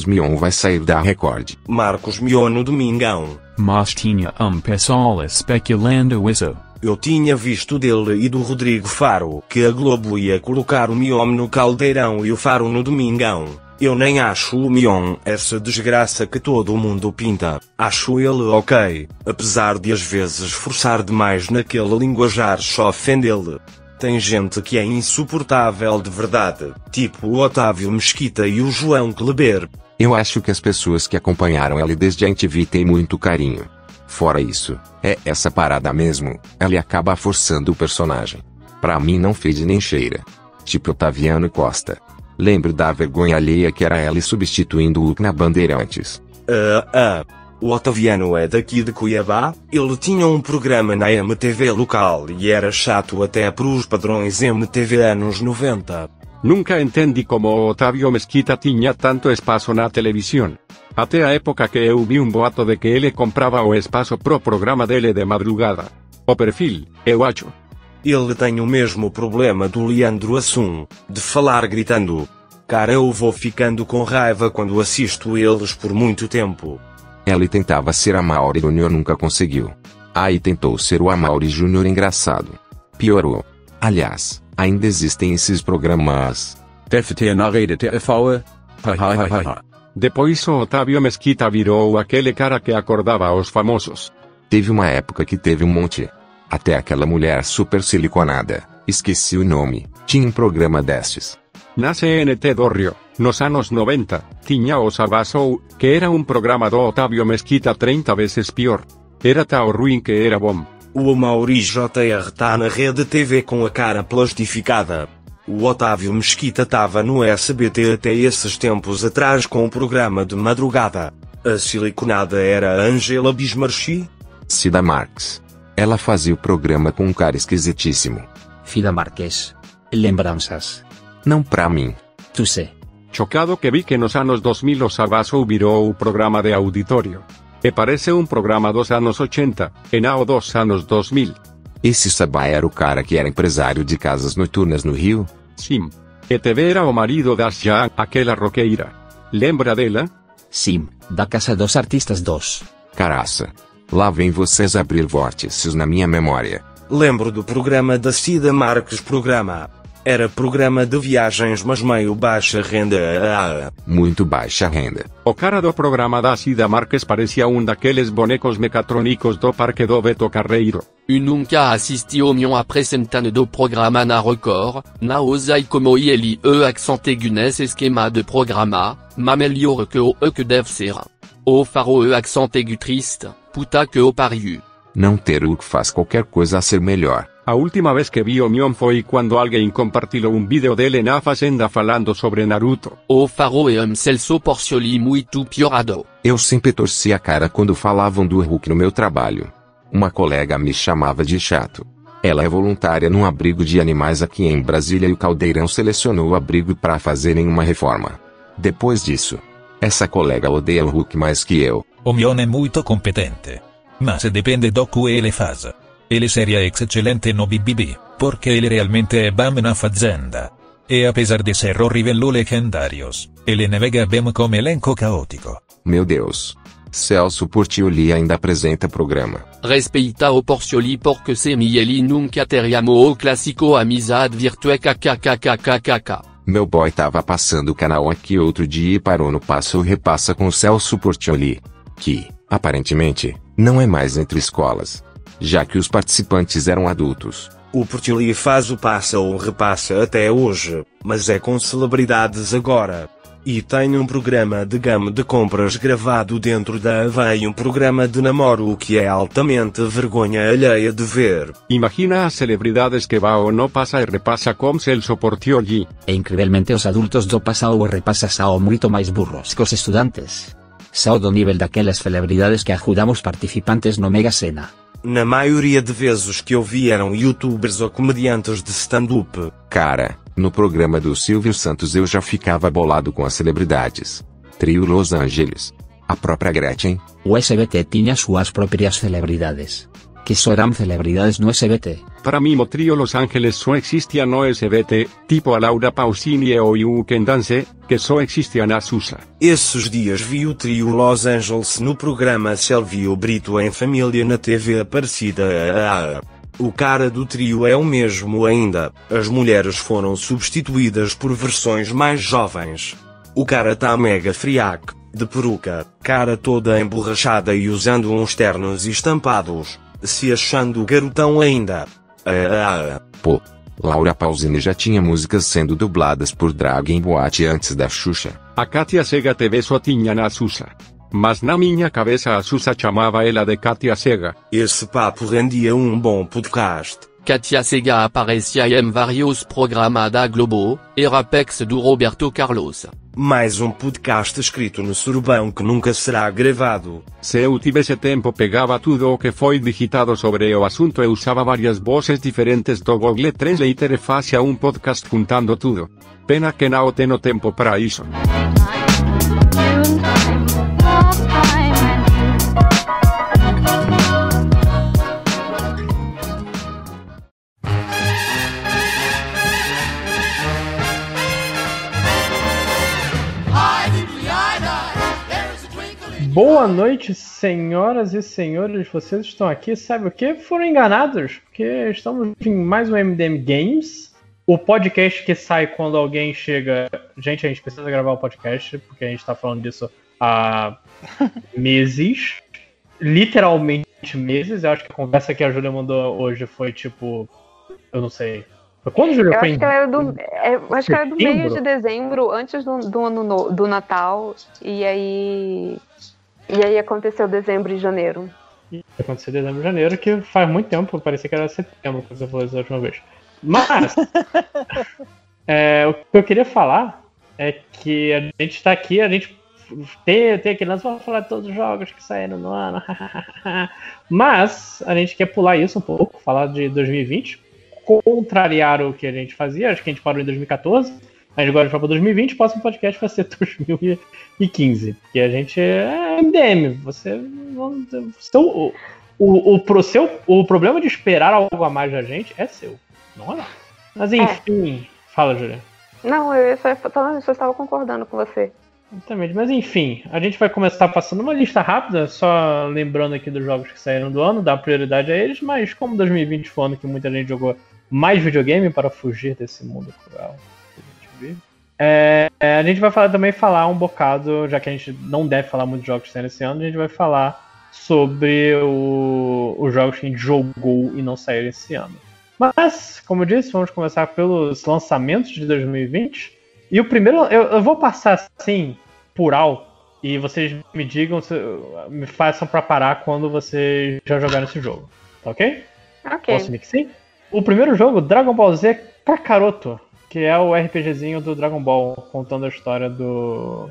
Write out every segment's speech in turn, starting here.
Marcos Mion vai sair da Record. Marcos Mion no Domingão. Mas tinha um pessoal especulando isso. Eu tinha visto dele e do Rodrigo Faro que a Globo ia colocar o Mion no Caldeirão e o Faro no Domingão. Eu nem acho o Mion essa desgraça que todo mundo pinta. Acho ele ok, apesar de às vezes forçar demais naquele linguajar só ofendê-lo. Tem gente que é insuportável de verdade, tipo o Otávio Mesquita e o João Kleber. Eu acho que as pessoas que acompanharam ele desde a MTV têm muito carinho. Fora isso, é essa parada mesmo, ele acaba forçando o personagem. Pra mim não fede nem cheira. Tipo Otaviano Costa. Lembro da vergonha alheia que era ele substituindo o na Bandeirantes. Ah, ah. O Otaviano é daqui de Cuiabá, ele tinha um programa na MTV local e era chato até pros padrões MTV anos 90. Nunca entendi como o Otávio Mesquita tinha tanto espaço na televisão. Até a época que eu vi um boato de que ele comprava o espaço pro programa dele de madrugada. O perfil, eu acho. Ele tem o mesmo problema do Leandro Assum, de falar gritando. Cara, eu vou ficando com raiva quando assisto eles por muito tempo. Ele tentava ser a Mauri Júnior nunca conseguiu. Aí tentou ser o Amaury Júnior engraçado. Piorou. Aliás, ainda existem esses programas. FT na rede ha. Depois o Otávio Mesquita virou aquele cara que acordava os famosos. Teve uma época que teve um monte. Até aquela mulher super siliconada, esqueci o nome, tinha um programa destes. Na CNT do Rio, nos anos 90, tinha o Sabasou, que era um programa do Otávio Mesquita 30 vezes pior. Era tão ruim que era bom. O Mauri JR tá na rede TV com a cara plastificada. O Otávio Mesquita tava no SBT até esses tempos atrás com o programa de madrugada. A siliconada era a Angela Bismarchi? Cida Marques. Ela fazia o programa com um cara esquisitíssimo. Fida Marques. Lembranças. Não pra mim. Tu sé. Chocado que vi que nos anos 2000 o Sabasou virou o programa de auditório. E parece um programa dos anos 80, e não dos anos 2000. Esse Sabá era o cara que era empresário de casas noturnas no Rio? Sim. E TV era o marido das Já, aquela roqueira. Lembra dela? Sim, da Casa dos Artistas 2. Caraça. Lá vem vocês abrir vórtices na minha memória. Lembro do programa da Cida Marques Programa. Era programa de viagens mas meio baixa renda. Muito baixa renda. O cara do programa da Cida Marques parecia um daqueles bonecos mecatrônicos do parque do Beto Carreiro. Eu nunca assisti ao Mion apresentando do programa na Record, na ousai como ele e accent aigu nesse esquema de programa, ma melhor que o e que deve ser. O faro e accent aigu triste, puta que o pariu. Não ter o que faz qualquer coisa a ser melhor. A última vez que vi o Mion foi quando alguém compartilhou um vídeo dele na fazenda falando sobre Naruto. O faro e um Celso Porcioli muito piorado. Eu sempre torci a cara quando falavam do Hulk no meu trabalho. Uma colega me chamava de chato. Ela é voluntária num abrigo de animais aqui em Brasília e o Caldeirão selecionou o abrigo para fazerem uma reforma. Depois disso, essa colega odeia o Hulk mais que eu. O Mion é muito competente. Mas depende do que ele faz. Ele seria excelente no BBB, porque ele realmente é bam na fazenda. E apesar de ser horrível legendários, ele navega bem como elenco caótico. Meu Deus. Celso Portioli ainda apresenta programa. Respeita o Porcioli porque se ele nunca teriamo o clássico amizade virtue kkkkkk. Meu boy tava passando o canal aqui outro dia e parou no passo repassa com Celso Portioli. Que, aparentemente, não é mais entre escolas. Já que os participantes eram adultos. O Portioli faz o passa ou repassa até hoje, mas é com celebridades agora. E tem um programa de gama de compras gravado dentro da Ava e um programa de namoro o que é altamente vergonha alheia de ver. Imagina as celebridades que va ou não passa e repassa com Celso Portioli. E incrivelmente os adultos do pasado o repasa sao muito máis burros que os estudantes. Sao do nivel daquelas celebridades que ajudamos participantes no Mega Sena. Na maioria de vezes que eu vi eram youtubers ou comediantes de stand-up. Cara, no programa do Silvio Santos eu já ficava bolado com as celebridades. Trio Los Angeles. A própria Gretchen. O SBT tinha suas próprias celebridades. Que só eran celebridades no SBT. Para mí Motrío Los Ángeles só existía no SBT, tipo a Laura Pausini e o You Can Dance, que só existia na Susa. Esses dias vi o trio Los Angeles no programa Selvio Brito em Família na TV Aparecida. O cara do trio é o mesmo ainda. As mulheres foram substituídas por versões mais jovens. O cara tá mega friaque, de peruca, cara toda emborrachada e usando uns ternos estampados, se achando garotão ainda. Ah, ah, Pô, Laura Pausini já tinha músicas sendo dubladas por drag em boate antes da Xuxa. A Katia Sega TV só tinha na Susa. Mas na minha cabeça a Susa chamava ela de Katia Sega. esse papo rendia um bom podcast. Katia Sega aparecia em vários programas da Globo, era pex do Roberto Carlos. Mais um podcast escrito no surubão que nunca será gravado. Se eu tivesse tempo pegava tudo o que foi digitado sobre o assunto e usava várias vozes diferentes do Google Translator e fazia um podcast juntando tudo. Pena que não tenho tempo para isso. Boa noite, senhoras e senhores. Vocês estão aqui, sabe o que? Foram enganados, porque estamos em mais um MDM Games, o podcast que sai quando alguém chega. Gente, a gente precisa gravar o podcast, porque a gente tá falando disso há meses. Literalmente meses. Eu acho que a conversa que a Júlia mandou hoje foi tipo. Eu não sei. Foi quando, Júlia? Eu Foi acho em- que era do, é, eu acho que era do meio de dezembro, antes do, do, ano no- do Natal, e aí. E aí aconteceu dezembro e janeiro. aconteceu em dezembro de janeiro, que faz muito tempo, parecia que era setembro quando você falou isso da última vez. Mas, é, o que eu queria falar é que a gente está aqui, a gente tem, tem aquele lance, vamos falar de todos os jogos que saíram no ano, mas a gente quer pular isso um pouco, falar de 2020, contrariar o que a gente fazia, acho que a gente parou em 2014, a gente agora vai para 2020, o próximo podcast vai ser 2015, porque a gente é MDM, você, seu, o, o, o, pro- seu, o problema de esperar algo a mais da gente é seu, não é não. Mas enfim, fala, Julia. Não, eu só eu estava concordando com você. Exatamente, mas enfim, a gente vai começar passando uma lista rápida, só lembrando aqui dos jogos que saíram do ano, dar prioridade a eles, mas como 2020 foi o ano que muita gente jogou mais videogame para fugir desse mundo cruel que a gente vive. É, é, a gente vai falar, também falar um bocado, já que a gente não deve falar muito de jogos que saíram esse ano, a gente vai falar sobre o- os jogos que a gente jogou e não saíram esse ano. Mas, como eu disse, vamos começar pelos lançamentos de 2020. E o primeiro, eu, eu vou passar assim, por alto, e vocês me digam, se- me façam pra parar quando vocês já jogaram esse jogo. Tá ok? Ok. Posso que sim? O primeiro jogo, Dragon Ball Z Kakaroto, que é o RPGzinho do Dragon Ball, contando a história do.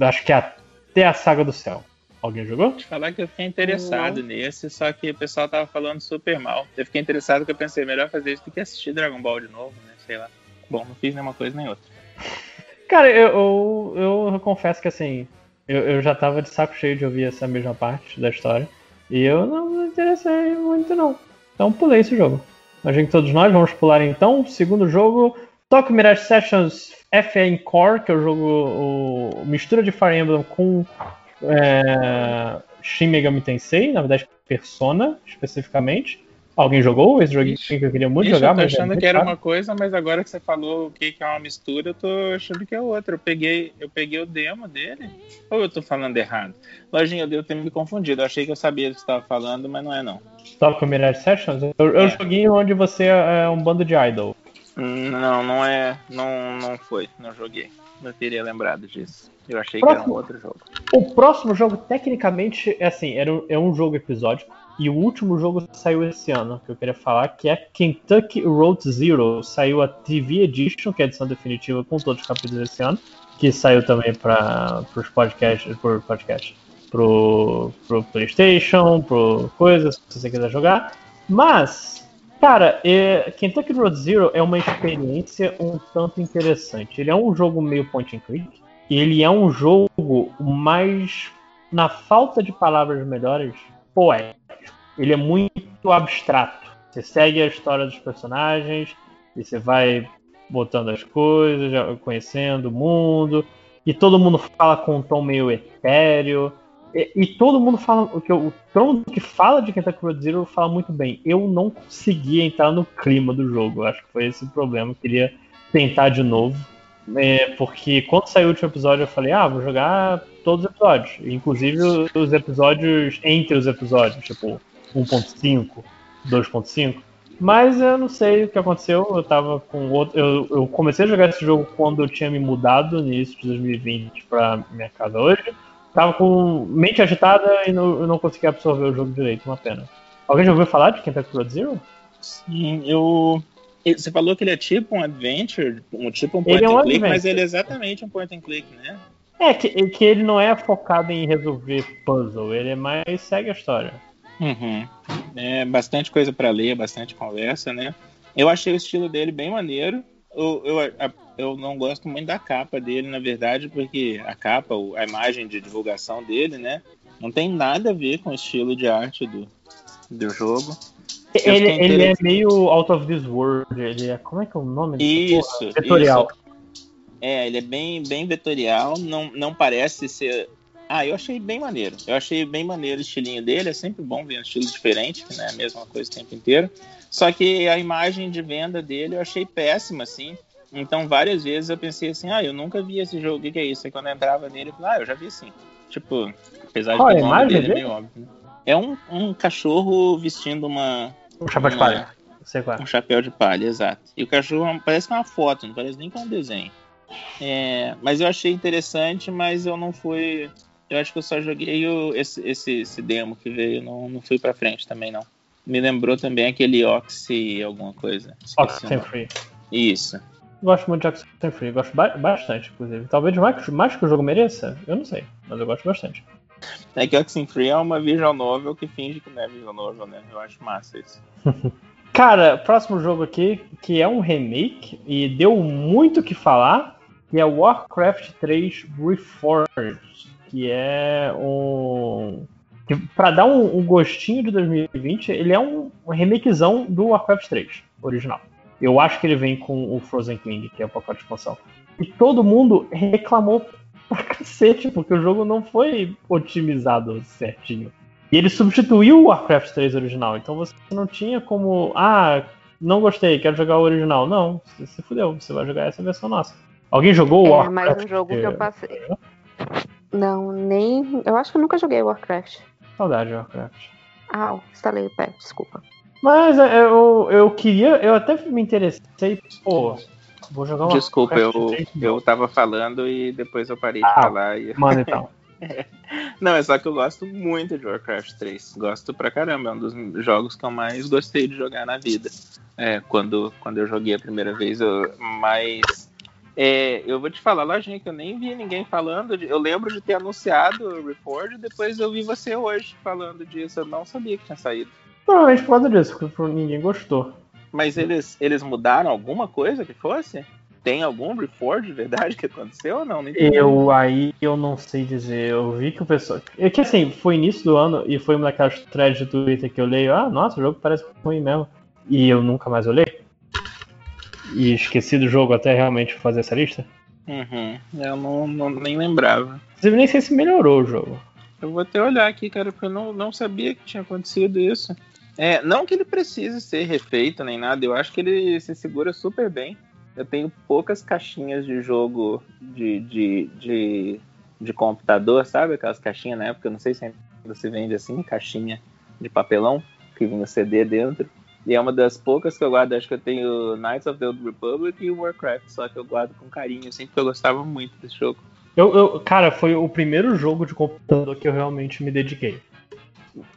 Acho que é até a Saga do Céu. Alguém jogou? Te falar que eu fiquei interessado nesse, só que o pessoal tava falando super mal. Eu fiquei interessado porque eu pensei, melhor fazer isso do que assistir Dragon Ball de novo, né? Sei lá. Bom, não fiz nenhuma coisa nem outra. Cara, eu, eu, eu confesso que assim, eu, eu já tava de saco cheio de ouvir essa mesma parte da história. E eu não me interessei muito não. Então pulei esse jogo. Imagino que todos nós vamos pular então. Segundo jogo, Tokyo Mirage Sessions FN Core, que é o jogo o, mistura de Fire Emblem com é, Shin Megami Tensei, na verdade Persona especificamente. Alguém jogou esse joguinho que eu queria muito Ixi, jogar, eu tô mas é achando muito que era caro. uma coisa, mas agora que você falou o que que é uma mistura, eu tô achando que é outra. Eu peguei, eu peguei o demo dele. Ou eu tô falando errado? Lojinha, eu devo ter me confundido. Eu achei que eu sabia do que você tava falando, mas não é não. Tokyo Mirage Sessions é o é o É. joguinho onde você é um bando de idol. Não, não é. Não, não foi. Não joguei. Não teria lembrado disso. Eu achei que era um Próximo. outro jogo. O próximo jogo, tecnicamente, é assim, era um- é um jogo episódico. E o último jogo saiu esse ano, que eu queria falar, que é Kentucky Road Zero. Saiu a TV Edition, que é a edição definitiva com todos os capítulos desse ano. Que saiu também para os podcasts, por podcast, pro, pro Playstation, pro coisas, se você quiser jogar. Mas, cara, é, Kentucky Road Zero é uma experiência um tanto interessante. Ele é um jogo meio point and click. Ele é um jogo mais, na falta de palavras melhores, poético. Ele é muito abstrato. Você segue a história dos personagens e você vai botando as coisas, conhecendo o mundo, e todo mundo fala com um tom meio etéreo. E, todo mundo fala. Que eu- todo mundo que fala de Kentucky Road Zero fala muito bem. Eu não consegui entrar no clima do jogo. Acho que foi esse o problema. Eu queria tentar de novo. É, porque quando saiu o último episódio, eu falei, ah, vou jogar todos os episódios. Inclusive os episódios entre os episódios, tipo 1.5, 2.5. Mas eu não sei o que aconteceu. Eu tava com outro. Eu, eu comecei a jogar esse jogo quando eu tinha me mudado no início de 2020 pra minha casa hoje. Tava com mente agitada e não, eu não consegui absorver o jogo direito, uma pena. Alguém já ouviu falar de Kentucky Road Zero? Sim, eu. Você falou que ele é tipo um adventure, um tipo um point Ele é um and click, adventure. mas ele é exatamente um point and click, né? É, que, que ele não é focado em resolver puzzle, ele é mais segue a história. Uhum. É bastante coisa pra ler, bastante conversa, né? Eu achei o estilo dele bem maneiro. Eu, eu, eu não gosto muito da capa dele, na verdade, porque a capa, a imagem de divulgação dele, né? Não tem nada a ver com o estilo de arte do, do jogo. Ele, ele é meio out of this world, ele é. Como é que é o nome Isso, porra? Vetorial. isso. É, ele é bem, bem vetorial, não, não parece ser. Ah, eu achei bem maneiro. Eu achei bem maneiro o estilinho dele. É sempre bom ver um estilo diferente, que não é a mesma coisa o tempo inteiro. Só que a imagem de venda dele eu achei péssima, assim. Então, várias vezes eu pensei assim: ah, eu nunca vi esse jogo, o que, que é isso? Aí quando eu entrava nele, eu falei: ah, eu já vi sim. Tipo, apesar Qual de é que o nome imagem dele é meio óbvio. né? É um, um cachorro vestindo uma, Um chapéu de palha. Sei qual é. um chapéu de palha, exato. E o cachorro parece que é uma foto, não parece nem que é um desenho. É, mas eu achei interessante, mas eu não fui. Eu acho que eu só joguei o- esse, esse, esse demo que veio, não, não fui pra frente também, não. Me lembrou também aquele Oxy alguma coisa. Oxenfree. Isso. Gosto muito de Oxenfree, gosto ba- bastante, inclusive. Talvez mais, mais que o jogo mereça, eu não sei, mas eu gosto bastante. É que Oxenfree é uma visual novel que finge que não é visual novel, né? Eu acho massa isso. Cara, próximo jogo aqui, que é um remake e deu muito o que falar, que é Warcraft 3 Reforged, que é um... que Pra dar um, um gostinho de 2020, ele é um, remakezão do Warcraft 3 original. Eu acho que ele vem com o Frozen King, que é o pacote de expansão. E todo mundo reclamou pra cacete, porque o jogo não foi otimizado certinho. E ele substituiu o Warcraft 3 original, então você não tinha como. Ah, não gostei, quero jogar o original. Não, você se fudeu, você vai jogar essa versão nossa. Alguém jogou o É Warcraft? mais um jogo que eu passei. Não, nem. Eu acho que eu nunca joguei Warcraft. Saudade de Warcraft. Ah, instalei o pé, desculpa. Mas é, eu, eu queria, eu até me interessei, pô, vou jogar um Desculpa, eu, Warcraft 3. eu tava falando e depois eu parei de Ah, falar. E... Mano, então. Não, é só que eu gosto muito de Warcraft 3. Gosto pra caramba. É um dos jogos que eu mais gostei de jogar na vida. É, quando, quando eu joguei a primeira vez. Eu, mas é, eu vou te falar, lojinha, que eu nem vi ninguém falando. de- eu lembro de ter anunciado o Reforge, depois eu vi você hoje falando disso. Eu não sabia que tinha saído. Provavelmente por causa disso, porque ninguém gostou. Mas eles, eles mudaram alguma coisa que fosse? Tem algum Reforge de verdade que aconteceu ou não? Eu aí eu não sei dizer. Eu vi que o pessoal. É que assim, foi início do ano e foi uma daquelas threads de Twitter que eu leio. Ah, nossa, o jogo parece ruim mesmo. E eu nunca mais olhei. E esqueci do jogo até realmente fazer essa lista. Uhum, eu não, não- nem lembrava. Inclusive, nem sei se melhorou o jogo. Eu vou até olhar aqui, cara, porque eu não, não sabia que tinha acontecido isso. É, não que ele precise ser refeito nem nada, eu acho que ele se segura super bem. Eu tenho poucas caixinhas de jogo de, de, de, de computador, sabe? Aquelas caixinhas na época, eu não sei se ainda se vende assim, caixinha de papelão, que vinha o CD dentro. E é uma das poucas que eu guardo, acho que eu tenho Knights of the Old Republic e Warcraft, só que eu guardo com carinho, assim, porque eu gostava muito desse jogo. Eu, eu- cara, foi o primeiro jogo de computador que eu realmente me dediquei.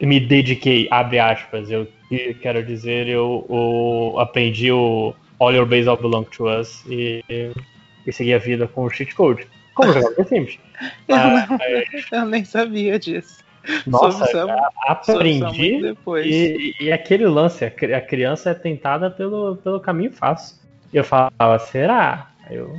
Me dediquei, abre aspas. Eu que- quero dizer, eu, eu aprendi o All Your Base All Belong to Us e, e segui a vida com o cheat code. Como jogar The Sims. Mas, Eu nem sabia disso. nossa, aprendi. depois. E, e aquele lance, a cri- a criança é tentada pelo, pelo caminho fácil. E eu falava, será? Aí Eu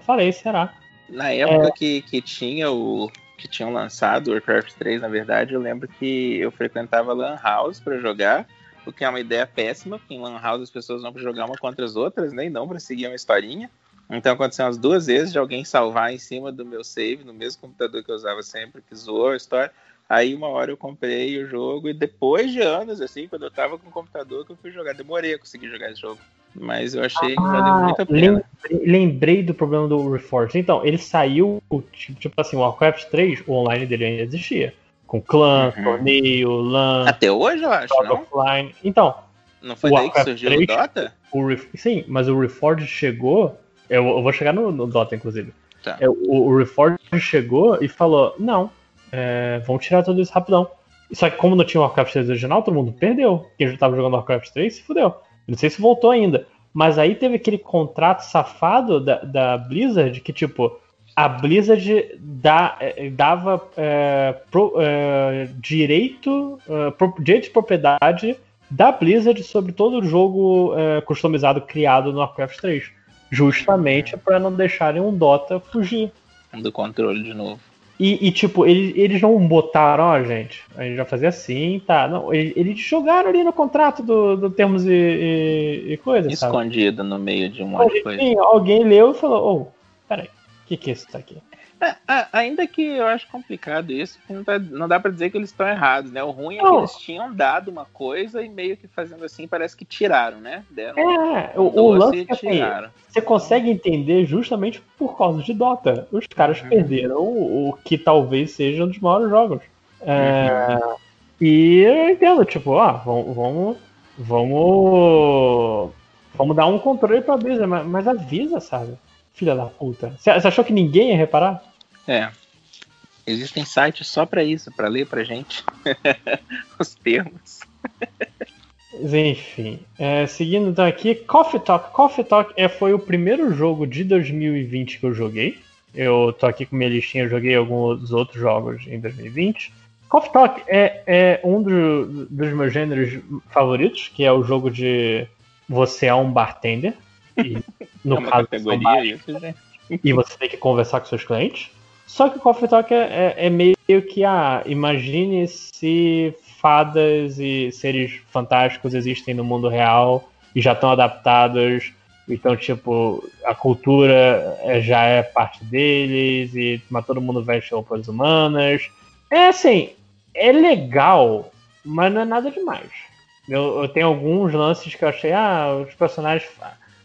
falei, será? Na época É. que, que tinha o que tinham lançado o Warcraft 3, na verdade, eu lembro que eu frequentava Lan House pra jogar, o que é uma ideia péssima, porque em Lan House as pessoas vão pra jogar uma contra as outras, né? E não pra seguir uma historinha. Então aconteceu umas duas vezes de alguém salvar em cima do meu save, no mesmo computador que eu usava sempre, que zoou a história. Aí uma hora eu comprei o jogo e depois de anos, assim, quando eu tava com o computador que eu fui jogar, demorei a conseguir jogar esse jogo. Mas eu achei que valeu Ah, muito a pena. lembrei, lembrei do problema do Reforged. Então, ele saiu, tipo, tipo assim, o Warcraft 3, o online dele ainda existia. Com clã, Uhum. torneio, LAN, Até hoje eu acho, não? offline. Então, Não foi daí que surgiu 3? o Dota? o Ref- sim, mas o Reforged chegou. Eu, eu vou chegar no, no Dota, inclusive. Tá. É, o, o Reforged chegou e falou: não, é, vamos tirar tudo isso rapidão. Só que, como não tinha o Warcraft 3 original, todo mundo perdeu. Quem já tava jogando Warcraft 3 se fudeu. Eu não sei se voltou ainda. Mas aí teve aquele contrato safado da, da Blizzard que, tipo, a Blizzard dá, eh, dava eh, pro- eh, direito, eh, pro- direito de propriedade da Blizzard sobre todo o jogo eh, customizado criado no Warcraft 3. Justamente para não deixarem um Dota fugir. Do controle de novo. E, e, tipo, eles, eles não botaram, ó, gente, a gente vai fazer assim, tá. Não, eles, eles jogaram ali no contrato do, do termos e, e, e coisas, sabe? Escondido no meio de um monte de coisa. Alguém leu e falou, ô, peraí, o que, que é isso aqui? É, é, ainda que eu acho complicado isso, não, tá- não dá pra dizer que eles estão errados, né? O ruim é que eles tinham dado uma coisa e meio que fazendo assim parece que tiraram, né? Deram É, o, um o lance e é que assim, tiraram. você consegue entender justamente por causa de Dota. Os caras Uhum. perderam o, o que talvez seja um dos maiores jogos. É, E eu entendo, tipo, ó, vamos, vamos, vamos, vamos dar um controle pra Blizzard, mas, mas avisa, sabe? Filha da puta. Você achou que ninguém ia reparar? É. Existem sites só pra isso, pra ler pra gente os termos. Enfim, é, seguindo então aqui, Coffee Talk. Coffee Talk é, foi o primeiro jogo de 2020 que eu joguei. Eu tô aqui com minha listinha, eu joguei alguns outros jogos em 2020. Coffee Talk é, é um do- dos meus gêneros favoritos, que é o jogo de você é um bartender. E, no é caso, categoria isso, e você tem que conversar com seus clientes. Só que o Coffee Talk é, é- é meio que, ah, imagine se fadas e seres fantásticos existem no mundo real e já estão adaptados. Então, tipo, a cultura é- já é parte deles, e, mas todo mundo veste roupas humanas. É assim, é legal, mas não é nada demais. Eu, eu tenho alguns lances que eu achei, ah, os personagens.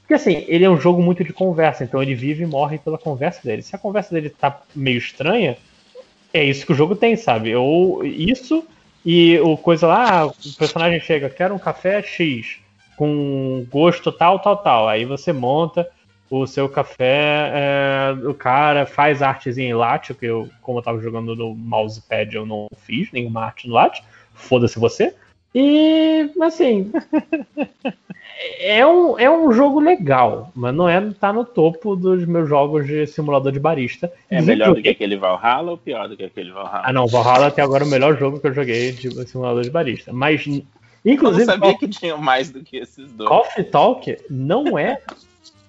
Porque assim, ele é um jogo muito de conversa, então ele vive e morre pela conversa dele. Se a conversa dele tá meio estranha, é isso que o jogo tem, sabe? Ou isso e o coisa lá, ah, o personagem chega, quero um café X, com gosto tal, tal, tal. Aí você monta o seu café, é, o cara faz artezinha em latte, que eu, como eu tava jogando no mousepad, eu não fiz nenhuma arte no latte. Foda-se você. E, assim, é um, é um jogo legal, mas não é tá no topo dos meus jogos de simulador de barista. É Inclusive, melhor do que aquele Valhalla ou pior do que aquele Valhalla? Ah, não, Valhalla até agora é o melhor jogo que eu joguei de simulador de barista. Mas, eu não inclusive, sabia que tinham mais do que esses dois. Coffee Talk não é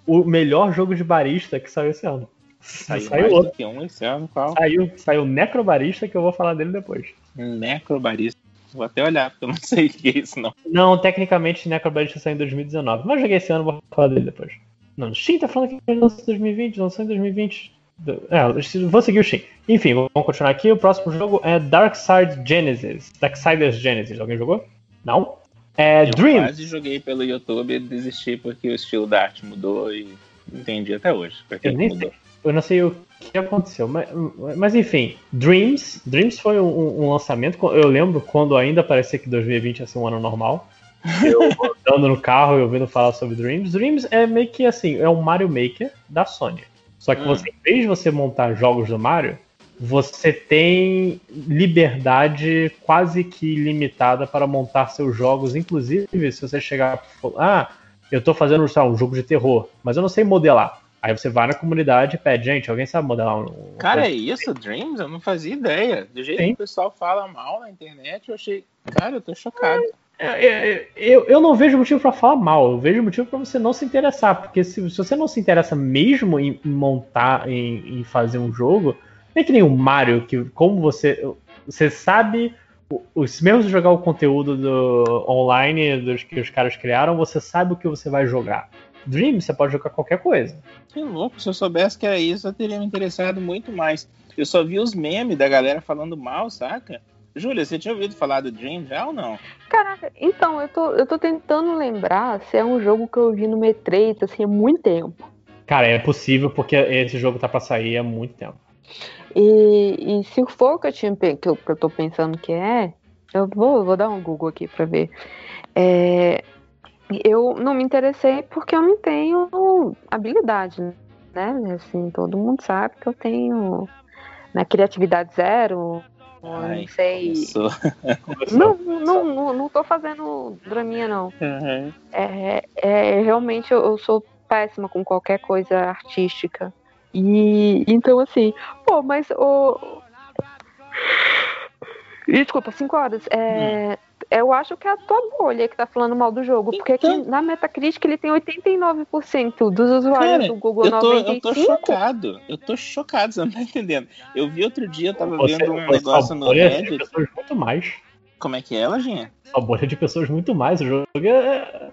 o melhor jogo de barista que saiu esse ano. Saiu, Saiu outro. um esse ano, qual? Saiu, saiu Necrobarista, que eu vou falar dele depois. Necrobarista. Vou até olhar, porque eu não sei o que é isso, não. Não, tecnicamente Necrobarista saiu em 2019. Mas joguei esse ano, vou falar dele depois. Não, o Steam tá falando que ele lançou em 2020, lançou em 2020. É, vou seguir o Steam. Enfim, vamos continuar aqui. O próximo jogo é Darkside Genesis. Darksiders Genesis. Alguém jogou? Não? É eu Dream. quase joguei pelo YouTube e desisti porque o estilo da arte mudou e entendi até hoje. Eu nem mudou. Eu não sei o que aconteceu, mas, mas enfim, Dreams. Dreams foi um, um lançamento. Eu lembro quando ainda parecia que 2020 ia ser um ano normal. Eu andando no carro e ouvindo falar sobre Dreams. Dreams é meio que assim, é um Mario Maker da Sony. Só que Hum. você, em vez de você montar jogos do Mario, você tem liberdade quase que ilimitada para montar seus jogos. Inclusive, se você chegar e falar, ah, eu tô fazendo sei um jogo de terror, mas eu não sei modelar. Aí você vai na comunidade e pede, gente, alguém sabe modelar um. Cara, é coisa?" isso, Dreams? Eu não fazia ideia. Do jeito Sim. que o pessoal fala mal na internet, eu achei. Cara, eu tô chocado. É, é, Eu, eu não vejo motivo pra falar mal, eu vejo motivo pra você não se interessar, porque se, se você não se interessa mesmo em montar, em, em fazer um jogo, não é que nem o Mario, que como você. Você sabe o- se mesmo jogar o conteúdo do online dos que os caras criaram, você sabe o que você vai jogar. Dream, você pode jogar qualquer coisa. Que louco, se eu soubesse que era isso, eu teria me interessado muito mais. Eu só vi os memes da galera falando mal, saca? Júlia, você tinha ouvido falar do Dream já ou não? Caraca, então, eu tô, eu tô tentando lembrar se é um jogo que eu vi no M3, assim, há muito tempo. Cara, é possível porque esse jogo tá pra sair há muito tempo. E, e se for o que eu, tinha, que eu, que eu tô pensando que é, eu vou, vou dar um Google aqui pra ver. É, eu não me interessei porque eu não tenho habilidade, né? Assim, todo mundo sabe que eu tenho na criatividade zero, Ai, não sei. começou. Não, não, não, não tô fazendo draminha, não. Uhum. É, é, realmente eu, eu sou péssima com qualquer coisa artística. E então assim, pô, mas o. Desculpa, 5 horas. É, Eu acho que é a tua bolha que tá falando mal do jogo. Porque aqui na Metacritic ele tem 89% dos usuários Cara, do Google eu tô, 95%. eu tô chocado. Eu tô chocado, você não tá entendendo. Eu vi outro dia, eu tava Você- vendo um você negócio no bolha de Reddit. pessoas muito mais. Como é que é, Lojinha? Só bolha de pessoas muito mais. O jogo é.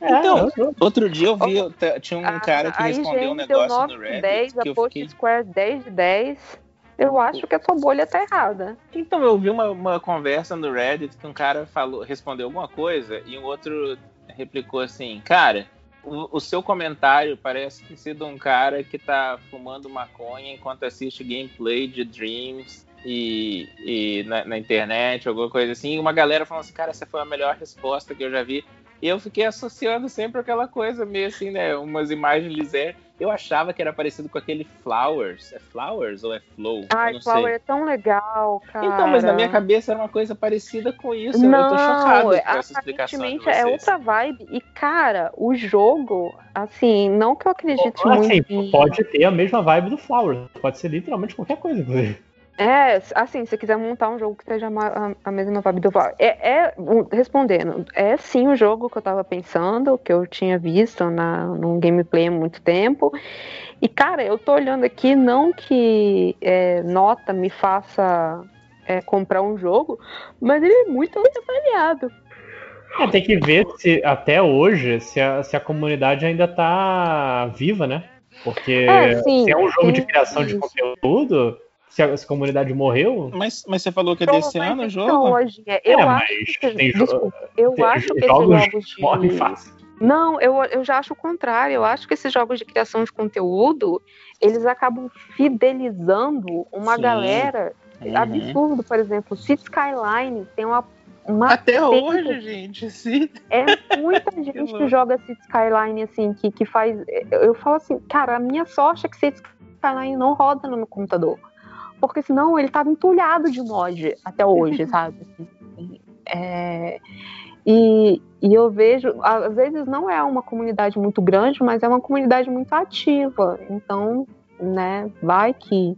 É, Então, é jogo. Outro dia eu vi, eu t- tinha um cara que A respondeu um negócio 9 no Reddit 10, que a Post fiquei... Square 10 de 10. Eu acho que a sua bolha tá errada. Então, eu vi uma, uma conversa no Reddit que um cara falou, respondeu alguma coisa e um outro replicou assim, cara, o, o seu comentário parece ter sido um cara que tá fumando maconha enquanto assiste gameplay de Dreams e, e na, na internet, alguma coisa assim, e uma galera falando assim, cara, essa foi a melhor resposta que eu já vi. E eu fiquei associando sempre aquela coisa meio assim, né? Umas imagens liser. Eu achava que era parecido com aquele Flowers. É Flowers ou é Flow? Ai, não Flower sei. é tão legal, cara. Então, mas na minha cabeça era uma coisa parecida com isso. eu tô chocado com essa explicação de aparentemente vocês. é outra vibe. E, cara, o jogo, assim, não que eu acredite Assim, muito em... pode ter a mesma vibe do Flowers. Pode ser literalmente qualquer coisa, inclusive. É, assim, se você quiser montar um jogo que seja a, a mesma vibe do Flower. É, é, respondendo, é sim o jogo que eu tava pensando, que eu tinha visto na, num gameplay há muito tempo. E, cara, eu tô olhando aqui, não que é, nota me faça é, comprar um jogo, mas ele é muito avaliado. É, tem que ver se até hoje se a, se a comunidade ainda tá viva, né? Porque É, sim, se é um jogo de criação de isso. conteúdo, se a, se a comunidade morreu. Mas, mas você falou que é desse ano o jogo? Hoje, é, eu É, acho mas que, tem desculpa, eu tem acho que jogos esses jogos de morrem fácil. Não, eu, eu já acho o contrário. Eu acho que esses jogos de criação de conteúdo, eles acabam fidelizando uma Sim. galera Uhum. absurdo. Por exemplo, City Skyline tem uma. uma Até tem- hoje, gente. Sim. É muita gente que louco. joga City Skyline assim, que, que faz. Eu, eu falo assim, cara, a minha sorte é que City Skyline não roda no meu computador. Porque senão ele tava entulhado de mod até hoje, sabe? É, e, e eu vejo, às vezes não é uma comunidade muito grande, mas é uma comunidade muito ativa. Então, né, vai que.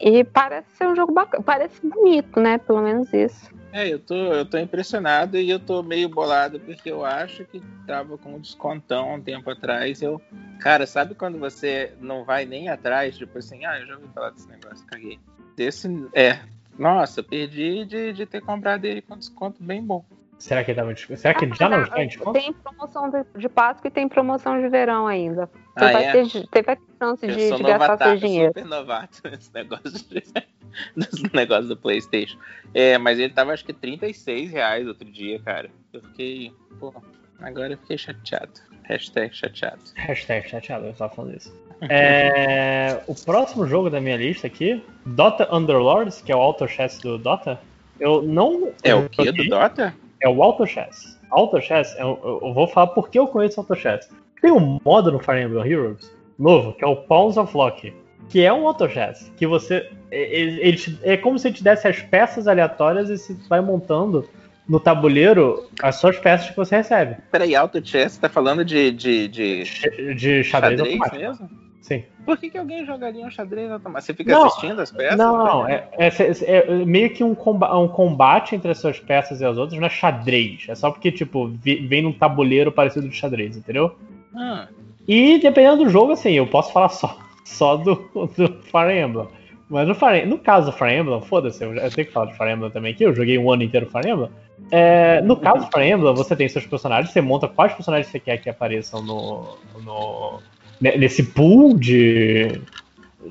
E parece ser um jogo bacana, parece bonito, né? Pelo menos isso. É, eu tô, eu tô impressionado e eu tô meio bolado porque eu acho que tava com um descontão há um tempo atrás. Eu, cara, sabe quando você não vai nem atrás, tipo assim, ah, eu já ouvi falar desse negócio, caguei. Desse, é, nossa, perdi de, de ter comprado ele com desconto bem bom. Será que ele tava de- Será que ele já não está em desconto? Tem promoção de, de Páscoa e tem promoção de verão ainda. Ah, vai, é? ter, você vai ter chance Eu de, sou de gastar seu dinheiro. super novato nesse negócio, de, nesse negócio do Playstation. É, mas ele tava acho que 36 reais outro dia, cara. Eu fiquei, pô, agora eu fiquei chateado. Hashtag chateado. Hashtag chateado, eu tava falando isso. É, o próximo jogo da minha lista aqui, Dota Underlords, que é o Auto Chess do Dota. Eu não. É eu o que do. Dota? É o Auto Chess. Auto Chess, é eu, eu vou falar porque eu conheço Auto Chess. Tem um modo no Fire Emblem Heroes novo, que é o Pawns of Lock, que é um Auto Chess, que você. Ele, ele te- é como se ele te desse as peças aleatórias e você vai montando no tabuleiro as suas peças que você recebe. Peraí, Auto Chess, você tá falando de, de, de De xadrez, xadrez automático. mesmo? Sim. Por que, que alguém jogaria um xadrez automático? Você fica Não, assistindo as peças? Não, não, é, é- é- é meio que um, comba- um combate entre as suas peças e as outras, não é xadrez. É só porque, tipo, vem num tabuleiro parecido de xadrez, entendeu? Ah, E dependendo do jogo, assim, eu posso falar só, só do, do Fire Emblem. Mas no, Fire, no caso do Fire Emblem, foda-se, eu, eu tenho que falar de Fire Emblem também aqui, eu joguei um ano inteiro Fire Emblem. É, no caso do Fire Emblem, você tem seus personagens, você monta quais personagens você quer que apareçam no, no nesse pool de,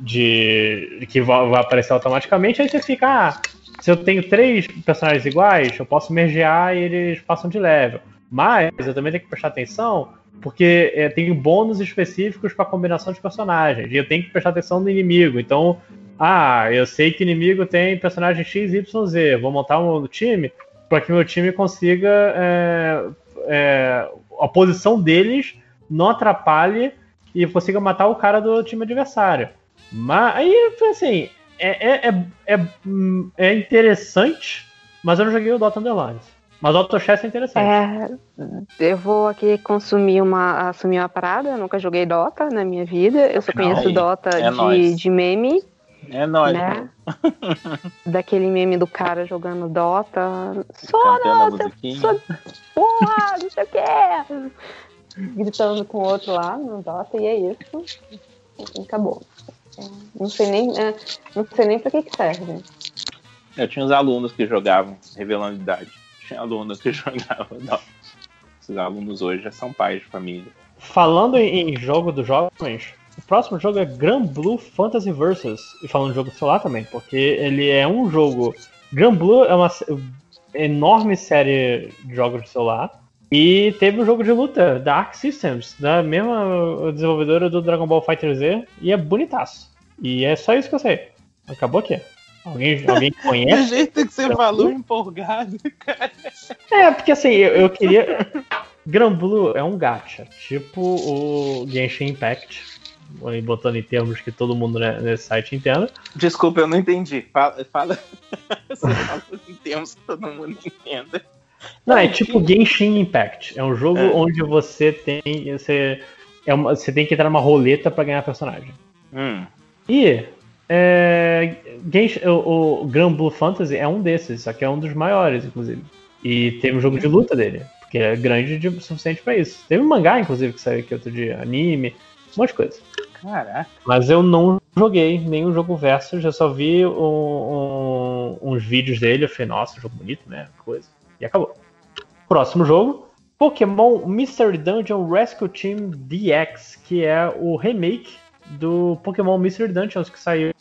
de que vai, aparecer automaticamente, aí você fica, ah, se eu tenho três personagens iguais, eu posso mergear e eles passam de level. Mas eu também tenho que prestar atenção porque é, tem bônus específicos para combinação de personagens. E eu tenho que prestar atenção no inimigo. Então, ah, eu sei que inimigo tem personagem X, Y, Z. Vou montar um time para que meu time consiga é, é, a posição deles não atrapalhe e consiga matar o cara do time adversário. Mas aí, assim, é, é, é, é, é interessante, mas eu não joguei o Dota Underlines. Mas o Autochess é interessante. É, eu vou aqui consumir uma, assumir uma parada. Eu nunca joguei Dota na minha vida. Eu só conheço Dota é de, de meme. É nóis. Né? Daquele meme do cara jogando Dota. Só Dota! Só... Porra, não sei o que! Gritando com o outro lá no Dota, e é isso. E acabou. É, não sei nem, é, não sei nem pra que, que serve. Eu tinha uns alunos que jogavam, revelando idade tinha alunos que jogavam. Não. Esses alunos hoje já são pais de família. Falando em jogo dos jovens, o próximo jogo é Grand Blue Fantasy Versus. E falando de jogo celular também, porque ele é um jogo. Grand Blue é uma enorme série de jogos de celular. E teve um jogo de luta da Arc Systems, da mesma desenvolvedora do Dragon Ball Fighter Z, e é bonitaço. E é só isso que eu sei. Acabou aqui. Alguém, alguém conhece? Do jeito que você falou, empolgado, cara. É, porque assim, eu, eu queria. Granblue é um gacha, tipo o Genshin Impact, botando em termos que todo mundo nesse site entenda. Desculpa, eu não entendi. Fala, fala. Você fala em termos que todo mundo entenda. Não, é tipo Genshin Impact. É um jogo é. onde você tem. Você, é uma, você tem que entrar numa roleta para ganhar personagem. Hum. E é, o, o Grand Blue Fantasy é um desses, só que é um dos maiores, inclusive. E teve um jogo de luta dele, porque é grande o suficiente para isso. Teve um mangá, inclusive, que saiu aqui outro dia, anime, um monte de coisa. Caraca. Mas eu não joguei nenhum jogo versus, eu só vi um, um, uns vídeos dele, eu falei, nossa, jogo bonito, né? Coisa. E acabou. Próximo jogo, Pokémon Mystery Dungeon Rescue Team DX, que é o remake do Pokémon Mystery Dungeons, que saiu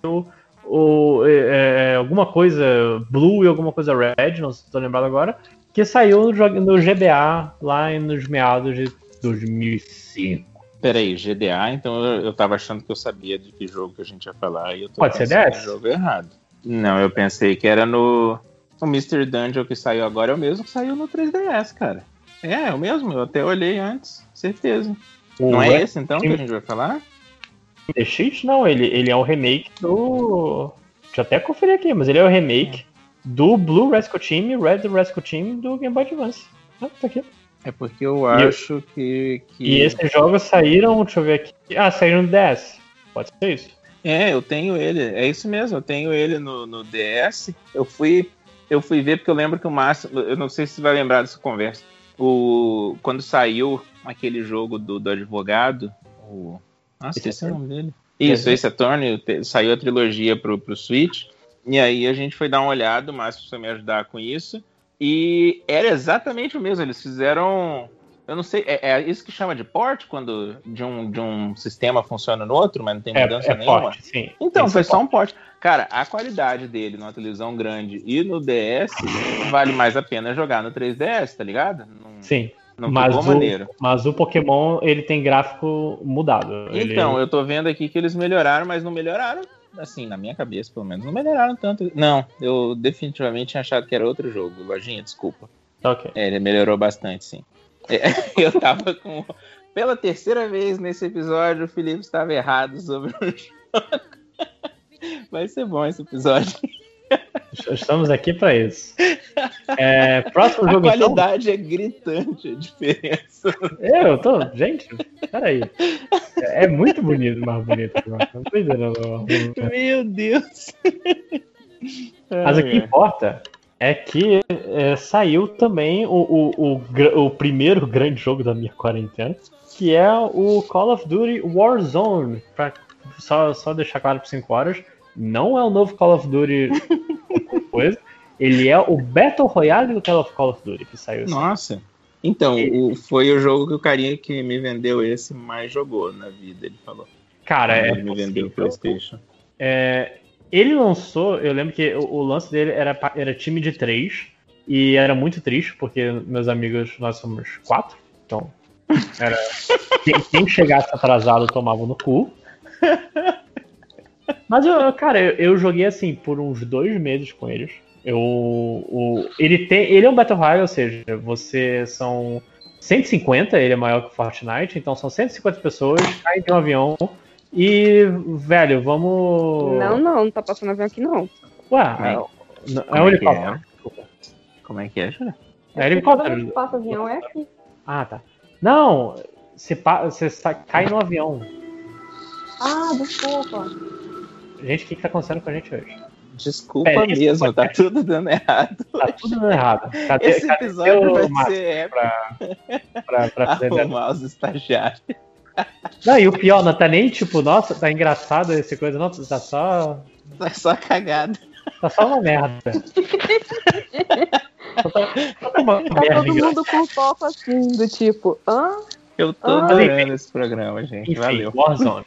o, é, é, alguma coisa Blue e alguma coisa Red, não estou lembrado agora, que saiu no, no GBA lá nos meados de 2005. Peraí, GDA, então eu, eu tava achando que eu sabia de que jogo que a gente ia falar e eu tô Pode ser DS? jogo errado. Não, eu pensei que era no. O Mystery Dungeon que saiu agora é o mesmo que saiu no 3DS, cara. É, é o mesmo, eu até olhei antes, certeza. O Não é esse então que a gente vai falar? DX? Não, ele, ele é o remake do. Deixa eu até conferir aqui, mas ele é o remake do Blue Rescue Team e Red Rescue Team do Game Boy Advance. Ah, tá aqui. É porque eu acho que, que, E esses jogos saíram, deixa eu ver aqui. Ah, saíram no DS. Pode ser isso. É, eu tenho ele. É isso mesmo, eu tenho ele no, no DS. Eu fui. Eu fui ver porque eu lembro que o Márcio. Eu não sei se você vai lembrar dessa conversa. O, quando saiu aquele jogo do, do advogado, o nossa, esse, esse é o nome dele. Isso, esse Attorney, saiu a trilogia pro, pro Switch. E aí a gente foi dar uma olhada, o Márcio precisa me ajudar com isso. E era exatamente o mesmo. Eles fizeram. Eu não sei, é, é, isso que chama de port quando de um, de um sistema funciona no outro, mas não tem é, mudança é, nenhuma? Port, sim. Então, foi só um port. Cara, a qualidade dele numa televisão grande e no DS vale mais a pena jogar no 3DS, tá ligado? sim. Não mas ficou o, maneiro. Mas o Pokémon, ele tem gráfico mudado. Então, ele... eu tô vendo aqui que eles melhoraram, mas não melhoraram, assim, na minha cabeça, pelo menos, não melhoraram tanto. Não, eu definitivamente tinha achado que era outro jogo. Lojinha, desculpa. Ok. É, ele melhorou bastante, sim. É, eu tava com... Pela terceira vez nesse episódio, o Felipe estava errado sobre o jogo. Vai ser bom esse episódio. Estamos aqui para isso. É, próximo jogo. A então? qualidade então... é gritante a diferença. É, eu tô. Gente, peraí. É, é muito bonito, mais bonito. Não tô entendendo. Meu Deus. Mas o que importa é que é, saiu também o, o, o, o, primeiro grande jogo da minha quarentena, que é o Call of Duty Warzone. Pra só, só deixar claro por 5 horas Não é o novo Call of Duty coisa. Ele é o Battle Royale do Call of, Call of Duty que saiu. assim. Nossa. Então, o- foi o jogo que o carinha que me vendeu esse mais jogou na vida, ele falou. Cara, é ele me vendeu o. PlayStation. É, ele lançou, eu lembro que o, o lance dele era, era time de três e era muito triste porque meus amigos nós somos quatro, então era quem, quem chegasse atrasado tomava no cu. Mas eu, cara, eu, eu joguei assim por uns dois meses com eles. Eu, o, ele tem, ele é um Battle Royale, ou seja, você são 150, ele é maior que o Fortnite, então são 150 pessoas, caem de um avião e, velho, vamos. Não, não, não tá passando avião aqui não. Ué, Como é- é, é um é que helicóptero. Como é que é, Júlia? É helicóptero. passa avião é aqui. Ah, tá. Não, você, pa- você cai no avião. Ah, desculpa. Gente, o que, que tá acontecendo com a gente hoje? Desculpa É, mesmo, tá tudo dando errado. Tá tudo dando errado. Cadê, Esse cadê episódio o vai ser pra, pra, pra fazer Arrumar os estagiários. Não, e o pior, não tá nem tipo, nossa, tá engraçado esse coisa, não, tá só. Tá só cagado. Tá só uma merda. Só tá, só tá uma Tá merda todo mundo com foco assim, do tipo, hã? Eu tô Ah. adorando esse programa, gente. Enfim, Valeu. Warzone.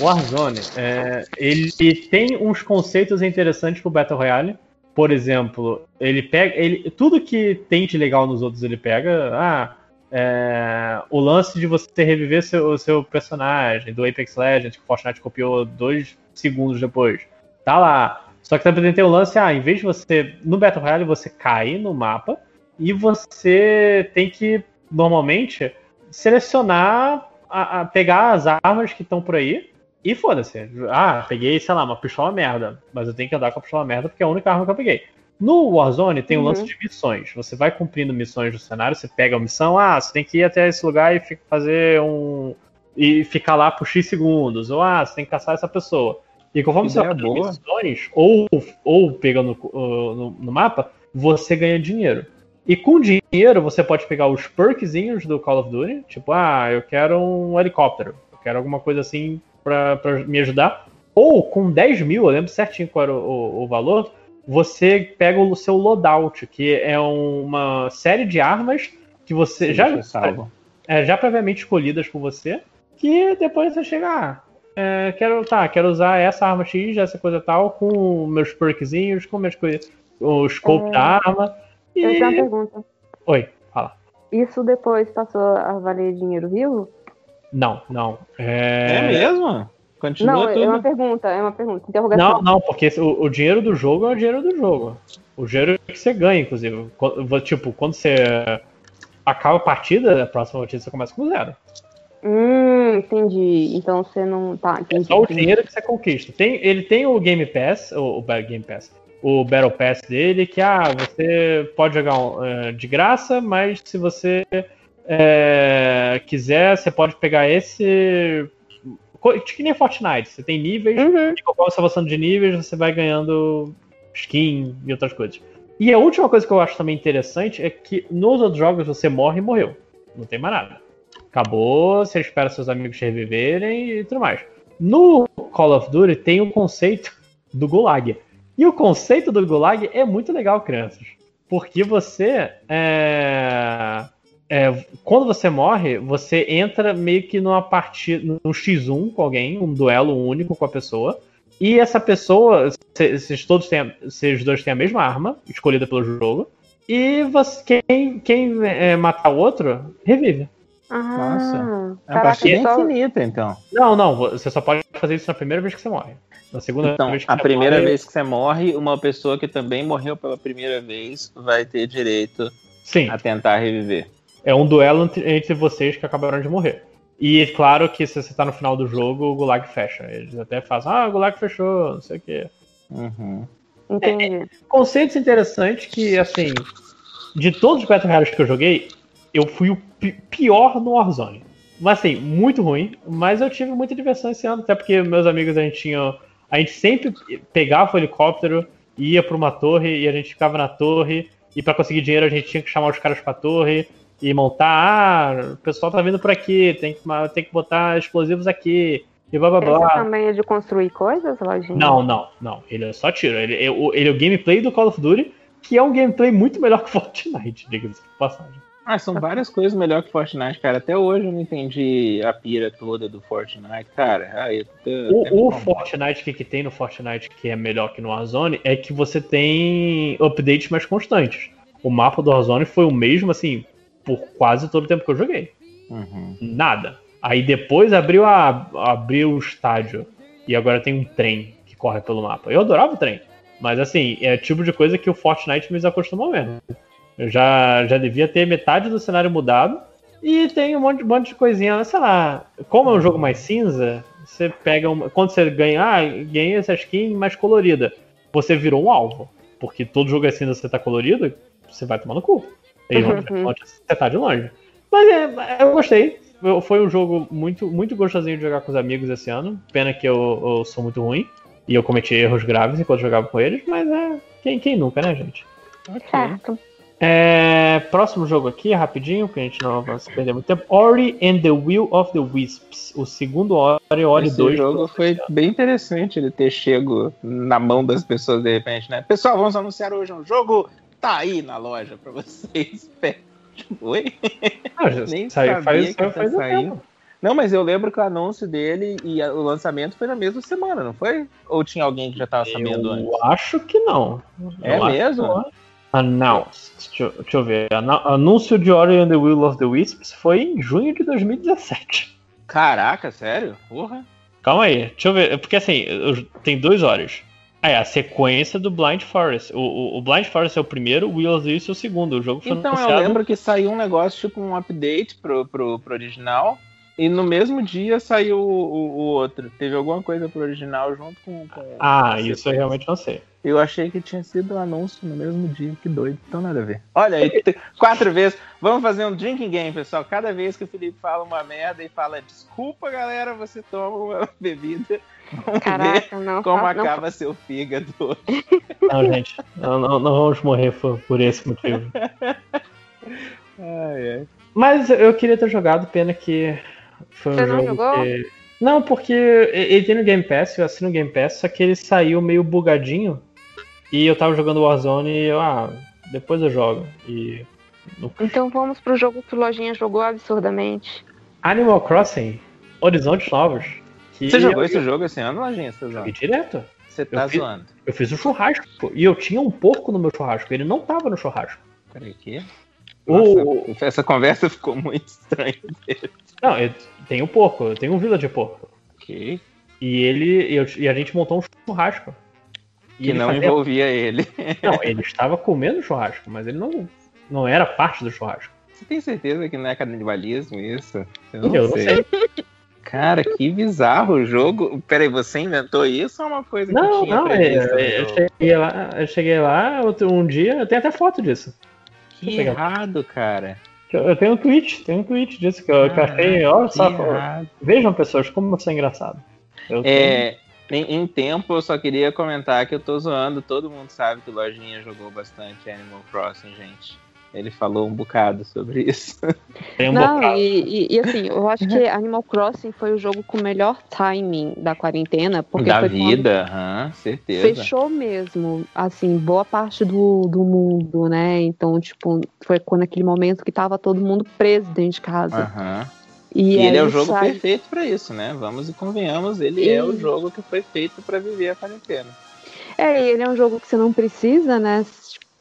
Warzone, é, ele tem uns conceitos interessantes pro Battle Royale. Por exemplo, ele pega. Ele, tudo que tem de legal nos outros ele pega. Ah, é, o lance de você reviver seu, seu personagem do Apex Legends, que o Fortnite copiou dois segundos depois. Tá lá. Só que também tem o lance, ah, em vez de você. No Battle Royale, você cai no mapa e você tem que, normalmente, selecionar, a, a- pegar as armas que estão por aí e foda-se. Ah, peguei, sei lá, uma pistola merda, mas eu tenho que andar com a pistola merda porque é a única arma que eu peguei. No Warzone tem o Uhum. lance de missões. Você vai cumprindo missões do cenário, você pega a missão, ah, você tem que ir até esse lugar e fazer um. e ficar lá por X segundos. Ou ah, você tem que caçar essa pessoa. E conforme você vai boa. missões, ou, ou pegando uh, no, no mapa, você ganha dinheiro. E com dinheiro você pode pegar os perkzinhos do Call of Duty, tipo, ah, eu quero um helicóptero, eu quero alguma coisa assim pra, pra me ajudar. Ou com 10 mil, eu lembro certinho qual era o, o- o valor, você pega o seu loadout, que é um- uma série de armas que você já, Deixa salvo. é, já previamente escolhidas por você, que depois você chega, ah, é, quero, tá, quero usar essa arma X, essa coisa tal, com meus perkzinhos, com minhas coisas, o scope É. da arma. E... Eu tenho uma pergunta. Oi, fala. Isso depois passou a valer dinheiro vivo? Não, não. É, É... mesmo? Continua não, é tudo. uma pergunta, é uma pergunta. Interrogação. Não, não, porque o, o dinheiro do jogo é o dinheiro do jogo. O dinheiro que você ganha, inclusive. Tipo, quando você acaba a partida, a próxima partida você começa com zero. Hum, entendi. Então você não. Tá, É entendi. só o dinheiro que você conquista. Tem, ele tem o Game Pass, o, o Game Pass, o Battle Pass dele, que ah, você pode jogar um, eh, de graça, mas se você eh, quiser, você pode pegar esse. Que nem Fortnite, você tem níveis, Uhum. e conforme você vai avançando de níveis, você vai ganhando skin e outras coisas. E a última coisa que eu acho também interessante é que nos outros jogos você morre e morreu. Não tem mais nada. Acabou, você espera seus amigos te reviverem e tudo mais. No Call of Duty tem o conceito do Gulag. E o conceito do Gulag é muito legal, crianças. Porque você. é, é, quando você morre, você entra meio que numa partida. num X1 com alguém, um duelo único com a pessoa. E essa pessoa, vocês todos têm, vocês dois têm a mesma arma, escolhida pelo jogo. E você, quem, quem é, matar o outro, revive. Ah, Nossa. É uma caraca, partida só- infinita, então. Não, não, você só pode fazer isso na primeira vez que você morre. Na segunda Então, vez que a você primeira morre, vez que você morre, uma pessoa que também morreu pela primeira vez vai ter direito Sim, a tentar reviver. é um duelo entre, vocês que acabaram de morrer. E claro que se você tá no final do jogo, o Gulag fecha. Eles até fazem, ah, o Gulag fechou, não sei o quê. Uhum. Entendi. Conceitos interessantes que, assim, de todos os Battle Royales que eu joguei, eu fui o pi- pior no Warzone. Mas assim, muito ruim, mas eu tive muita diversão esse ano, até porque meus amigos a gente tinha. A gente sempre pegava o helicóptero, ia pra uma torre e a gente ficava na torre, e pra conseguir dinheiro a gente tinha que chamar os caras pra torre e montar. Ah, o pessoal tá vindo por aqui, tem que, tem que botar explosivos aqui. e blá blá Esse blá. também é de construir coisas, lojinha? Não, não, não. Ele é só tiro. Ele, é o- ele é o gameplay do Call of Duty, que é um gameplay muito melhor que Fortnite, diga-se de passagem. Ah, são várias coisas melhor que Fortnite, cara. Até hoje eu não entendi a pira toda do Fortnite, cara. Aí, me O, o. Fortnite, que, que tem no Fortnite que é melhor que no Warzone, é que você tem updates mais constantes. O mapa do Warzone foi o mesmo, assim, por quase todo o tempo que eu joguei. Uhum. Nada. Aí depois abriu, a, abriu o estádio. E agora tem um trem que corre pelo mapa. Eu adorava o trem. Mas assim, é o tipo de coisa que o Fortnite me desacostumou mesmo. Eu já, já devia ter metade do cenário mudado. E tem um monte, um monte de coisinha, sei lá. Como é um jogo mais cinza, você pega uma. Quando você ganha, ah, ganhei essa skin mais colorida. Você virou um alvo. Porque todo jogo é cinza, você tá colorido, você vai tomar no cu. Vão Uhum. vão te acertar de longe. Mas é, eu gostei. Eu- Foi um jogo muito, muito gostosinho de jogar com os amigos esse ano. Pena que eu, eu sou muito ruim. E eu cometi erros graves enquanto jogava com eles, mas é. Quem, quem nunca, né, gente? Certo. É, próximo jogo aqui, rapidinho, porque a gente não vai perder muito tempo. Ori and the Will of the Wisps. O segundo Ori, Ori Esse 2. jogo foi bem interessante ele ter chego na mão das pessoas de repente, né? Pessoal, vamos anunciar hoje um jogo. Tá aí na loja pra vocês. Oi? Ah, já Nem saiu, sabia faz, que faz, tá faz tempo. Não, mas eu lembro que o anúncio dele e o lançamento foi na mesma semana, não foi? Ou tinha alguém que já tava sabendo antes? Eu acho que não. É Eu acho mesmo? que não. Announced. Deixa, eu- deixa eu ver. Anúncio de Ori and the Will of the Wisps foi em junho de 2017. Caraca, sério? Porra. Calma aí, deixa eu ver. Porque assim, eu- tem dois horas. Ah, é a sequência do Blind Forest. O, o- o Blind Forest é o primeiro, o Will of the Wisps é o segundo. O jogo foi Então eu anunciado. lembro que saiu um negócio, tipo um update pro, pro, pro original. E no mesmo dia saiu o, o- o outro. Teve alguma coisa pro original junto com. com Ah, com isso eu realmente não sei. Eu achei que tinha sido um anúncio no mesmo dia. Que doido. Então nada a ver. Olha aí, quatro vezes. Vamos fazer um drinking game, pessoal. Cada vez que o Felipe fala uma merda e fala desculpa, galera, você toma uma bebida. Vamos ver Caraca, não. como não acaba seu fígado. Não, gente, não, não- não vamos morrer por, por esse motivo. Ai, ai. Mas eu queria ter jogado, pena que foi um Você não jogo jogou? que... Não, porque ele tem no Game Pass, eu assino o Game Pass, só que ele saiu meio bugadinho. E eu tava jogando Warzone e eu, ah, depois eu jogo. E. Então vamos pro jogo que o Lojinha jogou absurdamente. Animal Crossing, Horizontes Novos. que Você jogou eu- esse jogo esse ano, Lojinha? Você tá Joguei direto. Você tá Eu fiz- zoando. Eu fiz um churrasco. E eu tinha um porco no meu churrasco. Ele não tava no churrasco. Peraí, que? O- Nossa, essa conversa ficou muito estranha. Não, eu tenho um porco, eu tenho um vila de porco. Ok. E ele. eu- e a gente montou um churrasco. E Que não fazia- envolvia ele. Não, ele estava comendo churrasco, mas ele não, não era parte do churrasco. Você tem certeza que não é canibalismo isso? Eu Eu não sei. Cara, que bizarro o jogo. Peraí, você inventou isso ou é uma coisa que Não, tinha não, prevista no é, eu cheguei lá, eu cheguei lá um dia, eu tenho até foto disso. Que errado, cara. Eu, tenho um tweet, tenho um tweet disso que eu, olha só, errado. vejam pessoas como eu sou engraçado. Eu tenho- É, em, em tempo, eu só queria comentar que eu tô zoando. Todo mundo sabe que o Lojinha jogou bastante Animal Crossing, gente. Ele falou um bocado sobre isso. Tem um não, bocado. e, e- e, assim, eu acho que Animal Crossing foi o jogo com o melhor timing da quarentena, porque da vida, aham, certeza. fechou mesmo, assim, boa parte do, do mundo, né? Então, tipo, foi quando aquele momento que tava todo mundo preso dentro de casa. Aham. E, E, ele é o jogo sai- perfeito pra isso, né? Vamos e convenhamos, ele é o E- jogo que foi feito pra viver a quarentena. É, e ele é um jogo que você não precisa, né?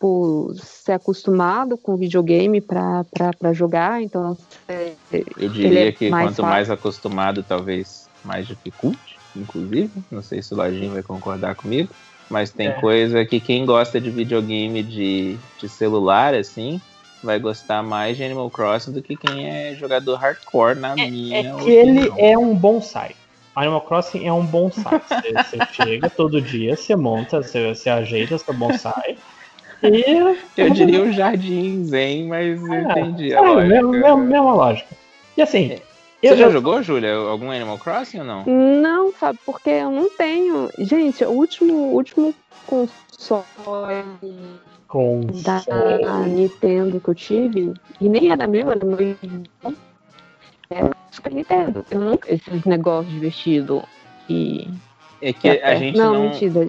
Tipo, ser acostumado com videogame pra jogar, então você- Eu diria é que mais quanto fácil. mais acostumado, talvez mais dificulte, inclusive. Não sei se o Lojinho vai concordar comigo. Mas tem É. coisa que quem gosta de videogame de, de celular, assim, vai gostar mais de Animal Crossing do que quem é jogador hardcore, na minha É que ele é um bonsai. Animal Crossing é um bonsai. Você, você chega todo dia, você monta, você, você ajeita seu bonsai. E. Eu diria um jardim zen, mas eu entendi a é, lógica. mesmo- mesmo- mesma lógica. E assim. Você eu já eu- jogou, Júlia, algum Animal Crossing ou não? Não, sabe, porque eu não tenho. Gente, o último, o último console Com da Nintendo que eu tive, e nem era meu, era meu irmão, Super Nintendo. Eu nunca. Esses negócios de vestido e. É que a gente não, não, mentira.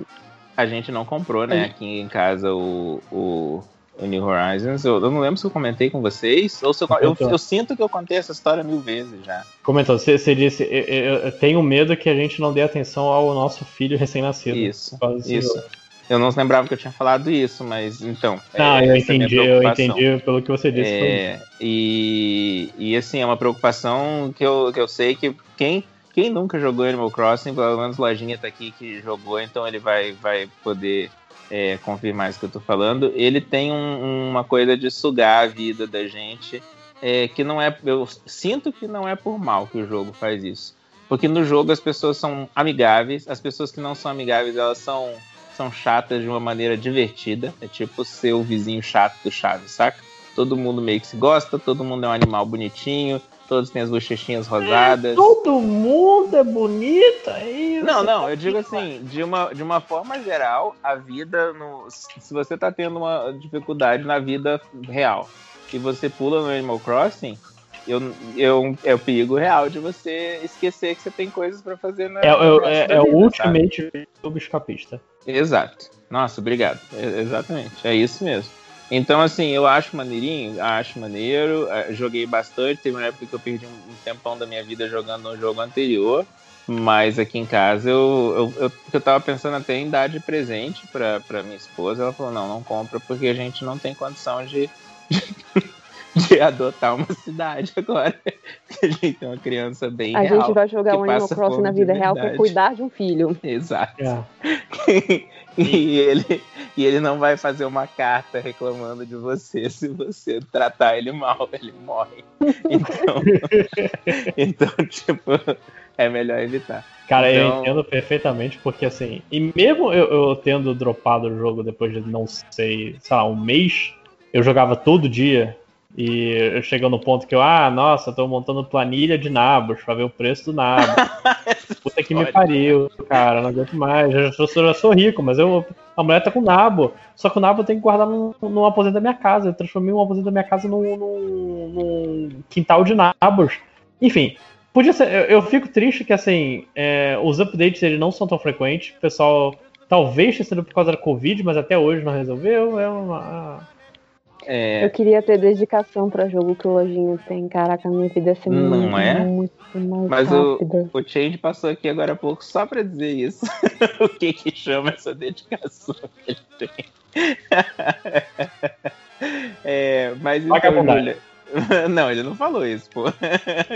A gente não comprou, né, aqui em casa o, o, o New Horizons. Eu, eu não lembro se eu comentei com vocês ou se eu, eu, eu sinto que eu contei essa história mil vezes já. Comentou, você, você disse, eu, tenho medo que a gente não dê atenção ao nosso filho recém-nascido. Isso, isso. jogo. Eu não lembrava que eu tinha falado isso, mas então. Não, é, eu é entendi, eu entendi pelo que você disse. É, e, e assim, é uma preocupação que eu, que eu sei que quem, quem nunca jogou Animal Crossing, pelo menos Lojinha tá aqui que jogou, então ele vai, vai poder é, confirmar isso que eu tô falando. Ele tem um- uma coisa de sugar a vida da gente, é, que não é. Eu sinto que não é por mal que o jogo faz isso. Porque no jogo as pessoas são amigáveis, as pessoas que não são amigáveis, elas são, são chatas de uma maneira divertida. É tipo ser o vizinho chato do Chaves, saca? Todo mundo meio que se gosta, todo mundo é um animal bonitinho, todos têm as bochechinhas rosadas. Todo mundo é bonito, é isso. Não, não, eu digo assim, de uma, de uma forma geral, a vida, no, se você tá tendo uma dificuldade na vida real e você pula no Animal Crossing, eu, eu, é o perigo real de você esquecer que você tem coisas pra fazer na É, é, é, é o sabe? ultimate jogo escapista. Exato. Nossa, obrigado. É- exatamente. É isso mesmo. Então, assim, eu acho maneirinho, acho maneiro. eh, Joguei bastante. Teve uma época que eu perdi um um tempão da minha vida jogando no jogo anterior. Mas aqui em casa eu, eu, eu, eu tava pensando até em dar de presente pra, pra minha esposa. Ela falou: não, não compra porque a gente não tem condição de, de adotar uma cidade agora. a gente tem uma criança bem A real. gente vai jogar o Animal Crossing na de vida real pra cuidar de um filho. Exato. É. e, ele, e ele não vai fazer uma carta reclamando de você se você tratar ele mal, ele morre. Então, então tipo, é melhor evitar. Cara, eu Então- entendo perfeitamente, porque assim, e mesmo eu, eu tendo dropado o jogo depois de não sei, sei lá, um mês, eu jogava todo dia. E eu chego no ponto que eu, ah, nossa, tô montando planilha de nabos pra ver o preço do nabo. Puta que me pariu, cara, não aguento mais. Eu já sou, eu já sou rico, mas eu, a mulher tá com nabo. Só que o nabo eu tenho que guardar num, num aposento da minha casa. Eu transformei um aposento da minha casa num, num- num quintal de nabos. Enfim, podia ser. Eu, eu fico triste que assim, é, os updates eles não são tão frequentes. O pessoal talvez tenha sido por causa da Covid, mas até hoje não resolveu. É uma. É, Eu queria ter dedicação pra jogo que o Lojinha tem. Caraca, minha vida ia ser Não muito, é? muito mais Mas o, rápida. o Change passou aqui agora há pouco só pra dizer isso. o que que chama essa dedicação que ele tem. é, mas então, Vagabundagem. Júlia... Não, ele não falou isso, pô.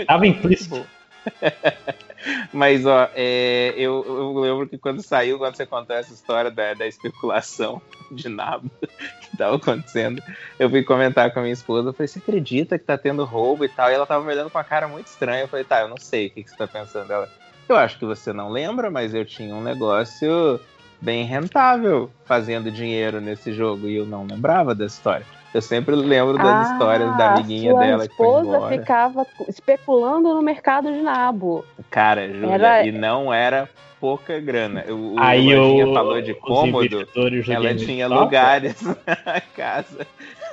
Tava implícito. Mas, ó, é, eu, eu lembro que quando saiu, quando você contou essa história da, da especulação de nabo que tava acontecendo, eu fui comentar com a minha esposa, eu falei, você acredita que tá tendo roubo e tal? E ela tava me olhando com uma cara muito estranha, eu falei, tá, eu não sei o que, que você tá pensando. Ela, eu acho que você não lembra, mas eu tinha um negócio bem rentável fazendo dinheiro nesse jogo, e eu não lembrava dessa história. Eu sempre lembro das Ah, histórias da amiguinha a sua dela que foi esposa ficava especulando no mercado de nabo. Cara, Júlia, Era- e não era pouca grana. O, o Aí o- falou de cômodo, ela tinha lugares na casa.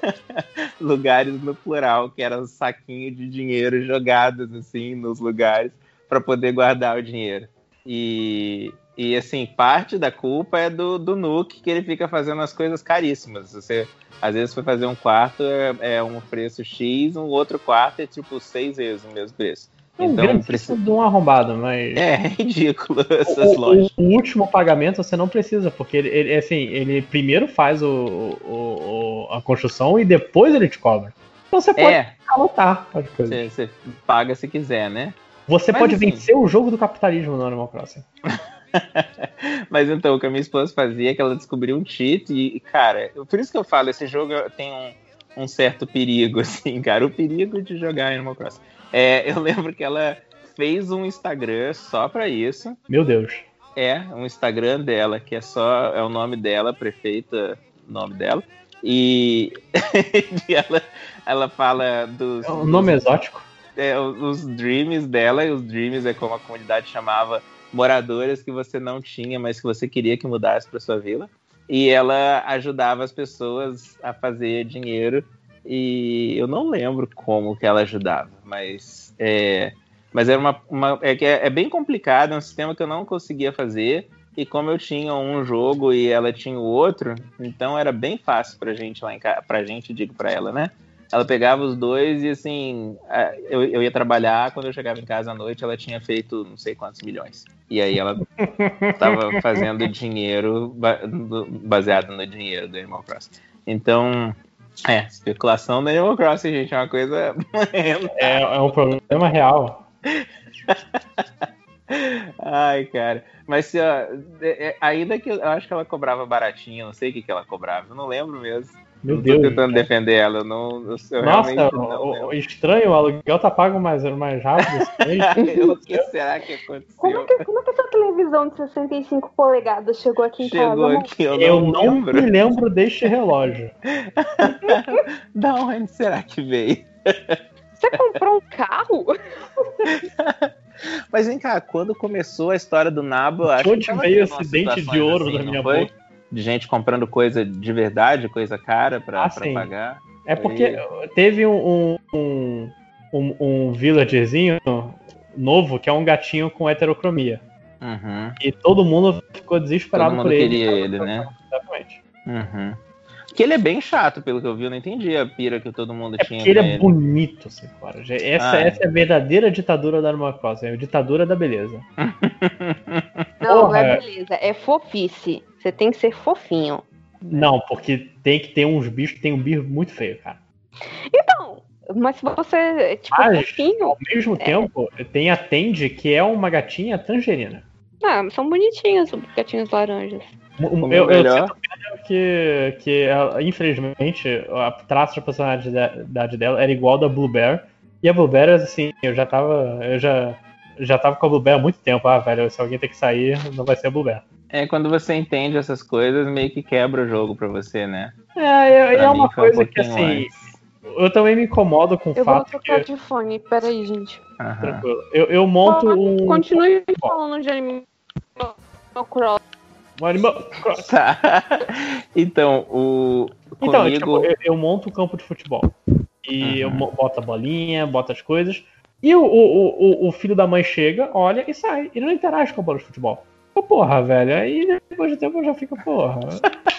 lugares no plural, que eram saquinhos de dinheiro jogados assim nos lugares para poder guardar o dinheiro. E, e assim, parte da culpa é do, do Nuke, que ele fica fazendo as coisas caríssimas. Você às vezes foi fazer um quarto, é, é um preço X, um outro quarto é tipo seis vezes o mesmo preço. É um Então grande precisa. de um arrombado, mas. É ridículo essas O, lojas. o- o último pagamento você não precisa, porque ele, ele, assim, ele primeiro faz o, o- o- a construção e depois ele te cobra. Então você pode É, anotar as coisas. você você paga se quiser, né? Você Mas, pode assim- vencer o jogo do capitalismo no Animal Crossing. Mas então, o que a minha esposa fazia é que ela descobriu um cheat e, cara, por isso que eu falo, esse jogo tem um, um certo perigo, assim, cara, o perigo de jogar Animal Crossing. É, eu lembro que ela fez um Instagram só pra isso, Meu Deus. é, um Instagram dela, que é só, é o nome dela, prefeita, nome dela, e, e ela, ela fala dos... É um nome dos- exótico. é, os os dreams dela, e os dreams é como a comunidade chamava moradoras que você não tinha, mas que você queria que mudasse para sua vila. E ela ajudava as pessoas a fazer dinheiro E eu não lembro como que ela ajudava, mas é, mas era uma, uma é que é, é bem complicado, é um sistema que eu não conseguia fazer. E como eu tinha um jogo e ela tinha o outro, então era bem fácil pra gente lá em casa, pra gente, digo pra ela, né? Ela pegava os dois e assim, eu, eu ia trabalhar, quando eu chegava em casa à noite, ela tinha feito não sei quantos milhões. E aí ela estava fazendo dinheiro baseado no dinheiro do Animal Crossing. Então, é, especulação do Animal Crossing, gente, é uma coisa. é, é um problema real. Ai, cara. Mas se, ó, é, ainda que eu acho que ela cobrava baratinho, não sei o que, que ela cobrava, eu não lembro mesmo. Meu não Deus. Tô tentando defender ela, eu não. Eu, eu Nossa, não o, o, estranho, o aluguel tá pago mais, mais rápido. o que será que aconteceu? Como é que, como é que essa televisão de 65 polegadas chegou aqui em Chegou casa? aqui, eu, Eu não não lembro. me lembro deste relógio. da onde será que veio? Você comprou um carro? Mas vem cá, quando começou a história do Nabo, acho onde que tava veio esse dente de ouro assim, da minha foi? boca? De gente comprando coisa de verdade, coisa cara pra, Ah, pra pagar. É porque teve um, um, um, um villagerzinho novo que é um gatinho com heterocromia. Uhum. E todo mundo ficou desesperado Todo mundo por ele. queria ele, né? Exatamente. Uhum. Que ele é bem chato, pelo que eu vi, eu não entendi a pira que todo mundo É tinha ele é bonito, Secora. Essa, Ah, é. essa é a verdadeira ditadura da Animal Crossing, é a ditadura da beleza. Não, não Porra. é beleza. É fofice. Você tem que ser fofinho. Não, porque tem que ter uns bichos, tem um bicho muito feio, cara. Então, mas se você é tipo Mas, fofinho. ao mesmo tempo, tem a Tende, que é uma gatinha tangerina. Ah, são bonitinhos os gatinhos laranjas. Como Eu, eu melhor. sinto pena que, que ela, infelizmente, a traço de personalidade dela era igual da Blue Bear. E a Blue Bear, assim, eu já tava. Eu já, já tava com a Blue Bear há muito tempo. Ah, velho, se alguém tem que sair, não vai ser a Blue Bear. É quando você entende essas coisas, meio que quebra o jogo pra você, né? É, é, Pra é mim uma foi um coisa que, assim, antes. eu também me incomodo com o Eu vou fato trocar que. de fone. Peraí, gente. Tranquilo. Eu, eu monto um. Continue falando de Animal Crossing. um animal. Tá. Então, o. Então, comigo... tipo, eu, eu monto o campo de futebol. E Uhum. eu boto a bolinha, boto as coisas. E o, o, o, o filho da mãe chega, olha e sai. Ele não interage com a bola de futebol. Pô, porra, velho. Aí depois de tempo eu já fico, porra.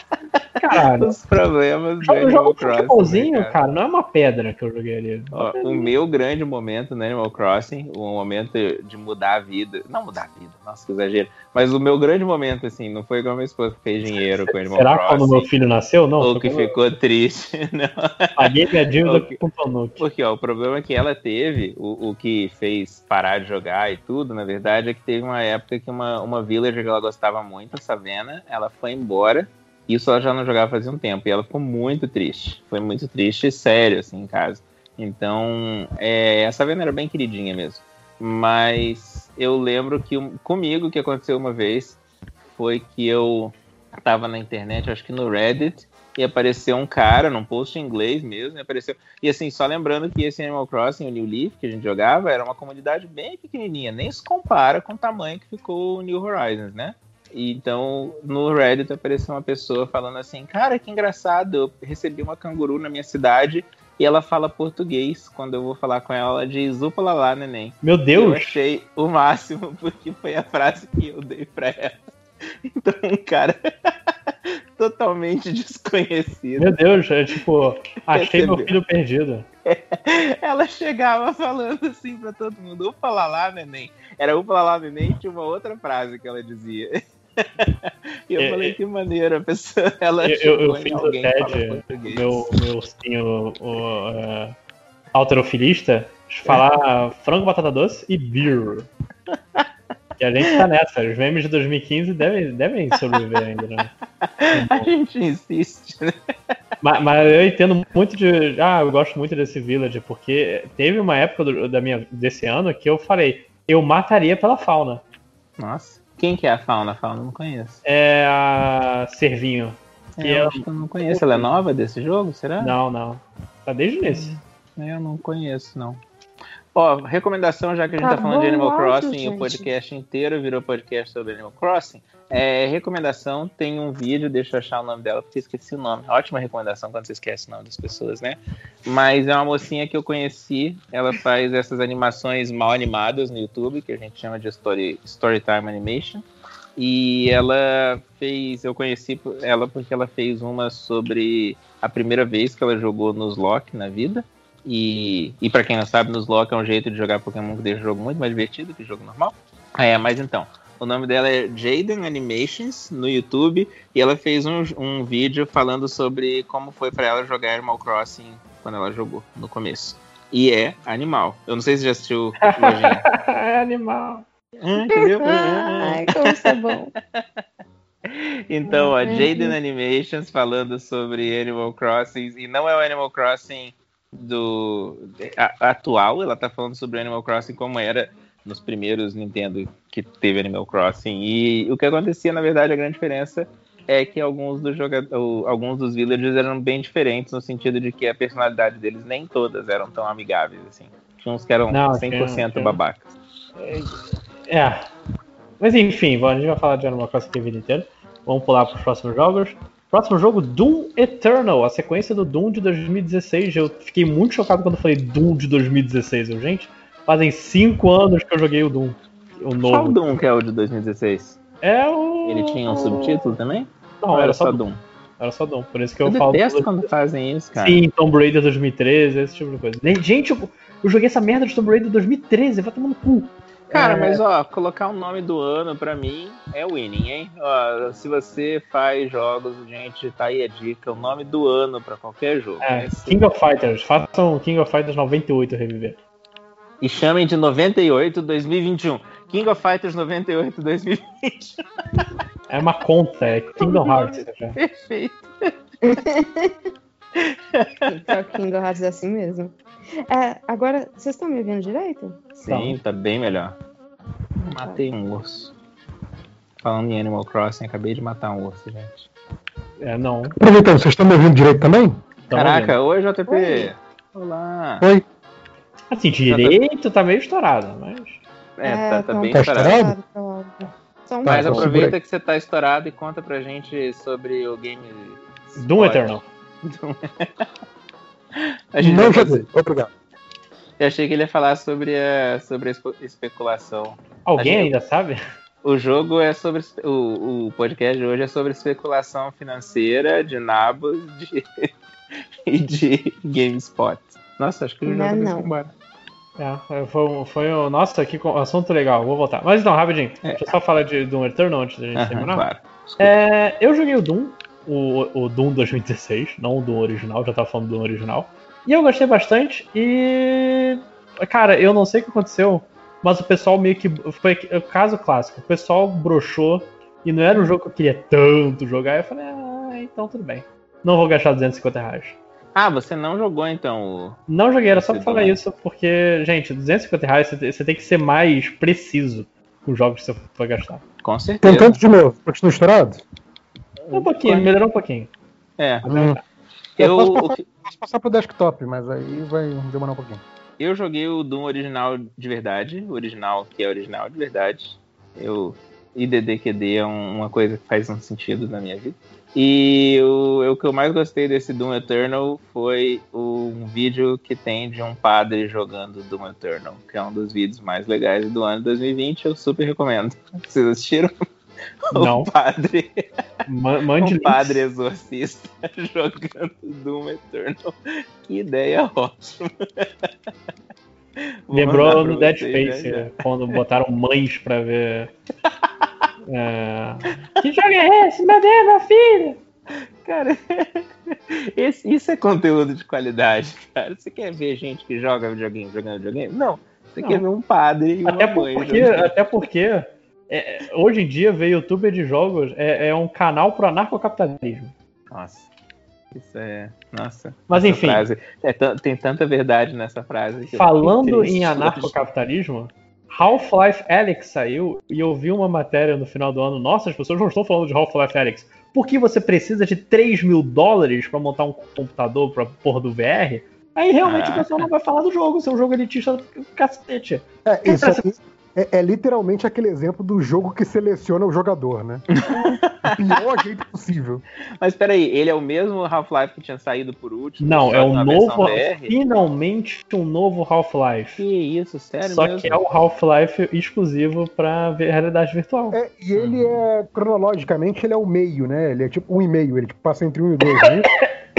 Caralho. Os problemas do jogo Animal Crossing. futebolzinho, né, cara. não é uma pedra que eu joguei ali. Ó, o meu grande momento no Animal Crossing, o momento de mudar a vida. Não mudar a vida, nossa, que exagero. Mas o meu grande momento, assim, não foi igual minha esposa que fez dinheiro com o Animal Será Crossing. quando meu filho nasceu? Não. Ou que eu ficou triste. Não. Paguei minha dívida Ok. com o. Porque ó, o problema que ela teve, o, o que fez parar de jogar e tudo, na verdade, é que teve uma época que uma, uma villager que ela gostava muito, a Savena, ela foi embora. Isso ela já não jogava fazia um tempo. E ela ficou muito triste. Foi muito triste e sério, assim, em casa. Então, é, a Savena era bem queridinha mesmo. Mas eu lembro que comigo o que aconteceu uma vez foi que eu tava na internet, acho que no Reddit, e apareceu um cara num post em inglês mesmo, e apareceu. E assim, só lembrando que esse Animal Crossing, o New Leaf, que a gente jogava, era uma comunidade bem pequenininha, nem se compara com o tamanho que ficou o New Horizons, né? E então, no Reddit apareceu uma pessoa falando assim: Cara, que engraçado, eu recebi uma canguru na minha cidade e ela fala português. Quando eu vou falar com ela, ela diz upa lá lá, neném. Meu Eu Deus! achei o máximo, porque foi a frase que eu dei pra ela. Então, um cara totalmente desconhecido. Meu Deus, é tipo, achei meu filho perdido. Ela chegava falando assim pra todo mundo, upa lá lá, neném. Era upa lá lá, neném, e tinha uma outra frase que ela dizia. E eu É, falei, é. que maneira, a pessoa, ela Eu, eu, eu fiz o TED, meu, meu ursinho o, é, alterofilista, falar frango, batata doce e beer. E a gente tá nessa. Os memes de 2015 devem, devem sobreviver ainda, né? A gente insiste, né? Mas, mas eu entendo muito de. Ah, eu gosto muito desse Village, porque teve uma época do- da minha, desse ano que eu falei, eu mataria pela fauna. Nossa, quem que é a fauna? A fauna eu não conheço. É a Servinho. Que É, eu ela- acho que eu não conheço. Ela é nova desse jogo, será? Não, não. Tá desde o início. Eu não conheço, não. Ó, recomendação, já que a gente tá Tá falando de Animal áudio, Crossing e o podcast inteiro virou podcast sobre Animal Crossing, É, recomendação, tem um vídeo, deixa eu achar o nome dela, porque esqueci o nome. Ótima recomendação quando você esquece o nome das pessoas, né? Mas é uma mocinha que eu conheci, ela faz essas animações mal animadas no YouTube, que a gente chama de story, Storytime Animation. E ela fez, eu conheci ela porque ela fez uma sobre a primeira vez que ela jogou nos Lock na vida. E, e para quem não sabe, nos Lock é um jeito de jogar Pokémon que deixa o jogo muito mais divertido que o jogo normal. É, mas então, o nome dela é Jaden Animations no YouTube e ela fez um, um vídeo falando sobre como foi para ela jogar Animal Crossing quando ela jogou no começo. E é animal. Eu não sei se já assistiu é animal. Ah, entendeu? Ai, como isso é bom. Então, a Jaden Animations falando sobre Animal Crossing e não é o Animal Crossing do a, atual, ela tá falando sobre Animal Crossing como era nos primeiros Nintendo que teve Animal Crossing. E o que acontecia, na verdade, a grande diferença é que alguns dos jogadores, alguns dos villagers eram bem diferentes no sentido de que a personalidade deles nem todas eram tão amigáveis assim. Tinha uns que eram Não, 100% tinha- tinha- babacas. É. Mas enfim, bom, a gente vai falar de Animal Crossing a vida inteira. Vamos pular para os próximos jogos. Próximo jogo, Doom Eternal, a sequência do Doom de 2016. Eu fiquei muito chocado quando falei Doom de 2016. Eu, gente, fazem 5 anos que eu joguei o Doom. O Qual novo. Doom que é o de 2016? É o. Ele tinha um subtítulo também? Não, Ou era só Doom. Doom. Era só Doom. Por isso que Eu, eu, falo. detesto quando fazem isso, cara. Sim, Tomb Raider 2013, esse tipo de coisa. Gente, eu, eu joguei essa merda de Tomb Raider 2013, vai tomar no cu. Cara, É. mas ó, colocar o nome do ano pra mim é winning, hein? Ó, se você faz jogos, gente, tá aí a dica, o nome do ano pra qualquer jogo. É, Esse- King of Fighters, façam King of Fighters 98 reviver. E chamem de 98 2021. King of Fighters 98 2021. É uma conta, é Kingdom Hearts. Perfeito. Pior que Kingdom Hearts é assim mesmo. É, agora, vocês estão me ouvindo direito? Sim, tá bem melhor. Matei um urso. Falando em Animal Crossing, acabei de matar um urso, gente. É, não. Aproveitando, vocês estão me ouvindo direito também? Caraca, oi JP. Oi. Olá. Oi. Assim, direito tá meio estourado, mas. É, tá, tá então bem Tá estourado. estourado? Só um Mas aproveita que você tá estourado e conta pra gente sobre o game. Doom. Eternal. A gente Não fazer- joguei, obrigado. Eu achei que ele ia falar sobre a, sobre a espe- especulação. Alguém A gente- ainda sabe? O jogo é sobre. O, o podcast de hoje é sobre especulação financeira de nabos de, e de GameSpot. Nossa, acho que o jogo Não, vai não. embora. É, foi, foi o. Nossa, que assunto legal, vou voltar. Mas não, rapidinho. É. Deixa eu só falar de Doom Eternal antes da gente Aham, terminar. claro. É, eu joguei o Doom, o, o Doom 2016, não o Doom original, já tava falando do Doom original. E eu gostei bastante e. Cara, eu não sei o que aconteceu, mas o pessoal meio que. Foi o caso clássico. O pessoal broxou e não era um jogo que eu queria tanto jogar. Eu falei, ah, então tudo bem. Não vou gastar 250 reais. Ah, você não jogou então o. Não joguei, era só pra falar isso, porque, gente, 250 reais você tem- você tem que ser mais preciso com os jogos que você for gastar. Com certeza. Tentando de novo, continua estourado? Um pouquinho, melhorou um pouquinho. É. Hum. Eu, posso, o passar, que- posso passar pro desktop, mas aí vai demorar um pouquinho. eu joguei o Doom original de verdade. O original que é original de verdade. Eu. IDDQD é um- uma coisa que faz um sentido na minha vida. E o, o que eu mais gostei desse Doom Eternal foi um vídeo que tem de um padre jogando Doom Eternal, que é um dos vídeos mais legais do ano 2020. Eu super recomendo. Vocês assistiram? Não. O padre, Ma- Mande um padre exorcista jogando Doom Eternal. Que ideia ótima. Vou Lembrou no Dead Space, quando botaram mães pra ver. É... Que jogo é esse? Meu Deus, meu filho! Cara, esse- isso é conteúdo de qualidade, cara. Você quer ver gente que joga videogame jogando videogame? Não. Você Não. quer ver um padre e Até mãe porque, até porque é, hoje em dia ver youtuber de jogos é, é um canal pro anarcocapitalismo. Nossa. Isso é. Nossa. Mas enfim. frase- é tem tanta verdade nessa frase. Falando em anarcocapitalismo, Half-Life Alyx saiu e eu vi uma matéria no final do ano. Nossa, as pessoas não estão falando de Half-Life Alyx. Por que você precisa de 3 mil dólares pra montar um computador pra porra do VR? Aí realmente Ah. o pessoal não vai falar do jogo, se é um jogo elitista do cacete. É, isso, Cara, aí, é, é literalmente aquele exemplo do jogo que seleciona o jogador, né? o pior jeito possível. Mas peraí, ele é o mesmo Half-Life que tinha saído por último? Não, é um versão novo. VR? Finalmente um novo Half-Life. Que isso, sério Só mesmo? que é o Half-Life exclusivo pra realidade virtual. É, e ele é, cronologicamente, ele é o meio, né? Ele é tipo um e meio, ele tipo, passa entre um e dois, né?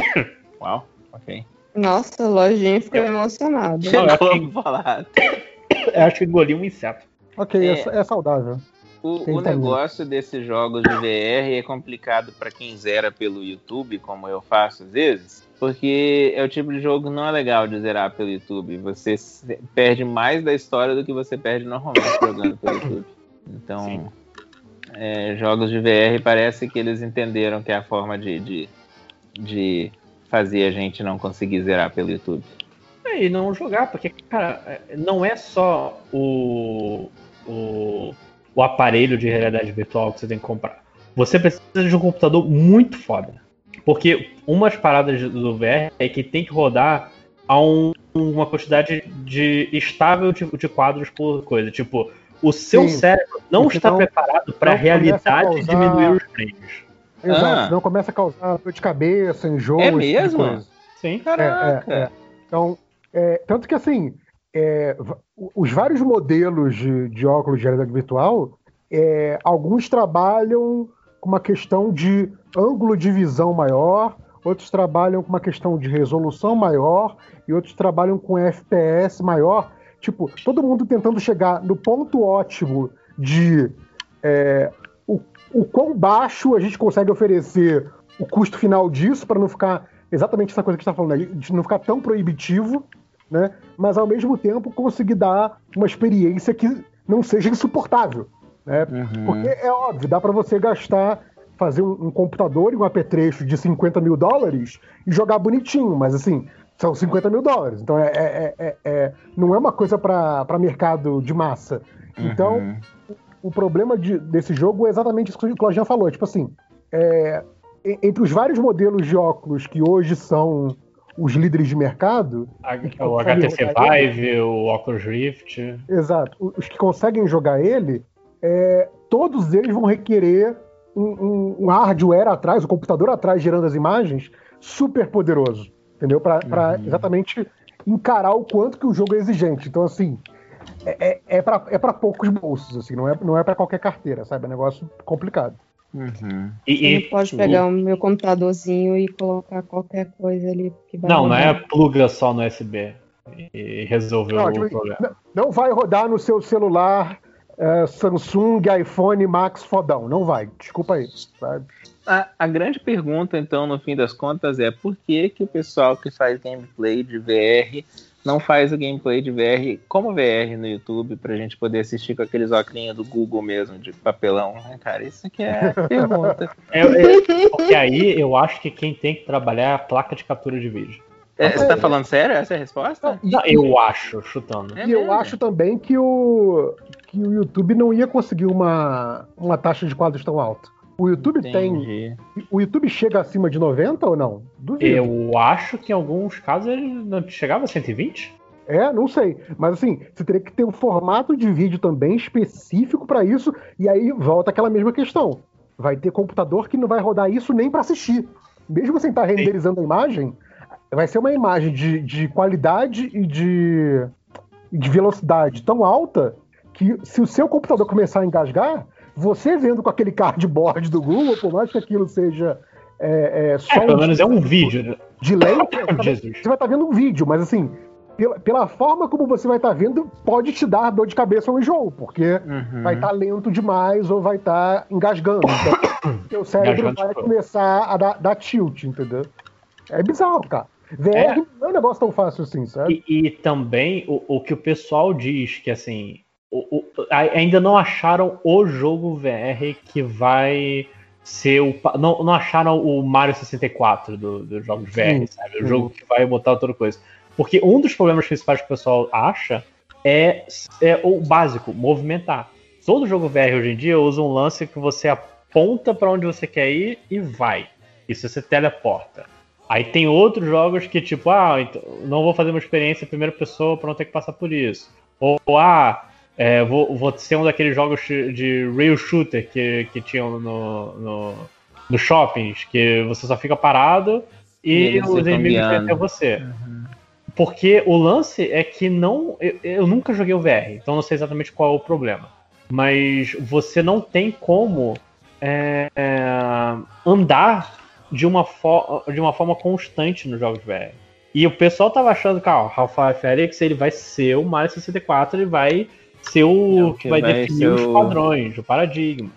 Uau, ok. Nossa, a lojinha ficou emocionada. Não, eu Vamos falar. Eu acho que engoliu um inseto. Ok, é, É. é saudável. O, o negócio desses jogos de VR é complicado pra quem zera pelo YouTube, como eu faço às vezes, porque é o tipo de jogo que não é legal de zerar pelo YouTube. Você perde mais da história do que você perde normalmente jogando pelo YouTube. Então, é, jogos de VR parece que eles entenderam que é a forma de, de, de fazer a gente não conseguir zerar pelo YouTube. E não jogar, porque, cara, é, não é só o, o, o aparelho de realidade virtual que você tem que comprar. Você precisa de um computador muito foda. Porque umas paradas do VR é que tem que rodar a um- uma quantidade de estável de, de quadros por coisa. Tipo, o seu Sim. cérebro não Porque está não- preparado para a não realidade causar- diminuir os frames. Exato, Ah. senão começa a causar dor de cabeça, enjoo. É tipo mesmo? Sim. Caraca! É, é, é. Então, é, tanto que assim, é, os vários modelos de, de óculos de realidade virtual, é, alguns trabalham com uma questão de ângulo de visão maior, outros trabalham com uma questão de resolução maior e outros trabalham com FPS maior. Tipo, todo mundo tentando chegar no ponto ótimo de é, o, o quão baixo a gente consegue oferecer o custo final disso para não ficar exatamente essa coisa que está falando, de não ficar tão proibitivo, né? Mas ao mesmo tempo conseguir dar uma experiência que não seja insuportável, né? Porque é óbvio, dá para você gastar, fazer um, um computador e um apetrecho de 50 mil dólares e jogar bonitinho, mas assim, são 50 mil dólares. Então é, é- é- é- não é uma coisa para mercado de massa. Então, Uhum. o problema de- desse jogo é exatamente isso que o Claudinha falou. Tipo assim, é, entre os vários modelos de óculos que hoje são os líderes de mercado, O HTC Vive, o Oculus Rift. exato, o- os que conseguem jogar ele, é, todos eles vão requerer um, um- um hardware atrás, um computador atrás gerando as imagens, super poderoso, entendeu? Para exatamente encarar o quanto que o jogo é exigente. Então, assim, é, é, é para é poucos bolsos, assim, não é, não é para qualquer carteira, sabe? É um negócio complicado. Uhum. E, Você não pode pegar o meu computadorzinho e colocar qualquer coisa ali que vai Não, não é pluga só no USB e resolveu Não, o tipo, problema. não- vai rodar no seu celular é, Samsung, iPhone, Max fodão. Não vai. Desculpa aí. Sabe? A, a grande pergunta, então, no fim das contas, é por que, que o pessoal que faz gameplay de VR não faz o gameplay de VR como VR no YouTube pra gente poder assistir com aqueles óculos do Google mesmo, de papelão, né, cara? Isso aqui é a pergunta. É, é, porque aí eu acho que quem tem que trabalhar é a placa de captura de vídeo. É, você tá falando sério? Essa é a resposta? Não, eu acho, chutando. É e eu acho também que o, que o YouTube não ia conseguir uma, uma taxa de quadros tão alta. O YouTube tem. Entendi. O YouTube chega acima de 90 ou não? Duvido. Eu acho que em alguns casos ele não chegava a 120. É, não sei. Mas assim, você teria que ter um formato de vídeo também específico para isso. E aí volta aquela mesma questão. Vai ter computador que não vai rodar isso nem para assistir. Mesmo sem estar renderizando a imagem, vai ser uma imagem de, de qualidade e de, e de velocidade tão alta que se o seu computador começar a engasgar, você vendo com aquele cardboard do Google, por mais que aquilo seja é, é, só É, pelo um menos é um vídeo. de lente, Jesus. você vai estar vendo um vídeo, mas assim, pela, pela forma como você vai estar vendo, pode te dar dor de cabeça ou enjoo, porque Uhum. vai estar lento demais ou vai estar engasgando. Então, seu cérebro Engasgando, vai tipo. começar a dar, dar tilt, entendeu? É bizarro, cara. VR É. não é um negócio tão fácil assim, sabe? E, e também o, o que o pessoal diz que assim o- o- ainda não acharam o jogo VR que vai ser o não, não acharam o Mario 64 do- dos jogos VR, Sim, sabe? O sim. jogo que vai botar toda coisa. Porque um dos problemas principais que o pessoal acha é, é o básico, movimentar. Todo jogo VR hoje em dia usa um lance que você aponta para onde você quer ir e vai. Isso você teleporta. Aí tem outros jogos que, tipo, ah, então, não vou fazer uma experiência em primeira pessoa para não ter que passar por isso. Ou, ah, É, vou, vou ser um daqueles jogos de rail shooter que, que tinham no, no, no shoppings, que você só fica parado E e, os inimigos vêm até você. Porque o lance é que não. Eu, eu nunca joguei o VR, então não sei exatamente qual é o problema. Mas você não tem como é, é, andar de uma, de uma forma constante nos jogos VR. E o pessoal tava achando que ah, o Half-Life Alyx ele vai ser o Mario 64, ele vai ser o É o que que vai, vai definir os o- padrões, o paradigma.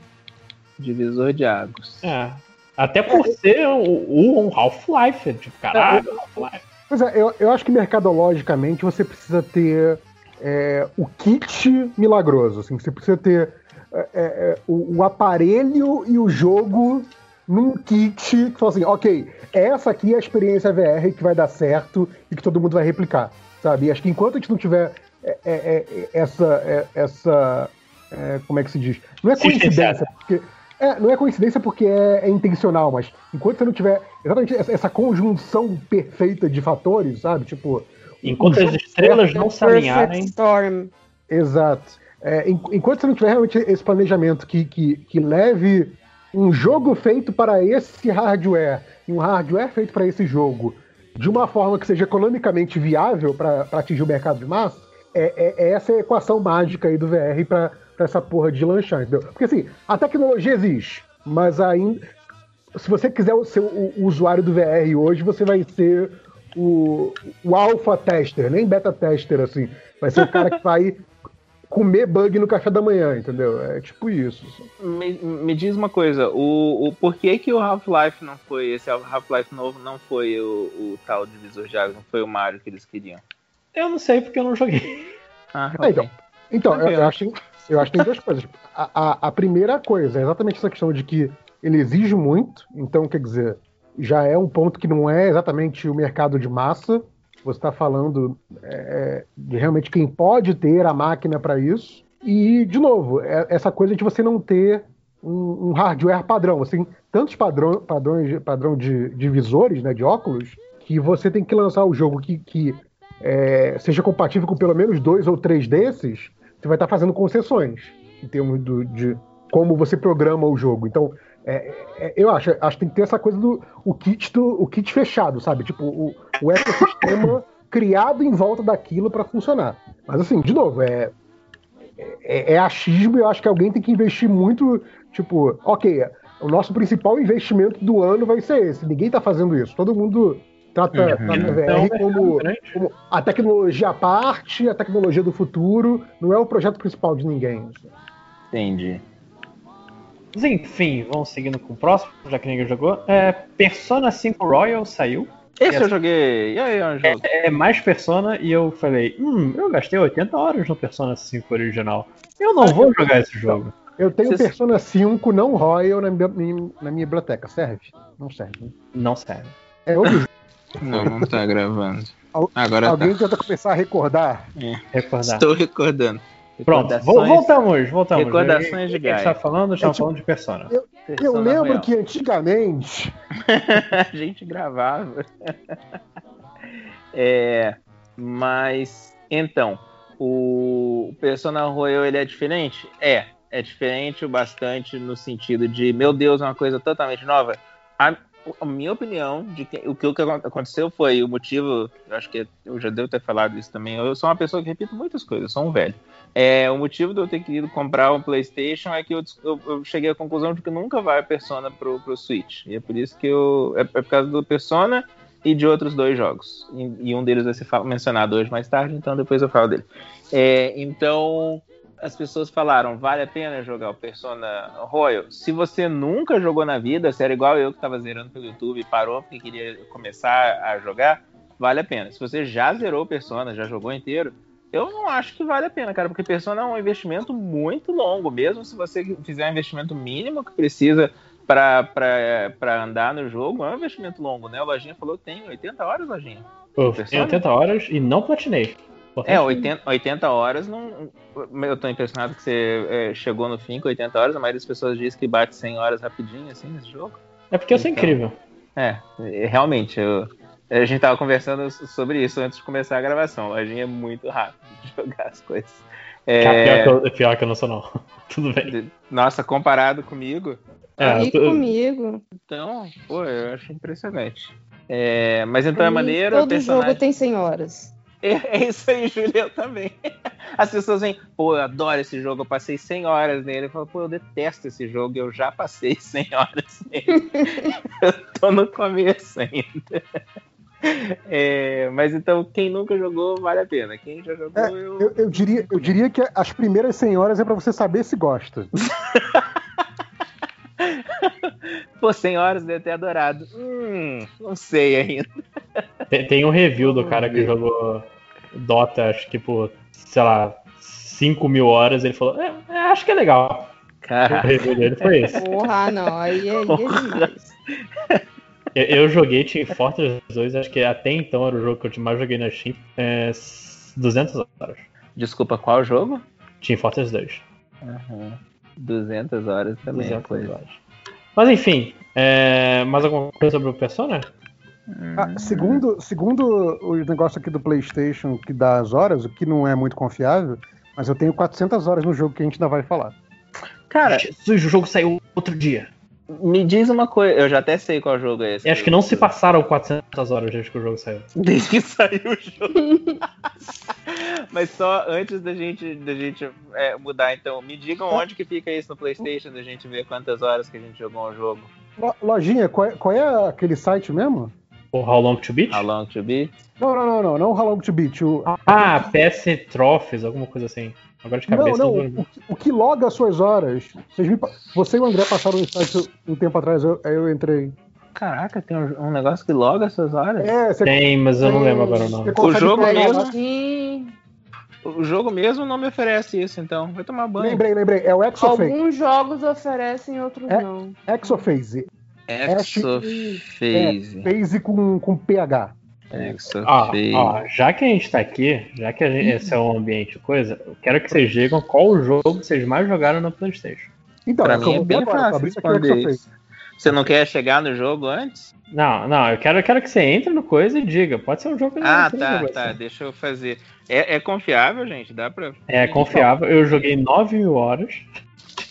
Divisor de águas. É. Até por ser o, o um Half-Life, tipo, caralho, Half-Life. Pois é, eu, eu acho que mercadologicamente você precisa ter é, o kit milagroso. Assim, você precisa ter é, é, o, o aparelho e o jogo num kit que fala assim, ok, essa aqui é a experiência VR que vai dar certo e que todo mundo vai replicar. Sabe? E acho que enquanto a gente não tiver é, é, é, essa. é, essa é, como é que se diz? Não é coincidência, porque. É, não é coincidência porque é, intencional, mas enquanto você não tiver exatamente essa, essa conjunção perfeita de fatores, sabe? Tipo. Enquanto as estrelas não se alinharem. Storm. Exato. En- enquanto você não tiver realmente esse planejamento que, que, que leve um jogo feito para esse hardware e um hardware feito para esse jogo de uma forma que seja economicamente viável para atingir o mercado de massa, é, é- é essa equação mágica aí do VR para essa porra de lanchar, entendeu? Porque assim, a tecnologia existe, mas ainda. Se você quiser ser o, o usuário do VR hoje, você vai ser o, o alpha tester, nem beta tester, assim. Vai ser o cara que vai comer bug no café da manhã, entendeu? É tipo isso. Me, me diz uma coisa, o, o por que que o Half-Life não foi, esse Half-Life novo não foi o, o tal divisor de águas, não foi o Mario que eles queriam? Eu não sei porque eu não joguei. Ah, Ah, então, então eu, Ok. eu acho, eu acho que tem duas coisas. A, a- a primeira coisa é exatamente essa questão de que ele exige muito, então, quer dizer, já é um ponto que não é exatamente o mercado de massa. Você está falando é, de realmente quem pode ter a máquina para isso. E, de novo, é- essa coisa de você não ter um, um hardware padrão. Você tem tantos padrão, padrões, de- padrão de, de visores, né, de óculos, que você tem que lançar o jogo que, que é, seja compatível com pelo menos dois ou três desses, você vai estar fazendo concessões em termos do- de como você programa o jogo. Então, é, é, eu acho, acho que tem que ter essa coisa do o kit, do, o kit fechado, sabe? Tipo, o, o ecossistema criado em volta daquilo para funcionar. Mas assim, de novo, é, é, é achismo e eu acho que alguém tem que investir muito, tipo, ok, o nosso principal investimento do ano vai ser esse. Ninguém tá fazendo isso. Todo mundo trata, Uhum. trata a Então, VR é como, grande. como a tecnologia à parte, a tecnologia do futuro, não é o projeto principal de ninguém. Entendi. Mas enfim, vamos seguindo com o próximo, já que ninguém jogou. É, Persona 5 Royal saiu. Esse Essa- eu joguei, e aí é um jogo? É mais Persona e eu falei, hum, eu gastei 80 horas no Persona 5 original. Eu não vou jogar esse jogo. Eu tenho Vocês- Persona 5 não Royal na minha, na minha biblioteca. Serve? Não serve. né? Não serve. É outro jogo. Não, não tá gravando. Agora Alguém tá. tenta começar a recordar. Recordar. Estou recordando. Pronto, voltamos, voltamos. Recordações de gente Gaia. tá falando? Estamos tipo- falando de Persona. Eu Persona lembro Royal. que antigamente. a gente gravava. é, mas então, o Persona Royal ele é diferente? É, é diferente o bastante no sentido de, meu Deus, é uma coisa totalmente nova. A, a minha opinião de que o que, aconteceu foi o motivo, eu acho que eu já devo ter falado isso também. Eu sou uma pessoa que repito muitas coisas, sou um velho. É, o motivo de eu ter querido comprar um PlayStation é que eu, eu- eu cheguei à conclusão de que nunca vai Persona pro, pro Switch. E é por isso que eu. É, é por causa do Persona e de outros dois jogos. E, e um deles vai ser mencionado hoje mais tarde, então depois eu falo dele. É, então. As pessoas falaram, vale a pena jogar o Persona Royal? Se você nunca jogou na vida, se era igual eu que estava zerando pelo YouTube e parou porque queria começar a jogar, vale a pena. Se você já zerou o Persona, já jogou inteiro, eu não acho que vale a pena, cara, porque Persona é um investimento muito longo, mesmo se você fizer um investimento mínimo que precisa para andar no jogo, é um investimento longo, né? O Lojinha falou que tem 80 horas, Lojinha. Persona? tenho 80 horas e não platinei. É, 80, 80 horas não. Eu tô impressionado que você é, chegou no fim com 80 horas. A maioria das pessoas diz que bate 100 horas rapidinho, assim, nesse jogo. É porque eu sou Então. incrível. É, é, realmente, eu, A gente tava conversando sobre isso antes de começar a gravação. A Lojinha é muito rápido de jogar as coisas. É... Pior, que eu, pior que eu não sou, não. Tudo bem. Nossa, comparado comigo. É, E tô- comigo. Então, pô, eu acho impressionante. É, mas então é maneiro. o Todo personagem... jogo tem 100 horas. É, é isso aí, Júlia, eu também. As pessoas vêm, pô, eu adoro esse jogo, eu passei 100 horas nele. Eu falo, pô, eu detesto esse jogo, eu já passei 100 horas nele. eu tô no começo ainda. É, mas então, quem nunca jogou, vale a pena. Quem já jogou, É, eu. eu, eu diria, eu diria que as primeiras 100 horas é pra você saber se gosta. Pô, 100 horas deve ter adorado. Hum, não sei ainda. Tem, tem um review do cara que jogou Dota, acho que por, sei lá, 5 mil horas. Ele falou: é, é, acho que é legal. O Cara, review dele foi esse. Porra, não. Aí é, aí é demais. Eu, eu joguei Team Fortress 2, acho que até então era o jogo que eu mais joguei na Steam. É, 200 horas. desculpa, qual jogo? Team Fortress 2. Uhum. 200 horas também. é 200 coisa. horas. Mas enfim, é, mais alguma coisa sobre o Persona? Ah, segundo, segundo o negócio aqui do PlayStation que dá as horas, o que não é muito confiável, mas eu tenho 400 horas no jogo que a gente ainda vai falar. Cara, Jesus, o jogo saiu outro dia. Me diz uma coisa, eu já até sei qual jogo é esse. E acho que não se passaram 400 horas desde que o jogo saiu. Desde que saiu o jogo. Mas só antes da gente, da gente é, mudar, então, me digam onde que fica isso no PlayStation, da gente ver quantas horas que a gente jogou um jogo. Lo- Lojinha, qual é, qual é aquele site mesmo? O How Long to Beat? How long to be? Não, não, não, não, não o How Long to Beat. O... Ah, PS Trophies, alguma coisa assim. Agora de Não, cabeça. não, tô- o, que- o que loga as suas horas. Vocês me Você e o André passaram no site um tempo atrás, eu, aí eu entrei. Caraca, tem um, um negócio que loga essas horas? É, você Tem, mas eu não lembro agora o nome. consegue jogo mesmo? O jogo mesmo não me ophece isso, então. Vai tomar banho. Lembrei, lembrei. É o Exophase. Alguns jogos oferecem, outros É. não. Exophase. Exophase. Phase com, com PH. Ó, ó, já que a gente tá aqui, já que a gente- esse é o ambiente coisa, eu quero que vocês digam qual o jogo que vocês mais jogaram no Playstation. Então, Pra é mim é bem agora, fácil responder isso. Você não quer chegar no jogo antes? Não, não, eu quero, eu quero que você entre no coisa e diga. Pode ser um jogo que Ah, tá, tá. assim. Deixa eu fazer. É, é confiável, gente? Dá pra. É confiável. Eu joguei 9 mil horas.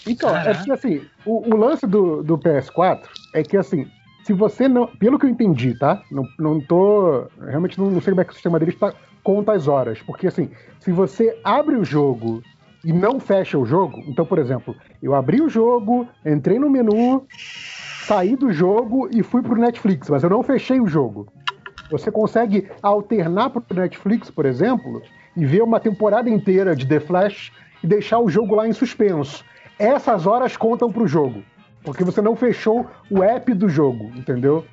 Então, é Caraca. porque assim, o, o lance do, do PS4 é que assim, se você não. Pelo que eu entendi, tá? Não, não tô. Realmente não, não sei como é que o sistema deles tá, conta as horas. Porque assim, se você abre o jogo e não fecha o jogo, então, por exemplo, eu abri o jogo, entrei no menu, saí do jogo e fui pro Netflix, mas eu não fechei o jogo. Você consegue alternar pro Netflix, por exemplo, e ver uma temporada inteira de The Flash e deixar o jogo lá em suspenso. Essas horas contam pro jogo, porque você não fechou o app do jogo, entendeu?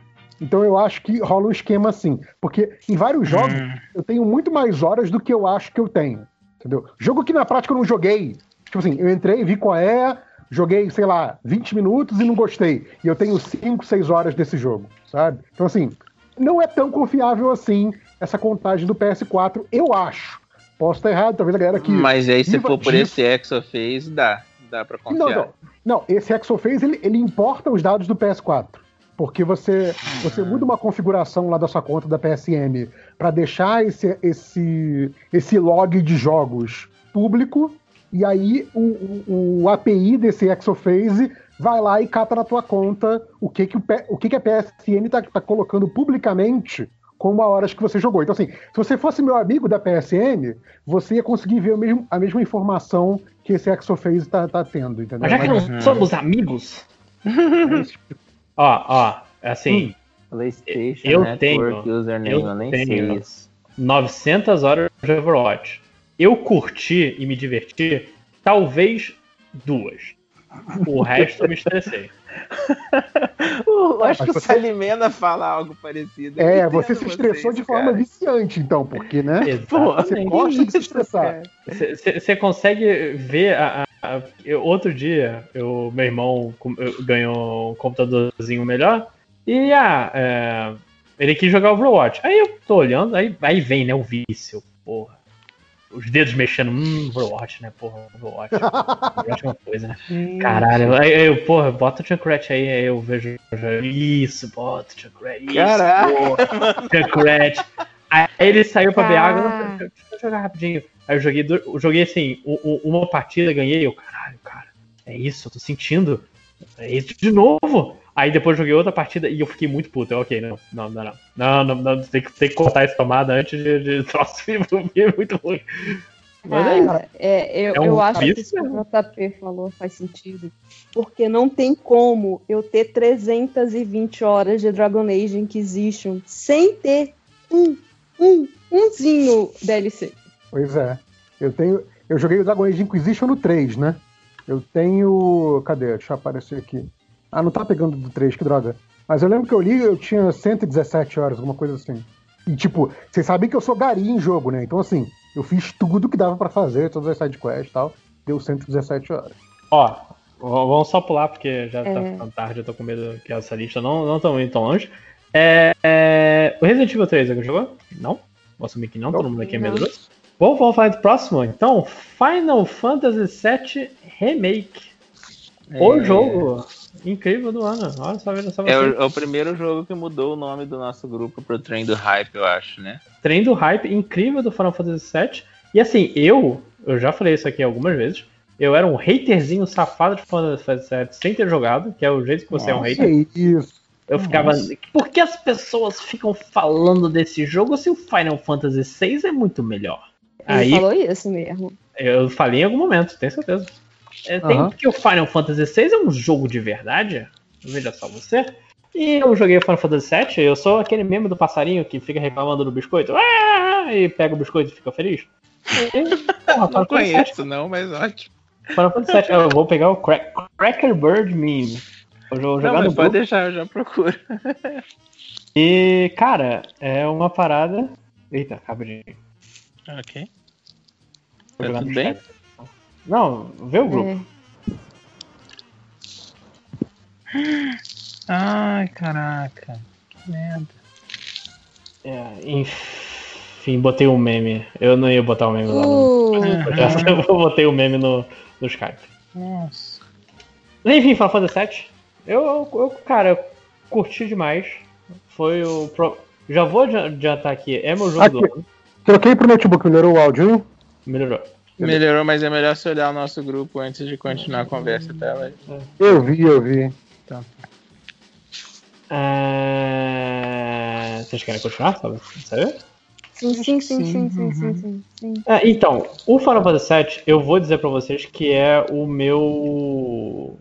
Então eu acho que rola um esquema assim, porque em vários jogos eu tenho muito mais horas do que eu acho que eu tenho, entendeu? Jogo que na prática eu não joguei, tipo assim, eu entrei, vi qual é, joguei, sei lá, 20 minutos e não gostei, e eu tenho 5, 6 horas desse jogo, sabe? Então assim, não é tão confiável assim essa contagem do PS4, eu acho. Posso estar errado, talvez a galera que. Mas aí, se for por disso- esse Exophase, dá. Dá pra confiar. Não, não. Não, esse Exophase ele, ele importa os dados do PS4. Porque você, você muda uma configuração lá da sua conta da PSN para deixar esse, esse, esse log de jogos público, e aí o, o, o API desse Exophase vai lá e cata na tua conta o que, que, o, o que, que a PSN tá, tá colocando publicamente como a horas que você jogou. Então, assim, se você fosse meu amigo da PSN, você ia conseguir ver o mesmo- a mesma informação que esse Exophase tá, tá tendo, entendeu? Mas já que não somos amigos. ó, ó, assim, PlayStation eu Network tenho, Username, eu eu nem sei tenho isso. 900 horas de Overwatch. Eu curti e me diverti, talvez duas. O resto eu me estressei. Acho que o você- Salimena fala algo parecido. Eu É, você se estressou vocês, de forma cara. viciante, então, porque, né? Pô, Você gosta de se estressar. Você consegue ver a, a- eu- outro dia, eu, meu irmão ganhou um computadorzinho melhor e ah, é, ele quis jogar Overwatch. Aí eu tô olhando, aí, aí vem, né, o vício, porra. Os dedos mexendo. Hum, Overwatch, né? Porra, Overwatch. Overwatch é uma coisa, né? Caralho, aí eu, porra, bota o Junkrat aí, aí eu vejo. Isso, bota o Junkrat. Isso, Caralho. porra, Junkrat. Aí ele saiu pra ver água. Deixa eu jogar rapidinho. Aí eu joguei, eu joguei assim, uma partida, ganhei. Eu, caralho, cara, é isso, eu tô sentindo. É isso de novo. Aí depois joguei outra partida e eu fiquei muito puto. Eu, ok, não, não, não, não. Não, não, não, tem, que, tem que cortar essa tomada antes de, de troço vir muito ruim. Mas é isso. Cara, é, eu, É um eu acho que vício isso que o JP falou faz sentido. Porque não tem como eu ter 320 horas de Dragon Age Inquisition sem ter um, um, umzinho DLC. Pois é. Eu tenho. Eu joguei o Dragon Age Inquisition no 3, né? Eu tenho. Cadê? Deixa eu aparecer aqui. Ah, não tá pegando do 3, que droga. Mas eu lembro que eu li, eu tinha 117 horas, alguma coisa assim. E tipo, vocês sabem que eu sou gari em jogo, né? Então assim, eu fiz tudo que dava pra fazer, todas as sidequests e tal. Deu 117 horas. Ó, vamos só pular, porque já tá É. ficando tarde, eu tô com medo que essa lista não, não tão indo tão longe. É, é, o Resident Evil 3, alguém jogou? Não? Vou assumir que não, todo mundo aqui é Não. medroso. Bom, vamos falar do próximo, então. Final Fantasy VII Remake. O É. jogo incrível do ano. Olha só, veja só. É o, é o primeiro jogo que mudou o nome do nosso grupo pro trem do hype, eu acho, né? trem do hype incrível do Final Fantasy VII. E assim, eu, eu já falei isso aqui algumas vezes, eu era um haterzinho safado de Final Fantasy VII sem ter jogado, que é o jeito que você é um hater. Que isso. Eu ficava. Por que as pessoas ficam falando desse jogo se o Final Fantasy VI é muito melhor? Ele Aí falou isso mesmo. eu falei em algum momento, tenho certeza. É, tem Aham. porque o Final Fantasy VI é um jogo de verdade. Veja só você. E eu joguei Final Fantasy VII, eu sou aquele meme do passarinho que fica reclamando do biscoito. "Ah!" E pega o biscoito e fica feliz. E, porra, Não Final Fantasy VII conheço, não, mas ótimo. Final Fantasy VII, eu vou pegar o Crack- Cracker Bird meme. Eu vou Não, jogar mas no pode grupo. deixar, eu já procuro. E, cara, é uma parada. Eita, rapidinho. Ok. Tá tudo bem? chat. Não, vê o grupo. É. Ai, caraca. Que merda. É, enfim, botei um meme. Eu não ia botar o meme lá. no- Uh, Eu botei o meme no, no Skype. Nossa. Enfim, Final Fantasy VII. Eu, eu, cara, eu curti demais. Foi o. pro- Já vou adi- adiantar aqui, é meu jogo do Aqui. ano. Troquei pro notebook, melhorou o áudio? Melhorou. Melhorou, mas é melhor você olhar o nosso grupo antes de continuar a conversa, tá? Ela- Eu vi, eu vi. É... Vocês querem continuar? Sabe? Sabe? sim, sim, sim, sim, sim, sim, sim, sim. Ah, então, o Final Fantasy VII, eu vou dizer pra vocês que é o meu.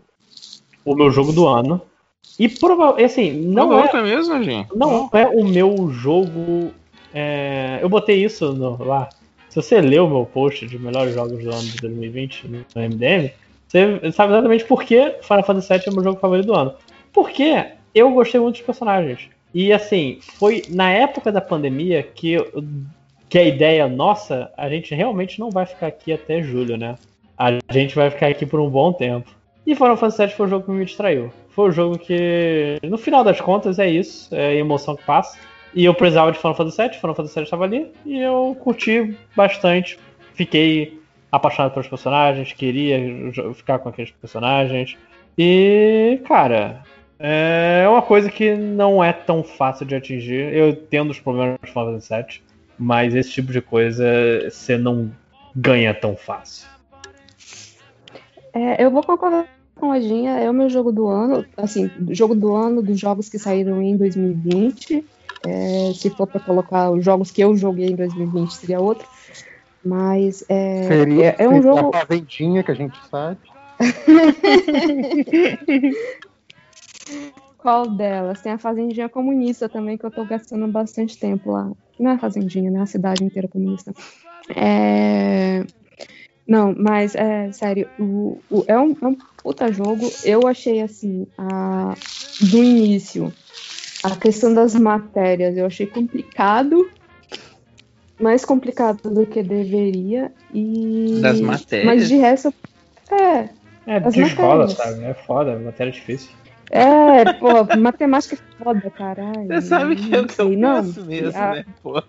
O meu jogo do ano. E provavelmente, assim, não Não é, é mesmo, gente? não é o meu jogo. é, Eu botei isso no- lá. Se você lê o meu post de melhores jogos do ano de 2020 no MDM, você sabe exatamente por que Final Fantasy VII é o meu jogo favorito do ano. Porque eu gostei muito dos personagens. E assim, foi na época da pandemia que, que a ideia nossa, a gente realmente não vai ficar aqui até julho, né? A gente vai ficar aqui por um bom tempo. E Final Fantasy VII foi o jogo que me distraiu. Foi o jogo que, no final das contas, é isso, é a emoção que passa. E eu precisava de Final Fantasy VII, Final Fantasy VII estava ali, e eu curti bastante. Fiquei apaixonado pelos personagens, queria ficar com aqueles personagens. E, cara, é uma coisa que não é tão fácil de atingir. Eu entendo os problemas do Final Fantasy VII, mas esse tipo de coisa você não ganha tão fácil. É, eu vou concordar com a Lojinha, é o meu jogo do ano, assim, jogo do ano dos jogos que saíram em 2020. É, se for para colocar os jogos que eu joguei em 2020, seria outro. Mas é, Seria é, um jogo. a fazendinha que a gente sabe. Qual delas? Tem a Fazendinha Comunista também, que eu tô gastando bastante tempo lá. Não é a Fazendinha, né? A cidade inteira comunista. É... Não, mas é sério, o, o- é, um, é um puta jogo. Eu achei assim, a, do início, a questão das matérias, eu achei complicado. Mais complicado do que deveria. E... Das matérias? Mas de resto, é. É, As de escola, matérias. sabe? É foda, matéria difícil. É, pô, matemática é foda, caralho. Você sabe que eu, Não que eu sei, não. mesmo, Ah, né? Pô.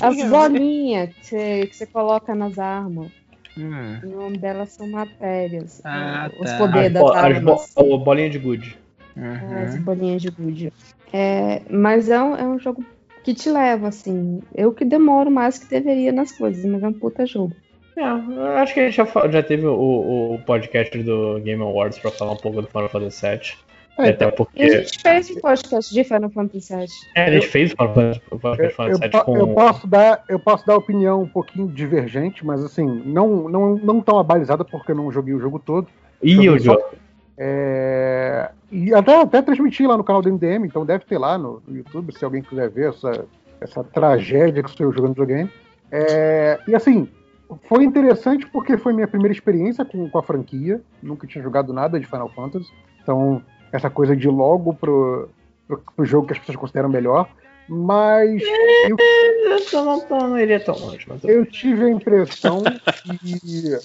As bolinhas que você, coloca nas armas. Hum. O nome delas são matérias. Ah, os tá. poderes As, das bo armas. bo bolinha de good. É, As Uhum. bolinhas de gude. É, mas é um, é um jogo que te leva, assim. Eu que demoro mais que deveria nas coisas, mas é um puta jogo. É, eu acho que a gente já, já teve o, o podcast do Game Awards pra falar um pouco do Final Fantasy VII. É, Até E a porque gente fez um podcast de Final Fantasy VII. é, a gente fez o Final Fantasy o podcast Eu, Final Fantasy po- VII com. eu posso dar, eu posso dar opinião um pouquinho divergente, mas assim, não, não, não tão abalizada porque eu não joguei o jogo todo. Ih, Joguei o só- jogo. É, e até, até transmiti lá no canal do MDM, então deve ter lá no, no YouTube, se alguém quiser ver essa, essa tragédia que sou eu jogando videogame. É, e assim, foi interessante porque foi minha primeira experiência com, com a franquia, nunca tinha jogado nada de Final Fantasy, então essa coisa de logo pro, pro, pro jogo que as pessoas consideram melhor. Mas eu, Eu não, não, iria tão longe, mas eu- tive a impressão que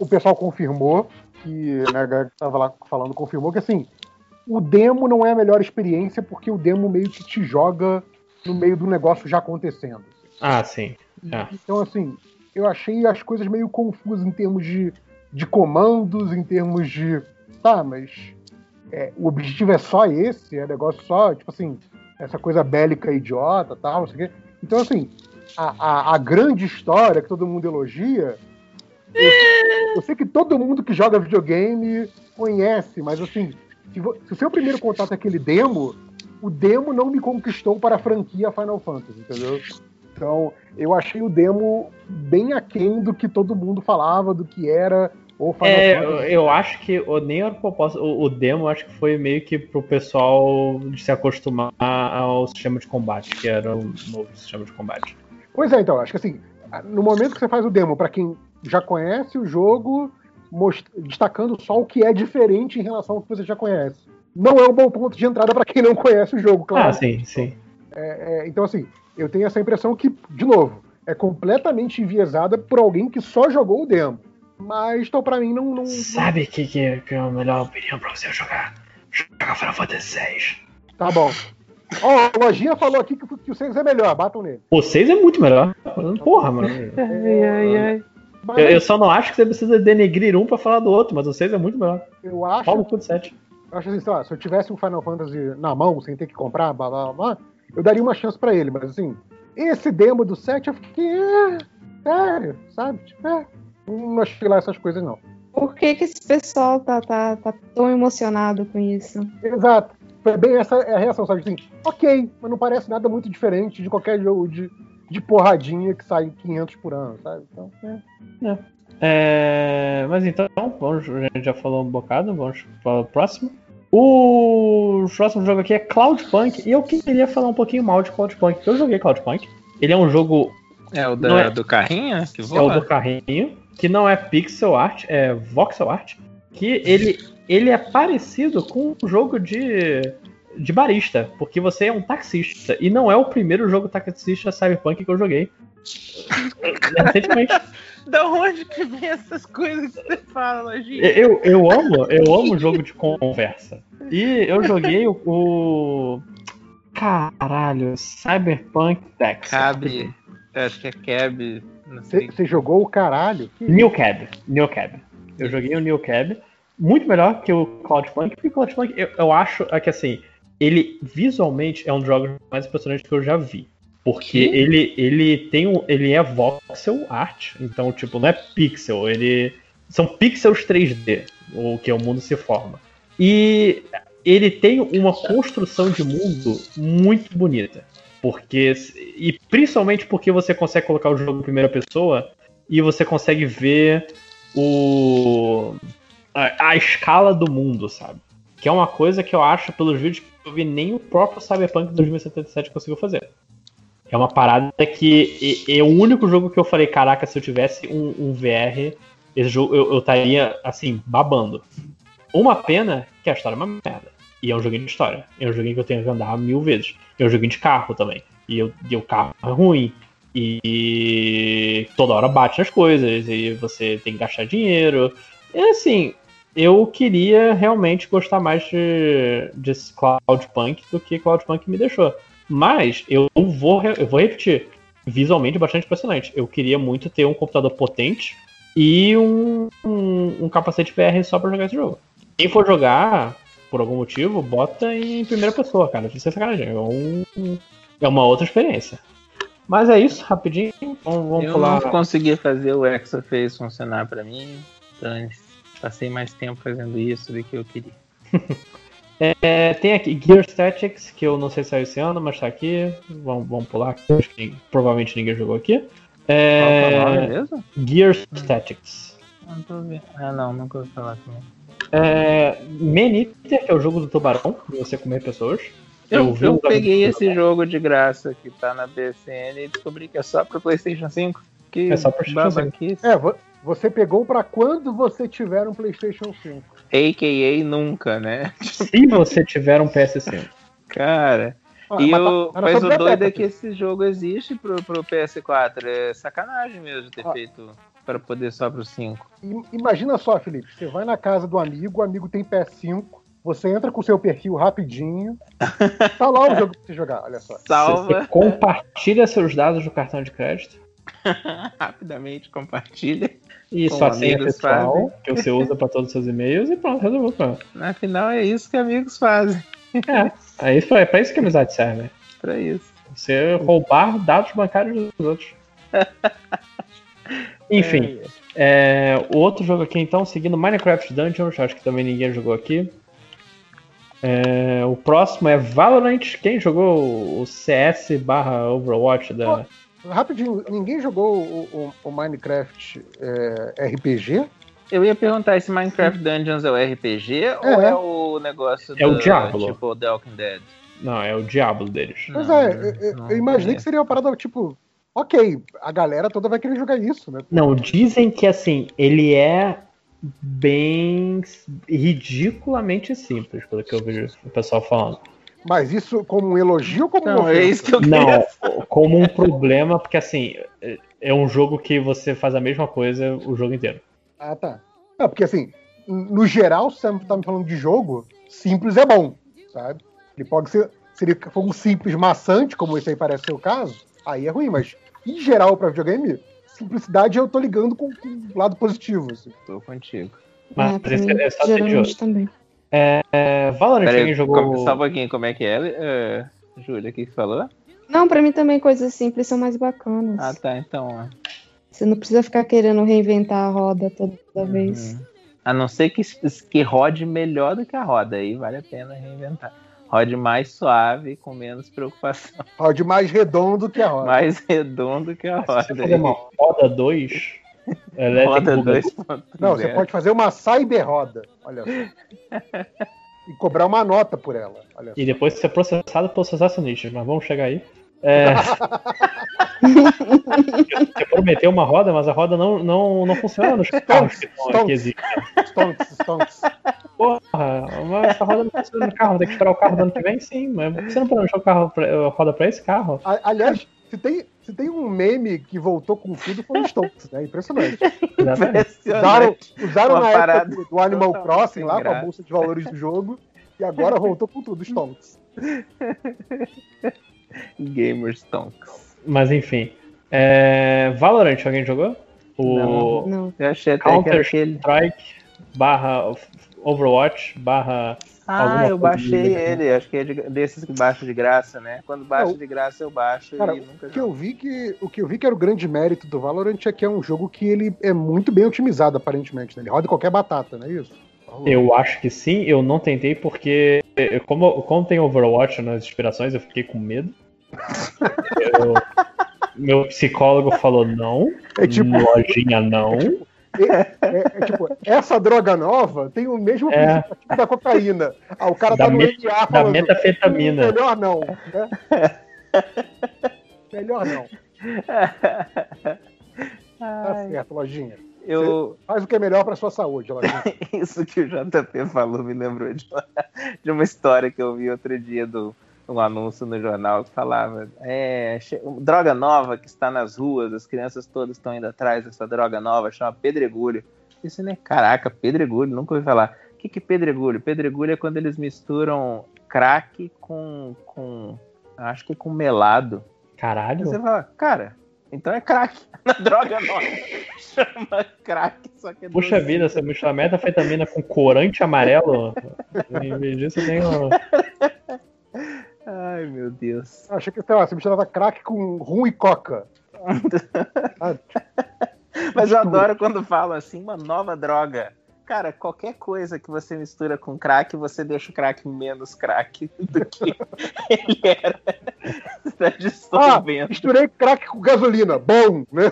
o pessoal confirmou, que né, a galera que estava lá falando confirmou que assim, o demo não é a melhor experiência porque o demo meio que te joga no meio do negócio já acontecendo. Ah, sim. É. Então, assim, eu achei as coisas meio confusas em termos de, de comandos, em termos de. Tá, mas é, o objetivo é só esse, é negócio só, tipo assim, essa coisa bélica idiota tal, não sei o quê. Então, assim, a, a, a grande história que todo mundo elogia. Eu, eu sei que todo mundo que joga videogame conhece, mas assim, se, se o seu primeiro contato é aquele demo, o demo não me conquistou para a franquia Final Fantasy, entendeu? Então, eu achei o demo bem aquém do que todo mundo falava, do que era o Final É, eu, Fantasy. eu acho que o, nem era proposta. O, o demo acho que foi meio que pro pessoal se acostumar ao sistema de combate, que era um novo sistema de combate. Pois é, então, acho que assim, no momento que você faz o demo para quem já conhece o jogo, most- destacando só o que é diferente em relação ao que você já conhece. Não é um bom ponto de entrada para quem não conhece o jogo, claro. Ah, sim, sim. É, é, então, assim, eu tenho essa impressão que, de novo, é completamente enviesada por alguém que só jogou o demo. Mas, então, pra mim, não. não Sabe o que, que, que é a melhor opinião pra você jogar? Joga Final Fantasy VI. Tá bom. Ó, o Lojinha falou aqui que, que o 6 é melhor, batam nele. O 6 é muito melhor. Porra, mano. Ai, ai, ai. Mas Eu, eu só não acho que você precisa denegrir um pra falar do outro, mas o 6 é muito melhor. eu acho, Pau no cu do 7. eu acho assim, sei lá, se eu tivesse um Final Fantasy na mão, sem ter que comprar, blá blá blá, eu daria uma chance pra ele, mas assim, esse demo do 7 eu fiquei. É, sério, sabe? Tipo, é, não achei lá essas coisas, não. Por que, que esse pessoal tá, tá, tá tão emocionado com isso? Exato. Foi bem essa é a reação, sabe? Assim, ok, mas não parece nada muito diferente de qualquer jogo de, de porradinha que sai 500 por ano, sabe? Então, é. É, mas então, vamos, a gente já falou um bocado, vamos para o próximo. O próximo jogo aqui é Cloudpunk, e eu queria falar um pouquinho mal de Cloudpunk, porque eu joguei Cloudpunk. Ele é um jogo É o da, é- do carrinho que é o voa? do carrinho, que não é pixel art, é voxel art, que ele, ele é parecido com um jogo de, de barista, porque você é um taxista, e não é o primeiro jogo taxista cyberpunk que eu joguei. Recentemente. Da onde que vem essas coisas que você fala, Lojinha? Eu, eu amo, eu amo jogo de conversa. E eu joguei o. o- Caralho, Cyberpunk. Cabe. eu Acho que é Cab. Você jogou o caralho? Que New Cab. New Cab. Eu joguei o New Cab. Muito melhor que o Cloudpunk, porque o Cloudpunk, eu, eu acho é que assim, ele visualmente é um dos jogos mais impressionantes que eu já vi. Porque Que? ele, ele tem um. Ele é voxel art, então, tipo, não é pixel, ele. São pixels 3D, o que o mundo se forma. E ele tem uma construção de mundo muito bonita. Porque. E principalmente porque você consegue colocar o jogo em primeira pessoa e você consegue ver o. A, a escala do mundo, sabe? Que é uma coisa que eu acho, pelos vídeos que eu vi, nem o próprio Cyberpunk 2077 conseguiu fazer. É uma parada que é, é o único jogo que eu falei, caraca, se eu tivesse um, um VR, esse jogo eu estaria, assim, babando. Uma pena que a história é uma merda. E é um joguinho de história. É um joguinho que eu tenho que andar mil vezes. É um joguinho de carro também. E, eu, e o carro é ruim. E toda hora bate nas coisas. E você tem que gastar dinheiro. E assim, eu queria realmente gostar mais de, de Cloudpunk do que Cloudpunk me deixou. Mas eu vou, eu vou repetir. Visualmente bastante impressionante. Eu queria muito ter um computador potente e um, um, um capacete VR só pra jogar esse jogo. Quem for jogar, por algum motivo, bota em primeira pessoa, cara. Isso é sacanagem. É, um, é uma outra experiência. Mas é isso, rapidinho. Vamos, vamos eu pular. não consegui fazer o Exoface funcionar pra mim. Então, passei mais tempo fazendo isso do que eu queria. É, tem aqui Gear Statics, que eu não sei se saiu esse ano, mas tá aqui. Vamos, vamos pular, eu acho que provavelmente ninguém jogou aqui. É, Qual que é mesmo? Gear Statics. Não tô vendo. Ah, não, nunca ouvi falar também. É, Man Eater, que é o jogo do tubarão, de você comer pessoas. Eu, eu um peguei esse jogo de graça que tá na PSN e descobri que é só pro PlayStation 5. Que É só pro PlayStation 5. babaquice. É, você pegou pra quando você tiver um PlayStation 5. AKA nunca, né? Se você tiver um PS5. Cara. Ah, e mas tá- o, mas só o beta, doido é filho. que esse jogo existe pro, pro PS4. É sacanagem mesmo ter Ah. feito para poder só pro 5. I- Imagina só, Felipe, você vai na casa do amigo, o amigo tem PS5, você entra com o seu perfil rapidinho, tá lá o jogo pra você jogar, olha só. Salva Você compartilha seus dados do cartão de crédito rapidamente, compartilha. e Com sua senha pessoal, fazem. que você usa para todos os seus e-mails, e pronto, resolveu o problema. Afinal, é isso que amigos fazem. É, é, isso, é pra isso que a amizade serve. Pra isso. Você roubar dados bancários dos outros. Enfim, é, o outro jogo aqui então, seguindo Minecraft Dungeons, acho que também ninguém jogou aqui. É, o próximo é Valorant. Quem jogou o CS barra Overwatch da. Rapidinho, ninguém jogou o, o- o Minecraft é, RPG? Eu ia perguntar, esse Minecraft Dungeons é o RPG ou é o negócio É o do, Diablo. tipo The Walking Dead? Não, é o Diablo deles. Pois Não, é, eu- eu, imaginei que seria uma parada tipo, ok, a galera toda vai querer jogar isso, né? Não, dizem que assim, ele é bem ridiculamente simples, pelo que eu vejo o pessoal falando. Mas isso como um elogio ou como Não, uma é ofensa? isso que eu Não, queria. como um problema, porque assim, é- é um jogo que você faz a mesma coisa o jogo inteiro. Ah, tá. Não, porque assim, no geral, se você tá me falando de jogo, simples é bom, sabe? Ele pode ser, se ele for um simples maçante, como esse aí parece ser o caso, aí é ruim, mas em geral pra videogame, simplicidade eu tô ligando com, com o lado positivo, assim. Tô contigo. Mas É, mim, que é só geralmente tedioso. também. É, Valorant, Peraí, alguém jogou. como- só um pouquinho, como é que é, é Júlia, o que que falou? Não, pra mim também coisas simples são mais bacanas. Ah, tá, então. Você não precisa ficar querendo reinventar a roda toda vez. Uhum. A não ser que, que rode melhor do que a roda, aí vale a pena reinventar. Rode mais suave, com menos preocupação. Rode mais redondo que a roda. Mais redondo que a Se você roda. fazer uma roda 2, elétrica Roda buga- 2.0. Não, você pode fazer uma cyber roda, olha só. e cobrar uma nota por ela, olha só. e depois ser processado pelos acionistas, mas vamos chegar aí. É... Você prometeu uma roda, mas a roda não, não, não funciona nos carros que, estão- que Stonks. existem. Stonks, stonks. Porra, mas essa roda não funciona no carro, tem que esperar o carro do ano que vem, sim, mas você não planejou o carro pra, a roda pra esse carro? A- Aliás, se tem, se tem um meme que voltou com tudo, foi o Stonks, né? Impressionante. Exatamente. Usaram, usaram Uma na época parada do, do Animal Crossing lá, com a bolsa de valores do jogo, e agora voltou com tudo, Stonks. Gamer Stonks. Mas enfim. É... Valorant, alguém jogou? O Não. Eu achei até que era Counter aquele. Strike barra Overwatch barra. Ah, eu baixei ele. Acho que é de- desses que baixo de graça, né? Quando baixo Não. de graça, eu baixo Cara, e nunca O que eu vi que o que eu vi que era o grande mérito do Valorant é que é um jogo que ele é muito bem otimizado aparentemente, né? Ele roda qualquer batata, não é isso? Eu acho que sim, eu não tentei porque, eu- como, como tem Overwatch nas inspirações, eu fiquei com medo. Eu- meu psicólogo falou não, É tipo- lojinha não. É, é tipo, essa droga nova tem o mesmo É. princípio ativo da cocaína. Ah, o cara Da tá no me- NA Da falando, metafetamina. melhor não, né? melhor não. Tá certo, lojinha. Eu, Faz o que é melhor pra sua saúde, lojinha. Isso que o JP falou me lembrou de uma, de uma história que eu vi outro dia do um anúncio no jornal que falava é, droga nova que está nas ruas, as crianças todas estão indo atrás dessa droga nova, chama pedregulho. Isso né? Caraca, pedregulho, nunca ouvi falar. O que, que é pedregulho? Pedregulho é quando eles misturam crack com, com acho que com melado. Caralho. Aí você fala, cara, então é crack. Na droga nova. Chama crack, só que é Puxa doce. vida, você mistura metafetamina com corante amarelo. em vez disso, tem um... Ai, meu Deus. Eu achei que, sei lá, você misturava crack com rum e coca. Ah, Mas eu adoro quando falam assim, uma nova droga. Cara, qualquer coisa que você mistura com crack, você deixa o crack menos crack do que ele era. Você tá Ah, misturei crack com gasolina. Bom, né?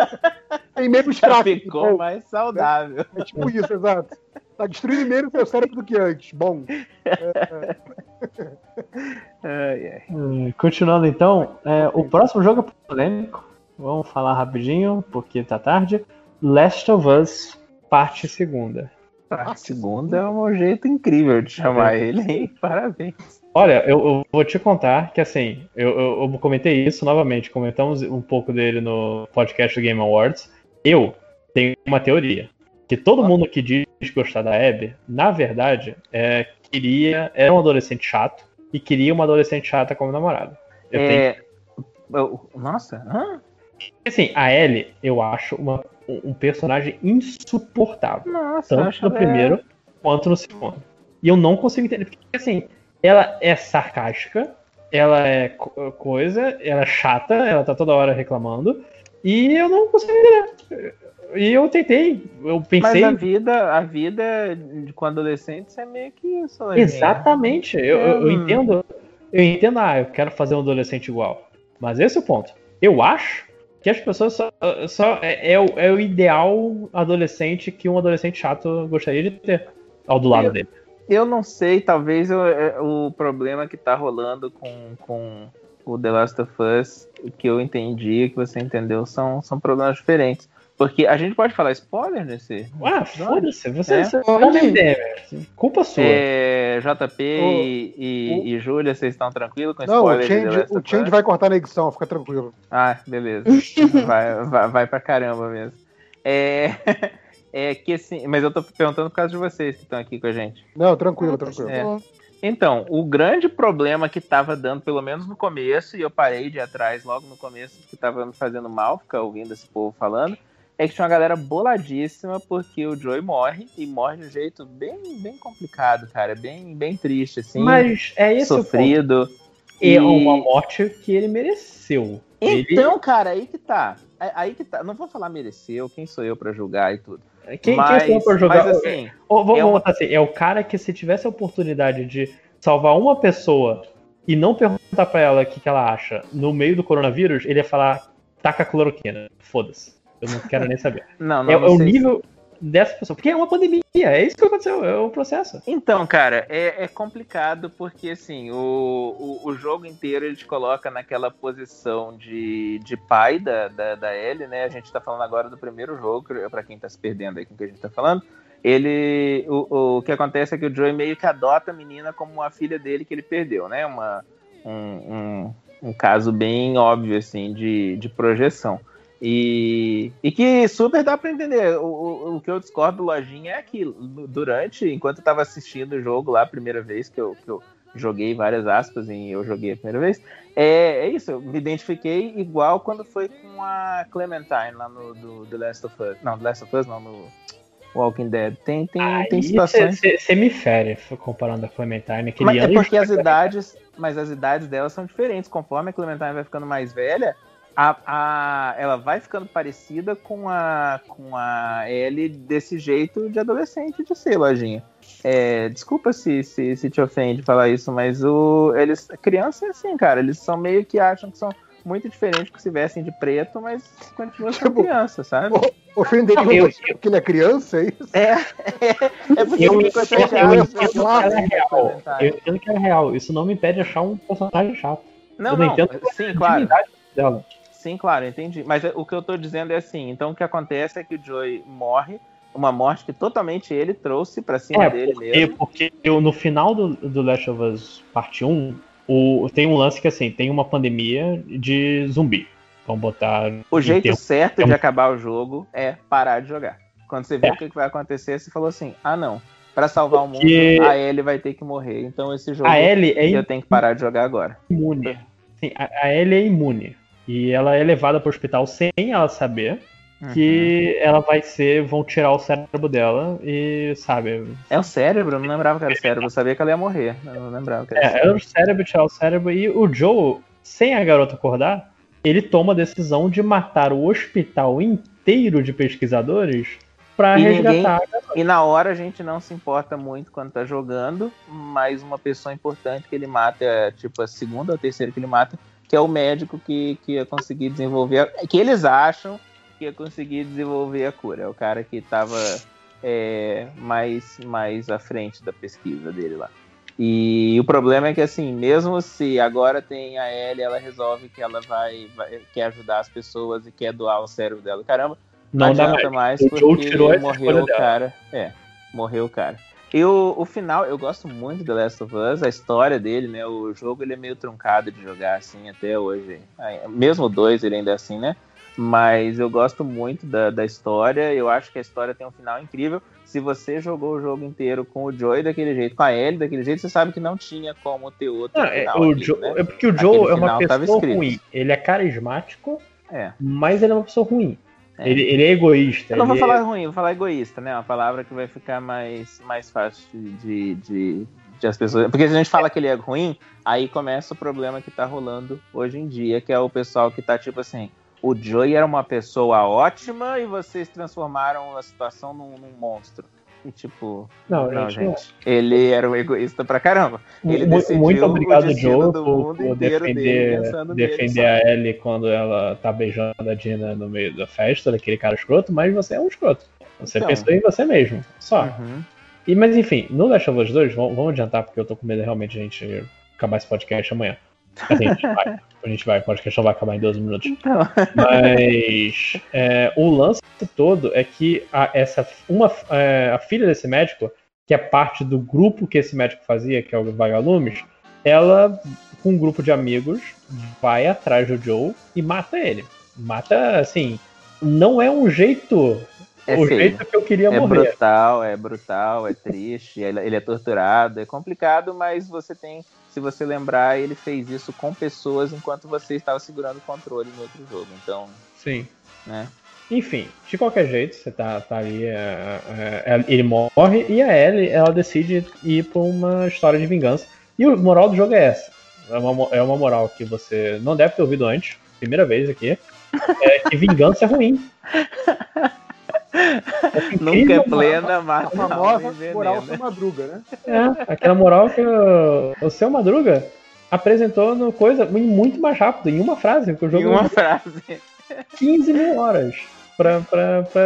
Tem menos Já crack. ficou bom. mais saudável. É tipo isso, exato. Tá destruindo menos seu cérebro do que antes. Bom. Hum, Continuando então, é, o próximo jogo é polêmico. Vamos falar rapidinho, porque tá tarde. Last of Us, parte segunda. A segunda é um jeito incrível de chamar ele, hein? Parabéns. Olha, eu, eu vou te contar que assim, eu, eu, eu comentei isso novamente, comentamos um pouco dele no podcast do Game Awards. Eu tenho uma teoria. Que todo mundo que diz gostar da Abby, na verdade, é, queria. Era um adolescente chato e queria uma adolescente chata como namorada. Eu tenho É, eu- Nossa, hã? Assim, a Ellie, eu acho uma- um personagem insuportável. Nossa, Tanto no primeiro quanto no segundo. E eu não consigo entender. Porque, assim, ela é sarcástica, ela é co- coisa, ela é chata, ela tá toda hora reclamando. E eu não consigo entender. E eu tentei, eu pensei. Mas a vida, a vida de com adolescentes é meio que isso. Lojinha. Exatamente. Eu, eu- eu Hum. entendo. Eu entendo, ah, eu quero fazer um adolescente igual. Mas esse é o ponto. Eu acho que as pessoas só. só é, é o, é o ideal adolescente que um adolescente chato gostaria de ter ao do lado Eu- dele. Eu não sei, talvez eu- é, o problema que tá rolando com, com o The Last of Us, o que eu entendi, que você entendeu, são, são problemas diferentes. Porque a gente pode falar spoiler nesse. Ah, foda-se, você, É? você tá me entendendo. Culpa sua. É, JP e, e, e Júlia, vocês estão tranquilos com Não, o spoiler de The Change, o Change vai cortar na edição, fica tranquilo. Ah, beleza. vai, vai, vai pra caramba mesmo. É, é que assim, mas eu tô perguntando por causa de vocês que estão aqui com a gente. Não, tranquilo, tranquilo. É. Então, o grande problema que tava dando, pelo menos no começo, e eu parei de ir atrás logo no começo, que tava me fazendo mal ficar ouvindo esse povo falando, é que tinha uma galera boladíssima porque o Joey morre, e morre de um jeito bem, bem complicado, cara. Bem, bem triste, assim. Mas é esse o Sofrido. É E- uma morte que ele mereceu. Ele- Então, cara, aí que tá. Aí- Aí que tá. Não vou falar mereceu, quem sou eu pra julgar e tudo. Quem, mas, quem sou eu pra jogar? Mas assim, Ou, vamos é botar assim, é o cara que se tivesse a oportunidade de salvar uma pessoa e não perguntar pra ela o que, que ela acha no meio do coronavírus, ele ia falar, taca cloroquina. Foda-se. Eu não quero nem saber. Não, não, é, não é o se- nível dessa pessoa. Porque é uma pandemia, é isso que aconteceu, é o processo. Então, cara, é, é complicado porque, assim, o, o, o jogo inteiro ele te coloca naquela posição de, de pai da, da, da Ellie, né? A gente tá falando agora do primeiro jogo, pra quem tá se perdendo aí com o que a gente tá falando. Ele. O, o que acontece é que o Joey meio que adota a menina como uma filha dele que ele perdeu, né? Uma, um, um, um caso bem óbvio, assim, de, de projeção. E, e que super dá pra entender. O, o, o que eu discordo do Lojinha é que durante, enquanto eu tava assistindo o jogo lá a primeira vez que eu, que eu joguei várias aspas e eu joguei a primeira vez, é, é isso, eu me identifiquei igual quando foi com a Clementine lá no do, The Last of Us. Não, The Last of Us não, no Walking Dead. Tem, tem, tem situações. Você me fere comparando a Clementine. Aquele Mas é porque as idades, mas as idades delas são diferentes. Conforme a Clementine vai ficando mais velha, a, a- ela vai ficando parecida com a, com a Ellie desse jeito de adolescente de ser, lojinha. É, desculpa se, se, se te ofende falar isso, mas o, eles, criança é assim, cara. Eles são meio que acham que são muito diferentes que se vestem de preto, mas continuam sendo criança, sabe? Ofender ele eu- porque ele é criança, é isso? É, é porque Eu eu que é né. Eu entendo que ela é real. Isso não me impede de achar um personagem chato. Não, eu não, não, entendo sim, claro. dela. Sim, claro, entendi. Mas o que eu tô dizendo é assim, então o que acontece é que o Joey morre, uma morte que totalmente ele trouxe pra cima É, dele porque, mesmo. porque eu, no final do, do Last of Us Parte 1, o, tem um lance que assim, tem uma pandemia de zumbi. Vamos botar. O jeito termos- certo de acabar o jogo é parar de jogar. Quando você viu É. o que vai acontecer, você falou assim: ah, não, Pra salvar o mundo, Porque- a Ellie vai ter que morrer. Então esse jogo A Ellie é eu tenho que parar de jogar agora. imune. Sim, a, a Ellie é imune. E ela é levada pro hospital sem ela saber que ela vai ser. vão tirar o cérebro dela e, sabe. É o cérebro? Eu não lembrava que era o cérebro. Eu sabia que ela ia morrer. Eu não lembrava que era o É, cérebro. era o cérebro, tirar o cérebro. E o Joe, sem a garota acordar, ele toma a decisão de matar o hospital inteiro de pesquisadores pra E ninguém- resgatar. E na hora a gente não se importa muito quando tá jogando, mas uma pessoa importante que ele mata, é tipo a segunda ou terceira que ele mata, que é o médico que, que ia conseguir desenvolver, a- que eles acham que ia conseguir desenvolver a cura. É o cara que tava é, mais, mais à frente da pesquisa dele lá. E o problema é que assim, mesmo se agora tem a Ellie, ela resolve que ela vai, vai- quer ajudar as pessoas e quer doar o cérebro dela. Caramba, Não dá adianta mais. mais porque morreu o dela. cara. É, morreu o cara. E o, o final, eu gosto muito de The Last of Us, a história dele, né? O jogo ele é meio truncado de jogar assim até hoje. Mesmo o 2 ele ainda é assim, né? Mas eu gosto muito da, da história. Eu acho que a história tem um final incrível. Se você jogou o jogo inteiro com o Joey daquele jeito, com a Ellie daquele jeito, você sabe que não tinha como ter outro Não, é, final. o aqui, Joe- né? é porque o Aquele Joe é uma pessoa ruim. Ele é carismático, É. mas ele é uma pessoa ruim. É. Ele, ele é egoísta. Eu não vou ele falar é- ruim, vou falar egoísta, né? Uma palavra que vai ficar mais, mais fácil de, de, de as pessoas. Porque se a gente fala que ele é ruim, aí começa o problema que tá rolando hoje em dia, que é o pessoal que tá tipo assim. O Joey era uma pessoa ótima e vocês transformaram a situação num, num monstro. E tipo, Não, não, gente, não. Ele era um egoísta pra caramba. Ele Mu- decidiu Muito obrigado, o Joe, do por, mundo por inteiro dele defender, defender a Ellie quando ela tá beijando a Dina no meio da festa, daquele cara escroto, mas você é um escroto. Você Então. pensou em você mesmo. Só. Uhum. E, mas enfim, no Last of Us 2, vamos, vamos adiantar, porque eu tô com medo realmente de a gente acabar esse podcast amanhã. Assim, a gente vai. A gente vai, o podcast não vai acabar em 12 minutos. Então. Mas é, o lance todo é que a, essa, uma, é, a filha desse médico, que é parte do grupo que esse médico fazia, que é o Vagalumes, ela, com um grupo de amigos, vai atrás do Joe e mata ele. Mata, assim, não é um jeito. É o feio. jeito que eu queria é morrer. brutal, é brutal, é triste, ele é torturado, é complicado, mas você tem, se você lembrar, ele fez isso com pessoas enquanto você estava segurando o controle no outro jogo. Então, Sim. né? Enfim, de qualquer jeito, você tá, tá ali, é, é, é, ele morre e a Ellie, ela decide ir pra uma história de vingança. E o moral do jogo é essa. É uma, é uma moral que você não deve ter ouvido antes, primeira vez aqui, é que vingança é ruim. Nunca é incrível, plena, mata a famosa moral sem madruga, né? É, aquela moral que o, o seu Madruga apresentou no coisa muito mais rápido, em uma frase, porque o jogo Em uma frase. 15 mil horas pra, pra, pra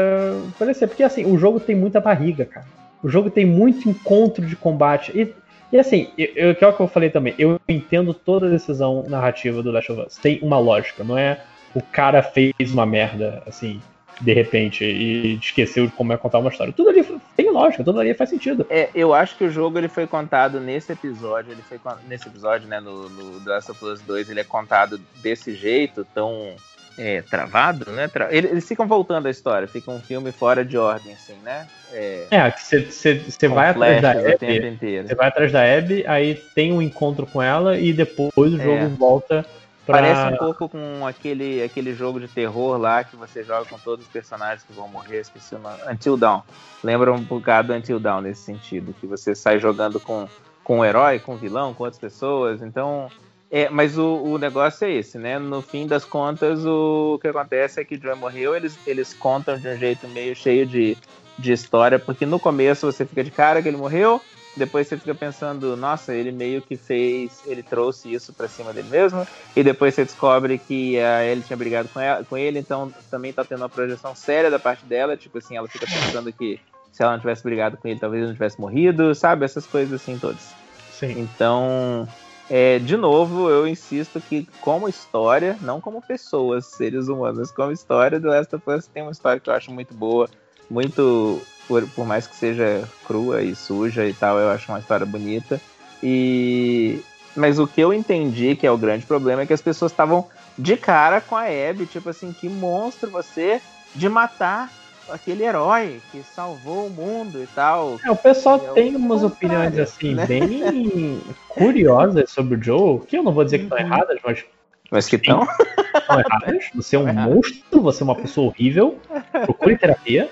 aparecer. Porque assim, o jogo tem muita barriga, cara. O jogo tem muito encontro de combate. E, e assim, eu, eu- que é o que eu falei também, eu entendo toda a decisão narrativa do Last of Us. Tem uma lógica, não é o cara fez uma merda, assim, de repente, e esqueceu de como é contar uma história. Tudo ali tem lógica, tudo ali faz sentido. É, eu acho que o jogo ele foi contado nesse episódio, ele foi nesse episódio, né, no, no The Last of Us 2, ele é contado desse jeito, tão é, travado, né? Tra- ele- Eles ficam voltando a história, fica um filme fora de ordem, assim, né? É, É, que você com vai atrás da Abby, você vai atrás da Abby, aí tem um encontro com ela e depois o jogo É. volta pra... Parece um pouco com aquele, aquele jogo de terror lá que você joga com todos os personagens que vão morrer, esqueci o nome. Until Dawn. Lembra um bocado do Until Dawn nesse sentido, que você sai jogando com, com o herói, com o vilão, com outras pessoas. Então. É, mas o, o negócio é esse, né? No fim das contas, o que acontece é que o Joe morreu, eles, eles contam de um jeito meio cheio de, de história, porque no começo você fica de cara que ele morreu, depois você fica pensando, nossa, ele meio que fez, ele trouxe isso pra cima dele mesmo, e depois você descobre que a Ellie tinha brigado com, ela- com ele, então também tá tendo uma projeção séria da parte dela, tipo assim, ela fica pensando que se ela não tivesse brigado com ele, talvez ele não tivesse morrido, sabe? Essas coisas assim todas. Sim. Então, é, de novo, eu insisto que como história, não como pessoas, seres humanos, como história, The Last of Us tem uma história que eu acho muito boa, muito, por, por mais que seja crua e suja e tal, eu acho uma história bonita. E mas o que eu entendi que é o grande problema é que as pessoas estavam de cara com a Abby, tipo assim, que monstro você de matar aquele herói que salvou o mundo e tal. É, o pessoal É tem umas opiniões assim, né? bem curiosas sobre o Joe, que eu não vou dizer que estão Uhum. erradas, mas Mas que tão. estão erradas. Você é um monstro, você é uma pessoa horrível, procure terapia.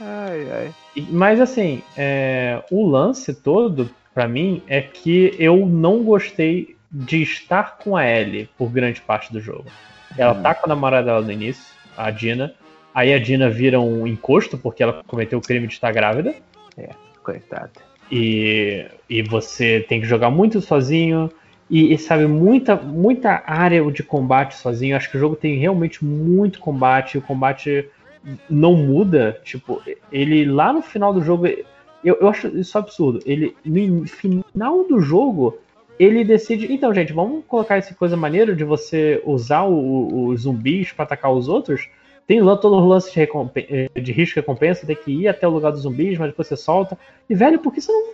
Ai, ai. Mas assim, é, o lance todo, pra mim, é que eu não gostei de estar com a Ellie por grande parte do jogo. Ela tá com a namorada dela no início, a Dina. Aí a Dina vira um encosto porque ela cometeu o crime de estar grávida. Coitado. E, e você tem que jogar muito sozinho. E, e, sabe, muita, muita área de combate sozinho. Acho que o jogo tem realmente muito combate. O combate não muda. Tipo, ele lá no final do jogo. Eu, eu acho isso absurdo. Ele, no final do jogo, ele decide. Então, gente, vamos colocar essa coisa maneira de você usar os zumbis pra atacar os outros. Tem lá todo o lance de, eh, de risco e recompensa, tem que ir até o lugar dos zumbis, mas depois você solta. E, velho, por que você não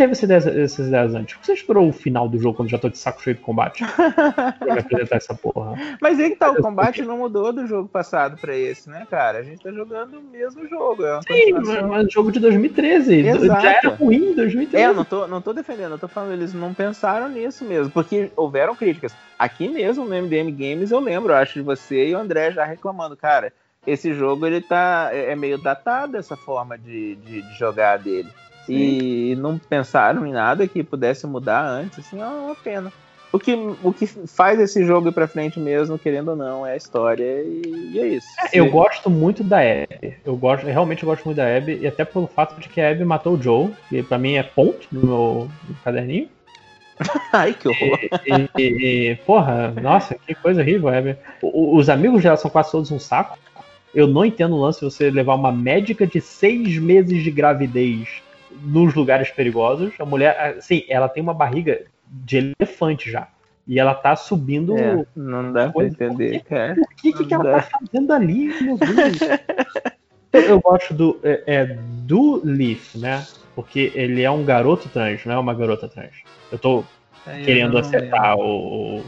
teve essa ideia- essas ideias antes? Por que você esperou o final do jogo quando já tô de saco cheio de combate? pra me apresentar essa porra. Mas aí que tá, o combate não mudou do jogo passado pra esse, né, cara? A gente tá jogando o mesmo jogo. É Sim, mas jogo de 2013. Exato. Já era ruim em 2013. É, eu não tô, não tô defendendo, eu tô falando, eles não pensaram nisso mesmo, porque houveram críticas. Aqui mesmo no MDM Games eu lembro, eu acho, de você e o André já reclamando, cara, esse jogo ele tá. é é meio datado essa forma de, de, de jogar dele. E não pensaram em nada que pudesse mudar antes, assim, é uma pena. O que, o que faz esse jogo ir pra frente mesmo, querendo ou não, é a história e, e é isso. Eu gosto muito da Abby. Eu gosto, eu realmente gosto muito da Abby, e até pelo fato de que a Abby matou o Joe, que pra mim é ponto no meu no caderninho. Ai, que horror. E, e- e, porra, nossa, que coisa horrível, Abby. O- Os amigos dela são quase todos um saco. Eu não entendo o lance de você levar uma médica de seis meses de gravidez nos lugares perigosos. A mulher, assim, ela tem uma barriga de elefante já. E ela tá subindo. É, não dá pra entender, cara. O que, que, que ela tá fazendo ali, meu Deus? Eu, eu gosto do, é, é, do Leaf, né? Porque ele é um garoto trans, não é uma garota trans. Eu tô eu querendo não acertar o, o,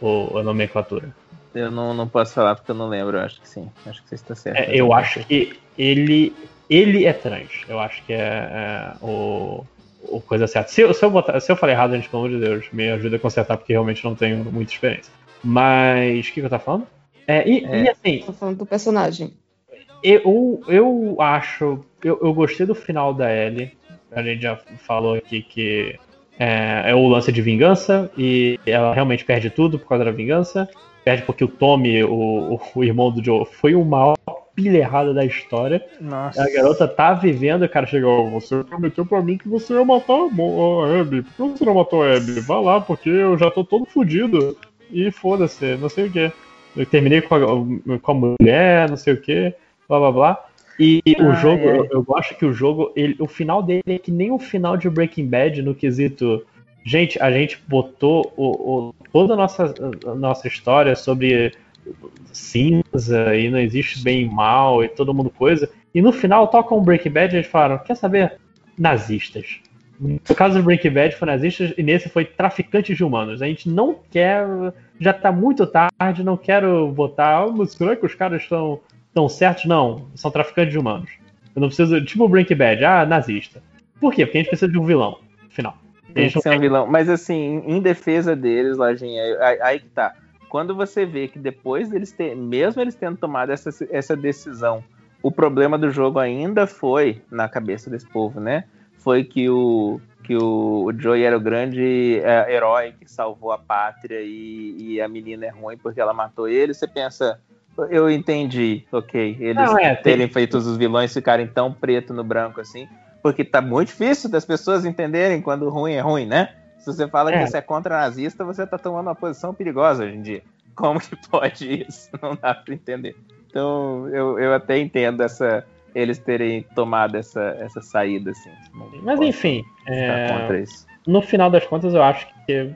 o- a nomenclatura. Eu não, não posso falar porque eu não lembro, eu acho que sim. Acho que você está certo. É, eu acho que ele, ele é trans. Eu acho que é, é o, o coisa certa. Se, eu- se eu botar, se eu falei errado, gente, pelo amor de Deus, me ajuda a consertar, porque realmente não tenho muita experiência. Mas o que, que eu tava falando? É, e, e assim, Tô falando do personagem. eu, eu acho. Eu, eu gostei do final da Ellie. A gente já falou aqui que é, é o lance de vingança e ela realmente perde tudo por causa da vingança. Perde porque o Tommy, o, o, irmão do Joe, foi o maior pilha errada da história. Nossa. A garota tá vivendo o cara chegou, você prometeu pra mim que você ia matar a Abby. Por que você não matou a Abby? Vá lá, porque eu já tô todo fudido. E foda-se, não sei o que. Eu terminei com a, com a mulher, não sei o que, blá blá blá. E o Ai, jogo, ai. eu, eu gosto que o jogo, ele, o final dele é que nem o final de Breaking Bad no quesito. Gente, a gente botou o, o- toda a nossa, a nossa história sobre cinza e não existe bem e mal e todo mundo coisa. E no final toca um Breaking Bad e eles falaram: quer saber? Nazistas. No caso do Breaking Bad foi nazistas e nesse foi traficantes de humanos. A gente não quer. Já tá muito tarde, não quero botar. "Ah, mas será que os caras estão tão certos? Não, são traficantes de humanos. Eu não preciso. Tipo o Breaking Bad, ah, nazista. Por quê? Porque a gente precisa de um vilão. Final. Tem que ser um vilão. Mas assim, em defesa deles, Lojinha, aí, aí que tá. Quando você vê que depois deles ter, mesmo eles tendo tomado essa, essa decisão, o problema do jogo ainda foi na cabeça desse povo, né? Foi que o que o, o Joey era o grande é, herói que salvou a pátria e, e a menina é ruim porque ela matou ele. Você pensa, eu entendi, ok, eles Não, é, tem- terem feito os vilões ficarem tão preto no branco assim, porque tá muito difícil das pessoas entenderem quando ruim é ruim, né? Se você fala É. que você é contra nazista, você tá tomando uma posição perigosa hoje em dia. Como que pode isso? Não dá pra entender. Então, eu, eu até entendo essa eles terem tomado essa, essa saída, assim. Mas enfim, é, no final das contas eu acho que,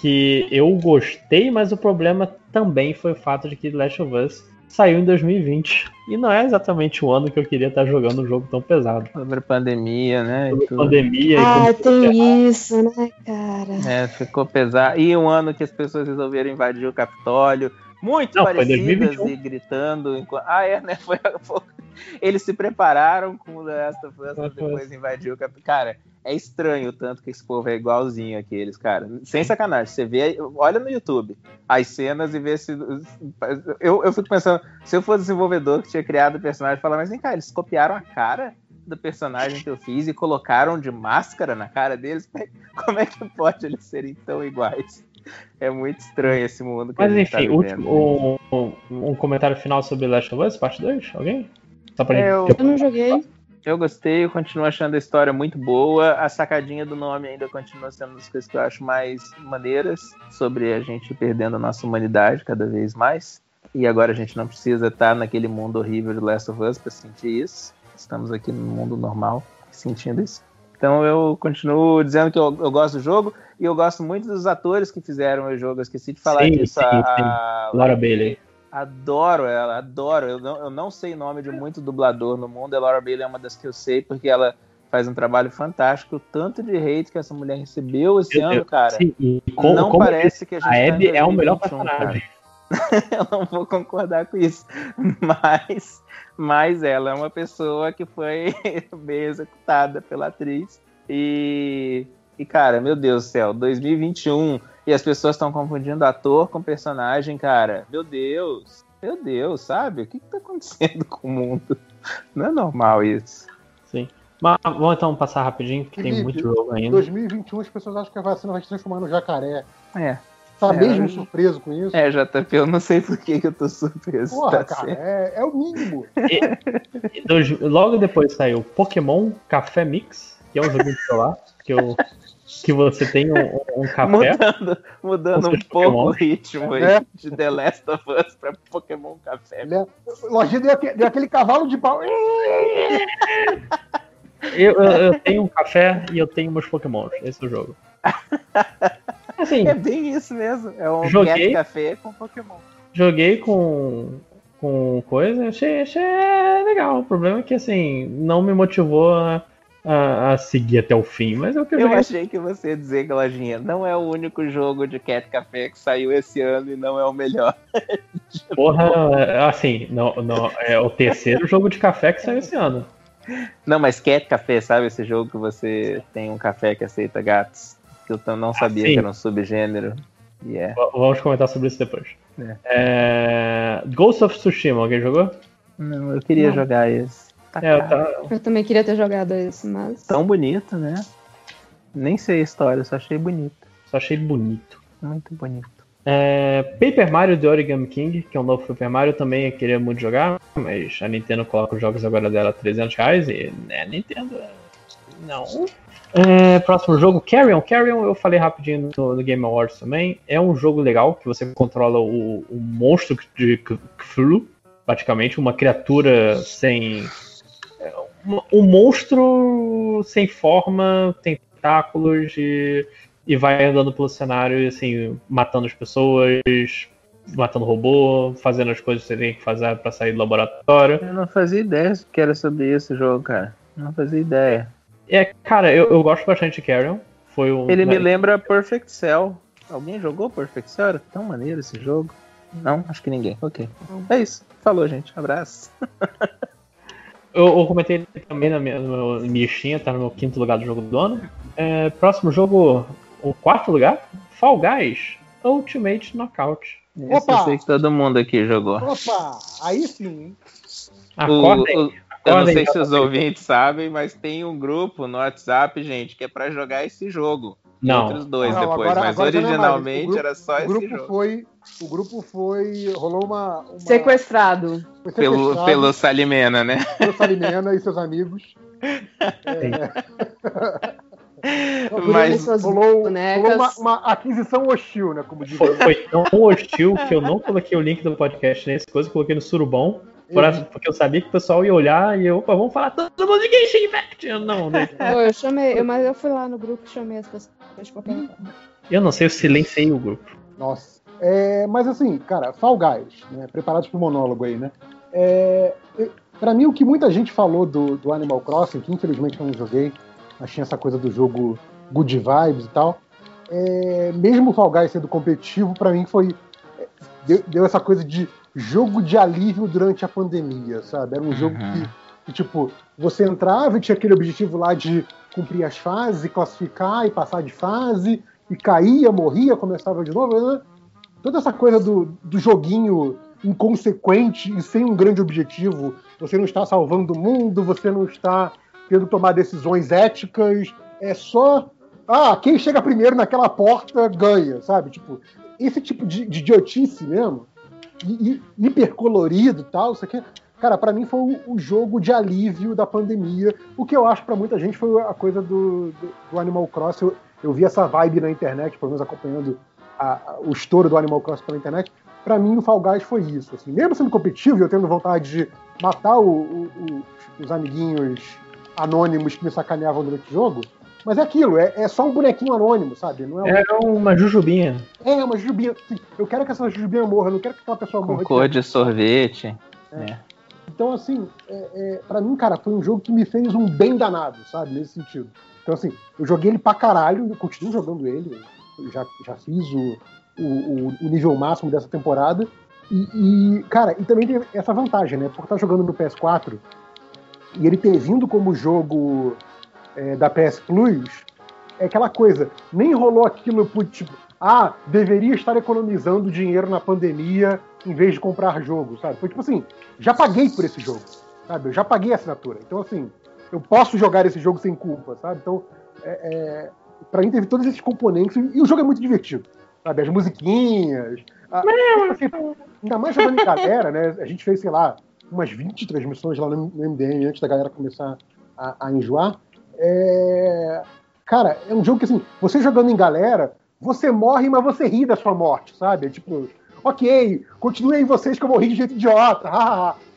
que eu gostei, mas o problema também foi o fato de que Last of Us saiu em 2020. E não é exatamente o ano que eu queria estar jogando um jogo tão pesado. Sobre pandemia, né? e Sobre tudo. pandemia e Ah, tudo ferrado. tem isso, né, cara? É, ficou pesado. E um ano que as pessoas resolveram invadir o Capitólio, muito Não, parecidas 2021. e gritando. enquanto- Ah, é, né? Foi, foi Eles se prepararam com o The Last of Us pra depois invadir o cap... Cara, é estranho o tanto que esse povo é igualzinho aqueles, cara. Sem sacanagem. Você vê, olha no YouTube as cenas e vê se. Eu, eu fico pensando, se eu fosse desenvolvedor que tinha criado o personagem, falar, mas vem cá, eles copiaram a cara do personagem que eu fiz e colocaram de máscara na cara deles. Como é que pode eles serem tão iguais? É muito estranho esse mundo. Mas enfim, tá último, um, um, comentário final sobre Last of Us, parte 2? Alguém? Só pra eu, gente... eu não joguei. Eu gostei, eu continuo achando a história muito boa. A sacadinha do nome ainda continua sendo uma das coisas que eu acho mais maneiras sobre a gente perdendo a nossa humanidade cada vez mais. E agora a gente não precisa estar naquele mundo horrível de Last of Us para sentir isso. Estamos aqui no mundo normal sentindo isso. Então eu continuo dizendo que eu, eu, gosto do jogo e eu gosto muito dos atores que fizeram o jogo. Eu esqueci de falar sim, disso. Sim, a, sim. Laura Bailey. Adoro ela, adoro. Eu não, eu não sei nome de muito dublador no mundo. A Laura Bailey é uma das que eu sei porque ela faz um trabalho fantástico. O tanto de hate que essa mulher recebeu esse eu, ano, cara. Sim, como, não parece que a gente. A tá Abby é o melhor personagem. eu não vou concordar com isso. Mas, mas ela é uma pessoa que foi bem executada pela atriz. E, e cara, meu Deus do céu, 2021 e as pessoas estão confundindo ator com personagem, cara. Meu Deus, meu Deus, sabe? O que, que tá acontecendo com o mundo? Não é normal isso. Sim. Mas vamos então passar rapidinho, porque tem muito jogo ainda. Em 2021 as pessoas acham que a vacina vai se transformar no jacaré. É. Tá é, mesmo surpreso com isso? É, JP, eu não sei por que, que eu tô surpreso. Porra, tá cara, é, é, o mínimo. E, e dois, logo depois saiu Pokémon Café Mix, que é um jogo de celular, que, eu, que você tem um, um café. Mudando, mudando um pouco Pokémon. o ritmo é. de The Last of Us pra Pokémon Café. Né? Lojinha deu, deu aquele cavalo de pau. Eu, eu, eu, tenho um café e eu tenho meus Pokémons. Esse é o jogo. Assim, é bem isso mesmo. É um joguei, café com Pokémon. Joguei com, com coisa, achei, achei legal. O problema é que assim, não me motivou a, a, a seguir até o fim, mas é o que eu Eu achei que você ia dizer, Glojinha, não é o único jogo de Cat Café que saiu esse ano e não é o melhor. Porra, assim, não, não, é o terceiro jogo de café que saiu esse ano. Não, mas Cat Café, sabe esse jogo que você tem um café que aceita gatos? que eu não sabia ah, que era um subgênero. Yeah. Vamos comentar sobre isso depois. É. É... Ghost of Tsushima, alguém jogou? Não, eu queria não. jogar esse. Tá é, eu, tá... eu, também queria ter jogado esse, mas. Tão bonito, né? Nem sei a história, só achei bonito. Só achei bonito. Muito bonito. É, Paper Mario The Origami King, que é um novo Paper Mario, também eu queria muito jogar, mas a Nintendo coloca os jogos agora dela a 300 reais e, né, Nintendo. Não. É, próximo jogo, Carrion. Carrion eu falei rapidinho no, no, Game Awards também. É um jogo legal que você controla o, o monstro de Cthulhu, praticamente uma criatura sem. Um monstro sem forma, tentáculos e, e vai andando pelo cenário assim, matando as pessoas, matando robô, fazendo as coisas que você tem que fazer para sair do laboratório. Eu não fazia ideia que era sobre esse jogo, cara. Não fazia ideia. É, cara, eu, eu gosto bastante de Carrion. Foi um, Ele me lembra Perfect Cell. Alguém jogou Perfect Cell? Era tão maneiro esse jogo. Não, acho que ninguém. Ok. É isso. Falou, gente. Abraço. eu, eu, comentei também na minha, na minha listinha, tá no meu quinto lugar do jogo do ano. É, próximo jogo, o quarto lugar, Fall Guys Ultimate Knockout. Esse Opa! eu sei que todo mundo aqui jogou. Opa! Aí sim. Acordem. O, o, eu não sei se os ouvintes sabem, mas tem um grupo no WhatsApp, gente, que é para jogar esse jogo. Não. Outros dois não, depois, agora, mas agora originalmente grupo, era só esse grupo jogo. Foi, o grupo foi. rolou uma. uma sequestrado. Pelo, pelo Salimena, né? Pelo Salimena e seus amigos. É, mas rolou, rolou uma, uma, aquisição hostil, né? Como foi, foi tão hostil que eu não coloquei o link do podcast nesse coisa, coloquei no surubão Uhum. Porque eu sabia que o pessoal ia olhar e eu, opa, vamos falar todo mundo de Genshin Impact. Eu não, né? eu chamei, eu, mas eu fui lá no grupo e chamei as pessoas de qualquer Eu não sei, eu silenciei o grupo. Nossa. É, mas assim, cara, Fall Guys, né, preparados pro monólogo aí, né? É, para mim, o que muita gente falou do, do Animal Crossing, que infelizmente eu não joguei, achei essa coisa do jogo good vibes e tal, é, mesmo o Fall Guys sendo competitivo, para mim foi. Deu, deu, essa coisa de jogo de alívio durante a pandemia, sabe? Era um jogo que, que, tipo, você entrava e tinha aquele objetivo lá de cumprir as fases, e classificar e passar de fase, e caía, morria, começava de novo. Né? Toda essa coisa do, do joguinho inconsequente e sem um grande objetivo. Você não está salvando o mundo, você não está tendo que tomar decisões éticas. É só. Ah, quem chega primeiro naquela porta ganha, sabe? Tipo, esse tipo de, de idiotice mesmo, e, e hipercolorido e tal, isso aqui. Cara, para mim foi o, o, jogo de alívio da pandemia. O que eu acho para muita gente foi a coisa do, do, do Animal Crossing. Eu, eu, vi essa vibe na internet, pelo menos acompanhando a, a, o estouro do Animal Crossing pela internet. Para mim, o Fall Guys foi isso. Assim, mesmo sendo competitivo e eu tendo vontade de matar o, o, os amiguinhos anônimos que me sacaneavam durante o jogo, mas é aquilo, é, é só um bonequinho anônimo, sabe? Não é, um... é uma jujubinha. É, uma jujubinha. Eu quero que essa jujubinha morra, eu não quero que aquela pessoa morra. Com cor de sorvete. É. Então, assim, é, é, para mim, cara, foi um jogo que me fez um bem danado, sabe? Nesse sentido. Então, assim, eu joguei ele pra caralho, eu continuo jogando ele. já, já fiz o, o, o, nível máximo dessa temporada. E, e, cara, e também tem essa vantagem, né? Por estar jogando no PS4 e ele ter vindo como jogo é, da PS Plus, é aquela coisa, nem rolou aquilo por tipo, ah, deveria estar economizando dinheiro na pandemia em vez de comprar jogo, sabe? Foi tipo assim, já paguei por esse jogo, sabe? Eu já paguei a assinatura. Então, assim, eu posso jogar esse jogo sem culpa, sabe? Então, é, é, pra mim teve todos esses componentes e o jogo é muito divertido, sabe? As musiquinhas. A, assim, ainda mais jogando em galera, né? A gente fez, sei lá, umas 20 transmissões lá no, no MDM antes da galera começar a, a enjoar. É... Cara, é um jogo que, assim, você jogando em galera, você morre, mas você ri da sua morte, sabe? É tipo, ok, continuem vocês que eu morri de jeito idiota,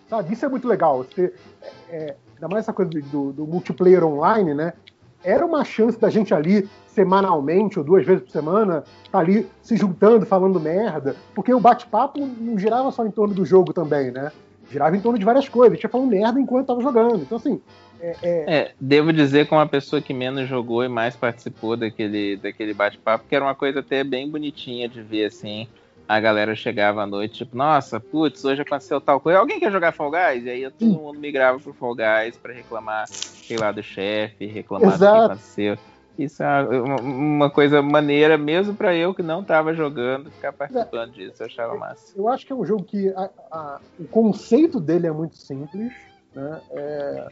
sabe? Isso é muito legal. Você, é, é, ainda mais essa coisa do, do, multiplayer online, né? Era uma chance da gente ali, semanalmente, ou duas vezes por semana, tá ali se juntando, falando merda, porque o bate-papo não girava só em torno do jogo também, né? Girava em torno de várias coisas, a gente ia falando merda enquanto tava jogando. Então, assim, é, é... é, devo dizer como uma pessoa que menos jogou e mais participou daquele, daquele bate-papo, que era uma coisa até bem bonitinha de ver, assim, a galera chegava à noite, tipo, nossa, putz, hoje aconteceu tal coisa, alguém quer jogar Fall Guys? E aí todo mundo migrava pro Fall Guys pra reclamar, sei lá, do chefe, reclamar Exato. do que aconteceu. Isso é uma coisa maneira, mesmo para eu que não estava jogando, ficar participando é, disso, eu achava massa. Eu acho que é um jogo que a, a, o conceito dele é muito simples, né? É,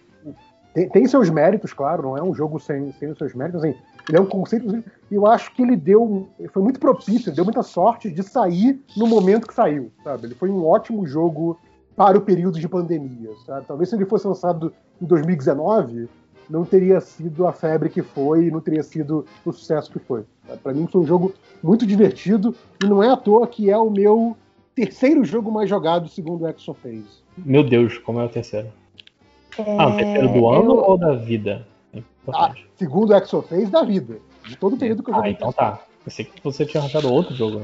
tem, tem, seus méritos, claro, não é um jogo sem, sem os seus méritos. Assim, ele é um conceito. Eu acho que ele deu. Foi muito propício, deu muita sorte de sair no momento que saiu, sabe? Ele foi um ótimo jogo para o período de pandemia, sabe? Talvez se ele fosse lançado em 2019, não teria sido a febre que foi, não teria sido o sucesso que foi. Para mim foi um jogo muito divertido e não é à toa que é o meu terceiro jogo mais jogado segundo o Exophase. Meu Deus, como é o terceiro? É... Ah, o terceiro do ano eu... ou da vida? É ah, segundo o Exophase, da vida. De todo o período que eu joguei. Ah, então tá. Eu sei que você tinha arranjado outro jogo.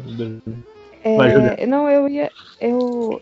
É... Mas, não, eu ia. Eu,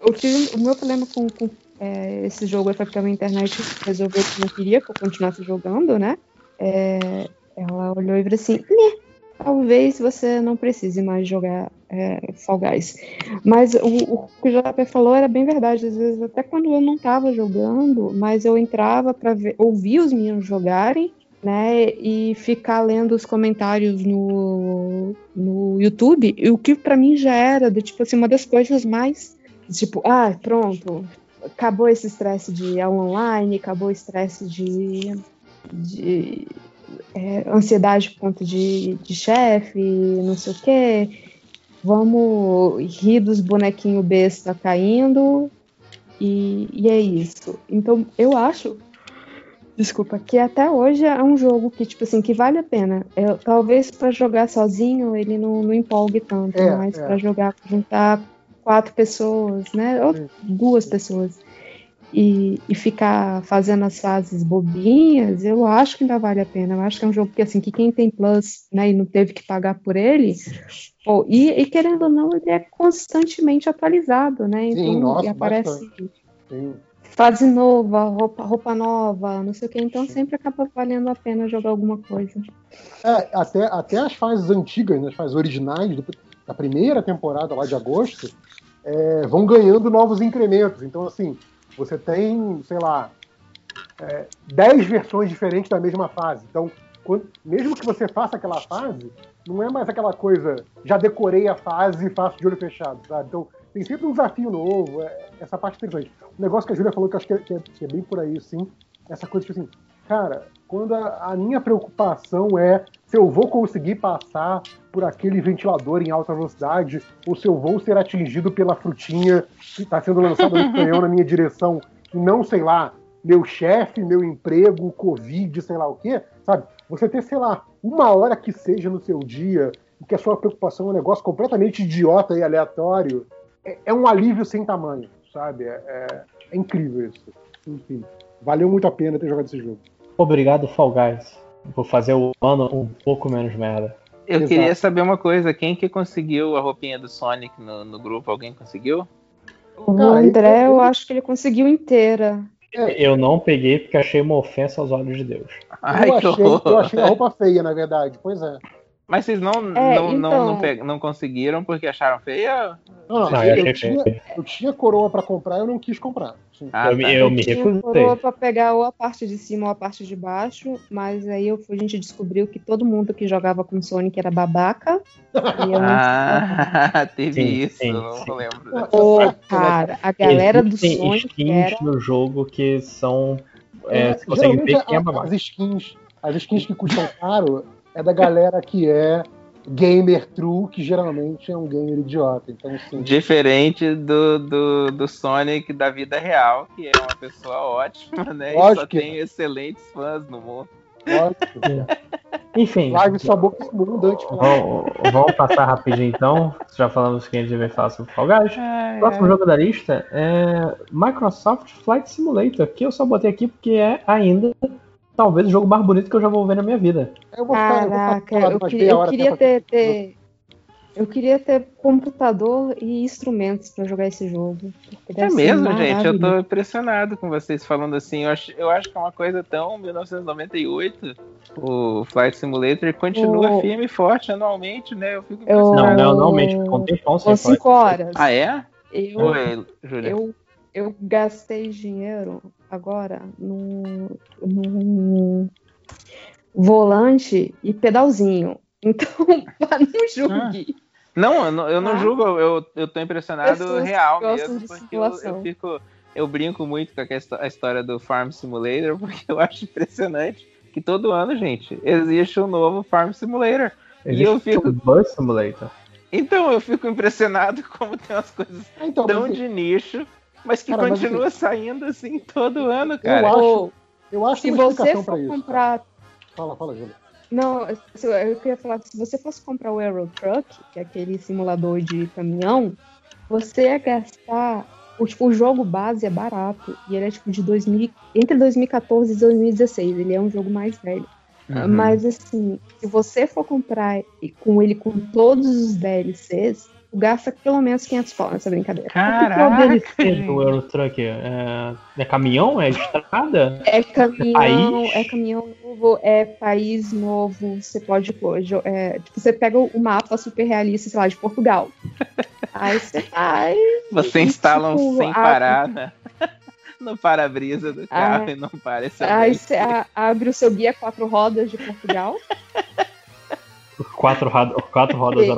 eu tive o meu problema com, com é, esse jogo foi porque a minha internet resolveu que não queria que eu continuasse jogando, né? É, ela olhou e falou assim: né, talvez você não precise mais jogar é, Fall Guys. Mas o, o, que o JP falou era bem verdade. Às vezes, até quando eu não estava jogando, mas eu entrava para ouvir os meninos jogarem, né? E ficar lendo os comentários no, no YouTube. E o que para mim já era do tipo assim, uma das coisas mais. Tipo, ah, pronto, acabou esse estresse de online, acabou o estresse de, de é, ansiedade por conta de, de chefe, não sei o quê. Vamos rir dos bonequinhos besta caindo. E, e é isso. Então, eu acho Desculpa, que até hoje é um jogo que, tipo assim, que vale a pena. Eu, talvez para jogar sozinho ele não, não empolgue tanto, é, mas é. para jogar, juntar quatro pessoas, né? Ou duas pessoas e, e, ficar fazendo as fases bobinhas, eu acho que ainda vale a pena. Eu acho que é um jogo que, assim, que quem tem Plus né, e não teve que pagar por ele, pô, e, e, querendo ou não, ele é constantemente atualizado, né? Então, Sim, nossa, aparece fase nova, roupa, roupa nova, não sei o que, então sempre acaba valendo a pena jogar alguma coisa. É, até, até as fases antigas, né, as fases originais do, da primeira temporada lá de agosto, é, vão ganhando novos incrementos. Então, assim, você tem, sei lá, é, 10 versões diferentes da mesma fase. Então, quando- mesmo que você faça aquela fase, não é mais aquela coisa, já decorei a fase e faço de olho fechado, sabe? Então, tem sempre um desafio novo, é- essa parte interessante. Um negócio que a Júlia falou que acho que é, que é- que é bem por aí, sim, essa coisa tipo assim, cara, quando a, a minha preocupação é se eu vou conseguir passar por aquele ventilador em alta velocidade ou se eu vou ser atingido pela frutinha que está sendo lançada no canhão na minha direção e não, sei lá, meu chefe, meu emprego, Covid, sei lá o quê, sabe? Você ter, sei lá, uma hora que seja no seu dia e que a sua preocupação é um negócio completamente idiota e aleatório, é, é um alívio sem tamanho, sabe? É, é- é incrível isso. Enfim, valeu muito a pena ter jogado esse jogo. Obrigado, Fall Guys. Vou fazer o ano um pouco menos merda. Eu Exato. queria saber uma coisa, quem que conseguiu a roupinha do Sonic no, no grupo? Alguém conseguiu? O André, eu- eu acho que ele conseguiu inteira. Eu não peguei porque achei uma ofensa aos olhos de Deus. Ai, eu, achei, eu achei a roupa feia, na verdade. Pois é. Mas vocês não, É, não, não, não, então- pe- não conseguiram porque acharam feia? Não, não, Não, eu, eu tinha, feio. eu tinha coroa pra comprar, eu não quis comprar. Ah, eu, me- tá. eu me Tinha recusei. coroa pra pegar ou a parte de cima ou a parte de baixo, mas aí eu a gente descobriu que todo mundo que jogava com Sonic era babaca. E eu não Ah, teve Sim, isso, sim, não sim. lembro. Pô, cara, a galera do Existem Sonic skins era. no jogo que são. É, É, você consegue ver quem é babaca. as skins, as skins que custam caro é da galera que é gamer true, que geralmente é um gamer idiota. Então, assim, Diferente do, do, do Sonic da vida real, que é uma pessoa ótima, né? e só Lógico que tem excelentes fãs no mundo. lógico, Enfim, live sua boca é mundo antes. vamos, vamos passar rapidinho então. Já falamos que a gente vai falar sobre Fall Guys. O próximo jogo da lista é Microsoft Flight Simulator, que eu só botei aqui porque é ainda talvez o jogo mais bonito que eu já vou ver na minha vida. Eu vou ficar, eu vou ficar eu queria, eu queria ter, pra- ter- Eu queria ter computador e instrumentos pra jogar esse jogo. É mesmo, gente. Eu tô impressionado com vocês falando assim. Eu acho, eu acho que é uma coisa tão 1998. O Flight Simulator continua O- firme e forte anualmente, né? Eu fico Eu- Não, impressionado. não, não, mente, ficou um tempão sem Com Flight cinco horas. Ah, é? Eu, Oi, Júlia. eu, eu gastei dinheiro agora no, no volante e pedalzinho. Então, não julgue. Não, eu não, eu não Ah. julgo, eu, eu tô impressionado Pessoas real mesmo, de porque eu, eu fico. Eu brinco muito com a história do Farm Simulator, porque eu acho impressionante que todo ano, gente, existe um novo Farm Simulator. E eu Existe fico. o Bus Simulator. Então, eu fico impressionado como tem umas coisas Ah, então, tão mas, de nicho, mas que Cara, mas continua saindo assim todo ano, cara. acho- Ou, eu acho se uma você explicação pra for isso. comprar Fala, fala, Júlia. Não, se- eu queria falar que se você fosse comprar o Euro Truck, que é aquele simulador de caminhão, você ia gastar. O, tipo, o jogo base é barato. E ele é tipo de 2000, entre 2014 e 2016. Ele é um jogo mais velho. Uhum. Mas assim, se você for comprar e com ele com todos os DLCs, gasta pelo menos 500 pau nessa brincadeira. O é o Caraca, gente. Eurotruck? É, é caminhão? É estrada? É caminhão, País? é caminhão novo, é país novo. Você pode pôr. é, tipo, você pega o mapa super realista, sei lá, de Portugal. Aí você vai. Você instala um tipo, sem parar né? no para-brisa do carro Ah, e não para. Esse é Aí você abre o seu guia quatro rodas de Portugal. Quatro, ro- quatro rodas Sim.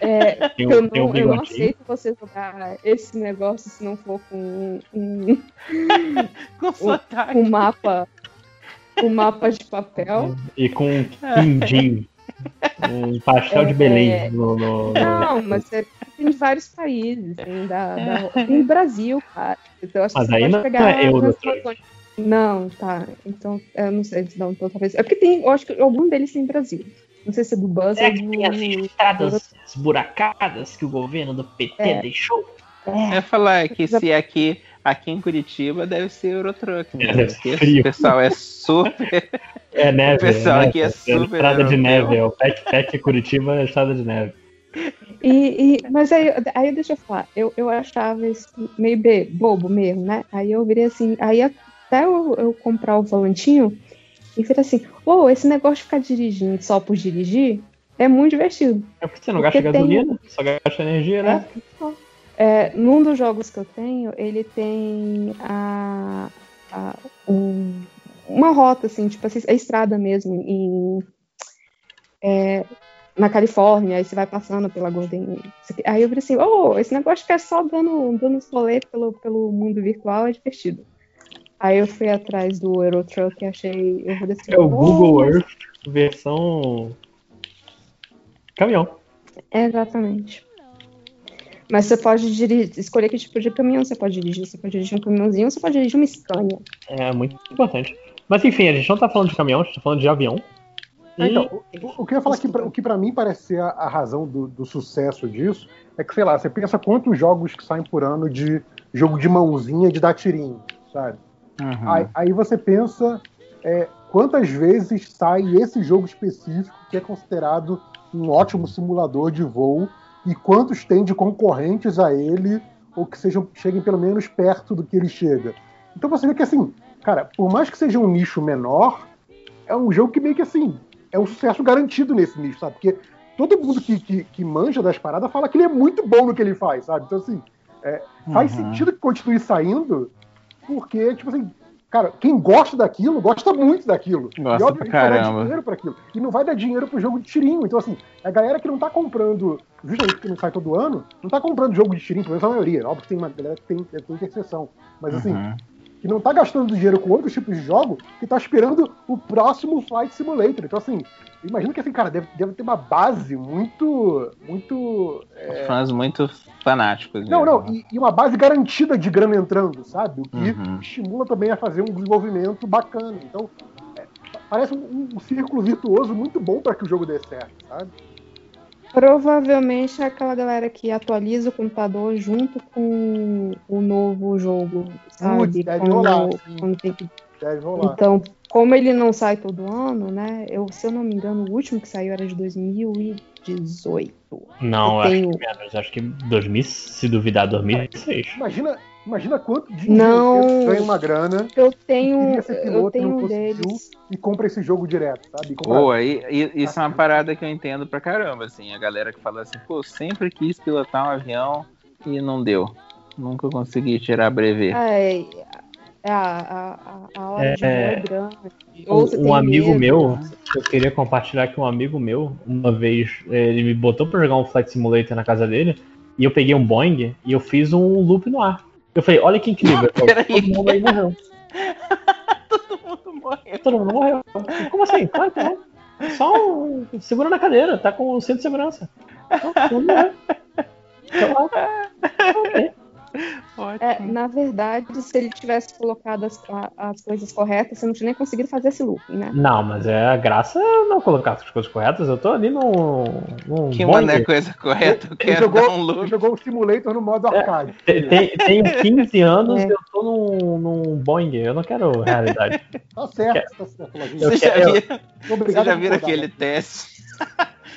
É, Tem eu, o- tem o não, eu não aceito você jogar esse negócio se não for com um, com sotaque. um mapa. Um mapa de papel. E com um quindim. Um pastel de É, Belém é. no, no- no- Não, mas é, tem de vários países. Tem, da, da- tem do Brasil, cara. Então, acho que Mas você aí pode não pegar é Euro. Não, tá. Então, eu não sei se não, então, talvez. É porque tem, eu acho que algum deles tem Brasil. Não sei se é do Buzz Será ou que do. tem as estradas esburacadas que o governo do PT É. deixou? Eu ia falar que se aqui, aqui em Curitiba deve ser Eurotruck, né? Frio. o pessoal é super. É neve. O pessoal né? aqui é super estrada de neve. É o Pet Pet Curitiba é estrada de neve. E, e- mas aí, aí deixa eu falar, eu, eu achava isso meio bobo mesmo, né? Aí eu virei assim, aí até eu, eu comprar o volantinho e virei assim, pô, esse negócio de ficar dirigindo só por dirigir é muito divertido. É porque você não Porque gasta tem- gasolina, só gasta energia, né? É. É, num dos jogos que eu tenho, ele tem a, a- um- uma rota, assim, tipo assim, a estrada mesmo, em, é, na Califórnia, aí você vai passando pela Golden. Aí eu falei assim, oh, esse negócio que é só dando, dando rolê pelo, pelo mundo virtual é divertido. Aí eu fui atrás do Eurotruck e achei. Eu vou descer. É o Google Earth versão caminhão. Exatamente. Mas você pode dirigir, escolher que tipo de caminhão você pode dirigir. Você pode dirigir um caminhãozinho, você pode dirigir uma Scania. É muito importante. Mas enfim, a gente não tá falando de caminhão, a gente tá falando de avião. É, Então, o, o que eu ia falar que, pra- o que pra mim parece ser a, a razão do, do sucesso disso é que, sei lá, você pensa quantos jogos que saem por ano de jogo de mãozinha de dar tirinho, sabe? Aí, aí você pensa é, quantas vezes sai esse jogo específico que é considerado um ótimo simulador de voo e quantos tem de concorrentes a ele ou que sejam cheguem pelo menos perto do que ele chega. Então você vê que assim, cara, por mais que seja um nicho menor, é um jogo que meio que assim é um sucesso garantido nesse nicho, sabe? Porque todo mundo que, que, que manja das paradas fala que ele é muito bom no que ele faz, sabe? Então assim, é, faz Uhum. sentido que continue saindo porque, tipo assim, cara, quem gosta daquilo, gosta muito daquilo. Gosta e pra obviamente vai dar caramba. dinheiro pra aquilo. E não vai dar dinheiro pro jogo de tirinho. Então, assim, a galera que não tá comprando, justamente porque não sai todo ano, não tá comprando jogo de tirinho, pelo menos a maioria. Óbvio que tem uma galera que tem, tem exceção. Mas assim, Uhum. Que não tá gastando dinheiro com outros tipos de jogo, que tá esperando o próximo Flight Simulator. Então, assim, imagina que assim, cara, deve, deve ter uma base muito. muito. é, Fãs muito fanáticos. não, mesmo. não, e, e uma base garantida de grana entrando, sabe? O que Uhum. estimula também a fazer um desenvolvimento bacana. Então, é, parece um, um círculo virtuoso muito bom para que o jogo dê certo, sabe? Provavelmente é aquela galera que atualiza o computador junto com o novo jogo, sabe? Deve Quando- rolar, quando tem que- Deve rolar. Então, como ele não sai todo ano, né? Eu, se eu não me engano, o último que saiu era de 2018. Não, Eu acho tenho- que menos. Acho que 2000, se duvidar, 2006. Imagina, imagina quanto dinheiro Não. ganha uma grana Eu tenho, eu e tenho um deles. e compra esse jogo direto, sabe? Compra- Pô, aí, e- isso é uma parada que eu entendo pra caramba, assim, a galera que fala assim, pô, sempre quis pilotar um avião e não deu. Nunca consegui tirar brevê. É, é, a, a, a hora de voo É. é grande. Ou Um, um amigo medo, meu, né? eu queria compartilhar que um amigo meu, uma vez, ele me botou pra jogar um Flight Simulator na casa dele, e eu peguei um Boeing e eu fiz um loop no ar. Eu falei, olha que incrível. Todo mundo aí morreu. Todo mundo morreu. Como assim? Claro que não. Só um... segura na cadeira, tá com o cinto de segurança. Não, todo mundo morreu. Então, ok. É, na verdade, se ele tivesse colocado as, as coisas corretas, você não tinha nem conseguido fazer esse looping, né? Não, mas é a graça é não colocar as coisas corretas. Eu tô ali num. num Que mano é coisa correta, eu Ele quero jogou, dar um loop. ele jogou o simulator no modo arcade. Tem- tem- Tenho 15 anos É. e eu tô num, num Boeing. Eu não quero realidade. Tá certo, tá certo, Você já, quero- você já viu aquele né? teste?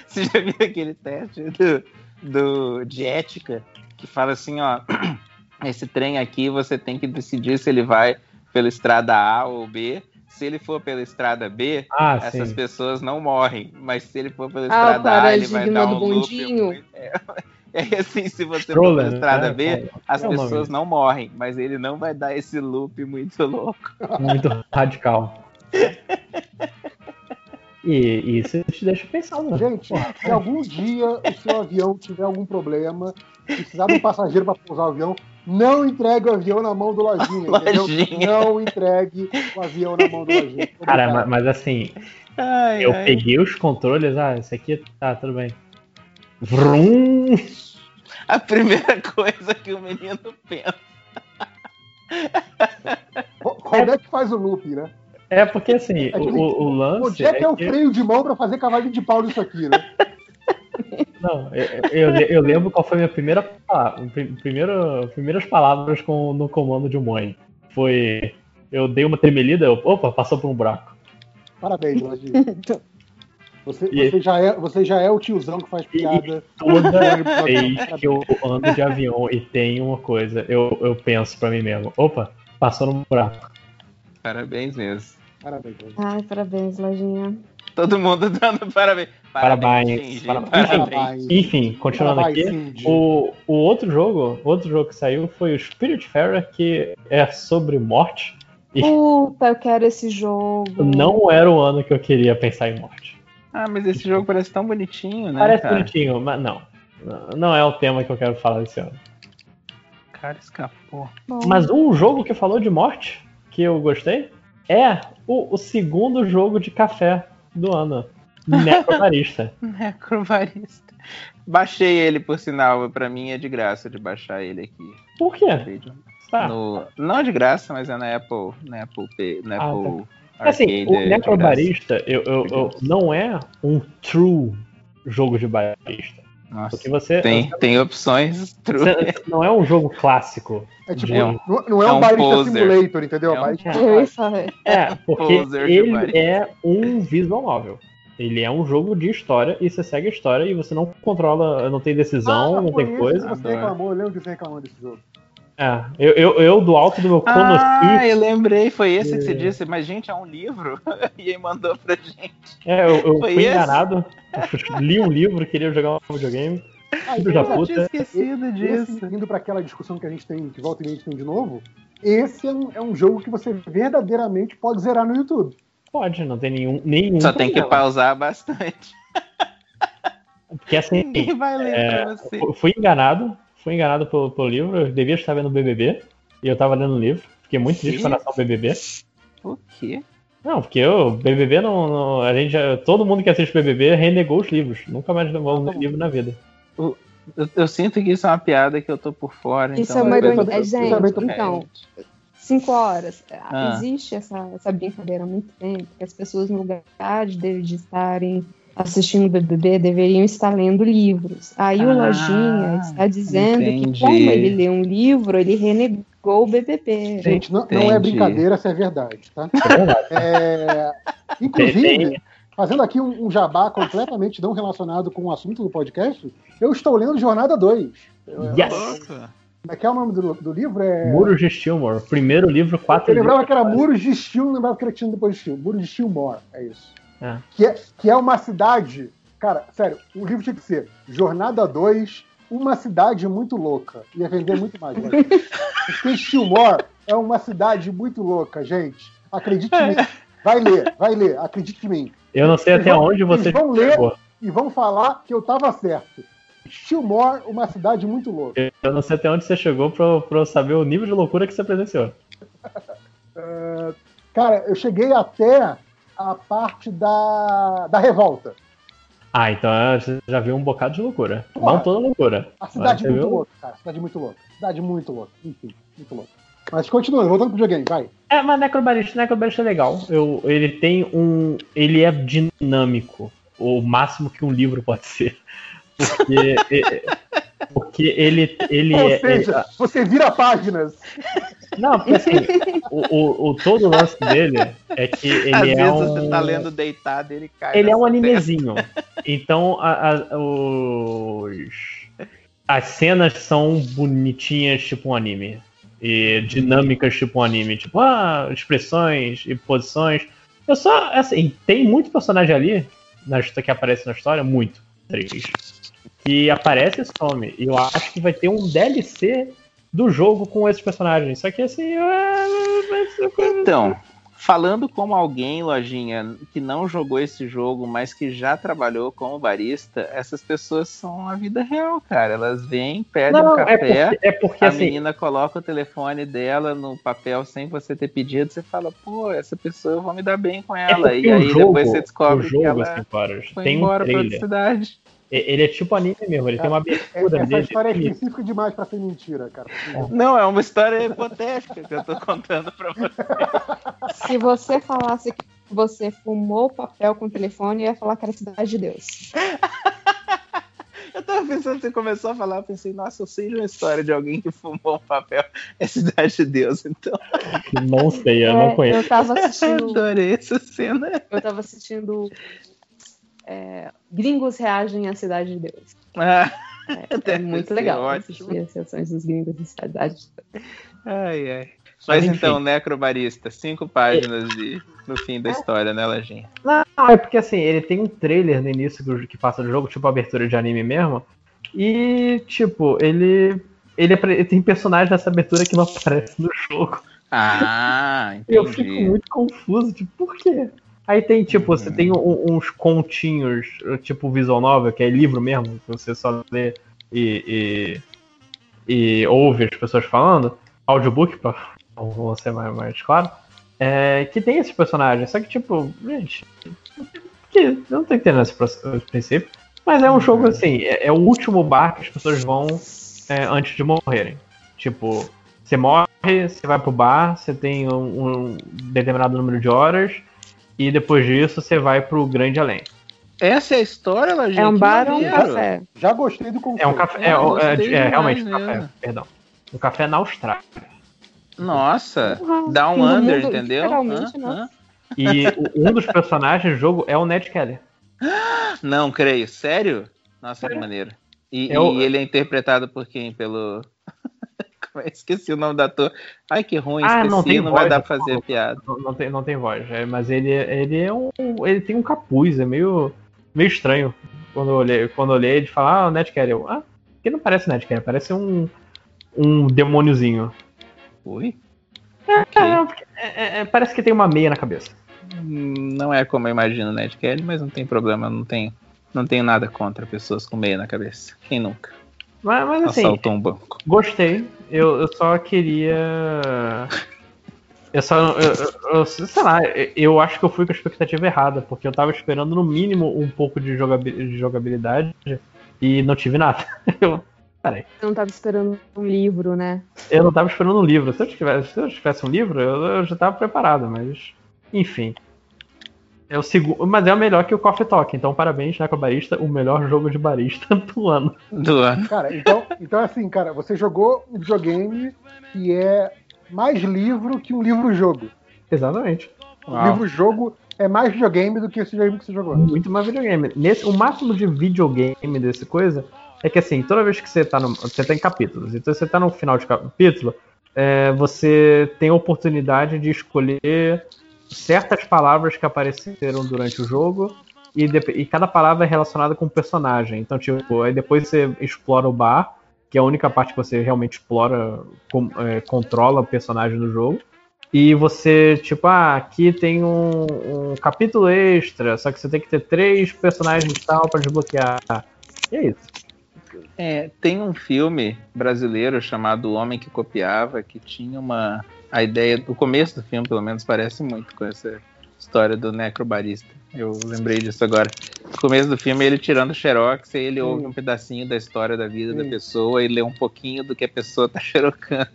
você já viu aquele teste do, do, de ética que fala assim, ó, esse trem aqui você tem que decidir se ele vai pela estrada A ou B. Se ele for pela estrada B, Ah, essas sim. pessoas não morrem. Mas se ele for pela Ah, estrada A, ele vai dar um loop. bondinho. muito- É, é assim, se você for Stroller, pela estrada né? B, as É o nome. pessoas não morrem, mas ele não vai dar esse loop muito louco. Muito radical. E e isso te deixa pensando. né? Gente, se algum dia o seu avião tiver algum problema, precisar de um passageiro para pousar o avião, não entregue o avião na mão do Lojinha. Não entregue o avião na mão do Lojinha. Cara, Obrigado. mas assim, Ai, eu ai. peguei os controles. Ah, esse aqui tá tudo bem. Vrum! A primeira coisa que o menino pensa. Como é que faz o loop, né? É porque assim, É que- o, o- o lance. Onde é que é o que- freio de mão para fazer cavalinho de pau nisso aqui, né? Não, eu, eu, eu lembro qual foi a minha primeira palavra, primeiro, primeiras palavras com, no comando de um Boeing. Foi. Eu dei uma tremelida, eu, opa, passou por um buraco. Parabéns, Lojinha. Você, E- você, já é, você já é o tiozão que faz piada. Toda Parabéns. vez que eu ando de avião e tem uma coisa, eu, eu penso pra mim mesmo, opa, passou num buraco. Parabéns mesmo. Parabéns, Lojinha. Ai, parabéns, Lojinha. Todo mundo dando parabéns. Parabéns. Shinji, parabéns. parabéns. Enfim, continuando Parabéns, aqui, Cindy. o, o outro jogo, o outro jogo que saiu foi o Spiritfarer, que é sobre morte. Puta, eu quero esse jogo. não era o ano que eu queria pensar em morte. Ah, mas esse jogo parece tão bonitinho, né? Parece cara? bonitinho, mas não. Não é o tema que eu quero falar desse ano. O cara escapou. Mas um jogo que falou de morte, que eu gostei, é o, o segundo jogo de café do ano. Necrobarista. Necrovarista. Baixei ele, por sinal. Pra mim é de graça de baixar ele aqui. Por quê? Tá. No- não é de graça, mas é na Apple. Na Apple Pay. Na Ah, Apple Assim, Arcade o Necrobarista eu, eu- eu- não é um true jogo de barista. Nossa, Porque você, Tem, tem opções. true. você não é um jogo clássico. É tipo, não, não é é um um barista simulator, entendeu? É um- falar. É, porque ele é um visual novel. Ele é um jogo de história e você segue a história e você não controla, não tem decisão, Ah, não tem esse coisa. Você reclamou, eu lembro que você reclamou desse jogo. É, eu, eu, eu do alto do meu Ah, Konosuke, eu lembrei, foi esse que você É. disse, mas gente, é um livro. e aí mandou pra gente. é, eu, eu fui esse? enganado. li um livro, queria jogar um videogame. Da Eu tinha puta. esquecido Esse, disso. indo para aquela discussão que a gente tem, que volta e meia a gente tem de novo, esse é um, é um jogo que você verdadeiramente pode zerar no YouTube. Pode, não tem nenhum. nenhum Só tem que pausar bastante. Porque assim, Ninguém vai ler é, pra você. fu- fui enganado. Fui enganado pelo, pelo livro. Eu devia estar vendo o BBB. E eu tava lendo o livro. Fiquei muito Que? triste com relação ao BBB. O quê? Não, porque o BBB não, não- A gente já, todo mundo que assiste BBB renegou os livros. Nunca mais levou um livro na vida. Eu, eu sinto que isso é uma piada que eu tô por fora. Isso então é uma ironia. eu- É, gente, eu tô- então, cinco horas. Ah. Existe essa, essa brincadeira há muito tempo, que as pessoas, no lugar de, de estarem assistindo o BBB, deveriam estar lendo livros. Aí o Ah, Lojinha está dizendo entendi. que, como ele lê um livro, ele renegou o BBB. Gente, não, não é brincadeira, isso é verdade, tá? É. É, inclusive, fazendo aqui um, um jabá completamente não relacionado com o assunto do podcast, eu estou lendo Jornada 2. Yes! Como é que é o nome do, do livro? É... Muros de Stillmore. Primeiro livro, quatro Eu lembrava livros. que era Muros de Steel, não lembrava que era tinha depois de Steel. Muros de Steelmore, é isso. É. Que, é, que é uma cidade. Cara, sério, o livro tinha que ser Jornada 2, uma cidade muito louca. Ia vender muito mais. né? Porque Steelmore é uma cidade muito louca, gente. Acredite em mim. Vai ler, vai ler, acredite em mim. Eu não sei Eles até vão- onde você eles vão ler. chegou. E vão falar que eu tava certo. Steelmore, uma cidade muito louca. Eu não sei até onde você chegou pra, pra eu saber o nível de loucura que você presenciou. É, cara, eu cheguei até a parte da, da revolta. Ah, então é, você já viu um bocado de loucura. Porra. Não toda loucura. A cidade muito viu? louca, cara. Cidade muito louca. Cidade muito louca. Enfim, muito louca. Mas continuando, voltando pro videogame, vai. É, mas Necrobarista, Necrobarista é legal. Eu, ele tem um. Ele é dinâmico. O máximo que um livro pode ser. Porque. é- porque ele, ele Ou é. seja, você vira páginas. Não, porque assim, o, o, o- todo o lance dele é que ele Às é vezes um. você tá lendo deitado ele cai. Ele é um animezinho. Então a- a- os, as cenas são bonitinhas, tipo um anime. E dinâmicas, tipo um anime. Tipo, ah, expressões e posições. Eu só, assim, tem muito personagem ali na, que aparece na história, muito. Três. Que aparece e some. E eu acho que vai ter um DLC do jogo com esses personagens. Só que assim. é- Então, falando como alguém, Lojinha, que não jogou esse jogo, mas que já trabalhou como barista, essas pessoas são a vida real, cara. Elas vêm, pedem Não, um é café, porque, é porque a assim. menina coloca o telefone dela no papel sem você ter pedido, você fala, pô, essa pessoa eu vou me dar bem com É ela. porque e aí jogo, depois você descobre jogo, que ela assim, foi tem um embora pra outra cidade. Ele é tipo anime mesmo, ele tem uma É- abertura Essa dele. história é específica demais pra ser mentira, cara. Não, é uma história hipotética que eu tô contando pra você. Se você falasse que você fumou papel com o telefone, eu ia falar que era Cidade de Deus. Eu tava pensando, você começou a falar, eu pensei, nossa, eu sei de uma história de alguém que fumou um papel. É Cidade de Deus, então. Não sei, eu É, não conheço. Eu tava assistindo. Adorei essa cena. Eu tava assistindo. É, Gringos reagem à Cidade de Deus. Ah, É deve muito ser legal ótimo. assistir as sessões dos gringos da Cidade de Deus. Ai, ai. Mas enfim. então, Necrobarista, cinco páginas de, no fim da história, né, Lajinha? Não, é porque assim, ele tem um trailer no início do, que passa do jogo, tipo abertura de anime mesmo. E, tipo, ele. Ele, ele tem personagem nessa abertura que não aparece no jogo. Ah, entendi. Eu fico muito confuso, tipo, por quê? Aí tem, tipo, você Uhum. tem um- uns continhos, tipo visual novel, que é livro mesmo, que você só lê e, e, e ouve as pessoas falando. Audiobook, pra vou ser mais, mais claro. É, que tem esses personagens, só que, tipo, gente, que eu não tô entendendo esse, proce- esse princípio. Mas é um jogo assim, é, é o último bar que as pessoas vão é, antes de morrerem. Tipo, você morre, você vai pro bar, você tem um, um determinado número de horas, e depois disso você vai pro grande além. Essa é a história, Lajinha? É um bar ou um café? Já gostei do conceito. É um café. É, Eu é, é, é, realmente um demais café, perdão. Um café na Austrália. Nossa, Porra, dá um no under, mundo, entendeu? literalmente, Hã? né? Hã? E o- um dos personagens do jogo é o Ned Kelly. Não creio, sério? Nossa, que maneiro. E, É o- e ele é interpretado por quem? Pelo. É? Esqueci o nome da ator. Ai, que ruim, Ah, esqueci, não não, tem vai voz, dar eu pra fazer falo. piada. Não, não tem, não tem voz, é, mas ele, ele é um. Ele tem um capuz, é meio, meio estranho. Quando eu olhei, quando eu olhei ele fala, ah, o Ned Kelly. Ah, que não parece Ned Kelly, parece um. Um demôniozinho. Ui? É, não, porque é- é- parece que tem uma meia na cabeça. Não é como eu imagino o Ned Kelly, mas não tem problema, não tenho, não tenho nada contra pessoas com meia na cabeça. Quem nunca? Mas, mas assim, Assaltou um banco. Gostei. Eu, eu só queria. Eu só. Eu, eu- sei lá, eu acho que eu fui com a expectativa errada, porque eu tava esperando no mínimo um pouco de jogabilidade e não tive nada. Eu, peraí. Eu não tava esperando um livro, né? Eu não tava esperando um livro. Se eu tivesse, se eu tivesse um livro, eu, eu já tava preparado, mas. Enfim. É o segundo, mas é o melhor que o Coffee Talk. Então, parabéns, né, com a Barista, o melhor jogo de barista do ano. Do ano. Cara, então, então assim, cara, você jogou um videogame que é mais livro que um livro-jogo. Exatamente. O livro-jogo é mais videogame do que esse videogame que você jogou. Muito mais videogame. Nesse, o máximo de videogame desse coisa é que assim, toda vez que você tá no. Você tá em capítulos. Então você tá no final de capítulo, é, você tem a oportunidade de escolher certas palavras que apareceram durante o jogo. E, dep- e cada palavra é relacionada com um personagem. Então, tipo, aí depois você explora o bar, que é a única parte que você realmente explora, com- é, controla o personagem do jogo. E você, tipo, ah, aqui tem um, um capítulo extra, só que você tem que ter três personagens tal pra desbloquear. E é isso. É, tem um filme brasileiro chamado O Homem que Copiava, que tinha uma. A ideia, o começo do filme, pelo menos, parece muito com essa história do necrobarista. Eu lembrei disso agora. No começo do filme, ele tirando xerox, e ele ouve um pedacinho da história da vida da pessoa e lê um pouquinho do que a pessoa tá xerocando.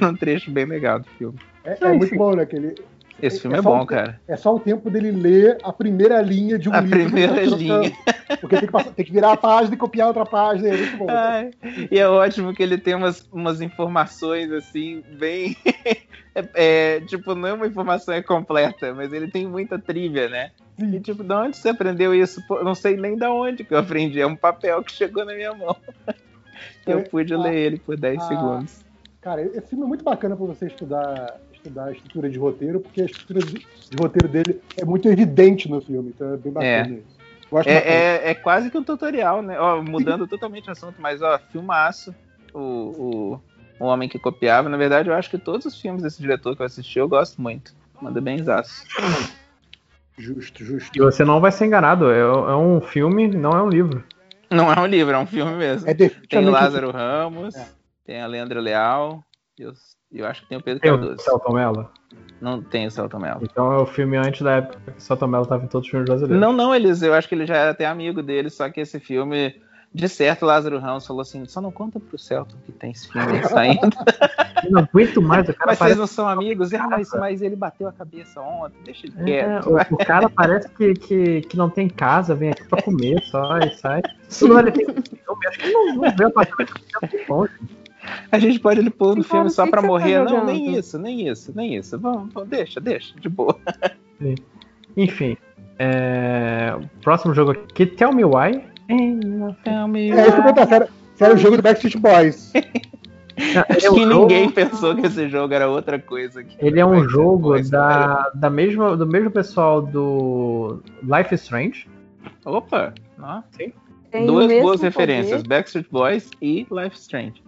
É um trecho bem legal do filme. É, é muito bom, né? Que ele, Esse filme é, só bom, o- cara. É só o tempo dele ler a primeira linha de um A livro. ele primeira linha. Porque tem que, passar- tem que virar a página e copiar outra página. É muito bom. Ai, e é ótimo que ele tem umas, umas informações assim, bem. é, é, tipo, não é uma informação é completa, mas ele tem muita trivia, né? E tipo, de onde você aprendeu isso? Pô, não sei nem da onde que eu aprendi. É um papel que chegou na minha mão. Eu pude ler ele por 10 ah, segundos. Cara, esse filme é muito bacana pra você estudar, estudar a estrutura de roteiro, porque a estrutura de, de roteiro dele é muito evidente no filme, então é bem bacana É. isso. É, é, é quase que um tutorial, né? Ó, mudando totalmente o assunto, mas ó, filmaço. O, o, o Homem que Copiava. Na verdade, eu acho que todos os filmes desse diretor que eu assisti eu gosto muito. Manda bem zaço. Justo, justo. E você não vai ser enganado, é, é um filme, não é um livro. Não é um livro, é um filme mesmo. É Tem o definitivamente Lázaro Ramos, tem a Leandra Leal, e eu, acho que tem o Pedro Tem o Cardoso. Celton Mello. Não tem o Celton Mello. Então é o filme antes da época que o Celton Mello tava em todos os filmes brasileiros. Não, não, eles, eu acho que ele já era até amigo dele, só que esse filme, de certo, o Lázaro Ramos falou assim: só não conta pro Celton que tem esse filme saindo. Eu não aguento mais, o cara mas parece... vocês não são amigos? Ah, mas, mas ele bateu a cabeça ontem, deixa ele É, quieto. o, o cara parece que, que, que não tem casa, vem aqui pra comer só e sai. Não, ele tem filme, acho que ele não, não vê o tem bom, A gente pode ele pôr no filme o só pra tá morrer. não, jogando? nem isso, nem isso, nem isso. Vamos, vamos, deixa, deixa, de boa. Enfim. É... Próximo jogo aqui, Tell Me Why. Tell me É isso que eu perguntar, se era, se era o jogo do Backstreet Boys. Acho que ninguém pensou que esse jogo era outra coisa. Que Ele é um ser jogo história. da, da mesma, do mesmo pessoal do Life is Strange. Opa! Ó. Sim. Tem Duas boas poder. referências: Backstreet Boys e Life is Strange.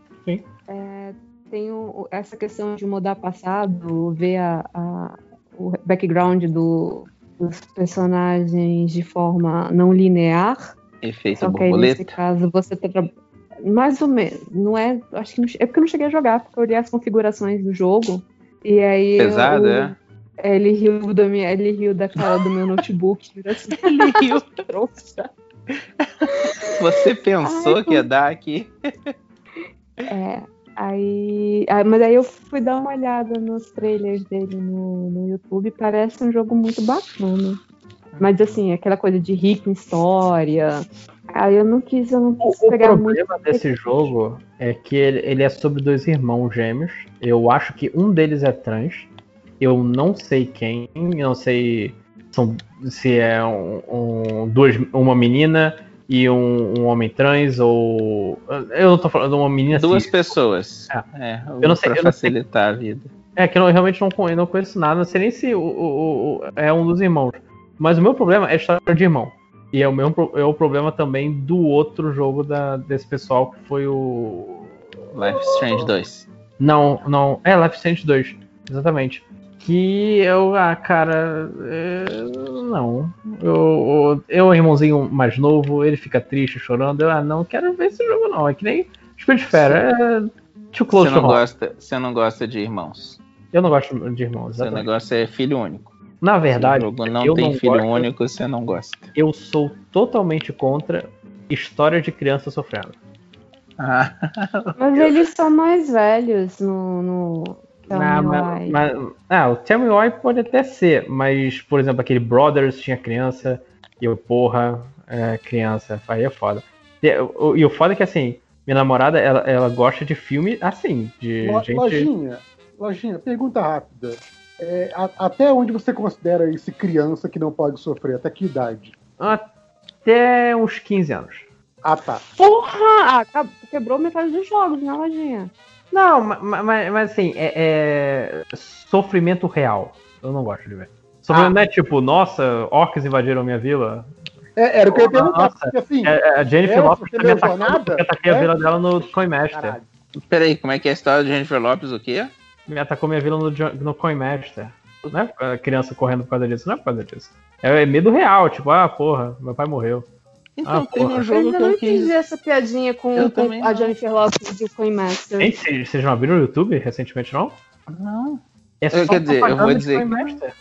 É, tem o- essa questão de mudar passado, ver a, a- o background do- dos personagens de forma não linear. Efeito Só que aí, nesse caso, você tá tra- mais ou menos. Não é. Acho que não, é porque eu não cheguei a jogar, porque eu olhei as configurações do jogo. E aí. Pesado, eu- é? Ele riu, da minha, ele riu da cara do meu notebook. Assim, ele riu, trouxa. Você pensou Ai, que ia dar aqui? É, aí, mas aí eu fui dar uma olhada nos trailers dele no, no YouTube, parece um jogo muito bacana. Mas assim, aquela coisa de rico em história. Aí eu não quis, eu não quis O pegar muito. problema desse jogo é que ele, ele é sobre dois irmãos gêmeos. Eu acho que um deles é trans. Eu não sei quem, eu não sei são- se é um, um- duas, uma menina e um, um homem trans ou. Eu não tô falando de uma menina Duas cis. pessoas. É. É, Eu não sei- pra eu não sei- facilitar a vida. É que eu não- realmente não, não conheço nada, não sei nem se o, o- o- é um dos irmãos. Mas o meu problema é história de irmão. E é o pro- é o problema também do outro jogo da, desse pessoal que foi o. Life Strange 2. Não, não. É Life Strange 2. Exatamente. Que eu, ah, cara. não. Eu, eu, eu, o irmãozinho mais novo, ele fica triste, chorando. Eu, ah, não quero ver esse jogo, não. É que nem Spiritfarer. É too close Você to não, home. gosta, você não gosta de irmãos. Eu não gosto de irmãos. Seu exatamente. negócio é filho único. Na verdade, Se o jogo não eu tem não filho gosto- único, você não gosta. eu sou totalmente contra história de criança sofrendo. Ah, Mas eles são mais velhos no. no Ah, mas, mas- ah, o Tell Me Why pode até ser, mas, por exemplo, aquele Brothers tinha criança, e eu, porra, é, criança, aí é foda. E, o- e o foda é que, assim, minha namorada, ela, ela gosta de filme assim, de Lo- gente... Lojinha, lojinha, pergunta rápida. É, a- até onde você considera esse criança que não pode sofrer? Até que idade? Até uns 15 anos. Ah, tá. Porra! Ah, quebrou metade dos jogos na lojinha. Não, mas, mas, mas, assim, é, é sofrimento real. Eu não gosto de ver. Sofrimento não é tipo, nossa, orcs invadiram minha vila. É, era o que eu ia perguntar. Nossa, porque, assim, é, é, a Jennifer atacando lesionada, porque eu ataquei a é? vila dela no Coin Master. Peraí, como é que é a história de Jennifer Lopes? O quê? Me atacou minha vila no, no Coin Master. Não é a criança correndo por causa disso, não é por causa disso. É medo real, tipo, ah, porra, meu pai morreu. Então, ah, tem porra. um Eu jogo ainda que não eu quis. entendi essa piadinha com, Eu com a não. Jennifer Lopez e o Coin Master. Gente, vocês vocês não viram no YouTube recentemente, não? Não. É Eu, quer dizer, eu vou dizer. Coin Master.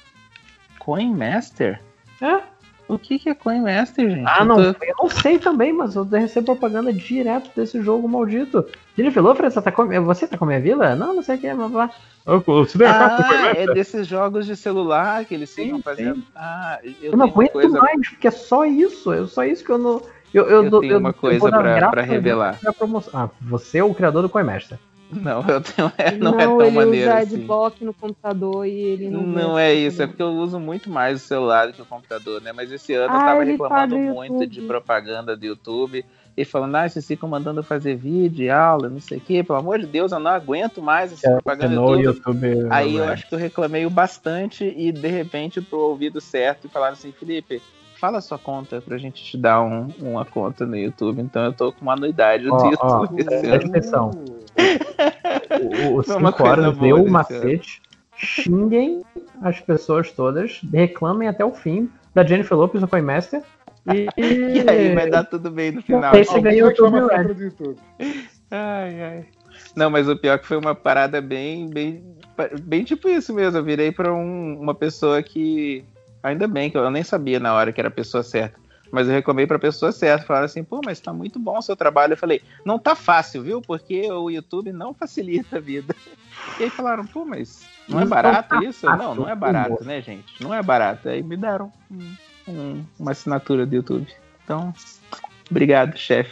Coin Master? É? O que, que é Coin Master, gente? Ah, Eu não, tô- eu não sei também, mas eu recebo propaganda direto desse jogo maldito. Jennifer Lopez, você tá com, você tá com a minha vila? Não, não sei o que, blá blá. Eu, você Coin Ah, é Master? desses jogos de celular que eles ficam Sim, fazendo. sim. Ah, eu, Eu não aguento coisa. mais, porque é só isso. É só isso que eu não. Eu, eu, Eu dou- tenho uma coisa pra- pra revelar. pra. Ah, você é o criador do Coinmaster. Não, eu tenho, é, não, Não, é tão ele maneiro usa assim. adblock no computador e ele não. Não é isso, é porque eu uso muito mais o celular do que o computador, né? Mas esse ano eu Ah, tava ele reclamando tá no muito YouTube. de propaganda do YouTube e falando, ah, vocês ficam mandando eu fazer vídeo, e aula, não sei o quê. Pelo amor de Deus, eu não aguento mais essa propaganda do No YouTube. YouTube. Aí eu acho que eu reclamei o bastante e de repente pro ouvido certo e falaram assim, Felipe, fala sua conta pra gente te dar um- uma conta no YouTube. Então eu tô com uma anuidade do Ó, ó, YouTube esse presta ano. atenção. O, o Foi uma 5 coisa horas deu o macete. Xinguem as pessoas todas, reclamem até o fim da Jennifer Lopez no Coinmaster. E, E aí vai dar tudo bem no final. Você ganhou o YouTube do YouTube. Ai, ai. Não, mas o pior é que foi uma parada bem, bem, bem tipo isso mesmo. Eu virei pra um- uma pessoa que. Ainda bem que eu nem sabia na hora que era a pessoa certa. Mas eu reclamei pra pessoa certa. Falaram assim, pô, mas tá muito bom o seu trabalho. Eu falei, não tá fácil, viu? Porque o YouTube não facilita a vida. E aí falaram, pô, mas não é barato tá isso? Não, não é barato, né, gente? Não é barato. Aí me deram um- um- uma assinatura do YouTube. Então, obrigado, chefe.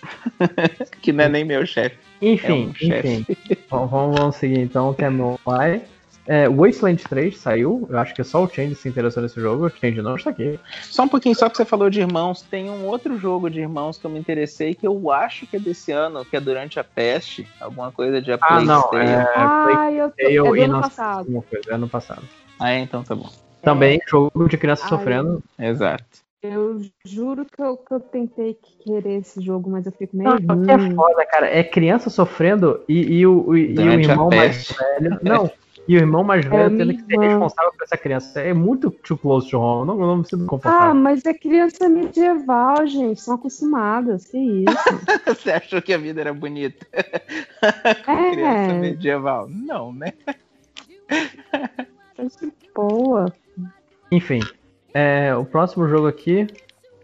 que não é nem meu chefe. Enfim, É um chefe. enfim. Bom, vamos, vamos seguir então, que é meu pai. É, Wasteland 3 saiu, eu acho que só o Change se interessou nesse jogo, o Change não está aqui. Só um pouquinho, só que você falou de irmãos, tem um outro jogo de irmãos que eu me interessei, que eu acho que é desse ano, que é durante a peste, alguma coisa de A Ah, não, Tale. é Ah, eu tô, é do e ano não passado. alguma coisa, é ano passado. Ah, é, então tá bom. Também jogo de criança Ai. sofrendo. Exato. Eu juro que eu, que eu tentei querer esse jogo, mas eu fico meio Não, o que é foda, cara, é criança sofrendo e, e o, e, e o Durante a irmão mais peste. velho. Não, e o irmão mais velho minha tendo que ser responsável por essa criança. É muito too close to home, não, eu não me sinto Ah, confortável. mas é criança medieval, gente. São acostumadas. Que isso? Você achou que a vida era bonita? Com É. criança medieval? Não, né? Tá de boa. Enfim, é, o próximo jogo aqui,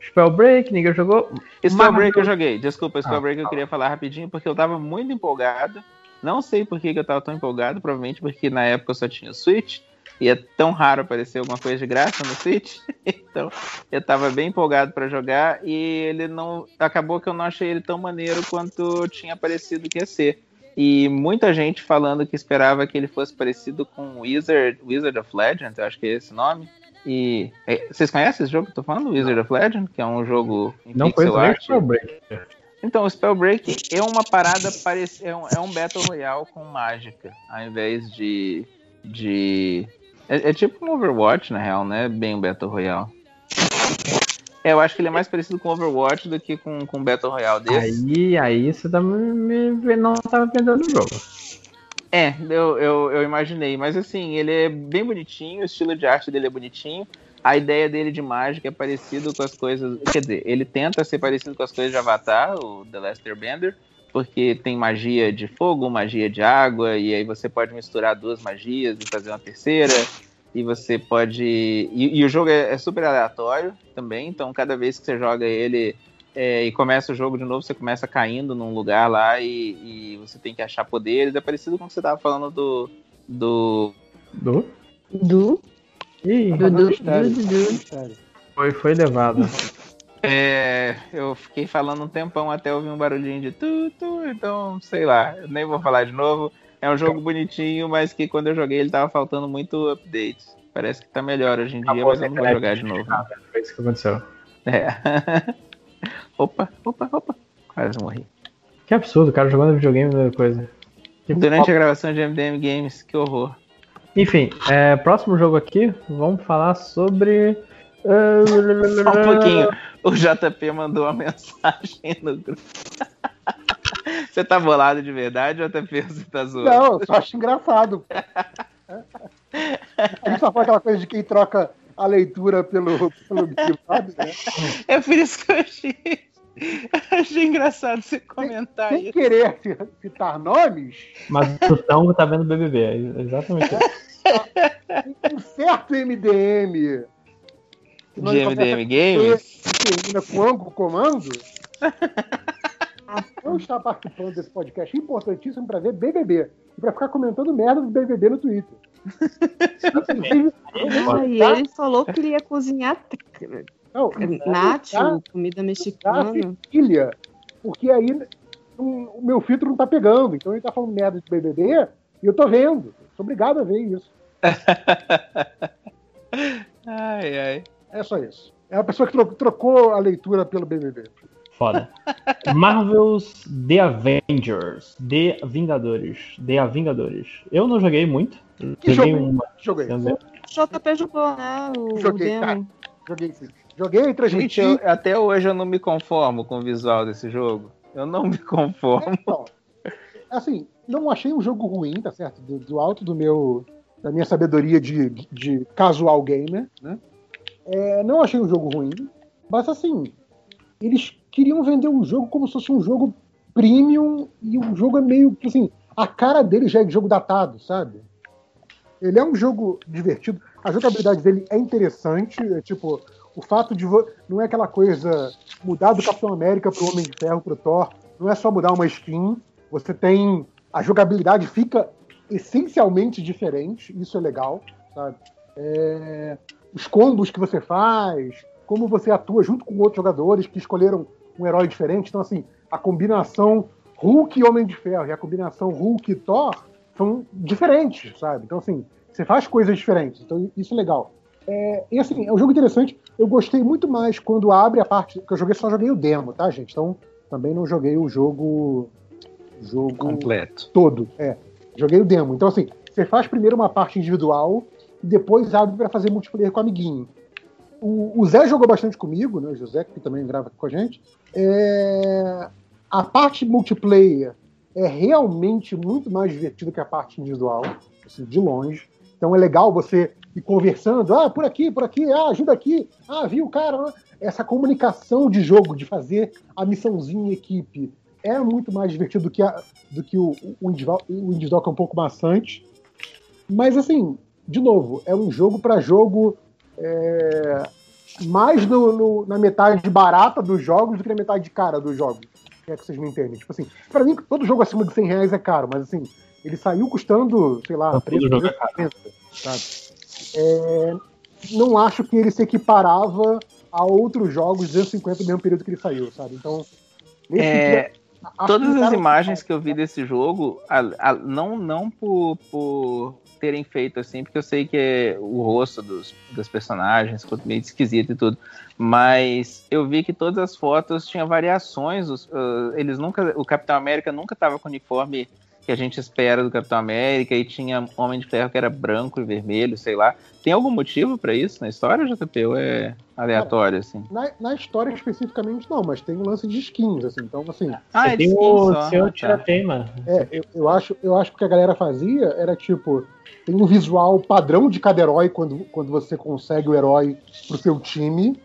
Spellbreak, ninguém jogou. Spellbreak eu Marvel- joguei. Desculpa, Spellbreak eu fala. queria falar rapidinho, porque eu tava muito empolgado. Não sei por que, que eu tava tão empolgado, provavelmente porque na época eu só tinha o Switch. E é tão raro aparecer alguma coisa de graça no Switch. então, eu tava bem empolgado pra jogar e ele não. Acabou que eu não achei ele tão maneiro quanto tinha parecido que ia ser. E muita gente falando que esperava que ele fosse parecido com Wizard, Wizard of Legend, eu acho que é esse nome. E é, vocês conhecem esse jogo que eu tô falando? Wizard of Legend, que é um jogo em Não pixel conheço nem art. Spellbreak. Então, o Spellbreak é uma parada parec... é, um, é um Battle Royale com mágica, ao invés de. de... É, é tipo um Overwatch, na real, né? Bem um Battle Royale. É, eu acho que ele é mais parecido com Overwatch do que com, com Battle Royale desse. Aí, aí você tá me, me- não tava vendendo o jogo. É, eu, eu, eu imaginei, mas assim, ele é bem bonitinho, o estilo de arte dele é bonitinho. A ideia dele de mágica é parecido com as coisas. Quer dizer, ele tenta ser parecido com as coisas de Avatar, o The Last Airbender, porque tem magia de fogo, magia de água, e aí você pode misturar duas magias e fazer uma terceira. E você pode. E, e o jogo é, é super aleatório também, então cada vez que você joga ele é, e começa o jogo de novo, você começa caindo num lugar lá e, e você tem que achar poderes. É parecido com o que você tava falando do. do. Do? Du? Ih, Du, du, Mistério. du, du. Mistério. foi, foi levado. É, eu fiquei falando um tempão até ouvir um barulhinho de tu, tu, então sei lá, eu nem vou falar de novo. É um jogo bonitinho, mas que quando eu joguei ele tava faltando muito update. Parece que tá melhor hoje em dia, Acabou mas eu não vou a jogar de novo. Foi isso que aconteceu. É. opa, opa, opa. Quase morri. Que absurdo, o cara jogando videogame da coisa. Que Durante a gravação de MDM Games, que horror. Enfim, é, próximo jogo aqui, vamos falar sobre. Só um pouquinho. O JP mandou uma mensagem no grupo. Você tá bolado de verdade, JP? ou Você tá zoando? Não, eu só acho engraçado. A gente só fala aquela coisa de quem troca a leitura pelo, pelo sabe? né? É por isso que eu achei, achei engraçado você comentar Sem isso. querer citar nomes, Mas o Tango tá vendo BBB, é exatamente isso. um certo MDM. não De MDM com Games? E e termina com Ango Comando. Eu estar participando desse podcast importantíssimo para ver BBB. E para ficar comentando merda do BBB no Twitter. Inclusive, Ah, e ele falou que ele ia cozinhar não, nacho, tá- comida tá mexicana. filha, porque aí um, o meu filtro não tá pegando. Então ele tá falando merda de BBB e eu tô vendo. Sou obrigado a ver isso. Ai, ai. É só isso. É uma pessoa que tro- trocou a leitura pelo BBB. Foda. Marvel's The Avengers. The Vingadores. The Vingadores. Eu não joguei muito. Que Joguei jogo? uma. Joguei. O JP jogou, né? O, o Joguei, demo. cara. Joguei sim. Joguei, transmiti. Gente, eu- até hoje eu não me conformo com o visual desse jogo. Eu não me conformo. Então, assim, não achei um jogo ruim, tá certo? Do, do alto do meu, da minha sabedoria de, de casual gamer, né? É, não achei um jogo ruim, mas assim, eles queriam vender o jogo como se fosse um jogo premium e o jogo é meio que assim, a cara dele já é de jogo datado, sabe? Ele é um jogo divertido, a jogabilidade dele é interessante, é tipo, o fato de não é aquela coisa mudar do Capitão América pro Homem de Ferro pro Thor, não é só mudar uma skin, você tem a jogabilidade fica essencialmente diferente, isso é legal, sabe? É, os combos que você faz, como você atua junto com outros jogadores que escolheram um herói diferente. Então, assim, a combinação Hulk e Homem de Ferro e a combinação Hulk e Thor são diferentes, sabe? Então, assim, Você faz coisas diferentes, então isso é legal. É, e assim, é um jogo interessante. Eu gostei muito mais quando abre a parte. que eu joguei só joguei o demo, tá, gente? Então também não joguei o jogo. jogo Completo. todo. É. Joguei o demo. Então, assim, você faz primeiro uma parte individual e depois abre para fazer multiplayer com o amiguinho. O, o, Zé jogou bastante comigo, né? O José, que também grava aqui com a gente. É, a parte multiplayer é realmente muito mais divertida que a parte individual, assim, de longe. Então é legal você ir conversando, ah, por aqui, por aqui, ah, ajuda aqui, ah, viu o cara. Essa comunicação de jogo, de fazer a missãozinha em equipe, é muito mais divertido do que, a, do que o, o, individual, o individual, que é um pouco maçante. Mas, assim, de novo, é um jogo para jogo é, mais no, no, na metade barata dos jogos do que na metade cara dos jogos. É que vocês me entendem. Tipo assim, pra mim, todo jogo acima de 100 reais é caro, mas assim, ele saiu custando, sei lá, 3 jogo é caro. sabe? É, não acho que ele se equiparava a outros jogos 250 no mesmo período que ele saiu, sabe? Então, É, dia, Todas as imagens que eu vi desse jogo, a- a- não, não por, por terem feito assim, porque eu sei que é o rosto dos, dos personagens ficou meio esquisito e tudo, mas eu vi que todas as fotos tinham variações. os- ah, eles nunca, o Capitão América nunca estava com uniforme que a gente espera do Capitão América e tinha Homem de Ferro que era branco e vermelho, sei lá. Tem algum motivo pra isso na história, JP? Ou é aleatório assim? Na, na história especificamente não, mas tem um lance de skins, assim. Então, assim. Ah, Você é tem o só. seu Ah, tá. tirateima. É, eu, eu acho, eu acho que o que a galera fazia era tipo. Tem um visual padrão de cada herói quando, quando você consegue o herói pro seu time.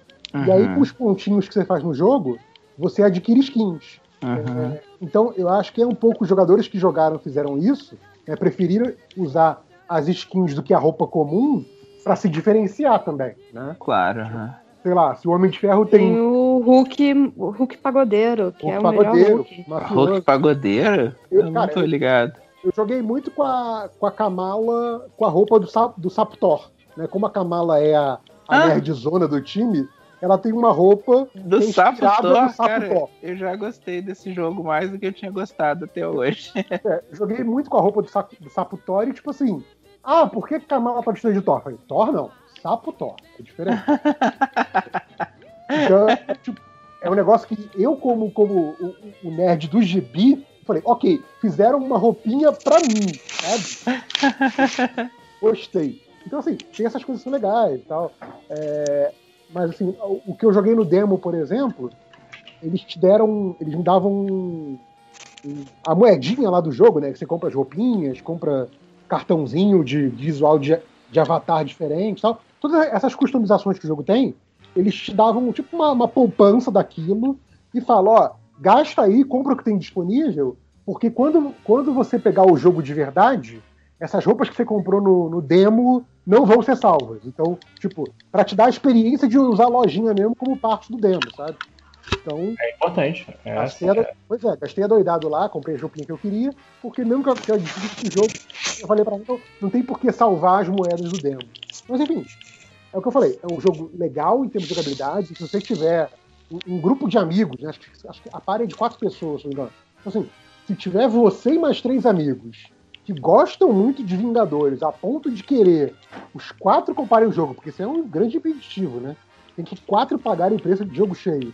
E aí, Uhum. com os pontinhos que você faz no jogo, você adquire skins. Uhum. Então, eu acho que é um pouco os jogadores que jogaram fizeram isso, é, preferiram usar as skins do que a roupa comum pra se diferenciar também, né? Claro. aham. Sei lá, se o Homem de Ferro Tem tem o Hulk, o Hulk Pagodeiro, que Hulk é o melhor pagodeiro, Hulk. mafioso. Hulk pagodeiro? Eu- Eu, não cara, tô eu- ligado. Eu joguei muito com a, com a Kamala, com a roupa do, do Saptor. Né? Como a Kamala é a, a Ah. nerdzona do time, ela tem uma roupa Do é Sapo Thor, no Sapo cara, Thor. eu já gostei desse jogo mais do que eu tinha gostado até hoje. É, joguei muito com a roupa do, Sa do Sapo Thor e tipo assim, ah, por que Kamala tá vestida de Thor? Eu falei, Thor não, Sapo Thor, é diferente. então, é, tipo, é um negócio que eu, como, como o, o nerd do gibi, falei, ok, fizeram uma roupinha pra mim, sabe? Gostei. Então, assim, tem essas coisas que são legais e tal. É, mas, assim, o, que eu joguei no demo, por exemplo, eles te deram. Eles me davam a moedinha lá do jogo, né? Que você compra as roupinhas, compra cartãozinho de visual de, de avatar diferente tal. Todas essas customizações que o jogo tem, eles te davam tipo uma, uma poupança daquilo e falam, ó, gasta aí, compra o que tem disponível, porque quando, quando você pegar o jogo de verdade, essas roupas que você comprou no, no demo não vão ser salvas. Então, tipo, pra te dar a experiência de usar a lojinha mesmo como parte do demo, sabe? Então, É importante. É, Gastei a do- Pois é, gastei adoidado lá, comprei a roupinha que eu queria, porque mesmo que eu, que eu esse jogo, eu falei pra mim, não, não tem por que salvar as moedas do demo. Mas enfim, é o que eu falei, é um jogo legal em termos de jogabilidade, se você tiver um, um grupo de amigos, né, acho, que, acho que a par é de quatro pessoas, se não me engano. Então, assim, se tiver você e mais três amigos que gostam muito de Vingadores, a ponto de querer os quatro comprarem o jogo, porque isso é um grande impeditivo, né? Tem que quatro pagarem o preço de jogo cheio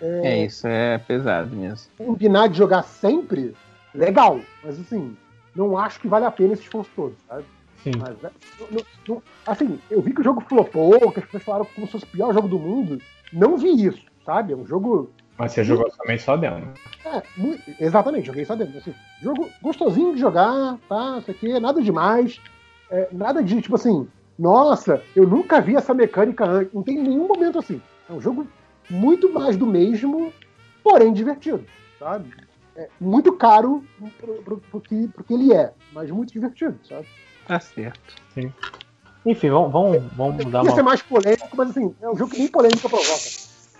É, isso é pesado mesmo. combinar de jogar sempre, legal. Mas assim, não acho que vale a pena esse esforço todo, sabe? Sim. Mas, né, não- não- assim, eu vi que o jogo flopou, que as pessoas falaram como se fosse o pior jogo do mundo. Não vi isso, sabe? É um jogo. Mas você jogou também só dentro. É, exatamente, joguei só dentro. Assim, jogo gostosinho de jogar, tá? Isso aqui, nada demais. É, nada de, tipo assim, nossa, eu nunca vi essa mecânica antes. Não tem nenhum momento assim. É um jogo muito mais do mesmo, porém divertido, sabe? É muito caro pro, pro, pro que, pro que ele é, mas muito divertido, sabe? Tá certo. Sim. Enfim, vamos, vamos, vamos dar Ia ser uma. mais polêmico, mas assim, é um jogo que nem polêmica provoca.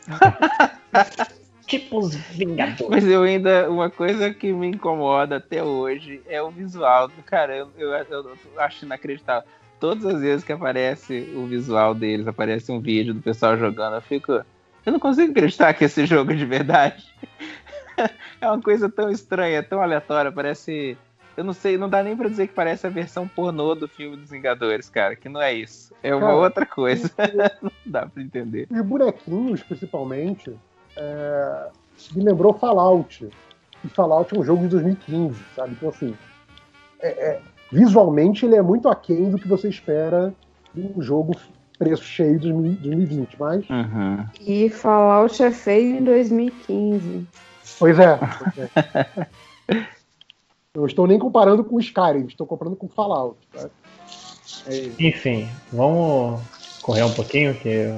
Tipo os Vingadores. Mas eu ainda. Uma coisa que me incomoda até hoje é o visual. Cara, eu, eu, eu acho inacreditável. Todas as vezes que aparece o visual deles, aparece um vídeo do pessoal jogando, eu fico. Eu não consigo acreditar que esse jogo é de verdade. é uma coisa tão estranha, tão aleatória. Parece. eu não sei, não dá nem pra dizer que parece a versão pornô do filme dos Vingadores, cara, que não é isso. É uma Cara, outra coisa. não dá pra entender. Os bonequinhos, principalmente, é, me lembrou Fallout. E Fallout é um jogo de 2015, sabe? Então, assim, é- é, visualmente ele é muito aquém do que você espera de um jogo preço cheio de 2020, mas... Uhum. E Fallout é feio em 2015. Pois é. pois é. Não estou nem comparando com Skyrim, estou comparando com Fallout. Tá? É. Enfim, vamos correr um pouquinho, que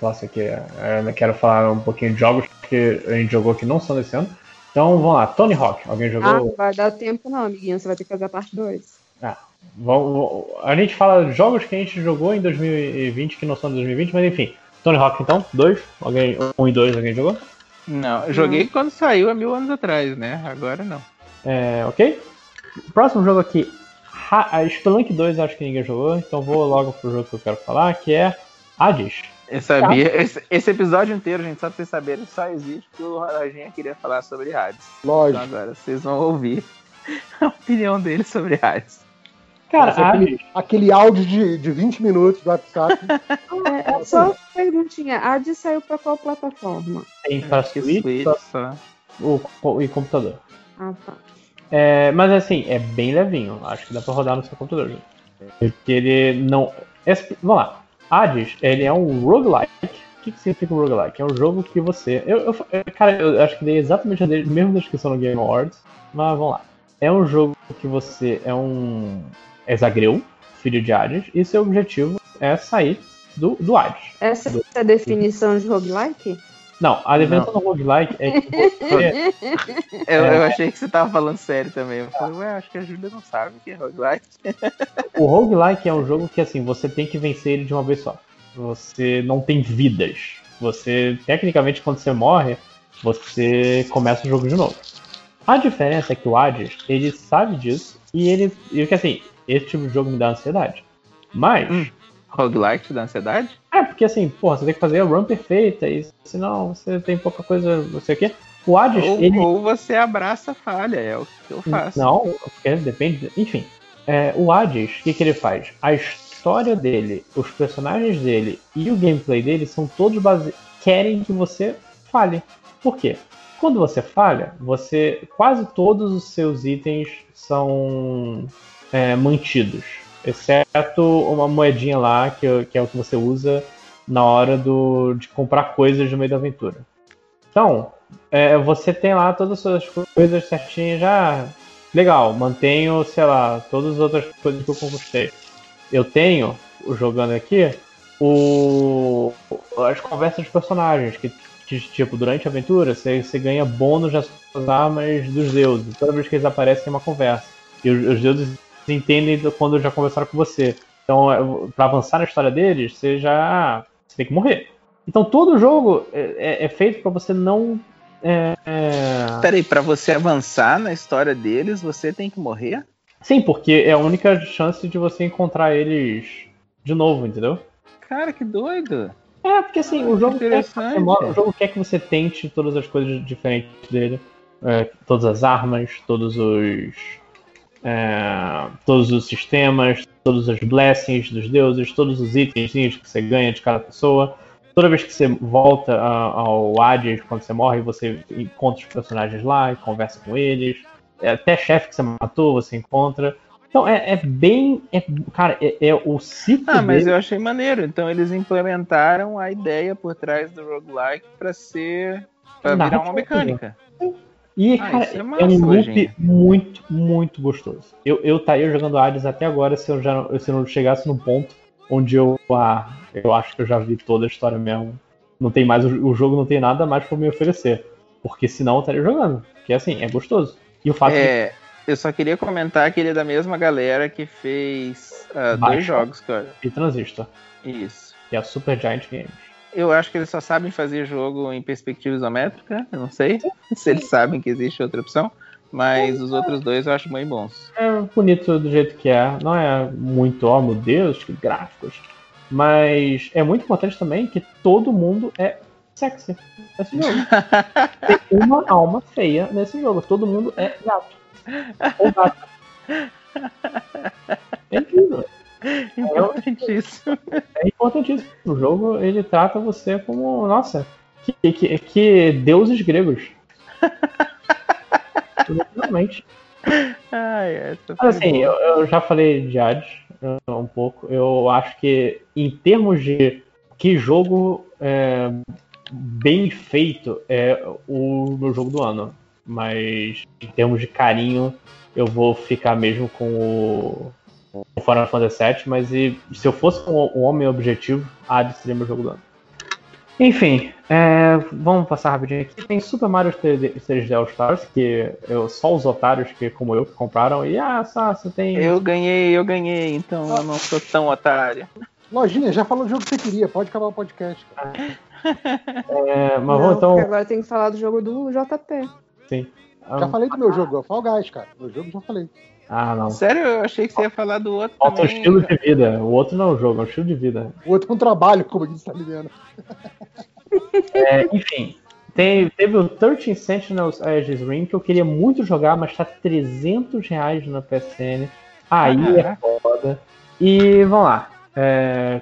eu posso aqui. Eu quero falar um pouquinho de jogos que a gente jogou que não são desse ano. Então vamos lá, Tony Hawk. Alguém Ah, jogou? não vai dar tempo não, amiguinho. Você vai ter que fazer a parte 2. Ah, vamos, a gente fala de jogos que a gente jogou em 2020 que não são de 2020, mas enfim. Tony Hawk então, dois. Alguém, um e dois, alguém jogou? Não, eu joguei quando saiu há mil anos atrás, né? Agora não. É, ok? Próximo jogo aqui, Ha- a Spelunk 2 acho que ninguém jogou, então vou logo pro jogo que eu quero falar, que é Hades. Eu sabia. Esse, esse episódio inteiro, gente, só pra vocês saberem, só existe porque o Lojinha queria falar sobre Hades. Lógico. Então agora vocês vão ouvir a opinião dele sobre Hades. Cara, é aquele, aquele áudio de, de 20 minutos do WhatsApp. É, é só perguntinha. A Hades saiu pra qual plataforma? Tem Switch, Switch pra- o, o- e computador. Ah, tá. É, mas assim, é bem levinho. Acho que dá pra rodar no seu computador. gente. Porque ele não. esse- vamos lá. Hades, ele é um roguelike. O que, que significa um roguelike? É um jogo que você. Eu, eu- cara, eu acho que dei exatamente a mesma descrição no Game Awards. Mas vamos lá. É um jogo que você é um. É Zagreu, filho de Hades, e seu objetivo é sair do, do Hades. Essa é a definição de roguelike? Não, a definição do roguelike é que você. Eu, É. eu achei que você tava falando sério também. Eu falei, ué, acho que a Júlia não sabe o que é roguelike. O roguelike é um jogo que assim, você tem que vencer ele de uma vez só. Você não tem vidas. Você, tecnicamente, quando você morre, você começa o jogo de novo. A diferença é que o Hades, ele sabe disso e ele. E que assim, esse tipo de jogo me dá ansiedade. Mas. Roguelike te dá ansiedade? É, porque assim, porra, você tem que fazer a run perfeita e senão você tem pouca coisa, não sei o quê. O Hades, Ou, ele. ou você abraça a falha, é o que eu faço. Não, porque depende. Enfim, é, o Hades, o que, que ele faz? A história dele, os personagens dele e o gameplay dele são todos base... querem que você falhe. Por quê? Quando você falha, você quase todos os seus itens são é, mantidos, exceto uma moedinha lá que, que é o que você usa na hora do, de comprar coisas no meio da aventura. Então, é, você tem lá todas as suas coisas certinhas já. Legal, mantenho, sei lá, todas as outras coisas que eu conquistei. Eu tenho, jogando aqui, o, as conversas dos personagens, que, tipo, durante a aventura você, você ganha bônus nas suas armas dos deuses. Toda vez que eles aparecem tem uma conversa. E os, os deuses entendem do- quando já conversaram com você. Então, é, pra avançar na história deles, você já. Você tem que morrer. Então todo jogo é, é- é feito pra você não. É, é... Peraí, pra você avançar na história deles, você tem que morrer? Sim, porque é a única chance de você encontrar eles de novo, entendeu? Cara, que doido. É, porque assim, o jogo, quer o jogo quer que você tente todas as coisas diferentes dele. É, todas as armas, todos os. É, todos os sistemas, todos os blessings dos deuses, todos os itens que você ganha de cada pessoa. Toda vez que você volta ao Hades, quando você morre, você encontra os personagens lá e conversa com eles. É, Até chefe que você matou, você encontra. Então é, é bem. é- cara, é, é o ciclo. Ah, mas dele- eu achei maneiro. Então eles implementaram a ideia por trás do roguelike pra ser. pra virar uma mecânica. E, Ah, cara, é é, massa, um loop muito, muito gostoso. Eu, eu estaria jogando Hades até agora se eu, já, não- se eu não chegasse num ponto onde eu. Ah, eu acho que eu já vi toda a história mesmo. Não tem mais. O, jogo não tem nada mais pra me oferecer. Porque senão eu estaria jogando. Porque assim, é gostoso. E o fato de. É, eu só queria comentar que ele é da mesma galera que fez ah, dois jogos, cara. E Transistor, Isso. que é a Super Giant Games. Eu acho que eles só sabem fazer jogo em perspectiva isométrica. Eu não sei se eles sabem que existe outra opção. Mas os outros dois eu acho bem bons. É bonito do jeito que é. Não é muito, ó, meu Deus, que gráficos. Mas é muito importante também que todo mundo é sexy nesse jogo. Tem uma alma feia nesse jogo. Todo mundo é gato. Ou gato. É incrível. Importantíssimo. É importantíssimo. O jogo ele trata você como, nossa, que, que, que deuses gregos. Realmente. Ai, Mas assim, eu, eu já falei de Hades uh, um pouco. Eu acho que em termos de que jogo é, bem feito é o meu jogo do ano. Mas em termos de carinho, eu vou ficar mesmo com o, o Final Fantasy VII. Mas e, se eu fosse um, um homem objetivo, Hades seria meu jogo do ano. Enfim, é, vamos passar rapidinho aqui. Tem Super Mario 3D All Stars, que eu, só os otários que, como eu que compraram. E ah, só, você tem. Eu ganhei, eu ganhei, então eu não sou tão otário. Lojinha, já falou do jogo que você queria, pode acabar o podcast. Cara. É, mas Não, vamos então. porque agora tem que falar do jogo do JP. Sim. Já falei do meu jogo, é o Fall Guys, cara. Meu jogo já falei. Ah, não. Sério, eu achei que você ia falar do outro Falta o também. estilo de vida. O outro não é o jogo, é o estilo de vida. O outro é um trabalho, como disse a Liliana. É, enfim, tem- teve o 13 Sentinels Aegis Ring que eu queria muito jogar, mas tá 300 reais na PSN. Aí é foda. E vamos lá. É,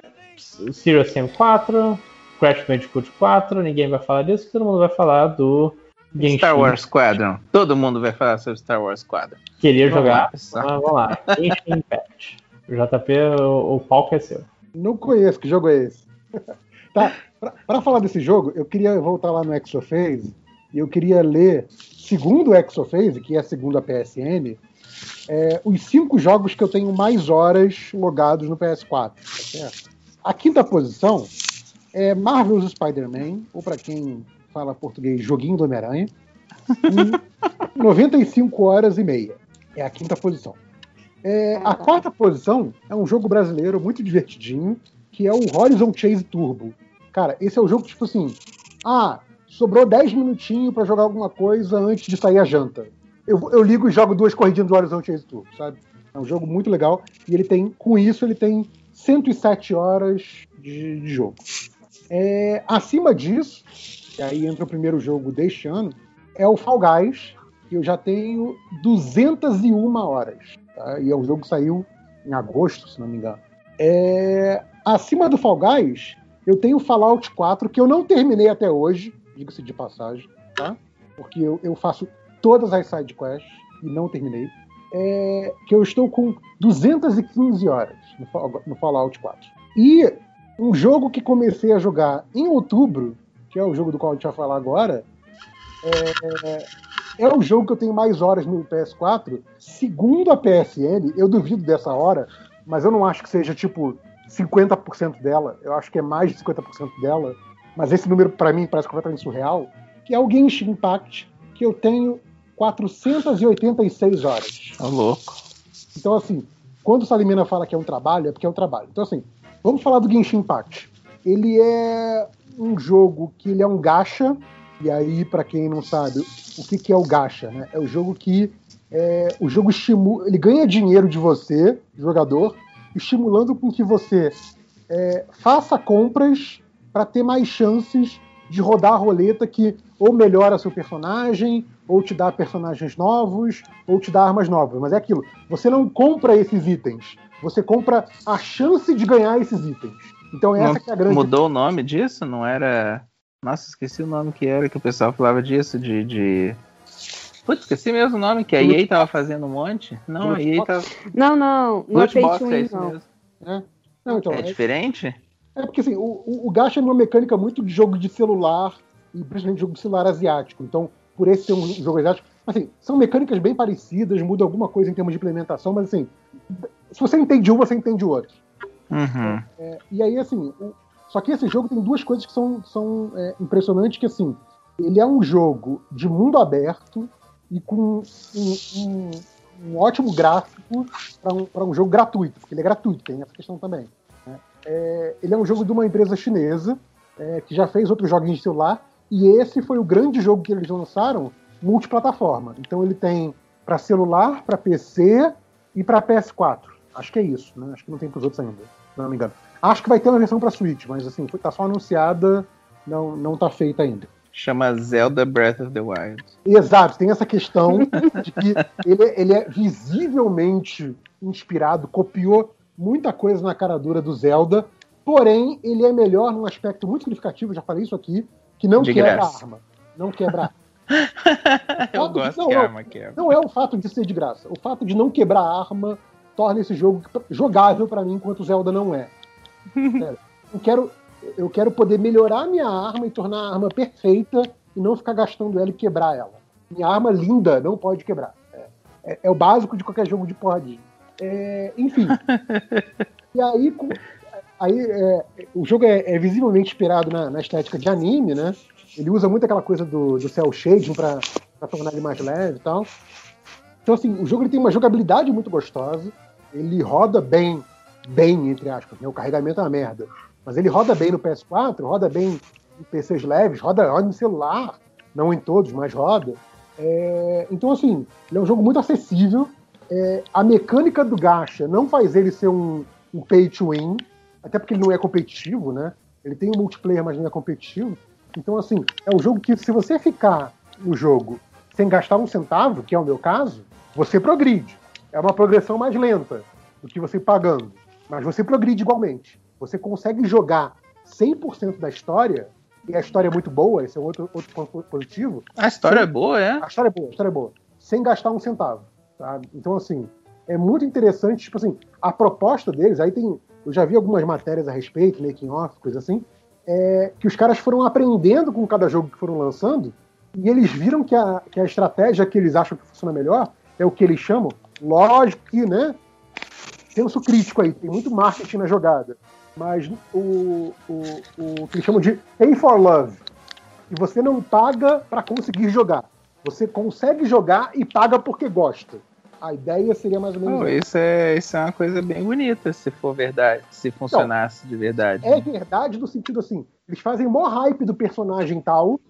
Serious Sam 4, Crash Bandicoot 4, ninguém vai falar disso, todo mundo vai falar do Genshin. Star Wars Squadron. Todo mundo vai falar sobre Star Wars Squadron. Queria Vamos jogar, lá, mas vamos lá. Genshin Impact. O JP, o, o palco é seu. Não conheço, que jogo é esse? tá, pra, pra falar desse jogo, eu queria voltar lá no Exophase e eu queria ler, segundo o Exophase, que é segundo a PSN, é, os cinco jogos que eu tenho mais horas logados no PS4. Tá certo? A quinta posição é Marvel's Spider-Man, ou para quem fala português, Joguinho do Homem-Aranha, com 95 horas e meia. É a quinta posição. É, a quarta posição é um jogo brasileiro muito divertidinho, que é o Horizon Chase Turbo. Cara, esse é o jogo tipo assim: ah, sobrou 10 minutinhos pra jogar alguma coisa antes de sair a janta. Eu, eu ligo e jogo duas corridinhas do Horizon Chase Turbo, sabe? É um jogo muito legal e ele tem, com isso, ele tem 107 horas de, de jogo. É, acima disso, e aí entra o primeiro jogo deste ano, é o Fall Guys, que eu já tenho 201 horas. tá? E é um jogo saiu em agosto, se não me engano. É, acima do Fall Guys, eu tenho o Fallout 4, que eu não terminei até hoje, diga-se de passagem, tá? Porque eu, eu faço todas as side quests e não terminei. É, que eu estou com 215 horas no, no Fallout 4. E um jogo que comecei a jogar em outubro, que é o jogo do qual a gente vai falar agora, é, é o jogo que eu tenho mais horas no PS4. Segundo a PSN, eu duvido dessa hora, mas eu não acho que seja tipo 50% dela. Eu acho que é mais de 50% dela. Mas esse número, pra mim, parece completamente surreal. Que é o Genshin Impact, que eu tenho 486 horas. Ô, louco. Então, assim, quando o Salimena fala que é um trabalho, é porque é um trabalho. Então, assim, vamos falar do Genshin Impact. Ele é um jogo que ele é um gacha, e aí, pra quem não sabe, o que, que é o gacha? Né? É o jogo que é, o jogo estimula, ele ganha dinheiro de você, jogador, estimulando com que você é, faça compras para ter mais chances de rodar a roleta que ou melhora seu personagem, ou te dá personagens novos, ou te dá armas novas. Mas é aquilo, você não compra esses itens, você compra a chance de ganhar esses itens. Então essa Não que é a grande Mudou o nome disso? Não era. Nossa, esqueci o nome que era que o pessoal falava disso, de. de... Putz, esqueci mesmo o nome, que a EA tava fazendo um monte. Não, a EA tava. Não, não, não é pay é isso não. mesmo. É. Não, então, É é, diferente? é porque assim, o, o, o gacha é uma mecânica muito de jogo de celular, e principalmente jogo de celular asiático. Então, por esse ser um jogo asiático, assim, são mecânicas bem parecidas, muda alguma coisa em termos de implementação, mas assim, se você entende um, você entende o outro. Uhum. É, e aí, assim, o- só que esse jogo tem duas coisas que são, são é, impressionantes, que assim, ele é um jogo de mundo aberto e com um, um- um ótimo gráfico para um, um jogo gratuito, porque ele é gratuito, tem essa questão também. né? É, ele é um jogo de uma empresa chinesa é, que já fez outros joguinhos de celular, e esse foi o grande jogo que eles lançaram multiplataforma. Então ele tem para celular, para PC e para PS4. Acho que é isso, né? Acho que não tem para os outros ainda, se não me engano. Acho que vai ter uma versão para Switch, mas assim, tá só anunciada, não, não tá feita ainda. Chama Zelda Breath of the Wild. Exato, tem essa questão de que ele, é- ele é visivelmente inspirado, copiou muita coisa na cara dura do Zelda, porém ele é melhor num aspecto muito significativo, já falei isso aqui, que não De quebra graça. arma. Não quebra. Eu Fato de- gosto não, que não. arma quebra. Não é o fato de ser de graça. O fato de não quebrar arma torna esse jogo jogável pra mim, enquanto Zelda não é. Sério. Eu quero, eu quero poder melhorar minha arma e tornar a arma perfeita e não ficar gastando ela e quebrar ela. Minha arma linda não pode quebrar. É, é- é o básico de qualquer jogo de porradinha. É, enfim. e aí, com- aí é, o jogo é, é visivelmente inspirado na, na estética de anime, né? Ele usa muito aquela coisa do, do cel shading pra, pra tornar ele mais leve e tal. Então, assim, o jogo ele tem uma jogabilidade muito gostosa. Ele roda bem, bem, entre aspas, né? O carregamento é uma merda. Mas ele roda bem no PS4, roda bem em PCs leves, roda, roda no celular. Não em todos, mas roda. É, então, assim, ele é um jogo muito acessível. É, a mecânica do gacha não faz ele ser um, um pay to win, até porque ele não é competitivo, né? Ele tem um multiplayer, mas não é competitivo. Então, assim, é um jogo que se você ficar no jogo sem gastar um centavo, que é o meu caso, você progride. É uma progressão mais lenta do que você pagando. Mas você progride igualmente. Você consegue jogar 100% da história, e a história é muito boa, esse é outro, outro ponto positivo. A história sem- é boa, é? A história é boa, a história é boa. Sem gastar um centavo. Sabe? Então, assim, é muito interessante, tipo assim, a proposta deles, aí tem. Eu já vi algumas matérias a respeito, making off, coisa assim, é, que os caras foram aprendendo com cada jogo que foram lançando, e eles viram que a, que a estratégia que eles acham que funciona melhor é o que eles chamam, lógico que, né? Senso crítico aí, tem muito marketing na jogada. Mas o, o, o que eles chamam de pay for love. E você não paga para conseguir jogar. Você consegue jogar e paga porque gosta. A ideia seria mais ou menos essa. isso, é, isso é uma coisa bem bonita, se for verdade. Se funcionasse de verdade. É verdade no sentido assim, eles fazem mó hype do personagem tal,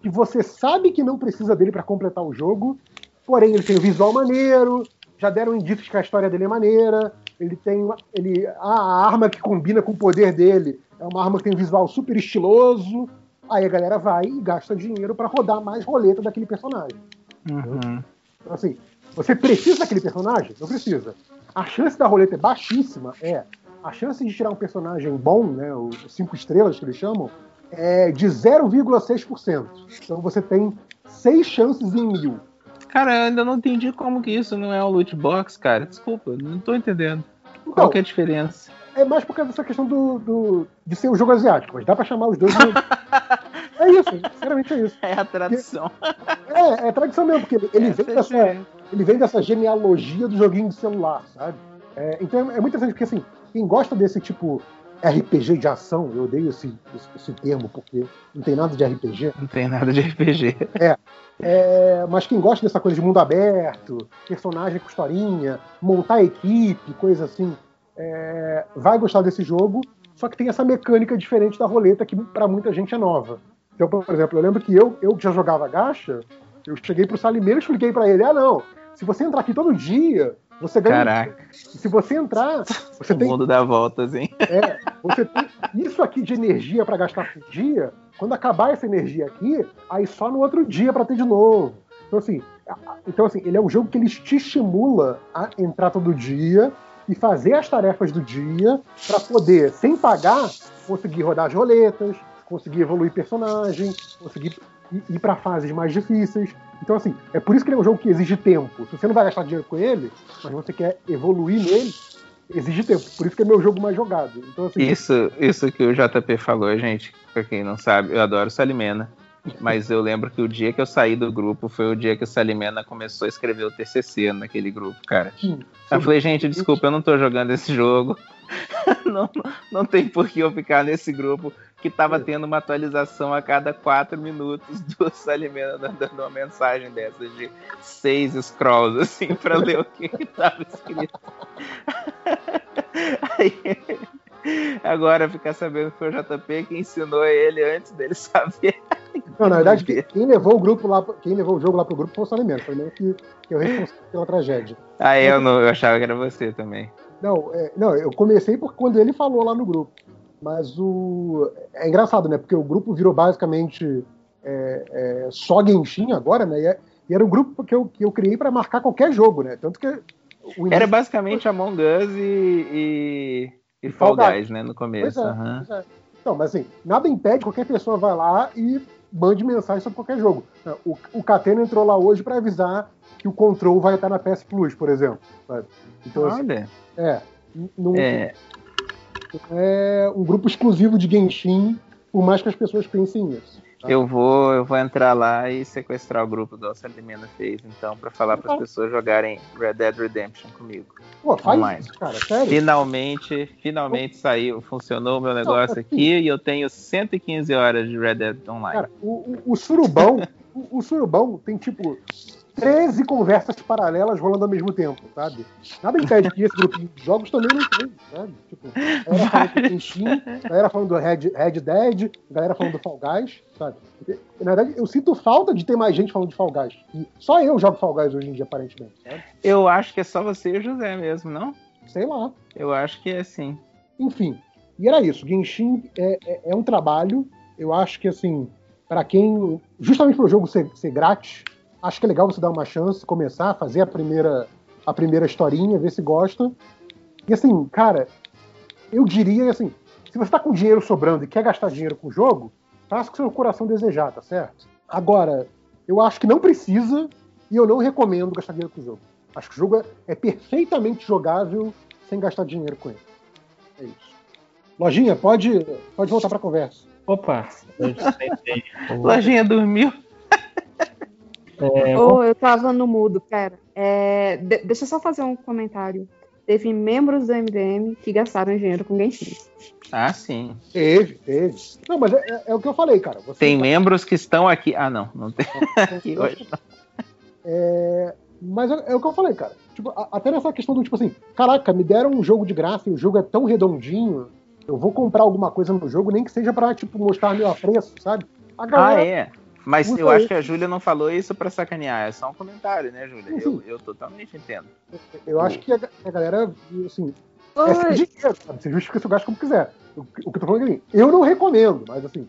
que você sabe que não precisa dele pra completar o jogo, porém ele tem um visual maneiro, já deram indícios que a história dele é maneira, ele tem ele, a arma que combina com o poder dele é uma arma que tem um visual super estiloso, aí a galera vai e gasta dinheiro pra rodar mais roleta daquele personagem. Uhum. Então, assim, você precisa daquele personagem? Não precisa. A chance da roleta é baixíssima, é. A chance de tirar um personagem bom, né, os cinco estrelas que eles chamam, é de 0,6%. Então você tem seis chances em mil. Cara, eu ainda não entendi como que isso não é um loot box, cara. Desculpa, não tô entendendo. Então, Qual que é a diferença? É mais por causa dessa questão do, do- de ser um jogo asiático, mas dá pra chamar os dois. de- é isso, sinceramente é isso. É a tradução. É, é tradição mesmo, porque ele, vem é dessa, diferente. ele vem dessa genealogia do joguinho de celular, sabe? É, então é, é muito interessante, porque assim, quem gosta desse tipo RPG de ação, eu odeio esse, esse, esse termo, porque não tem nada de RPG. Não tem nada de RPG. É, é, mas quem gosta dessa coisa de mundo aberto, personagem com historinha, montar equipe, coisa assim, é, vai gostar desse jogo. Só que tem essa mecânica diferente da roleta que pra muita gente é nova. Então, por exemplo, eu lembro que eu, eu que já jogava gacha, eu cheguei pro Salimeiro e expliquei pra ele: ah, não, se você entrar aqui todo dia, você ganha. Caraca, Se você entrar, você o tem mundo dá voltas, hein? é, você tem isso aqui de energia pra gastar por dia. Quando acabar essa energia aqui, aí só no outro dia pra ter de novo. Então assim, então assim, ele é um jogo que ele te estimula a entrar todo dia e fazer as tarefas do dia pra poder, sem pagar, conseguir rodar as roletas, conseguir evoluir personagem, conseguir ir, ir para fases mais difíceis. Então assim, é por isso que ele é um jogo que exige tempo. Se você não vai gastar dinheiro com ele, mas você quer evoluir nele, exige tempo. Por isso que é meu jogo mais jogado. Então, assim, Isso, isso que o JP falou, gente, pra quem não sabe, eu adoro Salimena. Mas eu lembro que o dia que eu saí do grupo foi o dia que o Salimena começou a escrever o TCC naquele grupo, cara. sim, Eu sim. falei, gente, desculpa, eu não tô jogando esse jogo. não, não tem por que eu ficar nesse grupo que tava tendo uma atualização a cada quatro minutos do Salimena dando uma mensagem dessas de seis scrolls, assim, pra ler o que, que tava escrito. Aí, agora ficar sabendo que foi o JP que ensinou ele antes dele saber. Não, na verdade, quem, levou o grupo lá, quem levou o jogo lá pro grupo foi o Salimento. Foi meio que, que eu responsável pela tragédia. Aí eu, não, eu achava que era você também. Não, é, não, eu comecei por quando ele falou lá no grupo. Mas o. É engraçado, né? Porque o grupo virou basicamente é, é, só Genshin agora, né? E, é- e era um grupo que eu, que eu criei para marcar qualquer jogo, né? Tanto que Era basicamente Among Us e, e, e Fall Guys, né? No Pois começo. é, aham. pois é. Não, mas assim, nada impede qualquer pessoa vai lá e mande mensagem sobre qualquer jogo. O, o Catena entrou lá hoje para avisar que o Control vai estar na PS Plus, por exemplo. sabe? Então, assim, Olha. é, não É. é um grupo exclusivo de Genshin, por mais que as pessoas pensem nisso. Tá? Eu vou, eu vou entrar lá e sequestrar o grupo do Alcemena Mena fez, então, pra falar para as pessoas jogarem Red Dead Redemption comigo. Pô, faz online. isso, cara, sério. Finalmente, finalmente saiu, funcionou o meu negócio aqui e eu tenho 115 horas de Red Dead Online. Cara, o, o, o Surubão, o, o Surubão tem tipo 13 conversas paralelas rolando ao mesmo tempo, sabe? Nada impede que esse grupo de jogos também não tem, sabe? Tipo, a galera falando do Genshin, a galera falando do Red, Red Dead, a galera falando do Fall Guys, sabe? Na verdade, eu sinto falta de ter mais gente falando de Fall Guys. E só eu jogo Fall Guys hoje em dia, aparentemente, sabe? Eu acho que é só você e o José mesmo, não? Sei lá. Eu acho que é assim. Enfim, e era isso. Genshin é, é, é um trabalho. Eu acho que, assim, para quem. Justamente pro jogo ser, ser grátis, acho que é legal você dar uma chance, começar, fazer a primeira, a primeira historinha, ver se gosta. E, assim, cara, eu diria, assim, se você tá com dinheiro sobrando e quer gastar dinheiro com o jogo, faça o que seu coração desejar, tá certo? Agora, eu acho que não precisa e eu não recomendo gastar dinheiro com o jogo. Acho que o jogo é, perfeitamente jogável sem gastar dinheiro com ele. É isso. Lojinha, pode, pode voltar pra conversa. Opa. Lojinha dormiu. É, Ô, eu tava no mudo, pera. É, de- deixa eu só fazer um comentário. Teve membros do MDM que gastaram dinheiro com Genshin. Ah, sim. Teve, teve. Não, mas é, é- é o que eu falei, cara. Você Tem tá- membros que estão aqui. Ah, não, não tem aqui hoje. É, mas é, é o que eu falei, cara. Tipo, a- até nessa questão do tipo assim, caraca, me deram um jogo de graça e o jogo é tão redondinho, eu vou comprar alguma coisa no jogo, nem que seja pra, tipo, mostrar meu apreço, sabe? A Ah, galera- é. Mas usa eu acho que a Júlia não falou isso pra sacanear, é só um comentário, né, Júlia? Eu, eu totalmente entendo. Eu acho que a, a galera, assim, é seu dinheiro, sabe? Você justifica seu gasto como quiser. O, o que eu tô falando é que eu não recomendo, mas assim,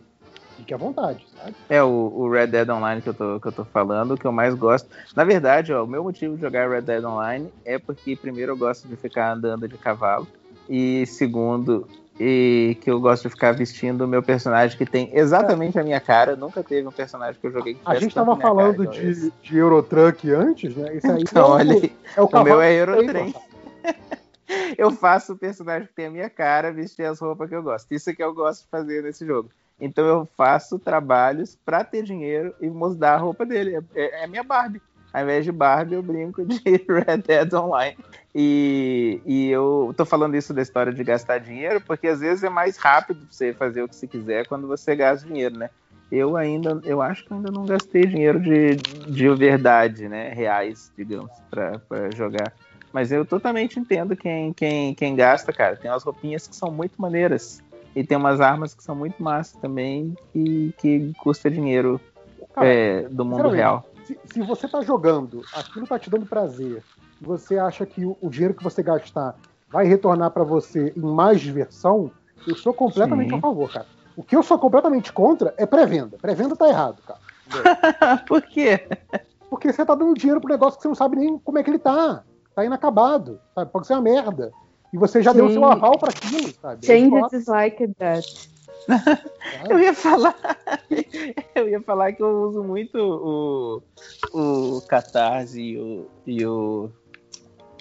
fique à vontade, sabe? É o, o Red Dead Online que eu, tô, que eu tô falando, que eu mais gosto. Na verdade, ó, o meu motivo de jogar Red Dead Online é porque, primeiro, eu gosto de ficar andando de cavalo. E segundo, e que eu gosto de ficar vestindo o meu personagem que tem exatamente a minha cara. Nunca teve um personagem que eu joguei que A gente tava falando igual esse. de, de Eurotruck antes, né? Isso aí Então, é, o, olha aí. é o O meu é Eurotrem. Eu faço o personagem que tem a minha cara, vestir as roupas que eu gosto. Isso é que eu gosto de fazer nesse jogo. Então eu faço trabalhos pra ter dinheiro e mudar a roupa dele. É, é minha Barbie. Ao invés de Barbie, eu brinco de Red Dead Online. E, e eu tô falando isso da história de gastar dinheiro, porque às vezes é mais rápido você fazer o que você quiser quando você gasta dinheiro, né? Eu ainda, eu acho que ainda não gastei dinheiro de, de verdade, né? Reais, digamos, pra, pra jogar. Mas eu totalmente entendo quem, quem, quem gasta, cara. Tem umas roupinhas que são muito maneiras. E tem umas armas que são muito massas também, que, que custa dinheiro Cara, é, do mundo real. Se, se você tá jogando, aquilo tá te dando prazer, e você acha que o, o dinheiro que você gastar vai retornar pra você em mais diversão, eu sou completamente Sim. a favor, cara. O que eu sou completamente contra é pré-venda. Pré-venda tá errado, cara. Por quê? Porque você tá dando dinheiro pro negócio que você não sabe nem como é que ele tá. Tá inacabado, sabe? Pode ser uma merda. E você já deu o seu Sim. aval pra aquilo, sabe? Changes is like that. Eu ia falar. Eu ia falar que eu uso muito o, o Catarse e o, e o.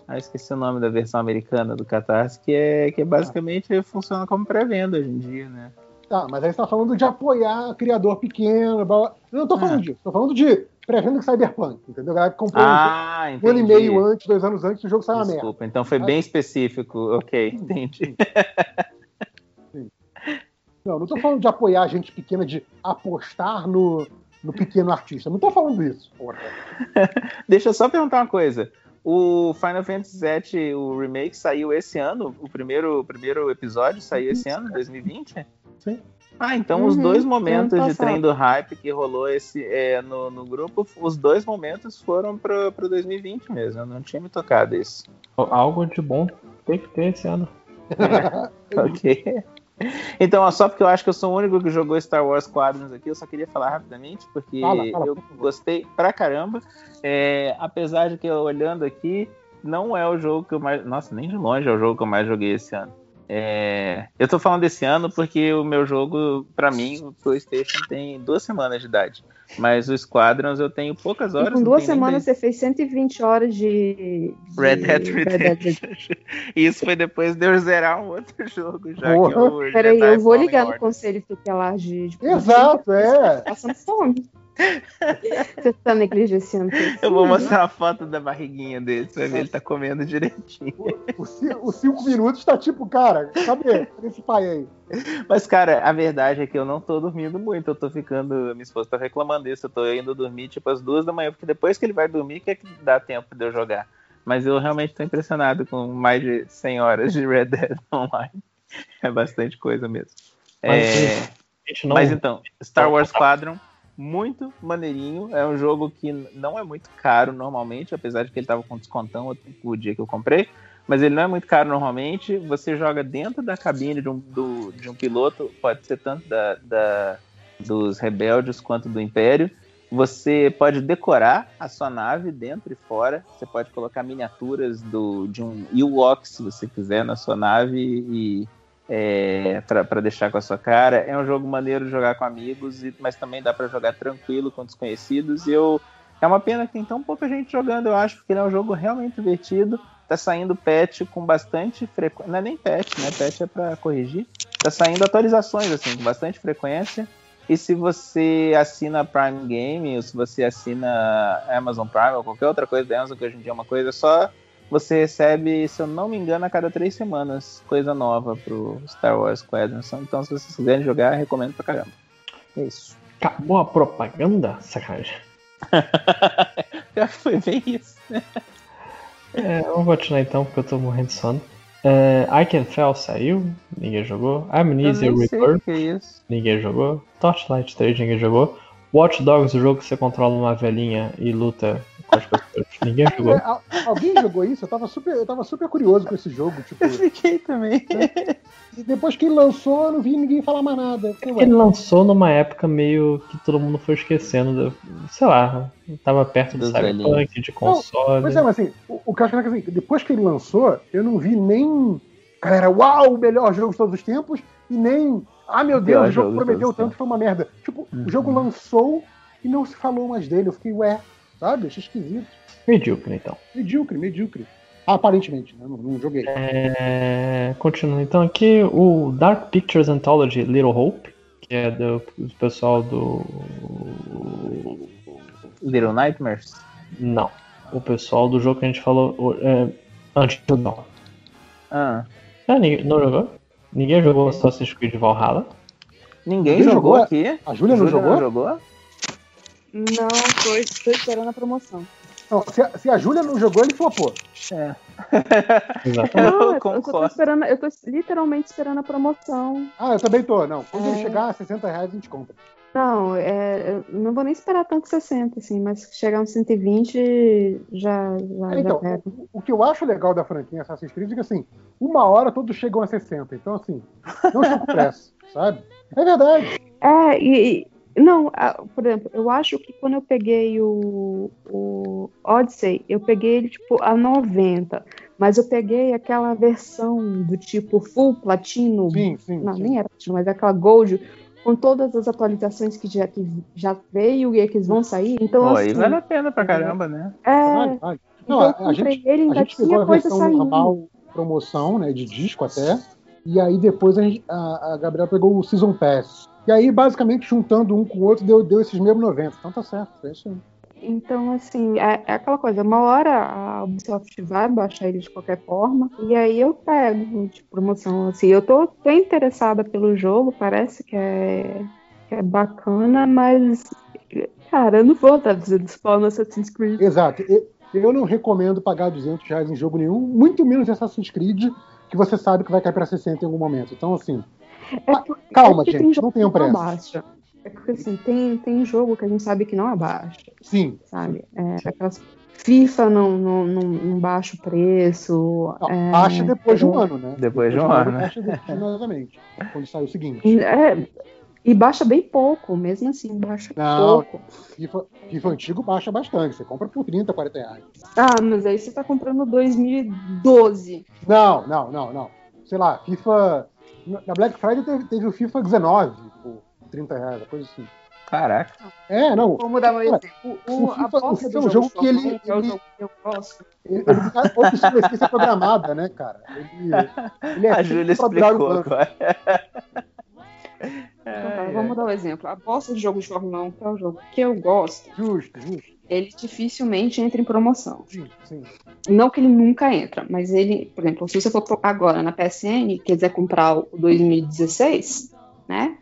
Ah, esqueci o nome da versão americana do Catarse, que é que é basicamente funciona como pré-venda hoje em dia, né? Tá, mas aí você tá falando de apoiar criador pequeno. blá, blá. Eu não tô falando disso. Tô falando de pré-venda de Cyberpunk, entendeu? A galera que comprou Ah, um ano e meio antes, dois anos antes, o jogo saiu uma merda. Desculpa, então foi bem específico. Ok, entendi. Não, não tô falando de apoiar gente pequena, de apostar no, no pequeno artista. Não tô falando isso. Deixa eu só perguntar uma coisa. O Final Fantasy VII, o remake, saiu esse ano? O primeiro, o primeiro episódio saiu esse ano, 2020? Sim. Ah, então os Uhum, dois ano momentos de trem do hype que rolou esse, é, no, no grupo, os dois momentos foram pro, pro 2020 mesmo. Eu não tinha me tocado isso. Algo de bom tem que ter esse ano. ok. Então, ó, só porque eu acho que eu sou o único que jogou Star Wars Squadrons aqui, eu só queria falar rapidamente, porque Fala, fala, eu gostei pra caramba. É, apesar de que eu olhando aqui, não é o jogo que eu mais. Nossa, nem de longe é o jogo que eu mais joguei esse ano. É, eu tô falando desse ano porque o meu jogo, pra mim, o PlayStation tem duas semanas de idade. Mas o Squadrons eu tenho poucas E horas. com não duas semanas você fez 120 horas de. de Red Dead Red Dead Redemption. E isso foi depois de eu zerar um outro jogo já. Porra. Que o Peraí, Jedi eu vou Fallen ligar no Order. conselho tutelar de. de Exato, é. Passando fome. Você tá negligenciando. Eu vou filho, mostrar a foto da barriguinha dele, você vai ver ele tá comendo direitinho. Os cinco minutos tá tipo, cara, cadê? Cadê esse pai aí? Mas, cara, a verdade é que eu não tô dormindo muito. Eu tô ficando. Minha esposa tá reclamando disso. Eu tô indo dormir tipo às duas da manhã, porque depois que ele vai dormir, que é que dá tempo de eu jogar. Mas eu realmente tô impressionado com mais de 100 horas de Red Dead Online. É bastante coisa mesmo. Mas, É, gente, não- Mas então, Star Wars Squadron, muito maneirinho. É um jogo que não é muito caro normalmente, apesar de que ele tava com descontão o dia que eu comprei. Mas ele não é muito caro normalmente. Você joga dentro da cabine de um, do- de um piloto, pode ser tanto da, da- dos rebeldes quanto do Império. Você pode decorar a sua nave dentro e fora. Você pode colocar miniaturas do, de um Ewok, se você quiser, na sua nave e é, para deixar com a sua cara. É um jogo maneiro de jogar com amigos, mas também dá para jogar tranquilo com desconhecidos. E eu é uma pena que tem tão pouca gente jogando, eu acho, porque ele é um jogo realmente divertido. Tá saindo patch com bastante frequência. Não é nem patch, né? Patch é para corrigir. Tá saindo atualizações assim com bastante frequência. E se você assina Prime Game, ou se você assina Amazon Prime, ou qualquer outra coisa da Amazon, que hoje em dia é uma coisa só, você recebe, se eu não me engano, a cada três semanas, coisa nova pro Star Wars Squadron. Então, se vocês quiserem jogar, recomendo pra caramba. É isso. Acabou a propaganda? Sacanagem. Pior que foi bem isso. É, vamos continuar então, porque eu tô morrendo de sono. I Can Fell saiu, ninguém jogou. Amnesia que é ninguém jogou. Torchlight 3, ninguém jogou. Watch Dogs, o jogo que você controla uma velhinha e luta ninguém jogou. É, al- alguém jogou isso? Eu tava super, eu tava super curioso com esse jogo. Tipo, Eu fiquei também. e depois que ele lançou, eu não vi ninguém falar mais nada. Fiquei, ué, Ele lançou numa época meio que todo mundo foi esquecendo, sei lá, tava perto do Cyberpunk, de console. Pois é, mas assim, o, o que eu acho que é que, assim, depois que ele lançou, eu não vi nem. Galera, uau, o melhor jogo de todos os tempos, e nem. Ah, meu Deus, o jogo prometeu tanto que foi uma merda. Tipo, o jogo lançou e não se falou mais dele. Eu fiquei, ué, sabe? Achei esquisito. Medíocre, então. Medíocre, medíocre. Aparentemente, né? Não, não joguei. É, continuando então aqui, o Dark Pictures Anthology Little Hope, que é do, do pessoal do. Little Nightmares? Não. O pessoal do jogo que a gente falou é, antes do Dawn. Ah, Ah, ninguém, não jogou? Ninguém jogou Assassin's Creed Valhalla? ninguém Ninguém jogou, jogou? aqui? A Júlia não jogou? jogou? Não, tô, tô esperando a promoção. Não, se, a, se a Júlia não jogou, ele flopou. É. Exatamente. Eu Não, eu, tô- eu tô concordo. esperando, eu tô literalmente esperando a promoção. Ah, eu também tô. Não, quando ele É. chegar a 60 reais, a gente compra. Não, é, eu não vou nem esperar tanto 60, assim, mas se chegar uns 120, já, já, Então, já o, o que eu acho legal da franquia Assassin's Creed é que, assim, uma hora todos chegam a 60. Então, assim, não estou com pressa, sabe? É verdade. É, e- não, a- por exemplo, eu acho que quando eu peguei o, o Odyssey, eu peguei ele tipo a 90, mas eu peguei aquela versão do tipo full platino, Sim, sim. não, sim. nem era platino, mas aquela gold, com todas as atualizações que já, que já veio e que vão sair. Então, Pô, assim, aí vale a pena pra caramba, né? é, Vale, vale. Não, então a, eu a comprei gente, ele, a ainda gente pegou tinha a coisa versão saindo. normal, promoção, né, de disco até, e aí depois a, gente- a, a Gabriela pegou o Season Pass. E aí, basicamente, juntando um com o outro, deu, deu esses mesmos 90. Então tá certo, é isso aí. Então, assim, é, é aquela coisa, uma hora a Ubisoft vai baixar ele de qualquer forma, e aí eu pego de promoção, assim, eu tô, tô interessada pelo jogo, parece que é, que é bacana, mas, cara, eu não vou dar 200 pau no Assassin's Creed. Exato. Eu não recomendo pagar 200 reais em jogo nenhum, muito menos em Assassin's Creed, que você sabe que vai cair pra 60 em algum momento. Então, assim, É por- calma, é porque gente, tem jogo não tenham não pressa. abaixa. É porque, assim, tem, tem jogo que a gente sabe que não abaixa, sim. sabe? É, aquelas FIFA não, não, não, não baixa o preço. Não, é, baixa depois de um ano, né? Depois de um ano, né? Baixa definitivamente. Quando sai o seguinte. É, e baixa bem pouco, mesmo assim, baixa Não, pouco. FIFA, FIFA antigo baixa bastante. Você compra por 30, 40 reais. Ah, mas aí você tá comprando 2012. Não, não, não, não. Sei lá, FIFA. Na Black Friday teve, teve o FIFA 19 por 30 reais, coisa assim. Caraca. É, não. Vamos dar um Cara, exemplo. o, O, a FIFA, o bosta FIFA é um jogo que ele. 1, que é o ele, jogo que eu gosto. ele, ele tem obsolescência programada, né, cara? Ele, ele é A Júlia explicou um agora. Então, tá, vamos dar um exemplo. A bosta de jogo de Fórmula 1, que é o jogo que eu gosto, Justo, justo. Ele dificilmente entra em promoção. Sim, sim. Não que ele nunca entra, mas ele, por exemplo, se você for agora na PSN, quiser comprar o 2016, né?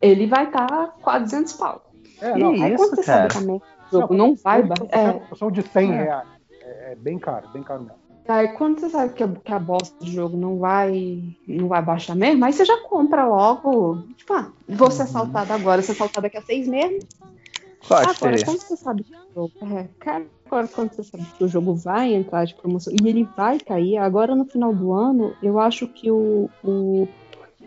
Ele vai estar 400 pau. É, não. Aí isso, quando você cara? também o jogo não vai. ba- É, São de 100 reais. É, é bem caro, bem caro mesmo. aí quando você sabe que a, que a bosta do jogo não vai, não vai baixar mesmo, aí você já compra logo. Tipo, ah, vou ser assaltado agora, ser assaltado daqui a seis meses. A Agora, quando você sabe jogo. É, cara, agora, quando você sabe que o jogo vai entrar de promoção e ele vai cair, agora no final do ano, eu acho que o. o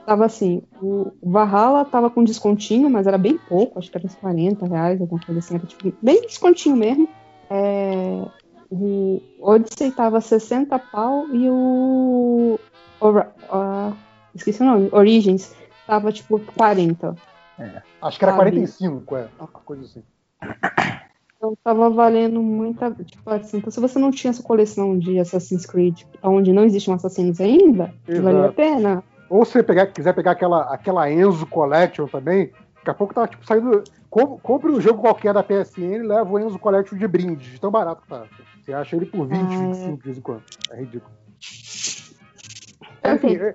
tava assim, o Valhalla tava com descontinho, mas era bem pouco, acho que era uns 40 reais, alguma coisa assim, era tipo, bem descontinho mesmo. É, o Odyssey tava 60 pau e o. Ora- ah, esqueci o nome, Origins tava tipo 40. Acho que era Sabe? 45, é. Coisa assim. Então tava valendo muita. Tipo assim, então se você não tinha essa coleção de Assassin's Creed, onde não existem assassinos ainda, Exato. valia a pena. Ou se você pegar, quiser pegar aquela, aquela Enzo Collection também, daqui a pouco tá tipo saindo. com- Compre um jogo qualquer da PSN e leva o Enzo Collection de brinde, de tão barato que tá. Você acha ele por 20, Ah, é. 25 de vez em quando. É ridículo. Enfim, eu,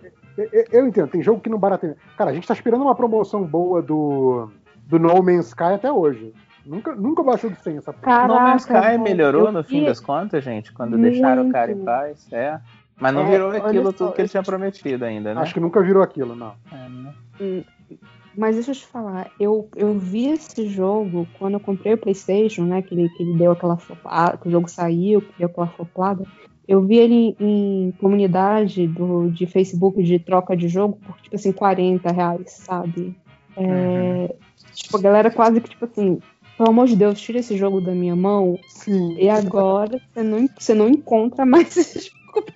eu- eu entendo, tem jogo que não barateia. Cara, a gente tá esperando uma promoção boa do, do No Man's Sky até hoje. Nunca, nunca baixou de 100 essa porra. Caraca, No Man's Sky melhorou no fim vi- das contas, gente, quando deixaram o cara em paz. É. Mas não É, virou aquilo tudo que ele tinha prometido ainda, né? Acho que nunca virou aquilo, não. É, né? Hum, Mas deixa eu te falar, eu, eu vi esse jogo quando eu comprei o PlayStation, né? Que ele, que ele deu aquela flopada, que o jogo saiu, que deu aquela flopada. Eu vi ele em, em comunidade do, de Facebook de troca de jogo por, tipo assim, 40 reais, sabe? É, Tipo, a galera quase que, tipo assim, pelo amor de Deus, tira esse jogo da minha mão. Sim. E agora você não, você não encontra mais esse jogo.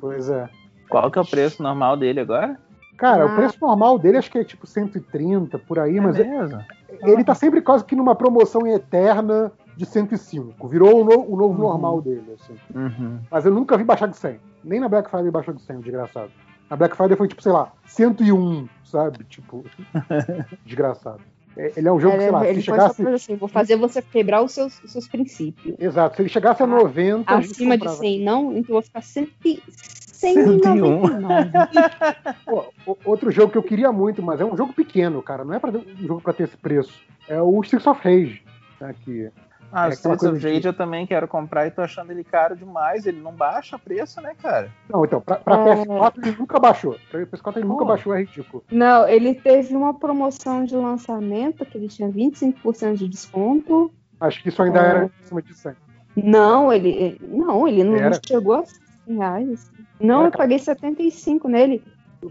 Pois é. Qual que é o preço normal dele agora? Cara, Ah. o preço normal dele acho que é tipo 130 por aí, mas é mesmo? ele tá sempre quase que numa promoção eterna de 105. Virou o, no- o novo Uhum. normal dele, assim. Uhum. Mas eu nunca vi baixar de 100. Nem na Black Friday baixou de 100, o desgraçado. Na Black Friday foi tipo, sei lá, 101, sabe? Tipo, desgraçado. É, Ele é um jogo que, sei lá, ele se chegasse. assim, vou fazer você quebrar os seus, os seus princípios. Exato, se ele chegasse a 90. a gente Acima de comprava. 100 não, então eu vou ficar 100, 101. 199. Pô, outro jogo que eu queria muito, mas é um jogo pequeno, cara. Não é pra ter um jogo pra ter esse preço. É o Streets of Rage. Né, que Ah, É Streets of Rage eu também quero comprar e tô achando ele caro demais. Ele não baixa preço, né, cara? Não, então, pra, pra É. PS4 ele nunca baixou. Pra PS4 ele nunca Pô. baixou, é ridículo. Não, ele teve uma promoção de lançamento que ele tinha 25% de desconto. Acho que isso ainda É. era em cima de 100. Não, ele não, ele não Era. chegou a 100 reais. Não, Era, eu paguei 75 nele.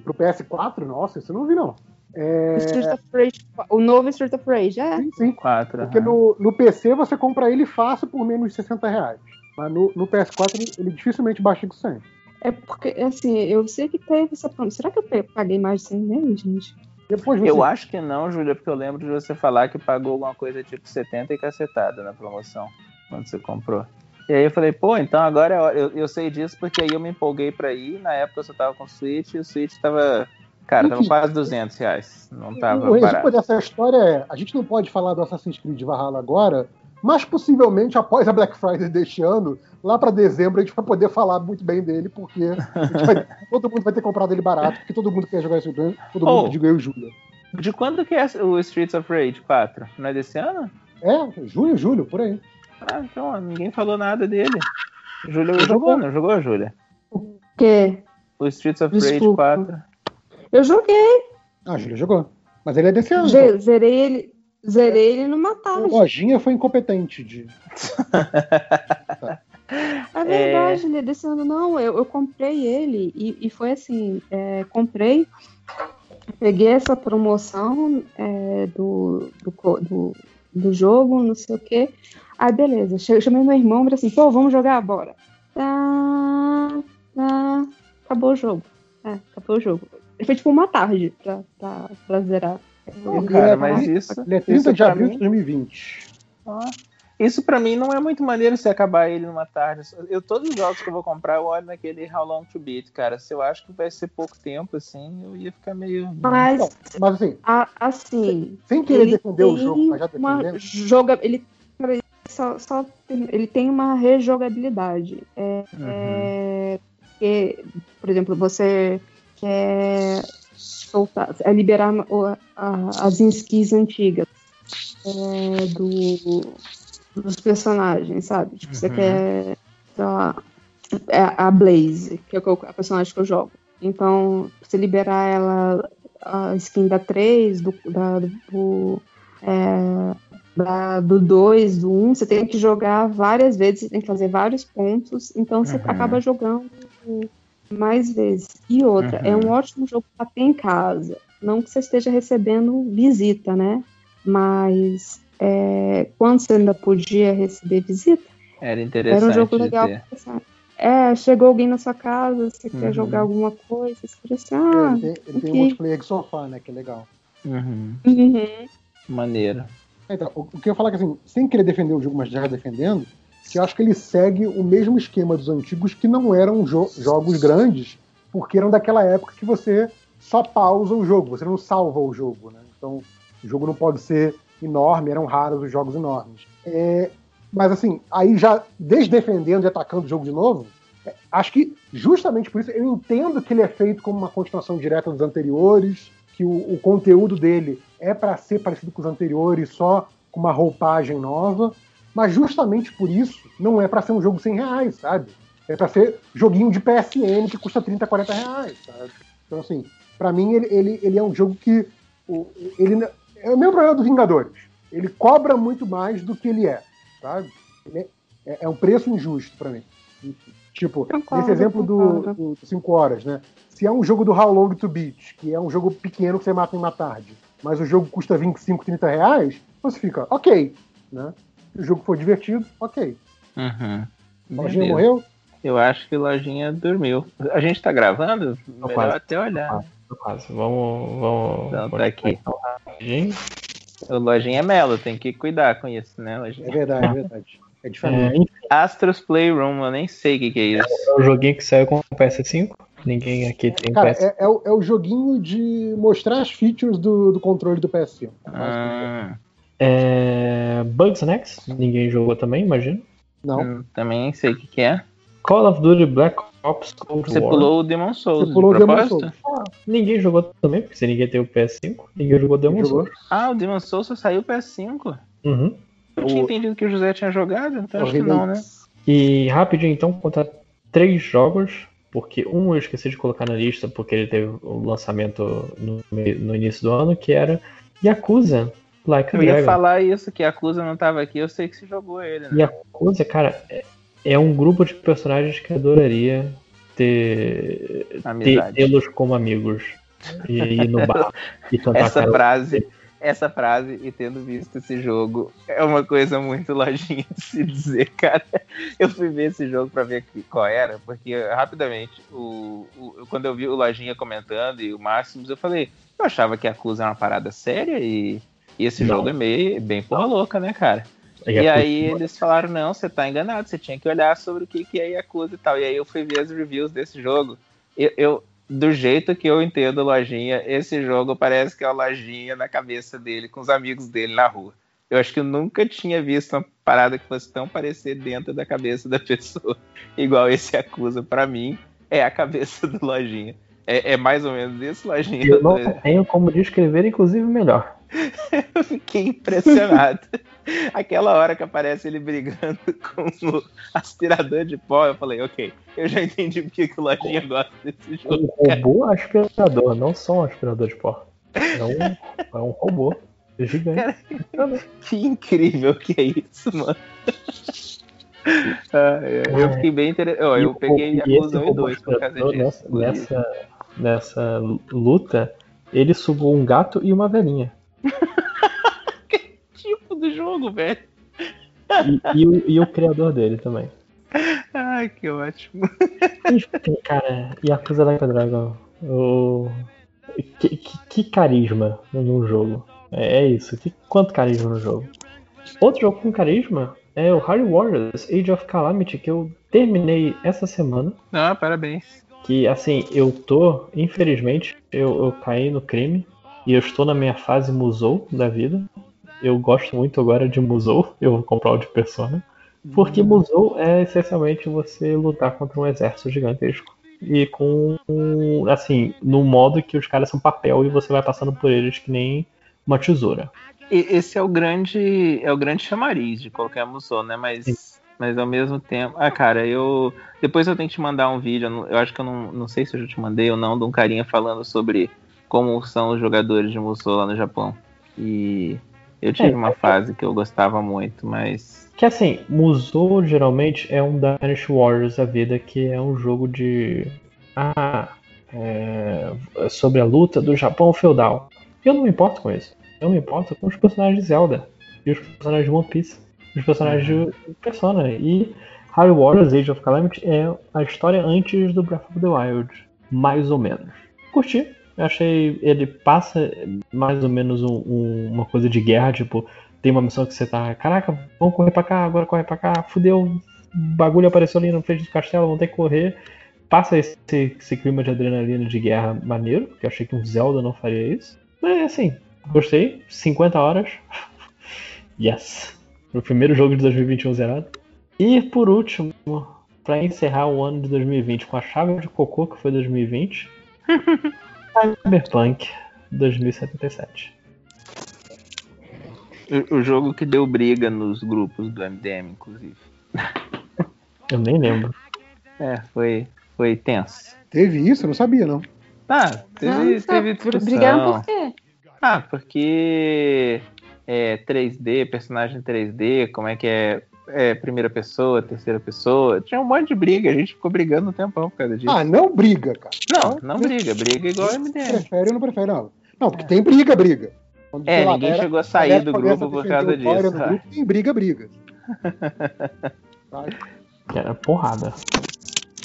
Pro PS4, nossa, isso eu não vi, não. É, Street of Rage, o novo Street of Rage, é. sim, sim. Quatro. Porque aham. no, no PC você compra ele fácil por menos de 60 reais. Mas no, no PS4 ele, ele dificilmente baixa de 100. É porque, assim, eu sei que teve essa promoção. Será que eu paguei mais de 100 nele, gente? Depois você. Eu acho que não, Júlia, porque eu lembro de você falar que pagou alguma coisa tipo 70 e cacetada na promoção, quando você comprou. E aí eu falei, pô, então agora é hora. Eu, eu sei disso porque aí eu me empolguei pra ir. Na época eu só tava com o Switch e o Switch tava. Cara, tava Enfim. quase 200 reais. Não tava o resumo barato. dessa história é: a gente não pode falar do Assassin's Creed Valhalla agora, mas possivelmente após a Black Friday deste ano, lá pra dezembro, a gente vai poder falar muito bem dele, porque vai- todo mundo vai ter comprado ele barato, porque todo mundo quer jogar esse jogo, todo mundo, Oh. digo eu e Júlia. De quando que é o Streets of Rage 4? Não é desse ano? É, junho, julho, por aí. Ah, então ó, ninguém falou nada dele. Júlia Você jogou, jogou? não jogou, Júlia? Que? O Streets of Rage Desculpa. 4. Eu joguei, Ah, a Júlia jogou. Mas ele é desse ano. ze- zerei ele, zerei ele numa tarde. lojinha foi incompetente de. É verdade, ele é desse ano não. Eu, eu comprei ele e, e foi assim: é, comprei, peguei essa promoção é, do, do, do, do jogo, não sei o quê. Aí, beleza. Chamei meu irmão e falei assim: pô, vamos jogar? Bora. Tá, tá, acabou o jogo. É, acabou o jogo. Foi tipo uma tarde pra, pra, pra zerar. Pô, cara, mas isso. Ele é 30 isso de abril de mim- 2020. Ó, Isso pra mim não é muito maneiro se acabar ele numa tarde. Eu, todos os jogos que eu vou comprar, eu olho naquele How Long to Beat, cara. Se eu acho que vai ser pouco tempo, assim, eu ia ficar meio. Mas, Mas assim, a- assim. sem querer ele defender o jogo, mas já defendendo. joga ele só, só tem- ele tem uma rejogabilidade é, é, que, por exemplo você quer soltar é liberar o- a- as skins antigas é, do, dos personagens sabe tipo você Uhum. quer sei lá, é a Blaze que é o- a personagem que eu jogo então você liberar ela a skin da 3 do, da, do é, da- do 2, do 1, você tem que jogar várias vezes, você tem que fazer vários pontos, então você Uhum. acaba jogando mais vezes. E outra, Uhum. é um ótimo jogo para ter em casa. Não que você esteja recebendo visita, né? Mas é, quando você ainda podia receber visita, Era interessante. era um jogo legal ter. passar. É, chegou alguém na sua casa, você quer Uhum. jogar alguma coisa, você fala assim, É, ah, ele tem, ele tem um multiplayer de sofá, né? Que é legal. Uhum. Uhum. Maneiro. Então, o, o que eu ia falar é que, assim, sem querer defender o jogo, mas já defendendo, que eu acho que ele segue o mesmo esquema dos antigos, que não eram jo- jogos grandes, porque eram daquela época que você só pausa o jogo, você não salva o jogo, né? Então, o jogo não pode ser enorme, eram raros os jogos enormes. É, mas, assim, aí já desdefendendo e atacando o jogo de novo, é, acho que justamente por isso eu entendo que ele é feito como uma continuação direta dos anteriores, que o, o conteúdo dele é para ser parecido com os anteriores, só com uma roupagem nova, mas justamente por isso não é para ser um jogo 100 reais, sabe? É para ser joguinho de PSN que custa 30, 40 reais, sabe? Então, assim, para mim ele, ele, ele é um jogo que. Ele, é o mesmo problema dos Vingadores. Ele cobra muito mais do que ele é, sabe? Ele é, é- um preço injusto para mim. Tipo, Concordo, nesse exemplo do concordo. 5 horas, né? Se é um jogo do How Long to Beat, que é um jogo pequeno que você mata em uma tarde, mas o jogo custa 25, 30 reais, você fica, ok, né? O jogo for divertido, ok. Uhum. Lojinha Beleza. morreu? Eu acho que Lojinha dormiu. A gente tá gravando? Melhor quase. até olhar. No caso, vamos. vamos Então, tá aqui. então, rapidinho. O Lojinha é Melo, tem que cuidar com isso, né, Lojinha? É verdade, é verdade. É de É, família. enfim, Astros Playroom, eu nem sei o que, que é isso. é o joguinho que saiu com o PS5. Ninguém aqui tem Cara, PS5. é, é o, é o joguinho de mostrar as features do, do controle do PS5. Ah, É... Bugs Next, ninguém jogou também, imagino. Não. hum, também sei o que, que é. Call of Duty Black Ops Cold Você War. pulou o Demon Souls Você pulou o de Demon propósito? Souls. Ah, ninguém jogou também, porque se ninguém tem o PS5, ninguém jogou Demon Jogou? Souls. Ah, o Demon Souls só saiu PS5. Uhum. Eu tinha O- entendido que o José tinha jogado, então acho que não, né? E rapidinho então, contar três jogos, porque um eu esqueci de colocar na lista, porque ele teve o lançamento no, no início do ano, que era Yakuza Like a Eu ia Dragon. falar isso, que a Acusa não tava aqui, eu sei que você jogou ele, né? Yakuza, cara, é, é um grupo de personagens que adoraria ter tê-los como amigos. E ir no bar e cantar Essa frase, essa frase, e tendo visto esse jogo, é uma coisa muito lojinha de se dizer, cara. Eu fui ver esse jogo pra ver qual era, porque rapidamente, o, o- quando eu vi o Lojinha comentando e o Máximos, eu falei, eu achava que a Acusa era uma parada séria e, e esse Não. jogo é meio bem porra louca, né, cara? E Yakuza- aí eles falaram, não, você tá enganado, você tinha que olhar sobre o que, que é Yakuza e tal. E aí eu fui ver as reviews desse jogo. Eu, eu- do jeito que eu entendo Lojinha, esse jogo parece que é o Lojinha na cabeça dele, com os amigos dele na rua. Eu acho que eu nunca tinha visto uma parada que fosse tão parecer dentro da cabeça da pessoa, igual esse Yakuza. Pra mim, é a cabeça do Lojinha. É, é mais ou menos isso, Lojinha? Eu não tenho como descrever, inclusive, melhor. Eu fiquei impressionado. Aquela hora que aparece ele brigando com o aspirador de pó, eu falei, ok, eu já entendi porque que o Lojinha gosta desse Um jogo. robô aspirador, não só um aspirador de pó. É um, é um robô gigante. Que incrível que é isso, mano. Ah, é, eu fiquei bem interessado. Eu peguei e esse 1 e 2 por causa disso. Nessa, nessa, nessa luta, ele sugou um gato e uma velhinha. tipo do jogo, velho. E, e o, e o criador dele também. Ai, que ótimo. Enfim, cara, Yakuza Like a Dragon. O... Que, que, que carisma no jogo. É, é isso. Que, quanto carisma no jogo. Outro jogo com carisma é o Harry Warriors Age of Calamity, que eu terminei essa semana. Não, parabéns. Que assim, eu tô, infelizmente, eu, eu caí no crime e eu estou na minha fase Musou da vida. Eu gosto muito agora de Musou, eu vou comprar o de Persona. Porque Musou é essencialmente você lutar contra um exército gigantesco. E com, assim, no modo que os caras são papel e você vai passando por eles que nem uma tesoura. Esse é o grande é o grande chamariz de qualquer musou, né? Mas, mas ao mesmo tempo. Ah, cara, eu. Depois eu tenho que te mandar um vídeo. Eu acho que eu não, não sei se eu já te mandei ou não, de um carinha falando sobre como são os jogadores de musou lá no Japão. E eu tive É, uma fase que eu gostava muito, mas. Que assim, Musou geralmente é um Dynasty Warriors da vida, que é um jogo de. Ah, é, sobre a luta do Japão feudal. Eu não me importo com isso. Eu me importo com os personagens de Zelda. E os personagens de One Piece. Os personagens de Persona. E Harry Warriors Age of Calamity é a história antes do Breath of the Wild. Mais ou menos. Curti. Eu achei. Ele passa mais ou menos um- um- uma coisa de guerra, tipo tem uma missão que você tá, caraca, vamos correr pra cá, agora corre pra cá, fudeu, bagulho apareceu ali na frente do castelo, vamos ter que correr. Passa esse, esse clima de adrenalina de guerra maneiro, porque eu achei que um Zelda não faria isso. Mas assim, gostei, 50 horas. yes. O primeiro jogo de 2021 zerado. E por último, pra encerrar o ano de 2020 com a chave de cocô que foi 2020, Cyberpunk 2077. O, o jogo que deu briga nos grupos do MDM, inclusive. Eu nem lembro. É, foi, foi tenso. Teve isso? Eu não sabia, não. Ah, teve, Não, tá, teve discussão. brigaram por quê? Ah, porque é 3D, personagem 3D, como é que é, é primeira pessoa, terceira pessoa. Tinha um monte de briga, a gente ficou brigando um tempão por causa disso. Ah, não briga, cara. não, não briga, briga igual MDM. Prefere ou não prefere, não. Não, porque tem briga, briga. Quando, É, lá, ninguém galera- chegou a sair do grupo por causa disso, vai. grupo, tem briga, briga. Que era porrada.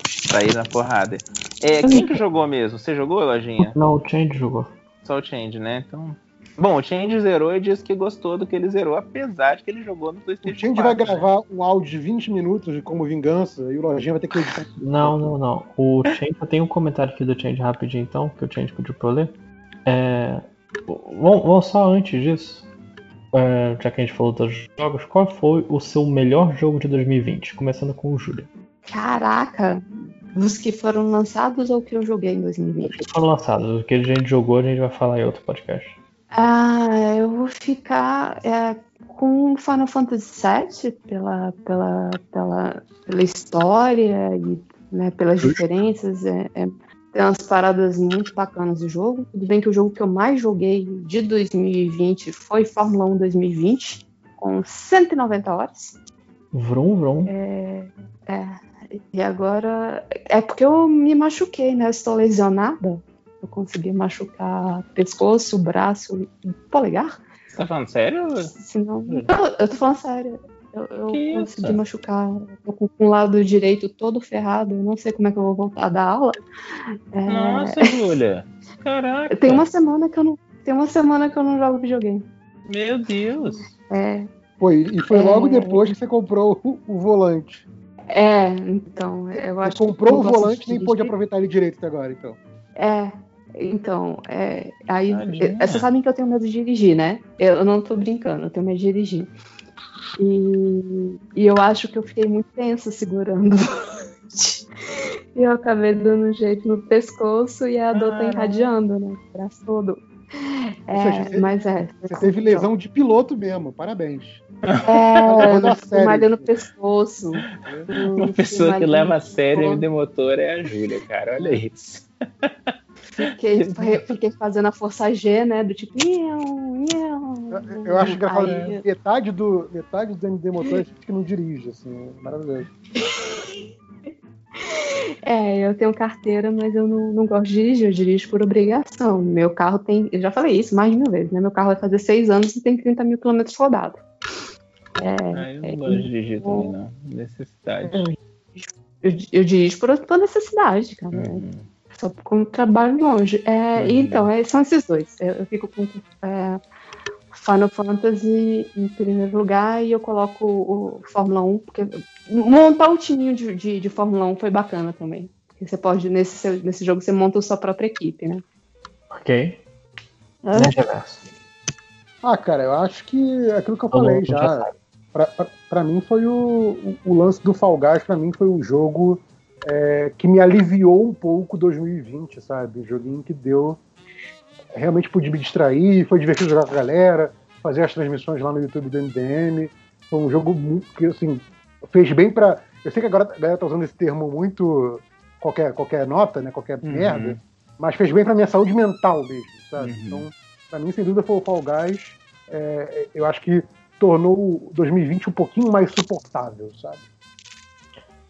Sair na porrada. É, quem que jogou mesmo? Você jogou, Lojinha? Não, o Change jogou. Só o Change, né? Então. Bom, o Change zerou e disse que gostou do que ele zerou, apesar de que ele jogou no O PlayStation Change vai 4, né? gravar um áudio de 20 minutos de como vingança e o Lojinha vai ter que editar. Não, não, não. O Change, eu tenho um comentário aqui do Change rapidinho então, que o Change pediu pra eu ler. É, vamos, vamos só antes disso, é, já que a gente falou dos jogos, qual foi o seu melhor jogo de 2020? Começando com o Júlio. Caraca, os que foram lançados ou que eu joguei em 2020? Que foram lançados, o que a gente jogou a gente vai falar em outro podcast. Ah, eu vou ficar é, com Final Fantasy VII pela, pela, pela, pela história e né, pelas diferenças. É, é, tem umas paradas muito bacanas do jogo. Tudo bem que o jogo que eu mais joguei de 2020 foi Fórmula 1 2020, com 190 horas. Vrum, vrum. É, é, e agora. É porque eu me machuquei, né? Eu estou lesionada. Eu consegui machucar pescoço, braço e polegar. Você tá falando sério? Senão. Não, eu tô falando sério. Eu, eu consegui isso? machucar. Tô com o lado direito todo ferrado. Eu não sei como é que eu vou voltar da aula. É, Nossa, Júlia. Caraca. Tem uma semana que eu não. Tem uma semana que eu não jogo videogame. Meu Deus. É. Pô, e foi É. logo depois que você comprou o, o volante. É, então, eu acho Você comprou que o volante e nem pôde aproveitar ele direito até agora, então. É, então, é, aí, Tadinha. é, vocês sabem que eu tenho medo de dirigir, né? Eu, eu não tô brincando, eu tenho medo de dirigir. E, e eu acho que eu fiquei muito tensa segurando. o e eu acabei dando um jeito no pescoço e a dor tá irradiando, né? O braço todo. Seja, É, você- mas é. Você teve lesão de piloto mesmo, parabéns. É, eu sério. malhei no pescoço. Uma pessoa que leva a sério MD Motor é a Júlia, cara. Olha isso. Fiquei, fiquei fazendo a força G, né? Do tipo. Iau, iau. Eu acho engraçado Aí- metade do metade do MD Motor é gente que não dirige, assim, maravilhoso. É, eu tenho carteira, mas eu não, não gosto de dirigir, eu dirijo por obrigação. Meu carro tem. Eu já falei isso mais de mil vezes, né? Meu carro vai fazer seis anos e tem 30 mil quilômetros rodados. É, Ah, eu não gosto de dirigir também, não. Necessidade. eu, eu dirijo por, por necessidade, cara. Uhum. Só como trabalho longe. É, Uhum. Então, é, são esses dois. Eu, eu fico com é, Final Fantasy em primeiro lugar e eu coloco o, o Fórmula 1, porque montar um timinho de, de, de Fórmula 1 foi bacana também. Porque você pode, nesse, seu- nesse jogo, você monta a sua própria equipe, né? Ok. Ah. Ah, cara, eu acho que é aquilo que eu Todo falei já já. Pra, pra, pra mim foi o, o, o lance do Fall Guys, pra mim foi um jogo é, que me aliviou um pouco 2020, sabe? Um joguinho que deu. Realmente pude me distrair, foi divertido jogar com a galera, fazer as transmissões lá no YouTube do MDM. Foi um jogo muito, que assim, fez bem pra. Eu sei que agora a galera tá usando esse termo muito. qualquer, qualquer nota, né? Qualquer Uhum. merda. Mas fez bem pra minha saúde mental mesmo, sabe? Uhum. Então, pra mim, sem dúvida, foi o Fall Guys. É, eu acho que tornou o 2020 um pouquinho mais suportável, sabe?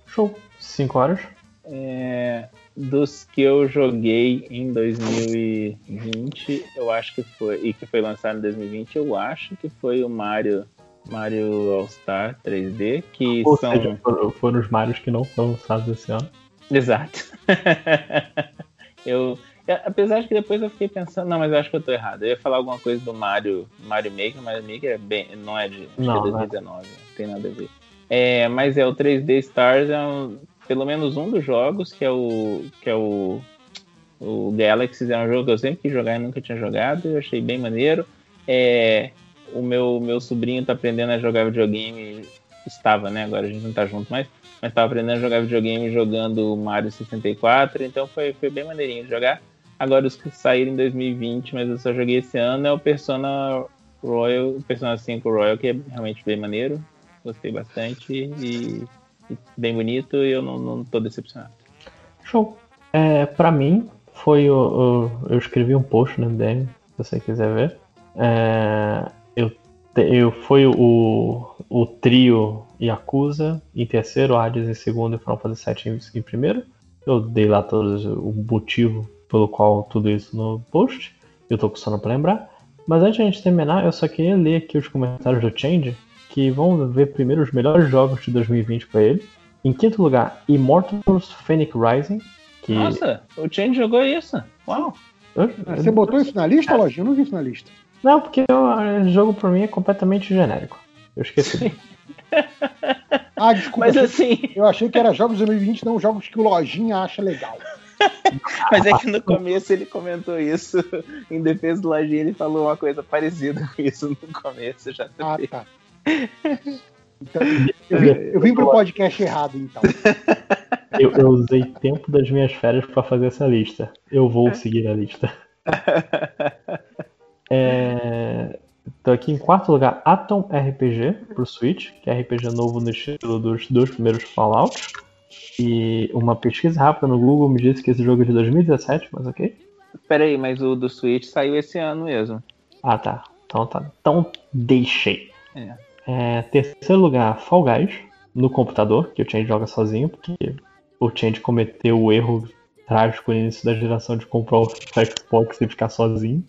Show. 5 horas. É, dos que eu joguei em 2020, eu acho que foi. E que foi lançado em 2020, eu acho que foi o Mario. Mario All-Star 3D, que Ou são. seja, foram, os Marios que não foram lançados esse ano. Exato. eu, apesar de que depois eu fiquei pensando, não, mas eu acho que eu tô errado. Eu ia falar alguma coisa do Mario, Mario Maker, Mario Maker é bem, não é de, acho que é Não, 2019, não tem nada a ver. É, mas é o 3D Stars é um- pelo menos um dos jogos que é o que é o o Galaxy é um jogo que eu sempre quis jogar e nunca tinha jogado, eu achei bem maneiro. É, o meu, meu sobrinho tá aprendendo a jogar videogame, estava, né? Agora a gente não tá junto mais, mas tava aprendendo a jogar videogame jogando Mario 64, então foi, foi bem maneirinho de jogar. Agora os que saíram em 2020, mas eu só joguei esse ano, é o Persona Royal, o Persona 5 Royal, que é realmente bem maneiro. Gostei bastante e bem bonito e eu não, não tô decepcionado. Show. É, pra mim, foi o, o- Eu escrevi um post no MDM, se você quiser ver. É, eu, eu, foi o, o trio Yakuza em terceiro, Hades em segundo e Final Fantasy VII em, em primeiro. Eu dei lá todos o motivo pelo qual tudo isso no post. Eu tô sono pra lembrar. Mas antes de a gente terminar, eu só queria ler aqui os comentários do Change, que vão ver primeiro os melhores jogos de 2020 pra ele. Em quinto lugar, Immortals Phoenix Rising. Que Nossa, o Change jogou isso. Uau! Eu- Você botou isso na lista, Lojinha? Eu não vi isso na lista. Não, porque o jogo pra mim é completamente genérico. Eu esqueci. Ah, desculpa. Mas assim, Eu achei que era jogos de 2020, não jogos que o Lojinha acha legal. mas é que no começo ele comentou isso. Em defesa do Lajinha, ele falou uma coisa parecida com isso no começo. Já Ah, tá. Então, eu, vim, eu vim pro podcast errado, então. eu, eu usei tempo das minhas férias pra fazer essa lista. Eu vou seguir a lista. É, Tô aqui em quarto lugar, Atom RPG pro Switch, que é RPG novo no estilo dos dois primeiros Fallouts. E uma pesquisa rápida no Google me disse que esse jogo é de 2017, mas ok. Peraí, mas o do Switch saiu esse ano mesmo. Ah, tá. Então tá. Então deixei. É. É, terceiro lugar, Fall Guys, no computador, que o Change joga sozinho, porque o Change cometeu o erro trágico no início da geração de comprar o Xbox e ficar sozinho.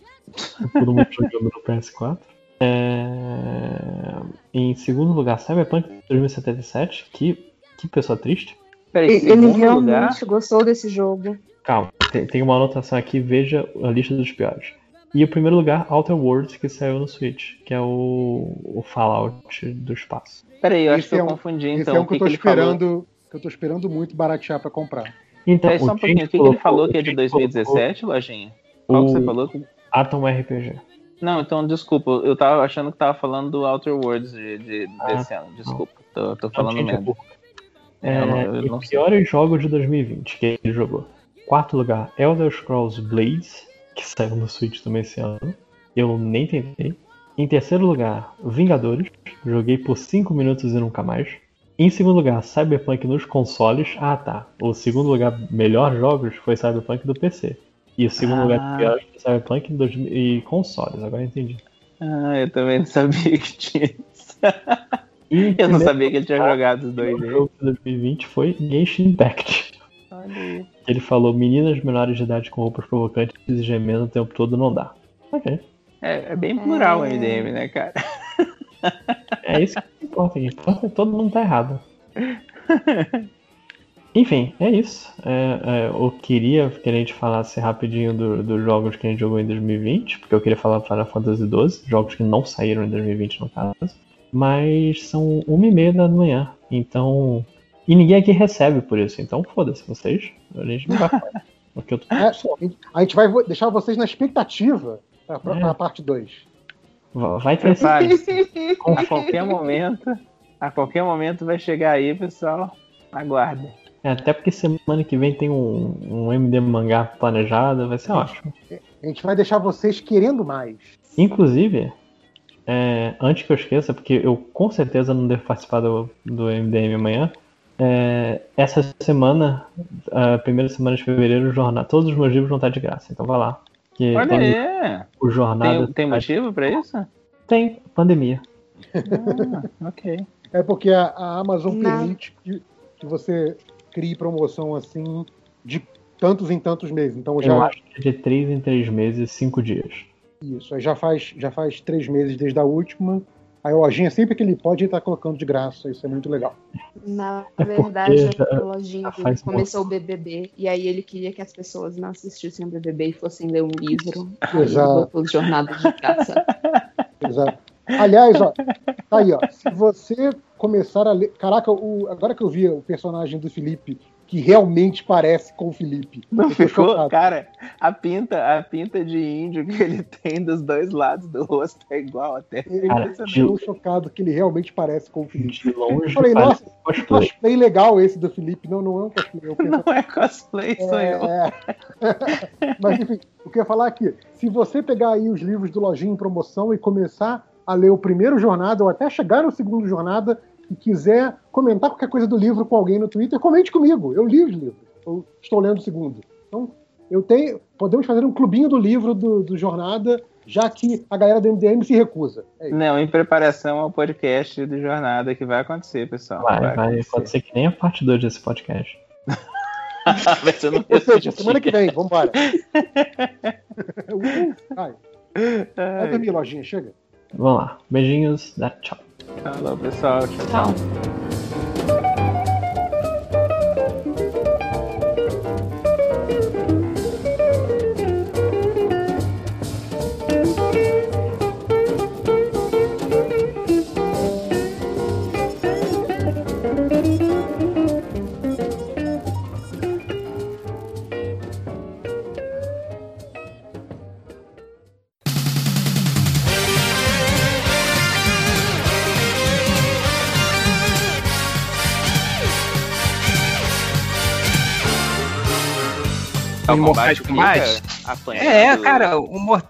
Todo mundo jogando no PS4. É, Em segundo lugar, Cyberpunk 2077, que, que pessoa triste. Peraí, Ele realmente lugar. gostou desse jogo. Calma, tem, tem uma anotação aqui, veja a lista dos piores. E o primeiro lugar, Outer Worlds, que saiu no Switch, que é o, o Fallout do espaço. Peraí, eu acho Esse que eu é um- confundi Esse então. é um o que eu que, tô que falou? esperando. Que eu tô esperando muito baratear pra comprar. Então, Peraí, só um o pouquinho. O que, que ele colocou- falou que é de o Change colocou 2017, Lojinha? Qual que você o falou? Atom RPG. Não, então desculpa, eu tava achando que tava falando do Outer Worlds de, de- Ah, desse ano. Desculpa, tô, tô falando é merda. burro. É, Eu não- eu não sei. piores jogos de 2020 que ele jogou. Quarto lugar, Elder Scrolls Blades, que saiu no Switch também esse ano. Eu nem tentei. Em terceiro lugar, Vingadores. Joguei por 5 minutos e nunca mais. Em segundo lugar, Cyberpunk nos consoles. Ah tá. O segundo lugar, melhor jogos, foi Cyberpunk do PC. E o segundo Ah. lugar pior é Cyberpunk em 2000 e consoles, agora eu entendi. Ah, eu também não sabia que tinha isso. E Eu não sabia que ele tinha jogado os dois O jogo de 2020 foi Genshin Impact. Olha. Ele falou: meninas menores de idade com roupas provocantes e gemendo o tempo todo não dá. Ok. É, é bem plural o MDM, né, cara? É isso que importa. O que importa é que todo mundo tá errado. Enfim, é isso. É, é, eu queria que a gente falasse rapidinho do- dos jogos que a gente jogou em 2020, porque eu queria falar Final Fantasy XII, jogos que não saíram em 2020 no caso. Mas são uma e meia da manhã, então. E ninguém aqui recebe por isso, então foda-se vocês. A gente não vai falar. Porque eu tô É, a gente vai deixar vocês na expectativa pra, pra, É. pra parte 2. Vai ter. A qualquer momento, a qualquer momento vai chegar aí, pessoal. Aguarde. É, até porque semana que vem tem um, um MD mangá planejado, vai ser ótimo. A gente vai deixar vocês querendo mais. Inclusive, é, antes que eu esqueça, porque eu com certeza não devo participar do, do MDM amanhã, é, essa semana, a primeira semana de fevereiro, o jornal, todos os meus livros vão estar de graça, então vai lá. Que Olha aí. O jornada Tem, tem motivo pra isso? tem pandemia. Ah, ok. É porque a, a Amazon Não. permite que, que você crie promoção assim de tantos em tantos meses. Então Eu já acho que é de 3 em 3 meses, 5 dias. isso, aí já faz já faz três meses desde a última. Aí a lojinha sempre que ele pode ele tá colocando de graça. Isso é muito legal. Na verdade, a lojinha começou o BBB e aí ele queria que as pessoas não assistissem o BBB e fossem ler um livro. Exato. ele botou jornadas de graça. Exato. Aliás, ó, tá aí, ó. Se você começar a ler. Caraca, o- agora que eu vi o personagem do Felipe, que realmente parece com o Felipe. Não eu ficou, chocado. cara, a pinta, a pinta de índio que ele tem dos dois lados do rosto é igual até. Eu estou chocado que ele realmente parece com o Felipe. De longe, Eu falei, nossa, cosplay. cosplay legal esse do Felipe. Não, não é um cosplay. É um Não é cosplay, sou eu. É. Mas enfim, o que eu ia falar aqui, se você pegar aí os livros do Lojinha em promoção e começar a ler o primeiro jornada ou até chegar no segundo jornada e quiser comentar qualquer coisa do livro com alguém no Twitter, comente comigo. Eu li os livros. Eu estou lendo o segundo. Então, eu tenho. Podemos fazer um clubinho do livro do, do jornada, já que a galera do MDM se recusa. É isso. Não, em preparação ao podcast do Jornada que vai acontecer, pessoal. Vai, vai, acontecer. pode ser que nem a parte 2 desse podcast. Vai ser no Ou seja, semana que vem, vambora. Uh, Vai, vai Ai, dormir, Lojinha, chega. Vamos lá. Beijinhos, dá tchau. Falou, pessoal. Tchau, tchau. Tchau. Mortais fica Kombat? apanhando. É, cara, o Mor...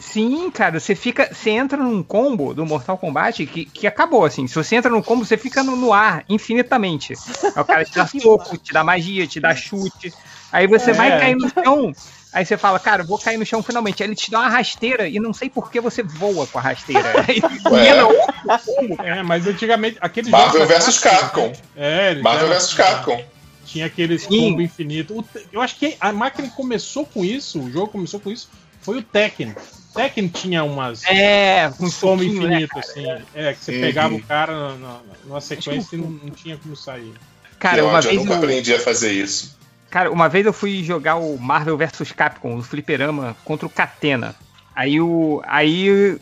Sim, cara, você fica. Você entra num combo do Mortal Kombat que, que acabou, assim. Se você entra num combo, você fica no, no ar infinitamente. Aí o cara te dá soco, te dá magia, te dá chute. Aí você vai É. cair no chão. Aí você fala, cara, eu vou cair no chão finalmente. Aí ele te dá uma rasteira e não sei por que você voa com a rasteira. Combo. É, mas antigamente aquele Marvel vs Capcom. É, ele Marvel vs Capcom. Tinha aqueles combo infinito. Eu acho que a máquina começou com isso, o jogo começou com isso, foi o Tekken. Tekken tinha umas É, com um combo né, infinito, assim. É, que você Uhum. pegava o cara na, na- numa sequência e não, não tinha como sair. Cara, Que uma ódio, eu vez nunca eu- aprendi a fazer isso. Cara, uma vez eu fui jogar o Marvel vs Capcom, o Fliperama, contra o Catena. Aí o. Aí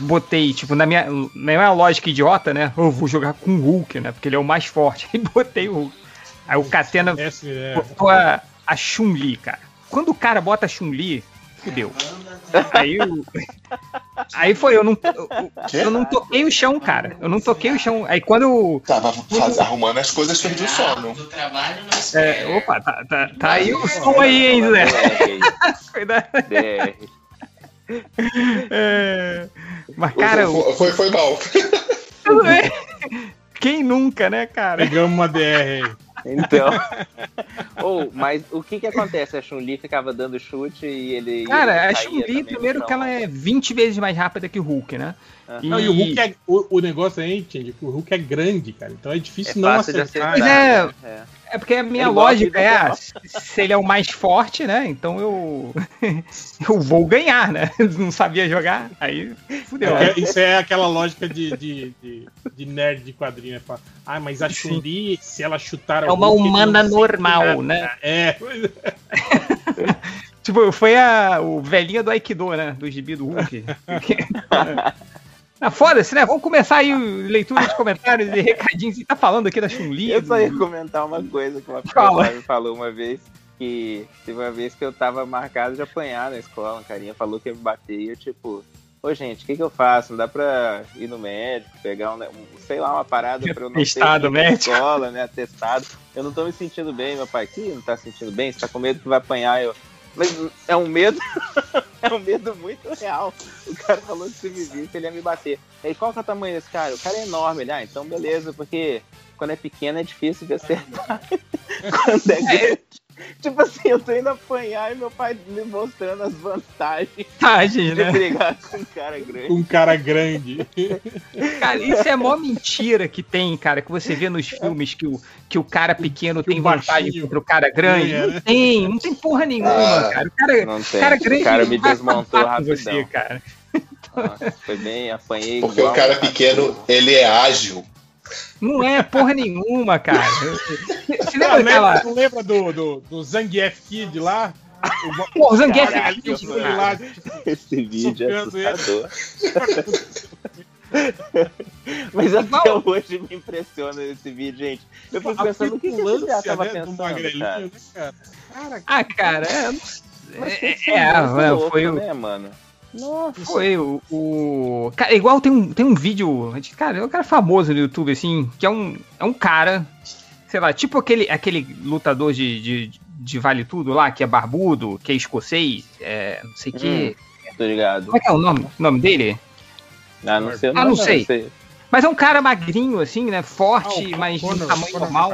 botei, tipo, na minha, na minha lógica idiota, né? Eu vou jogar com o Hulk, né? Porque ele é o mais forte. Aí botei o Hulk. Aí o Catena é, botou a, a Chun-Li, cara. Quando o cara bota a Chun-Li, fudeu. Aí o. Aí foi, eu não, eu, eu não toquei o chão, cara. Eu não toquei o chão. Aí quando eu. Tava faz- arrumando as coisas, perdi o sono. É, opa, tá, tá, tá aí o som aí, hein, Zé? Cuidado. DR. É, Mas, cara, Foi, foi, foi mal. tudo bem. Quem nunca, né, cara? Pegamos uma DR aí. Então, Ou, mas o que que acontece? A Chun-Li ficava dando chute e ele. Cara, ele a Chun-Li, primeiro que ela é 20 vezes mais rápida que o Hulk, né? Não, e o Hulk é. O, o negócio aí, entende? Que o Hulk é grande, cara. Então é difícil É não acertar. Mas acertar. é, É. é porque a minha É lógica é, ah, se ele é o mais forte, né? Então eu eu vou ganhar, né? Não sabia jogar, aí fudeu. É, isso é aquela lógica de, de, de, de nerd de quadrinho. né? Ah, mas a Chun-Li, se ela chutar É uma humana normal, né? É, pois é. Tipo, foi a, o velhinho do Aikido, né? Do gibi do Hulk. Ah, foda-se, né? Vamos começar aí leitura de comentários e recadinhos. Você tá falando aqui da Chun-Li? Eu só do- ia comentar uma coisa que uma Fala. pessoa me falou uma vez. Que teve uma vez que eu tava marcado de apanhar na escola, um carinha falou que ia me bater e eu, tipo, ô gente, o que que eu faço? Não dá pra ir no médico, pegar um, um- sei lá, uma parada pra eu não Atestado ter médico. escola, né? Atestado. Eu não tô me sentindo bem, meu pai. Que não tá se sentindo bem? Você tá com medo que vai apanhar? Eu. Mas é um medo, é um medo muito real. O cara falou que se me visse, ele ia me bater. Aí, qual que é o tamanho desse cara? O cara é enorme. Ele, ah, então beleza, porque quando é pequeno é difícil de acertar. quando é grande. Tipo assim, eu tô indo apanhar e meu pai me mostrando as vantagens Vantagens, de né? brigar com um cara grande. Um cara grande. Cara, isso é a maior mentira que tem, cara, que você vê nos filmes que o, que o cara pequeno tem vantagem baixinho contra o cara grande. ganha, Não né? tem, não tem porra nenhuma, Ah, cara. O cara, não o tem. cara O grande cara me desmontou rapidão. você, cara. Nossa, foi bem, apanhei. Porque igual o cara pequeno, ele é ágil. Não é porra nenhuma, cara. Você Não, lembra lembra, daquela. tu lembra do, do, do Zangief Kid lá? Pô, o Zangief Caralho, Kid, lá, Esse vídeo é assustador. Mas até hoje me impressiona esse vídeo, gente. Eu fico a pensando o que, esse petulância, cara tava né, do pensando, cara. né, cara? Cara, Ah, cara, é. Mas É, é, é, louco, foi o- né, mano? Nossa. Foi o, o. Cara, igual tem um, tem um vídeo. Cara, é um cara famoso no YouTube, assim, que é um, é um cara, sei lá, tipo aquele, aquele lutador de, de, de Vale Tudo lá, que é barbudo, que é escocês, é, não sei o que. Tô ligado. Como é que é o nome, o nome dele? Ah, não sei Ah, nome, não sei. Mas é um cara magrinho, assim, né? Forte, Ah, mas de tamanho Conor normal.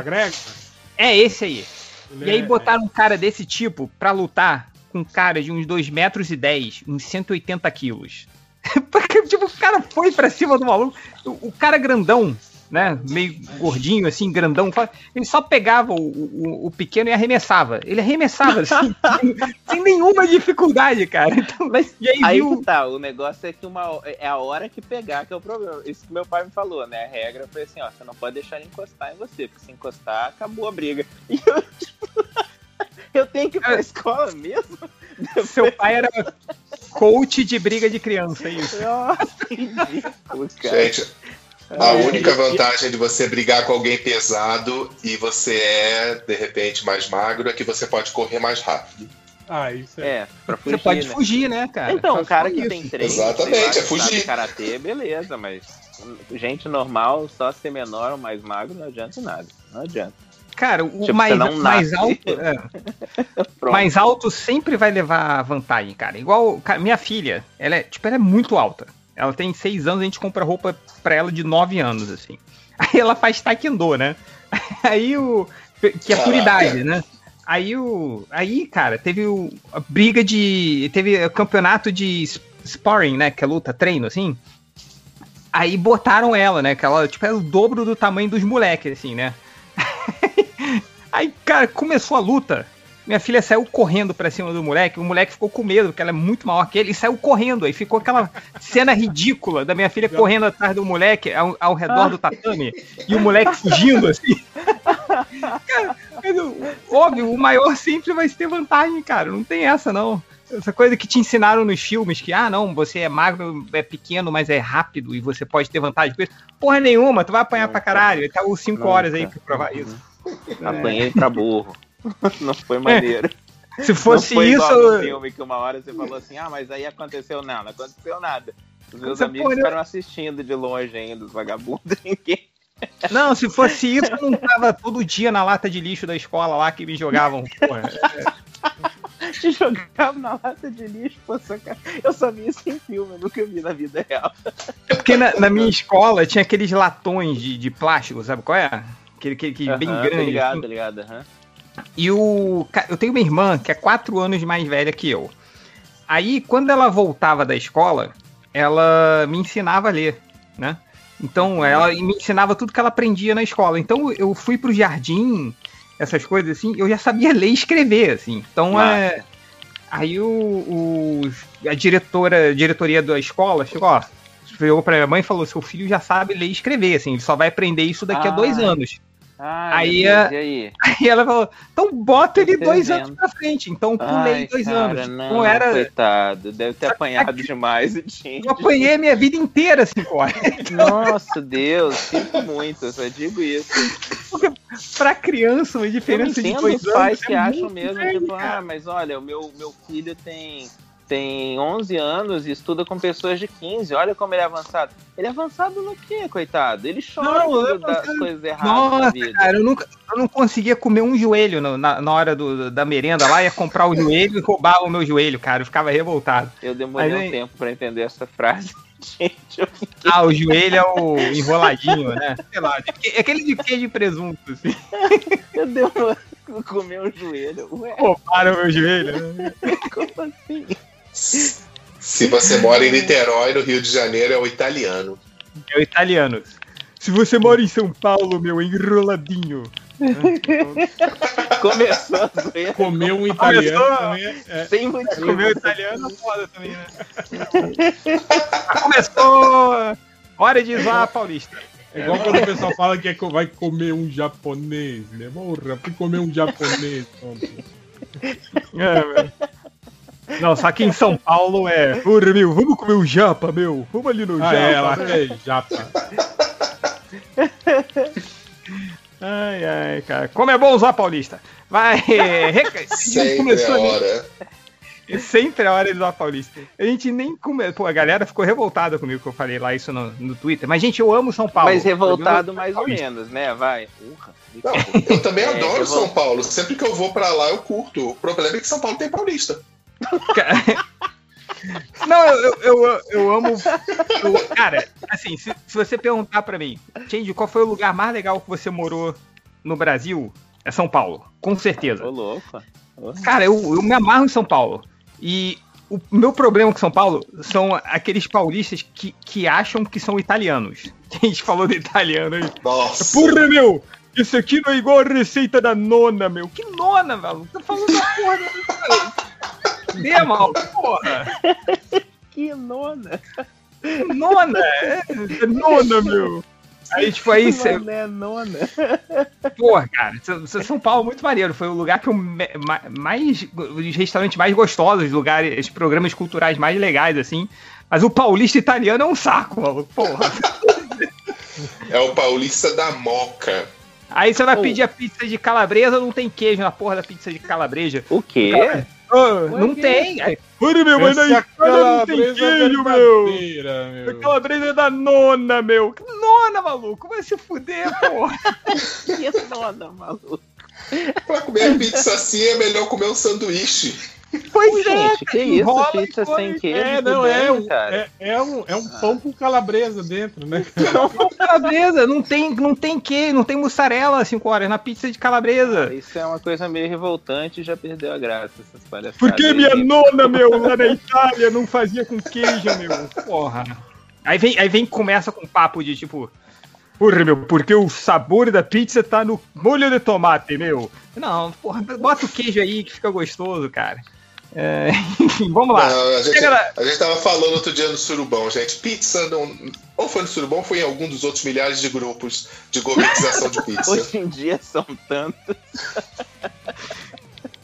É esse aí. Ele E aí é- botaram um cara desse tipo pra lutar com cara de uns 2 metros e 10, uns 180 quilos. Porque, tipo, o cara foi pra cima do maluco. O, o cara grandão, né? Meio gordinho, assim, grandão. Ele só pegava o, o, o pequeno e arremessava. Ele arremessava, assim, sem, sem nenhuma dificuldade, cara. Então, mas, e aí, Aí viu. tá, o negócio é que uma, é a hora que pegar que é o problema. Isso que meu pai me falou, né? A regra foi assim, ó, você não pode deixar ele encostar em você, porque se encostar, acabou a briga. E eu, tipo, eu tenho que ir pra escola mesmo? Seu pai era coach de briga de criança, é isso. Nossa, que ridículo, cara. Gente, a única vantagem de você brigar com alguém pesado e você é, de repente, mais magro é que você pode correr mais rápido. Ah, isso é. É, pra Você fugir, pode né? fugir, né, cara? Então, um cara que isso. tem treino, Exatamente, é fugir. karatê, beleza, mas gente normal, só ser menor ou mais magro, não adianta nada. Não adianta. Cara, o Tipo, mais, mais alto. é. mais alto sempre vai levar vantagem, cara. Igual. cara, minha filha, ela é, tipo, ela é muito alta. Ela tem seis anos, a gente compra roupa pra ela de nove anos, assim. Aí ela faz taekwondo, né? Aí o. Que é por idade, né? Aí o. Aí, cara, teve o, a briga de. Teve o campeonato de sparring, né? Que é luta, treino, assim. Aí botaram ela, né? Que ela, tipo, é o dobro do tamanho dos moleques, assim, né? Aí, cara, começou a luta. Minha filha saiu correndo pra cima do moleque. O moleque ficou com medo, porque ela é muito maior que ele, e saiu correndo. Aí ficou aquela cena ridícula da minha filha correndo atrás do moleque ao, ao redor do tatame e o moleque fugindo, assim. Cara, óbvio, o maior sempre vai ter vantagem, cara. Não tem essa, não. Essa coisa que te ensinaram nos filmes, que, ah, não, você é magro, é pequeno, mas é rápido e você pode ter vantagem com isso. Porra nenhuma, tu vai apanhar pra caralho. Tá os 5 horas aí pra provar isso. Apanhei pra burro. Não foi maneiro. Se fosse não foi igual isso- no filme que uma hora você falou assim, ah, mas aí aconteceu nada, não aconteceu nada. Os meus Você amigos pode- ficaram assistindo de longe ainda, os vagabundos, ninguém. Não, se fosse isso, eu não tava todo dia na lata de lixo da escola lá que me jogavam. Porra. Te jogava na lata de lixo, pô, só que eu só vi isso em filme, eu nunca vi na vida real. É porque na, na minha escola tinha aqueles latões de, de plástico, sabe qual é? Aquele, aquele, aquele bem grande. ligado, assim. tô ligado. E o. Eu tenho uma irmã que é quatro anos mais velha que eu. Aí, quando ela voltava da escola, ela me ensinava a ler, né? Então, ela me ensinava tudo que ela aprendia na escola. Então, eu fui pro jardim, essas coisas assim, eu já sabia ler e escrever, assim. Então, Ah. é. Aí o, o- a diretora, a diretoria da escola chegou, ó, chegou pra minha mãe e falou: seu filho já sabe ler e escrever, assim, ele só vai aprender isso daqui a Ah. dois anos. Ai, Aí, Deus, a- aí? Aí ela falou, então bota ele dois anos pra frente. Então pulei dois cara, anos. Não, Não era. coitado, deve ter apanhado demais, gente. Eu apanhei minha vida inteira, cinco horas. Nossa, Deus, sinto muito, eu só digo isso. Pra criança, uma Eu diferença de entendo dois os pais anos. que é acham mesmo, tipo, cara. ah, mas olha, o meu, meu filho tem, tem 11 anos e estuda com pessoas de 15, olha como ele é avançado. Ele é avançado no quê, coitado? Ele chora Não, eu- dá as coisas erradas na Nossa, vida. cara, eu, nunca, eu não conseguia comer um joelho no- na, na hora do- da merenda lá, ia comprar o joelho e roubava o meu joelho, cara. Eu ficava revoltado. Eu demorei Mas um aí- tempo pra entender essa frase. Gente, eu fiquei... Ah, o joelho é o enroladinho, né? Sei lá, que- é aquele de queijo e presunto, assim. Eu demorei comer o joelho. Ué, Roubaram o meu joelho. como assim? Se você mora em Niterói, no Rio de Janeiro, é o italiano. É o italiano. Se você mora em São Paulo, meu, é enroladinho. Começou a zoeira. Comer um italiano Começou- também é- é. Sem motivo. Comer italiano é foda também, né? Começou! Hora de zoar a paulista. É igual quando o pessoal fala que é vai comer um japonês, né? Porra, fui comer um japonês ontem. É, velho. Não, só que em São Paulo é. Porra, meu, vamos comer um japa, meu. Vamos ali no Ah, japa. é, lá é japa. Ai, ai, cara. Como é bom usar paulista. Vai. Sempre começou é nem- hora. Sempre é hora de usar paulista. A gente nem come... Pô, a galera ficou revoltada comigo que eu falei lá isso no, no Twitter. Mas, gente, eu amo São Paulo. Mas revoltado mais ou menos, né? Vai. Porra. Não, eu também É, adoro eu vou- São Paulo. Sempre que eu vou pra lá, eu curto. O problema é que São Paulo tem paulista. Não, eu, eu, eu, eu amo. eu- cara, assim, se, se você perguntar pra mim, Change, qual foi o lugar mais legal que você morou no Brasil? É São Paulo, com certeza. Ô, louco. Cara, eu, eu me amarro em São Paulo. E o meu problema com São Paulo são aqueles paulistas que, que acham que são italianos. A gente falou do italiano aí. Nossa. Porra, meu! Isso aqui não é igual a receita da nona, meu. Que nona, velho? Tá falando da porra da. Dê, mal, porra! Que nona. Nona! É, é nona, meu! Aí, tipo, aí você. Nona é nona. Porra, cara, S- São Paulo é muito maneiro. Foi o lugar que eu mais. Os restaurantes mais gostosos, os lugares, os programas culturais mais legais, assim. Mas o paulista italiano é um saco, maluco. Porra. É o paulista da moca. Aí você vai Oh. pedir a pizza de calabresa, não tem queijo na porra da pizza de calabresa. O quê? Ah, não que tem. Olha, meu, mas na Itália não tem calabresa queijo, meu. verdadeira, A meu. calabresa é da nona, meu. Que Nona, maluco. Vai se fuder, porra. Que nona, maluco. Pra comer pizza assim é melhor comer um sanduíche. Pois é, Gente, que isso? Pizza sem queijo? É, não, é bem, um, é, é um, é um pão com calabresa dentro, né? Não, calabresa, não tem, não tem queijo, não tem mussarela 5 horas na pizza de calabresa. Isso é uma coisa meio revoltante e já perdeu a graça, essas palhaçadas. Porque aí. minha nona, meu, lá na Itália não fazia com queijo, meu. Porra. Aí vem, aí vem começa com papo de tipo. Porra, meu, porque o sabor da pizza tá no molho de tomate, meu. Não, porra, bota o queijo aí que fica gostoso, cara. É, enfim, vamos lá. Não, a, gente, Chega lá. a gente tava falando outro dia no Surubão, gente. Pizza não. Ou foi no Surubão ou foi em algum dos outros milhares de grupos de gourmetização de pizza. Hoje em dia são tantos.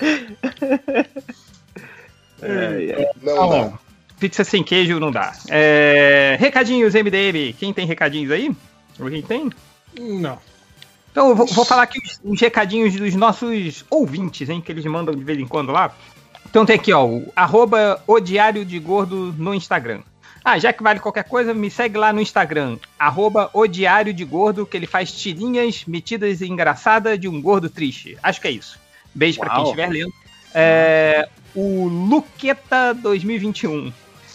Ai, ai. Não, Tá não. bom. Pizza sem queijo não dá. É, recadinhos MDM. Quem tem recadinhos aí? Alguém tem? Não. Então eu vou, vou falar aqui os, os recadinhos dos nossos ouvintes, hein? Que eles mandam de vez em quando lá. Então tem aqui, ó, o arroba o Diário de Gordo no Instagram. Ah, já que vale qualquer coisa, me segue lá no Instagram, arroba o Diário de Gordo, que ele faz tirinhas metidas e engraçadas de um gordo triste. Acho que é isso. Beijo pra quem estiver lendo. É, o Luqueta 2021.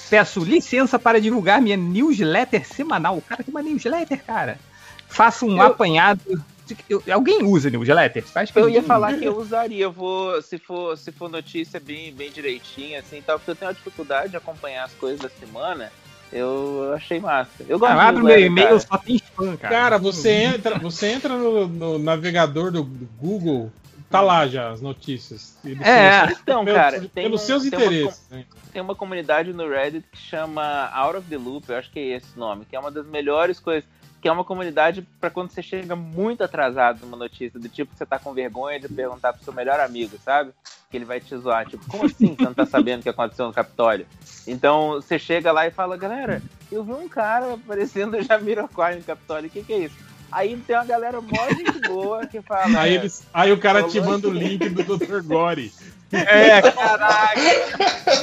Peço licença para divulgar minha newsletter semanal. Cara, que uma newsletter, cara. Faço um apanhado eu- alguém usa newsletter? Acho que Eu ia falar usa. que eu usaria, eu vou, se for, se for notícia bem, bem direitinha, assim, tal, porque eu tenho uma dificuldade de acompanhar as coisas da semana, eu achei massa. Eu gosto Ah, abre o meu e-mail, cara. só tem spam, cara. Cara, você entra, você entra no, no navegador do, Google, tá lá já as notícias. Ele É, então, pelos- cara, tem pelos um- seus tem uma interesses. com- né? Tem uma comunidade no Reddit que chama Out of the Loop, eu acho que é esse o nome, que é uma das melhores coisas, que é uma comunidade pra quando você chega muito atrasado numa notícia, do tipo que você tá com vergonha de perguntar pro seu melhor amigo, sabe? Que ele vai te zoar, tipo, como assim você não tá sabendo o que aconteceu no Capitólio? Então você chega lá e fala, galera, eu vi um cara aparecendo Jamiroquai no Capitólio, o que que é isso? Aí tem uma galera mó gente boa que fala... Aí, é, eles, aí o cara te manda o assim- link do Dr. Gore. É, caraca.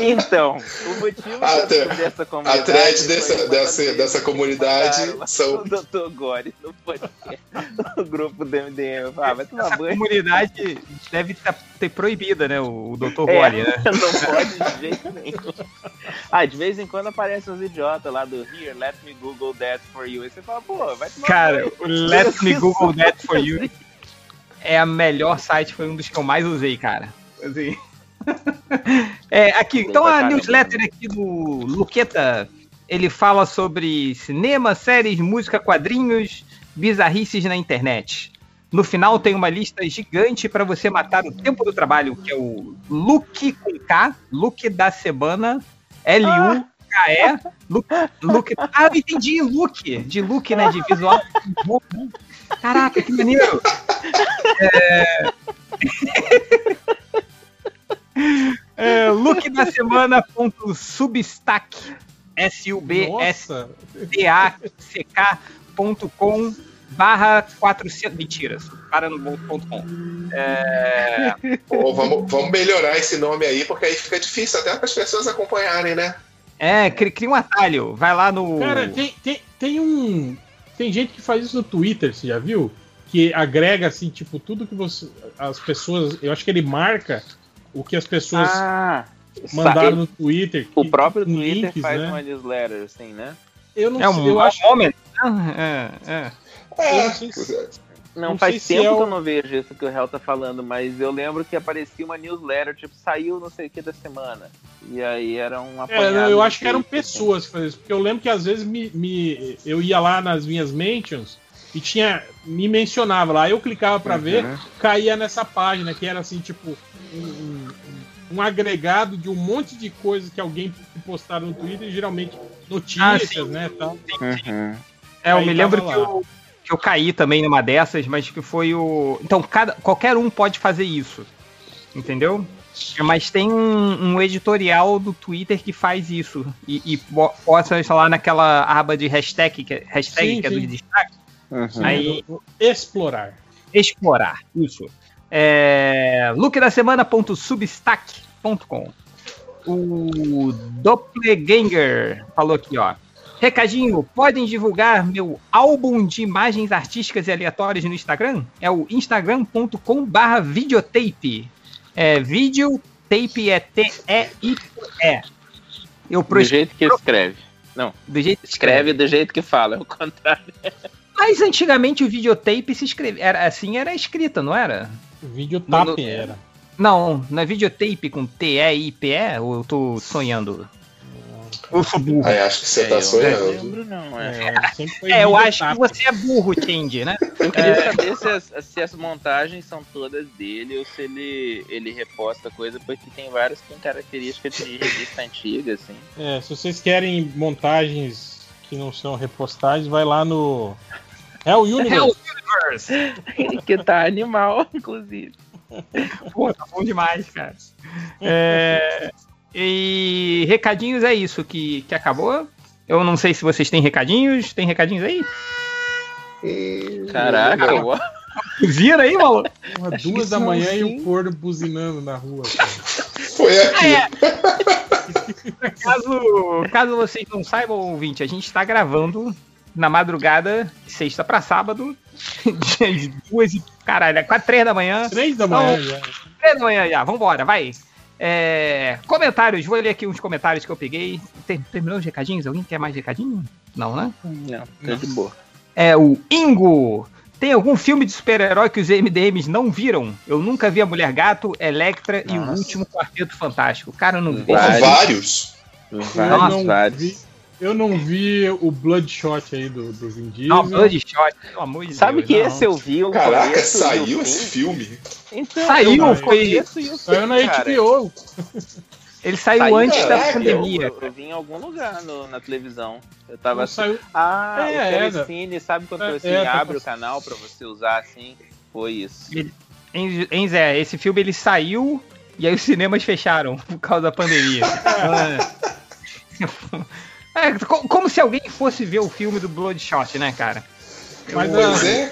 Então, o motivo A, dessa a comunidade thread foi dessa, dessa, dessa comunidade são. O Dr. Gore no podcast, no grupo do MDM. Ah, vai tomar Essa banho. comunidade deve ter, ter proibida, né? O, o Dr. É, Wally, né? Não pode de jeito nenhum. Ah, de vez em quando aparecem os idiotas lá do Here, let me Google that for you. Aí você fala, pô, vai tomar Cara, banho. o Let Me Google That For You é a melhor site, foi um dos que eu mais usei, cara. Assim. É, aqui, então a newsletter aqui do Luqueta, ele fala sobre cinema, séries, música, quadrinhos, bizarrices na internet. No final tem uma lista gigante para você matar o tempo do trabalho, que é o Look com K, Look da semana, L-U-K-E, Look, look, ah, eu entendi, Look, de Look, né, de visual. Caraca, que maneiro! É... é, look da semana ponto substack s u b s t a c k ponto com barra 400 mentiras para no ponto com é... Pô, vamos, vamos melhorar esse nome aí, porque aí fica difícil até para as pessoas acompanharem, né? é cri- cria um atalho vai lá no Cara, tem, tem, tem um. Tem gente que faz isso no Twitter, você já viu? Que agrega assim, tipo, tudo que você. As pessoas. Eu acho que ele marca o que as pessoas Ah, mandaram no Twitter. O que- próprio Twitter links, faz né? uma newsletter, assim, né? Eu não é sei, um eu acho. momento né? é, é. Não sei se- Não, Não faz tempo é o- que eu não vejo isso que o Hel tá falando, mas eu lembro que aparecia uma newsletter, tipo, saiu não sei o que da semana. E aí era um É, apanhado eu acho que eram assim. pessoas que faziam isso, porque eu lembro que às vezes me, me- eu ia lá nas minhas mentions e tinha me mencionava lá, eu clicava pra Uhum. ver, caía nessa página que era assim tipo um, um- um agregado de um monte de coisas que alguém postaram no Twitter, geralmente notícias, né, tal. É, eu Aí me lembro que eu, que eu caí também numa dessas, mas que foi o. Então, cada, qualquer um pode fazer isso. Entendeu? Mas tem um, um editorial do Twitter que faz isso. E, e po- posta lá naquela aba de hashtag, que é, hashtag, Sim, que é do destaque. Uhum. Aí, explorar. Explorar, isso. É, lookdasemana.substack.com O Doppelganger falou aqui, ó. Recadinho, podem divulgar meu álbum de imagens artísticas e aleatórias no Instagram? É o instagram.com barra videotape. É, videotape é T-E-I-E. Eu Do jeito que escreve. Não. Do jeito que escreve do jeito que fala, é o contrário. Mas antigamente o videotape se escrevia. Era, assim era escrita, não era? Videotape No- no- era. Não, não é videotape com T-E-I-P-E? Ou eu tô sonhando? Eu sou burro. Aí acho que você tá eu sonhando. Não lembro, não. É. É, eu acho que você é burro, Change, né? Eu queria É. saber se as, se as montagens são todas dele ou se ele, ele reposta coisa, porque tem várias que têm características de revista antiga, assim. É, se vocês querem montagens que não são repostagens, vai lá no Hell Universe. que tá animal, inclusive. Pô, tá bom demais, cara. É, e recadinhos é isso que, que acabou. Eu não sei se vocês têm recadinhos. Tem recadinhos aí? Caraca, ó. Vira aí, maluco. Uma duas da manhã e o corno buzinando na rua. Foi aqui. Caso, caso vocês não saibam, ouvinte, a gente tá gravando na madrugada, de sexta pra sábado, de duas e. Caralho, é quase três da manhã. Três da manhã Então, já. Três da manhã já, vambora, vai. É, comentários, vou ler aqui uns comentários que eu peguei. Ter- terminou os recadinhos? Alguém quer mais recadinho? Não, né? Não, tá de boa. É o Ingo. Tem algum filme de super-herói que os MDMs não viram? Eu nunca vi a Mulher Gato, Electra e o Nossa. último Quarteto Fantástico. Cara, eu não vi. Vários. Eu Nossa, não, vários. Eu não vi o Bloodshot aí do, do Vin Diesel. Não, Bloodshot, pelo amor de Sabe Deus. que não. esse eu vi o Caraca, começo o saiu esse filme? Então, Saiu, o foi- e o Saiu na cara. HBO. Ele saiu, Saiu, antes da caraca, pandemia. Eu, eu vi em algum lugar no- na televisão. Eu tava Não assim, saiu. ah, É, o é, Telecine, sabe quando é, você é, tá abre o passando. canal pra você usar assim? Foi isso. Em Zé, esse filme ele saiu e aí os cinemas fecharam por causa da pandemia. É, co- como se alguém fosse ver o filme do Bloodshot, né, cara? Mas Pois a- é,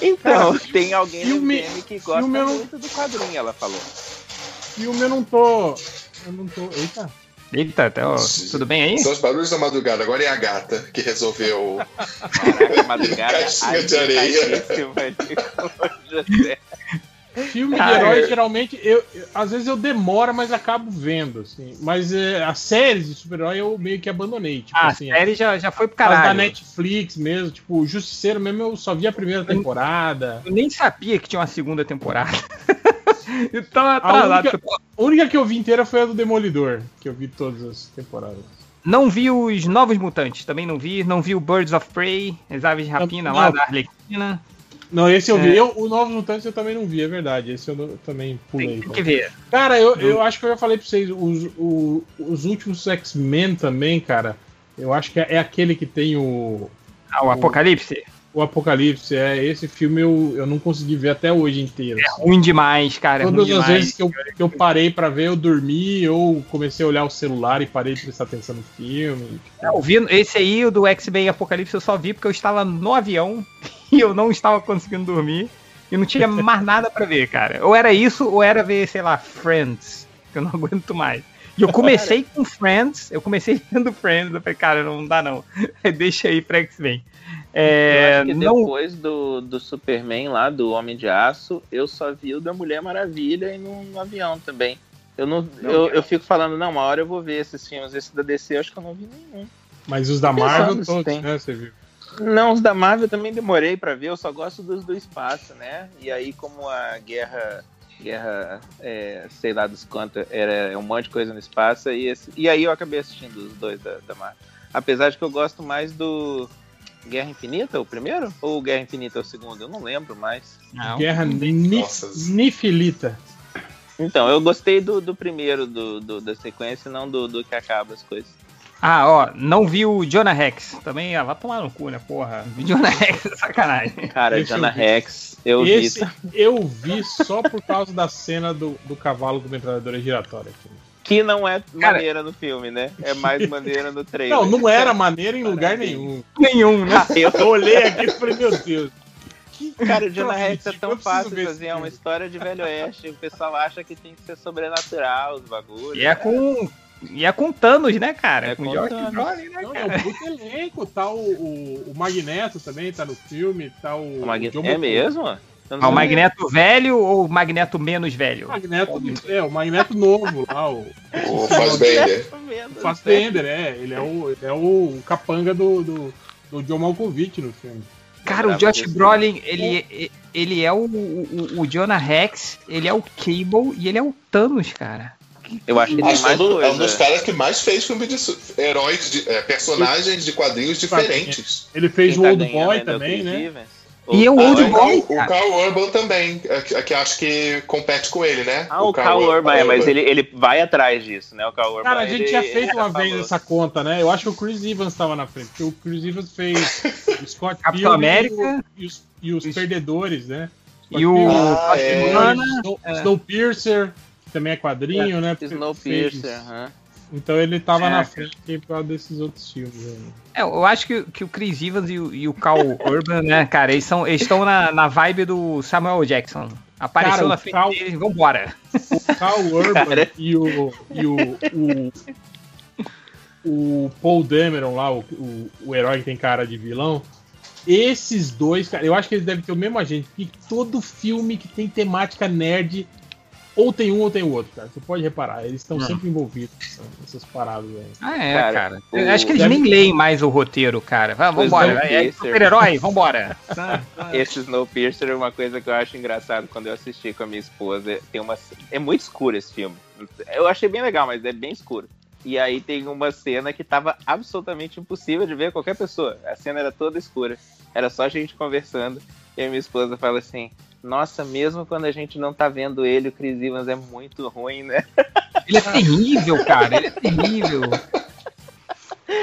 Então, Cara, tem alguém filme- no MDM que gosta filme eu não- muito do quadrinho, ela falou. filme eu não tô. Eu não tô. Eita. Eita, tá, ó, tudo bem aí? são os barulhos da madrugada. Agora é a gata que resolveu. Caraca, madrugada. Caixinha de areia. Filme Ah, de herói, geralmente, eu, eu- às vezes eu demoro, mas acabo vendo, assim. Mas é, as séries de super-herói eu meio que abandonei. Tipo Ah, a assim, série já, já foi pro as da caralho. Netflix mesmo, tipo, o Justiceiro mesmo eu só vi a primeira temporada. Eu nem sabia que tinha uma segunda temporada. então A única, a única que eu vi inteira foi a do Demolidor, que eu vi todas as temporadas. Não vi os Novos Mutantes, também não vi. Não vi o Birds of Prey, as aves de rapina Não. lá da Arlequina. Não, esse eu É. vi. Eu, o Novos Mutantes eu também não vi, é verdade. Esse eu não- também pulei. Tem que ver. Cara, eu, eu acho que eu já falei pra vocês, os, o- os últimos X-Men também, cara, eu acho que é, é aquele que tem o, Ah, o Apocalipse? O Apocalipse. É, esse filme eu, eu não consegui ver até hoje inteiro. É ruim demais, cara. É Todas as demais. vezes que eu, que eu parei pra ver, eu dormi, ou comecei a olhar o celular e parei de prestar atenção no filme. Eu vi, esse aí, o do X-Men Apocalipse, eu só vi porque eu estava no avião e eu não estava conseguindo dormir. E não tinha mais nada pra ver, cara. Ou era isso, ou era ver, sei lá, Friends. Que eu não aguento mais. E eu comecei com Friends, eu comecei vendo Friends, eu falei, cara, não dá não. Deixa aí pra X-Men. Eu É, acho que não, depois do, do Superman lá, do Homem de Aço, eu só vi o da Mulher Maravilha e no, no avião também. Eu, não, eu, eu fico falando, não, uma hora eu vou ver esses filmes. Esse da DC eu acho que eu não vi nenhum. Mas os da Marvel todos, tem. né? Você viu? Não, os da Marvel também demorei pra ver, eu só gosto dos do espaço, né? E aí, como a guerra, guerra, é, sei lá dos quantos, era um monte de coisa no espaço, e, esse- e aí eu acabei assistindo os dois da, da Marvel. Apesar de que eu gosto mais do Guerra Infinita, o primeiro? Ou Guerra Infinita, o segundo? Eu não lembro mais. não. Guerra. Nifilita. Então, eu gostei do, do primeiro do, do- da sequência, não do, do que acaba as coisas. Ah, ó, não vi o Jonah Rex. Também, ah, vai tomar no cu, né, porra. Vi Jonah Rex, sacanagem. Cara, Esse eu Jonah vi. Rex, eu Esse vi. eu vi só por causa da cena do, do cavalo com metralhadora giratória. Que não é Cara- maneira no filme, né? É mais maneira no trailer. Não, não era maneira em lugar nenhum. Nenhum, né? Eu, Eu olhei aqui e falei, meu Deus. Cara, o Jonah Rex é tão fácil fazer, é uma história de Velho Oeste. O pessoal acha que tem que ser sobrenatural, os bagulhos. E é com. E é com Thanos, né, cara? É com com George Thanos. Brolin, né, Não, é um puto elenco, tá o, o, o Magneto também, tá no filme, tá o... O Mag- John É Mo- mesmo? Ah, o. Magneto velho ou o Magneto menos velho? Magneto, é, o Magneto novo lá, o, O Fassbender. o Fassbender, é, ele é o, ele é o capanga do, do, do John Malkovich no filme. Cara, o Josh. Brolin, ele, ele é o, o, o Jonah Rex, ele é o Cable e ele é o Thanos, cara. Eu acho que que é mais um, do- é um dos caras que mais fez filme de heróis, de, é, personagens de quadrinhos diferentes. Ele fez Quem o tá Old Boy é também, né? E o Old Boy, Carl- o. Carl Urban também, é, que, que acho que compete com ele, né? Ah, o Carl Urban, é, mas ele, ele vai atrás disso, né? O Carl Urban. Cara, a gente ele- tinha feito já uma vez essa conta, né? Eu acho que o Chris Evans estava na frente, porque o Chris Evans fez o Scott Capitão Pilgrim América. e, o- e os, e os Perdedores, né? E o Ah, é. Snow, é. Snowpiercer, que também é quadrinho, né? Snowpiercer, aham. Então ele tava É. na frente causa desses outros filmes. aí. É, eu acho que, que o Chris Evans e o, e o Carl Urban, né, cara, eles são eles estão na, na vibe do Samuel Jackson. Apareceu Cara, na frente Carl- deles, vambora. O Carl Urban Cara. e o, e o, o, o Paul Dameron lá, o, o, o herói que tem cara de vilão, esses dois, cara, eu acho que eles devem ter o mesmo agente, porque todo filme que tem temática nerd ou tem um ou tem o outro, cara. Você pode reparar, eles estão Hum. sempre envolvidos nessa- nessas paradas aí. Ah, é, Cara, cara. o- Eu acho que eles deve- nem leem mais o roteiro, cara. Vai, O vambora. É, é super-herói, vambora. Esse Snowpiercer é uma coisa que eu acho engraçado quando eu assisti com a minha esposa. Tem uma, é muito escuro esse filme. Eu achei bem legal, mas é bem escuro. E aí tem uma cena que tava absolutamente impossível de ver qualquer pessoa. A cena era toda escura. Era só a gente conversando. E a minha esposa fala assim: Nossa, mesmo quando a gente não tá vendo ele, o Chris Evans é muito ruim, né? Ele é terrível, cara. Ele é terrível.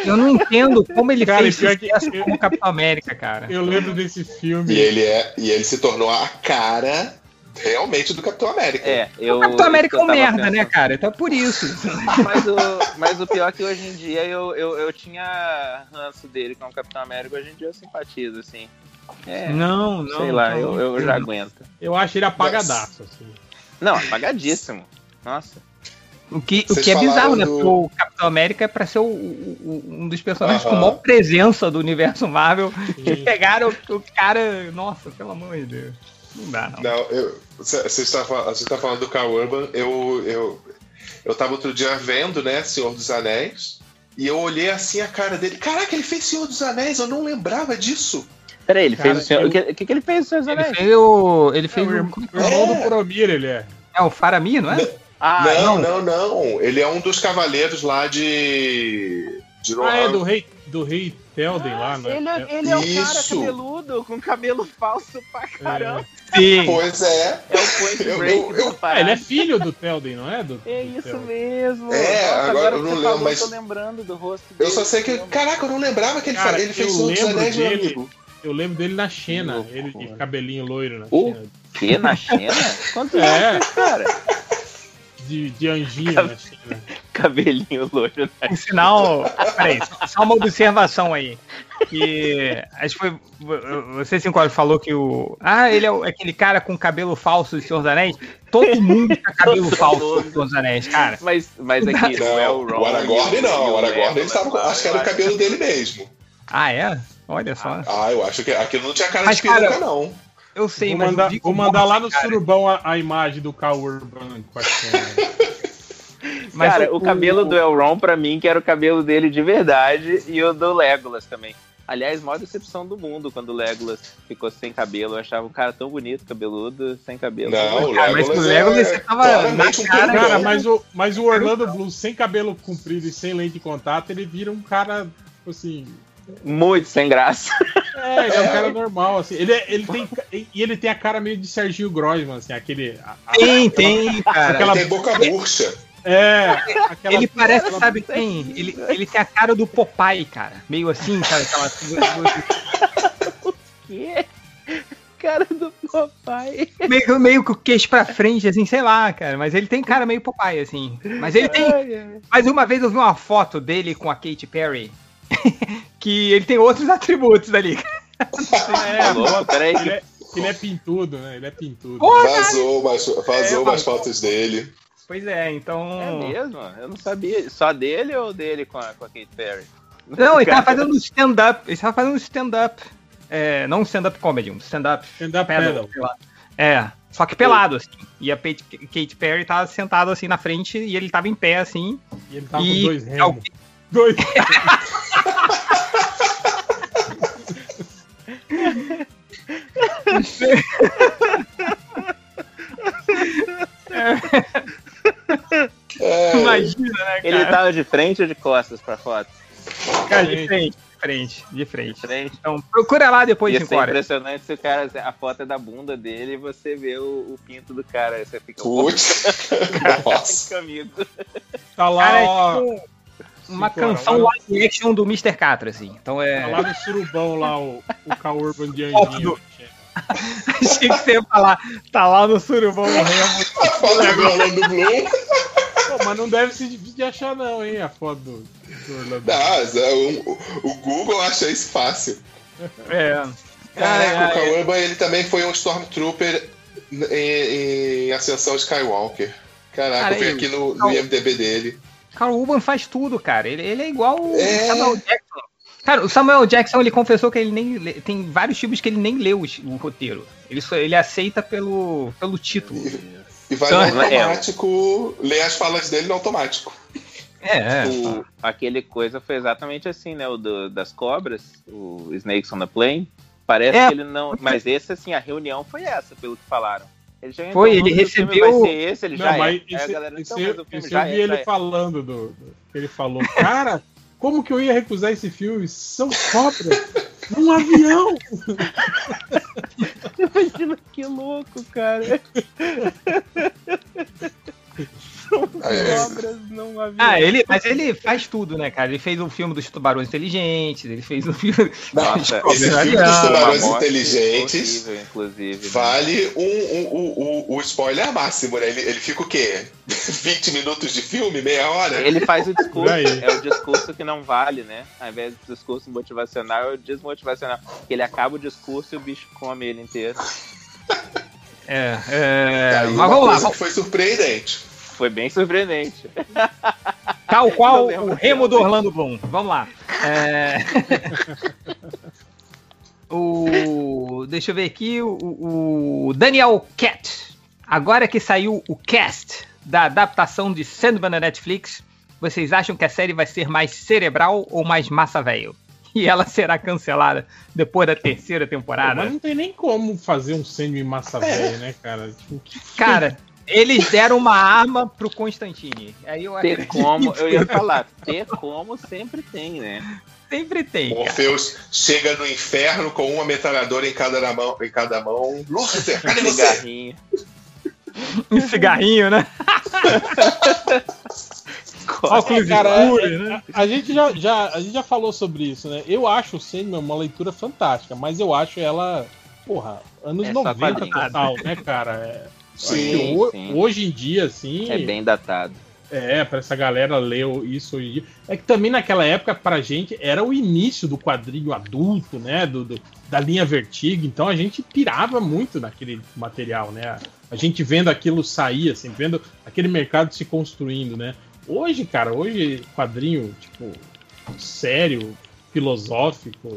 Eu não entendo como ele Cara, fez pior que- sucesso como Capitão América, cara. Eu lembro desse filme. E ele, é, e ele se tornou a cara realmente do Capitão América. É, eu. O Capitão América é eu um merda, pensando. né, cara? Então é por isso. Mas o, mas o pior é que hoje em dia eu, eu, eu tinha ranço dele como Capitão América, hoje em dia eu simpatizo, assim. É, Não, não. sei lá, não. eu, eu já aguento. Eu acho ele apagadaço, assim. Não, apagadíssimo. Nossa. O que, o que é bizarro, né? do- Porque o Capitão América é pra ser o, o- um dos personagens com maior presença do universo Marvel. E pegaram o, o cara. Nossa, pelo amor de Deus. Não dá, não. Não, eu, você você está, fal- você está falando do Carl Urban. Eu, eu, eu tava outro dia vendo, né, Senhor dos Anéis. E eu olhei assim a cara dele. Caraca, ele fez Senhor dos Anéis, eu não lembrava disso. Peraí, ele Cara, fez o senhor. eu- O que, o que que ele fez, Senhor Ele Anéis? fez o. Ele É, fez o o. irmão, o irmão do Boromir, ele é. É o Faramir, não é? Ah, não, não, não, Ele é um dos cavaleiros lá de. de Ah, é do rei, do rei Telden lá, né? Ele, é- ele é o cara Isso. cabeludo, com cabelo falso pra caramba. Sim. Pois é. É, o Point Eu- Break eu- eu- Ah, ele é filho do Telden, não é? Do, É isso Telden. mesmo. É, Nossa, agora eu que não você lembro, falou, mas- tô lembrando do rosto Eu dele. só sei que. Caraca, eu não lembrava que ele, Cara, fa- ele fez eu Senhor dos Anéis, meu amigo. Eu lembro dele na Xena, Que ele de cabelinho loiro na O Xena. Que na Xena? Quanto É. é, cara? De, de anjinho na Xena. Cabelinho loiro. né? Por sinal. Peraí, só- uma observação aí. Que. Acho que foi. Você, Cinco falou que o. Ah, ele é o- aquele cara com cabelo falso do Senhor dos Anéis. Todo mundo tem cabelo falso do Senhor dos Anéis, cara. Mas, mas aqui não, é o Não, Ron. o Aragorn o- não. O Aragorn Legolas, ele tava, com- acho que era o cabelo dele mesmo. Ah, é? Olha só. Ah, eu acho que aquilo não tinha cara Mas, de peruca, cara, não. Eu sei, Vou mas. mandar, o vou mandar lá no cara, surubão a, a imagem do Carl Urban com a. Mas Cara, o, cabelo do Elrond, pra mim, que era o cabelo dele de verdade, e o do Legolas também. Aliás, maior decepção do mundo quando o Legolas ficou sem cabelo. Eu achava um cara tão bonito, cabeludo, sem cabelo. Não, o Cara, mas Legolas o Legolas é você tava na cara. Cara, mas o, mas o Orlando Bloom, sem cabelo comprido e sem lente de contato, ele vira um cara, tipo assim. Muito sem graça. É, ele é um cara normal, assim. Ele, é- ele tem, e ele tem a cara meio de Serginho Grossman, assim, aquele. a- a- Tem, tem, cara. Aquela- Tem boca murcha. É, aquela. Ele parece, aquela- sabe quem? Ele, ele tem a cara do Popeye, cara. Meio assim, sabe? Aquela... Que? Cara do papai. meio, meio com o queixo pra frente, assim, sei lá, cara. Mas ele tem cara meio Popeye, assim. Mas ele tem. Mas uma vez eu vi uma foto dele com a Katy Perry. que ele tem outros atributos ali. É, peraí. Ele é, ele é pintudo, né? Ele é pintudo. Porra. Vazou, umas, vazou É, umas fotos dele. Pois é, então. É mesmo? Eu não sabia. Só dele ou dele com a, com a Kate Perry? Não, ele tava fazendo um stand-up. Ele tava fazendo um stand-up. É, não um stand-up comedy, um stand-up Stand-up. É, só que pelado, assim. E a Kate Perry tava sentada assim na frente e ele tava em pé, assim. E ele tava E- com dois remos. Dois. É, Imagina, né, cara? Ele tava de frente ou de costas pra foto? Cara, de frente, de frente, de frente. De frente. Então, procura lá depois, 5 ser horas. impressionante se o cara, a foto é da bunda dele e você vê o, o pinto do cara. Aí você fica. Putz. Nossa. Fica amigo. Tá lá, Cara, é ó. tipo uma canção lá- live action do Mr. Catra, assim. Então é. Tá lá no surubão lá, o, o Carl Urban de anjinho. Achei que você ia falar. Tá lá no surubão morrendo. A foto do Orlando Bloom. Pô, mas não deve ser difícil de achar, não, hein? A foto do, do Orlando. Mas, é, o, o Google acha isso fácil. É. Caraca, o Urban ele também foi um Stormtrooper em, em Ascensão Skywalker. Caraca, Cara, eu vi aqui no, no IMDB dele. Carl Urban faz tudo, cara. Ele, ele é igual o É. Samuel Jackson. Cara, o Samuel Jackson ele confessou que ele nem lê- tem vários filmes que ele nem leu o roteiro. Ele só, ele aceita pelo, pelo título. E vai Então, no é- automático, lê as falas dele no automático. É, O, aquele coisa foi exatamente assim, né? O do- das cobras, o Snakes on the Plane. Parece É. que ele não. Mas esse, assim, a reunião foi essa, pelo que falaram. Ele já Foi, então, ele o filme recebeu- Vai ser esse, ele Não, já mas é. Esse, galera, esse então, esse já eu vi é, ele já é. falando do, do- Ele falou, cara, como que eu ia recusar esse filme? São cobras num avião! Imagina que louco, cara. São É. cobras num avião. Ah, ele, mas ele faz tudo, né, cara? Ele fez um filme dos tubarões inteligentes, ele fez um filme. Nossa, Esse filme dos tubarões inteligentes inclusive. né? vale um, um- um- um- o spoiler máximo, né? Ele, ele fica o quê? 20 minutos de filme? Meia hora? Ele faz o discurso, é o discurso que não vale, né? Ao invés do discurso motivacional, é o desmotivacional. Ele acaba o discurso e o bicho come ele inteiro. É, é, Tá mas vamos lá, foi surpreendente. Foi bem surpreendente. tal qual o Remo do. Orlando Bloom. Vamos lá. É... o... Deixa eu ver aqui, o, o Daniel Cat. Agora que saiu o cast da adaptação de Sandman na Netflix, vocês acham que a série vai ser mais cerebral ou mais massa velho? E ela será cancelada depois da terceira temporada? Mas não tem nem como fazer um Sandman massa velha, né, cara? Tipo, que- Cara, eles deram uma arma pro Constantine. Aí eu Ter como, eu ia falar, ter como sempre tem, né? Sempre tem. cara. Morpheus chega no inferno com uma metralhadora em cada mão. Em cada mão. Lúcifer, cadê você? Cigarrinho. Um cigarrinho, né? Óculos cara, escuros, é- né? a, a gente já, já, a gente já falou sobre isso, né? Eu acho o Sandman uma leitura fantástica, mas eu acho ela, porra, anos É só 90 quadrinho. total, né, cara? É, Sim, sim. Hoje em dia, assim. É bem datado. É, pra essa galera ler isso hoje em dia. É que também naquela época, pra gente, era o início do quadrinho adulto, né? Do, do- da linha Vertigo. Então a gente pirava muito naquele material, né? A gente vendo aquilo sair, assim, vendo aquele mercado se construindo, né? Hoje, cara, hoje quadrinho, tipo, sério, filosófico,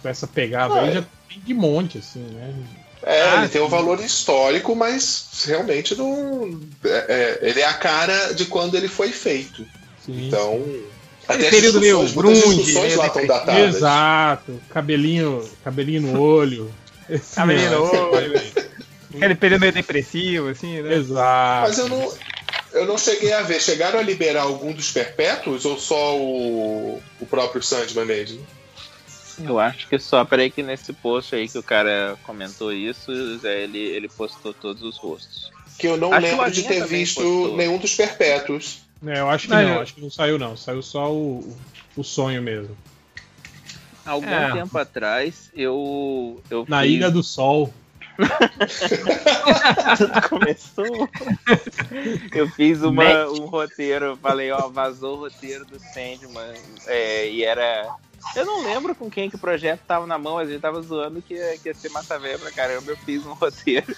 com essa pegada aí é. já tem de monte, assim, né? É, Ah, ele tem um valor histórico, mas realmente não. é- é, ele é a cara de quando ele foi feito. Sim. Então. As período meio muitas grunge, lá estão depressivo. datadas. Exato, cabelinho, cabelinho no olho. Cabelinho no olho. Aquele período meio depressivo, assim, né? Exato. Mas eu não, eu não cheguei a ver. Chegaram a liberar algum dos perpétuos ou só o, o próprio Sandman mesmo? Eu acho que só, peraí que nesse post aí que o cara comentou isso, Zé, ele, ele postou todos os rostos. Que eu não Acho que lembro de ter visto postou. nenhum dos perpétuos. É, eu acho que Não, não, eu- acho que não saiu não. Saiu só o, o sonho mesmo. Algum É. tempo atrás, eu. eu Na fiz- Ilha do Sol. Tudo começou. Eu fiz uma, um roteiro, eu falei, ó, vazou o roteiro do Sandman. é, e era. Eu não lembro com quem que o projeto tava na mão, a gente tava zoando que que ia ser massa velha pra caramba. Eu fiz um roteiro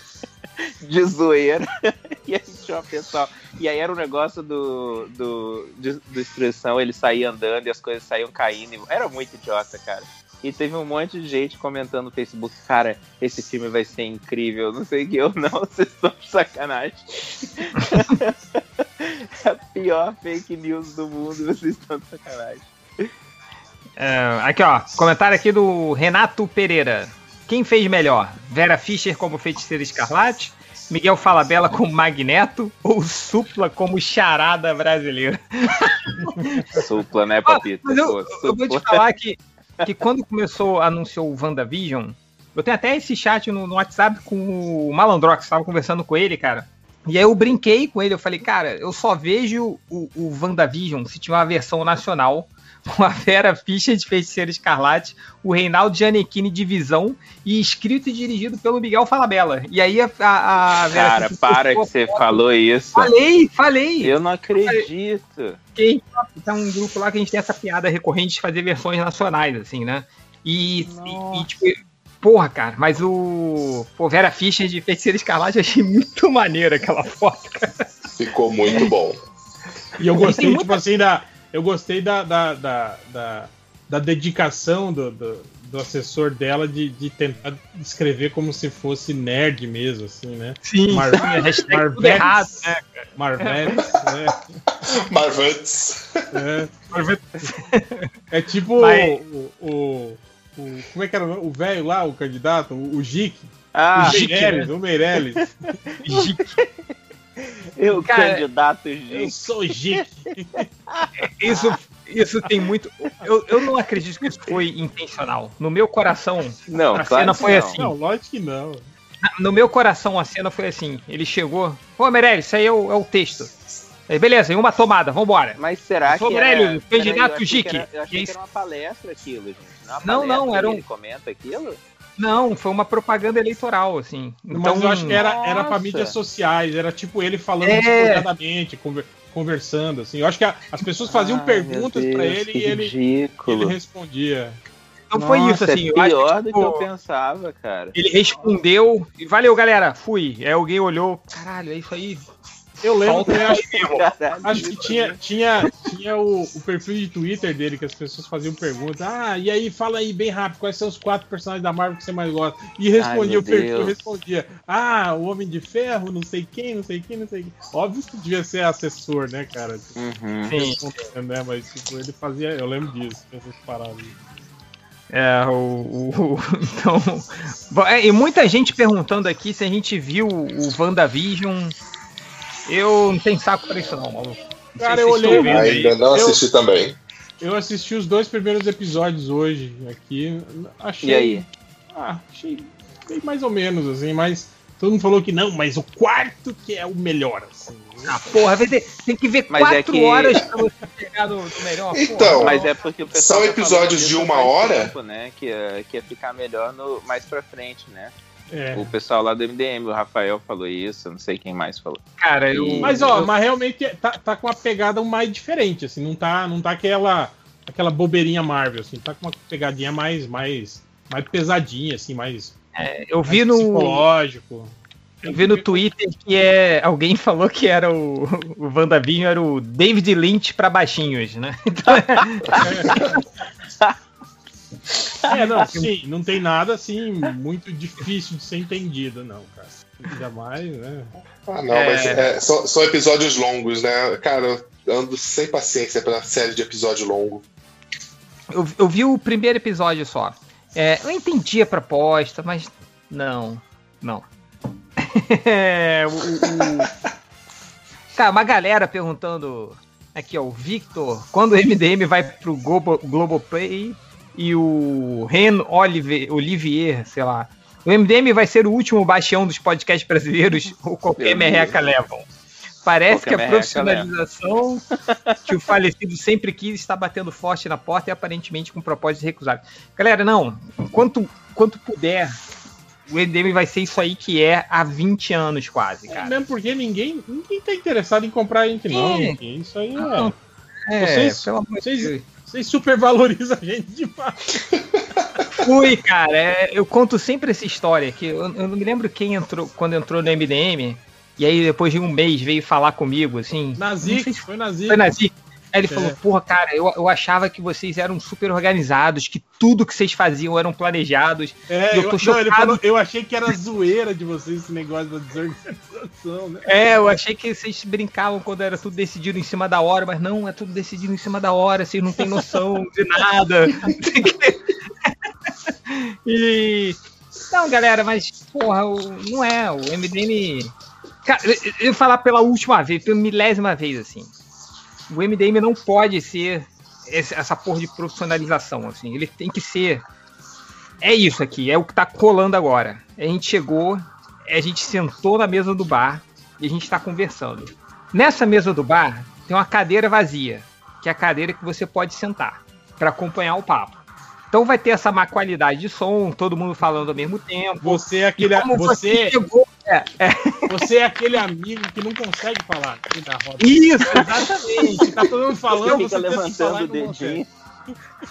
de zoeira. e aí tinha uma pessoal. E aí era um negócio do, do, de- Destruição, ele saía andando e as coisas saíam caindo. Era muito idiota, cara. E teve um monte de gente comentando no Facebook, cara, esse filme vai ser incrível, não sei o que, eu não, vocês estão de sacanagem. a pior fake news do mundo, vocês estão de sacanagem. É, aqui, ó. Comentário aqui do Renato Pereira. Quem fez melhor? Vera Fischer como feiticeira escarlate? Miguel Falabella como Magneto? Ou Supla como charada brasileira? Supla, né, Papito? Mas eu, Pô, eu vou te falar que, que quando começou, anunciou o WandaVision, eu tenho até esse chat no, no WhatsApp com o Malandrox, tava conversando com ele, cara. E aí eu brinquei com ele, eu falei, cara, eu só vejo o, o WandaVision se tiver uma versão nacional, com a Vera Fischer de Feiticeira Escarlate, o Reinaldo Gianecchini de Visão, e escrito e dirigido pelo Miguel Falabella. E aí a, a, a Vera Cara, Fischer para que você foto. falou isso. Falei, falei! Eu não acredito. Tem tá um grupo lá que a gente tem essa piada recorrente de fazer versões nacionais, assim, né? E, e, e, tipo, porra, cara, mas o. Pô, Vera Fischer de Feiticeira Escarlate eu achei muito maneiro aquela foto, cara. Ficou muito bom. E eu gostei, muita- tipo assim, da. Eu gostei da, da, da, da, da dedicação do, do, do assessor dela de, de tentar escrever como se fosse nerd mesmo, assim, né? Sim, sim, a hashtag tudo errado, né, cara? Marvetes, né? Marvetes. É, é tipo Mas- o, o, o- Como é que era o nome? o velho lá, o candidato? O, o Gic. Ah, o Meirelles, o Meirelles. Eu, Cara, candidato Eu Gic. sou Gic. Isso, isso tem muito. Eu, eu não acredito que isso foi intencional. No meu coração, Não, a claro cena foi não. assim. Não, lógico que não. No meu coração, a cena foi assim. Ele chegou. Ô, Meirelles, isso aí é o, é o texto. Aí, beleza, em uma tomada, vambora. Mas será Ô, que Meirelles, era... candidato eu Gic. que era- Eu achei que era uma palestra aquilo, gente. Não, é Não, não, palestra era e um- Ele comenta aquilo? Não, foi uma propaganda eleitoral, assim. Mas Então, eu acho que era, era pra Nossa. mídias sociais, era tipo ele falando É. conver- conversando, assim. Eu acho que a- as pessoas faziam Ai, perguntas Deus, ele e ele, ele respondia. então foi isso, Nossa, assim. É eu acho pior do que eu tipo, pensava, cara. Ele respondeu e valeu, galera, fui. Aí alguém olhou, caralho, é isso aí. Eu lembro, né, acho, acho que tinha, tinha, tinha o, o perfil de Twitter dele que as pessoas faziam perguntas. Ah, e aí, fala aí bem rápido, quais são os quatro personagens da Marvel que você mais gosta? E respondia meu o perfil, Deus. respondia. Ah, o Homem de Ferro, não sei quem, não sei quem, não sei quem. Óbvio que devia ser assessor, né, cara? Uhum. Sim. Né? Mas tipo, ele fazia. Eu lembro disso, essas paradas. É, o. o- então. é, e muita gente perguntando aqui se a gente viu o WandaVision. Eu não tenho saco pra isso, não, maluco. Não Cara, eu olhei- vendo aí. Ainda não Eu- assisti também. Eu assisti os dois primeiros episódios hoje aqui. Achei. E aí? Ah, achei bem mais ou menos, assim, mas todo mundo falou que não, mas o quarto que é o melhor, assim. Ah, porra, tem que ver Mas é quatro que- horas pra você pegar no, no melhor. porra. Então, Mas é porque o pessoal São tá episódios de uma hora? tempo, né? Que, ia- que ia ficar melhor no, mais pra frente, né? É. O pessoal lá do MDM, o Rafael falou isso, eu não sei quem mais falou. Cara, eu. Mas ó, mas realmente tá, tá com uma pegada mais diferente, assim, não tá, não tá aquela aquela bobeirinha Marvel, assim, tá com uma pegadinha mais mais mais pesadinha, assim, mais, é, eu mais vi no. psicológico. Eu vi no Twitter que é. Alguém falou que era o. O WandaVision era o David Lynch pra baixinhos, né? Então, É, não, sim, não tem nada assim muito difícil de ser entendido, não, cara. Ainda mais, né? Ah, não, É. mas é, são, são episódios longos, né? Cara, eu ando sem paciência pra série de episódio longo. eu, eu vi o primeiro episódio só. É, eu entendi a proposta, mas não. Não. É, o, o- Cara, uma galera perguntando. Aqui, ó, o Victor, quando o MDM vai pro Globo, Globoplay e o Ren Oliver, Olivier, sei lá. O MDM vai ser o último bastião dos podcasts brasileiros ou qualquer merreca levam. Parece Qualquer que a profissionalização que o falecido sempre quis está batendo forte na porta e aparentemente com propósito recusado. Galera, não. Enquanto, enquanto puder, o MDM vai ser isso aí que é há 20 anos quase, cara. Mesmo porque ninguém, ninguém tá interessado em comprar a gente, não. É. gente. Isso aí é. Não, É, Vocês- pelo amor de vocês- Deus. Vocês supervalorizam a gente demais. Fui, cara. é, eu conto sempre essa história que eu, eu não me lembro quem entrou quando entrou no MDM. E aí, depois de um mês, veio falar comigo, assim. Nazik, se foi Nazik. Foi Nazik. Aí ele falou, porra, cara, eu, eu achava que vocês eram super organizados, que tudo que vocês faziam eram planejados. É, eu eu, tô não, falou, eu achei que era zoeira de vocês esse negócio da desorganização, né? É, eu achei que vocês brincavam quando era tudo decidido em cima da hora, mas não, é tudo decidido em cima da hora, vocês não têm noção de nada. e. Não, galera, mas, porra, não é, o MDM. Cara, eu, eu falar pela última vez, pela milésima vez, assim. O MDM não pode ser essa porra de profissionalização, assim. Ele tem que ser. É isso aqui, é o que tá colando agora. A gente chegou, a gente sentou na mesa do bar e a gente tá conversando. Nessa mesa do bar tem uma cadeira vazia, que é a cadeira que você pode sentar para acompanhar o papo. Então vai ter essa má qualidade de som, todo mundo falando ao mesmo tempo. Você é aquele. Como Você, chegou, é, é, você é aquele amigo que não consegue falar aqui da roda. Isso, exatamente. Tá todo mundo falando, você tenta levantando o e dedinho.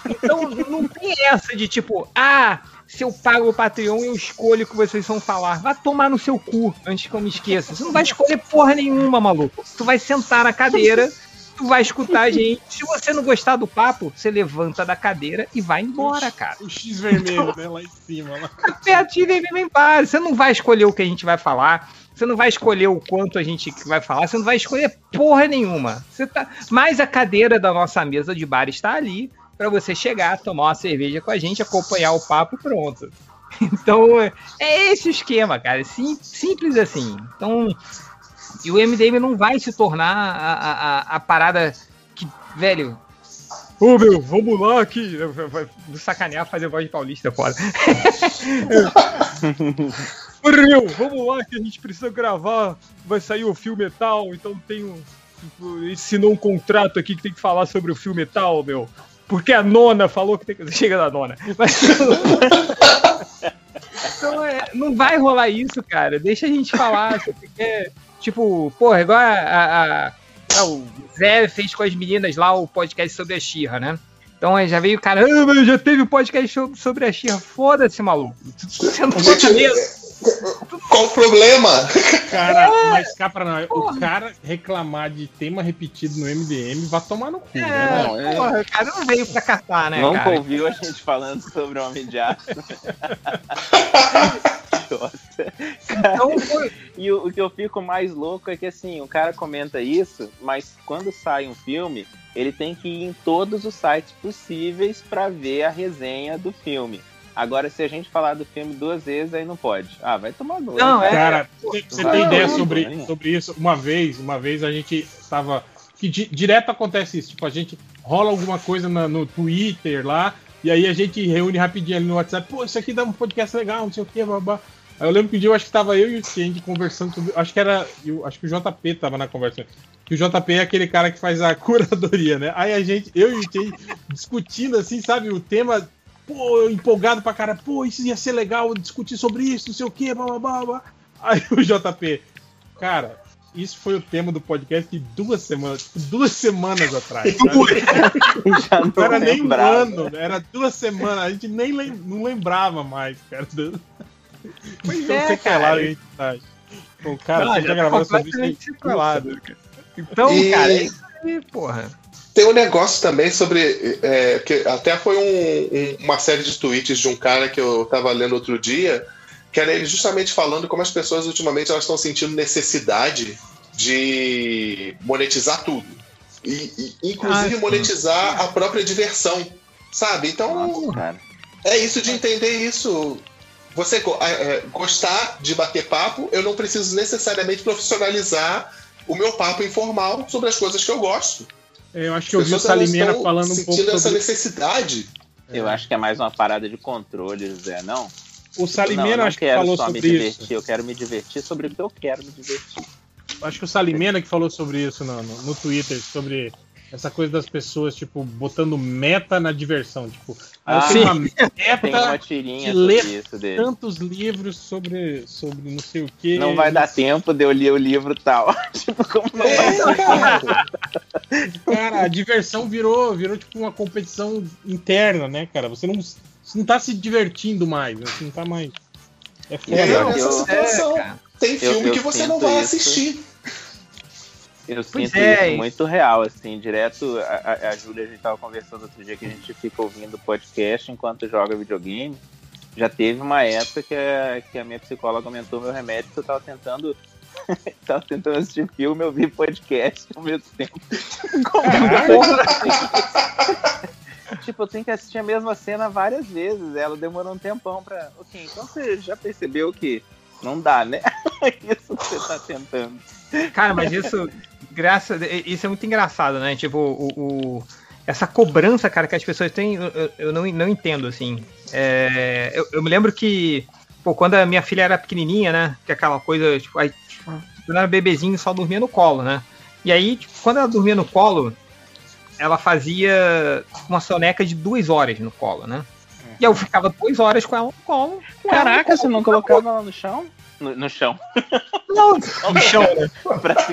Então não tem essa de tipo, ah, se eu pago o Patreon, eu escolho o que vocês vão falar. Vai tomar no seu cu, antes que eu me esqueça. Você não vai escolher porra nenhuma, maluco. Tu vai sentar na cadeira tu vai escutar a gente. Se você não gostar do papo, você levanta da cadeira e vai embora, cara. O X vermelho, né? Lá em cima. Lá. Pertinho e vem embora. Você não vai escolher o que a gente vai falar. Você não vai escolher o quanto a gente vai falar. Você não vai escolher porra nenhuma. Você tá... Mas a cadeira da nossa mesa de bar está ali para você chegar, tomar uma cerveja com a gente, acompanhar o papo e pronto. Então, é esse o esquema, cara. Sim, simples assim. Então, e o MDM não vai se tornar a, a, a parada que, velho. Ô meu, vamos lá aqui. Vai sacanear fazer voz de paulista fora. Ô meu, vamos lá que a gente precisa gravar. Vai sair o filme tal, então tem um. Assinou um contrato aqui que tem que falar sobre o filme tal, meu. Porque a nona falou que tem que. Chega da nona. Mas. então, é, não vai rolar isso, cara. Deixa a gente falar. Você quer, tipo, porra, igual a, a, a, o Zé fez com as meninas lá o podcast sobre a Xirra, né? Então aí já veio o cara, ah, já teve o podcast sobre a Xirra. Foda-se, maluco. Você não Gente, mesmo. Qual o problema? Cara, mas cá pra nós, o cara reclamar de tema repetido no MDM vai tomar no cu. É, né? Não, é- porra, o cara não veio pra catar, né, Nunca cara? ouviu a gente falando sobre o Homem de Aço. Cara, Então foi. E o, o que eu fico mais louco é que assim, o cara comenta isso, mas quando sai um filme, ele tem que ir em todos os sites possíveis pra ver a resenha do filme. Agora, se a gente falar do filme duas vezes, aí não pode. Ah, vai tomar no. Não, é- Cara, você tem ideia sobre, sobre isso? Uma vez, uma vez a gente tava. Que di- direto acontece isso. Tipo, a gente rola alguma coisa na- no Twitter lá, e aí a gente reúne rapidinho ali no WhatsApp. Pô, isso aqui dá um podcast legal, não sei o que, babá. Aí eu lembro que um dia eu acho que tava eu e o Change conversando sobre. Acho que era. eu- acho que o JP tava na conversa. Que o JP é aquele cara que faz a curadoria, né? Aí a gente, eu e o Change, discutindo assim, sabe, o tema pô, empolgado pra cara, pô, isso ia ser legal discutir sobre isso, não sei o que, blá blá blá, blá. Aí o JP, cara, isso foi o tema do podcast de duas semanas, tipo, duas semanas atrás. sabe? Já não Não era nem um ano, era duas semanas, a gente nem lem- não lembrava mais, cara. Pois Não é, lá cara. a gente tá. Pô, cara, Não, você já já tá gravou sobre isso completamente aí. sequelado, cara. Então, E- cara, é isso aí, porra. Tem um negócio também sobre. é, que até foi um- um- uma série de tweets de um cara que eu tava lendo outro dia, que era ele justamente falando como as pessoas ultimamente elas estão sentindo necessidade de monetizar tudo. E, e, inclusive Ah, monetizar a própria diversão. Sabe? Então. Cara, É isso de entender isso. Você é, é, gostar de bater papo, eu não preciso necessariamente profissionalizar o meu papo informal sobre as coisas que eu gosto. Eu acho que eu vi o Salimena falando um pouco sentindo essa sobre necessidade. eu acho que é mais uma parada de controle, Zé, não? O não, Salimena eu não acho que quero falou só sobre me divertir, isso. eu quero me divertir sobre o que eu quero me divertir. Acho que o Salimena que falou sobre isso no, no, no Twitter, sobre essa coisa das pessoas, tipo, botando meta na diversão. Tipo, ah, eu Ah, tenho uma Tem uma meta tirinha de ler sobre isso dele. tantos livros sobre, sobre não sei o que. Não vai dar tempo de eu ler o livro tal. tipo, como não É, vai dar cara. Cara, a diversão virou, virou tipo uma competição interna, né, cara? Você não, você não tá se divertindo mais, né? Você não tá mais. É foda. É, eu- eu- situação. é. Tem filme eu que você não vai isso. assistir. Eu Pois sinto é, isso muito real, assim, direto. A, a, Júlia, a gente tava conversando outro dia que a gente fica ouvindo podcast enquanto joga videogame. Já teve uma época que a, que a minha psicóloga aumentou meu remédio que eu tava tentando. tava tentando assistir filme e ouvir podcast ao mesmo tempo. Como Tipo, eu tenho que assistir a mesma cena várias vezes. Ela demorou um tempão pra. Ok, então você já percebeu que não dá, né? Isso que você tá tentando. Cara, mas isso, graça, isso é muito engraçado, né? Tipo, o, o- essa cobrança, cara, que as pessoas têm, eu, eu- não, não entendo, assim. É, eu, eu me lembro que, pô, quando a minha filha era pequenininha, né? Que aquela coisa, tipo, aí, quando ela era bebezinho, só dormia no colo, né? E aí, tipo, quando ela dormia no colo, ela fazia uma soneca de duas horas no colo, né? E eu ficava duas horas com ela no colo. ela no Caraca, colo. você não colocava ela no chão? No, no chão. Não, no chão, né?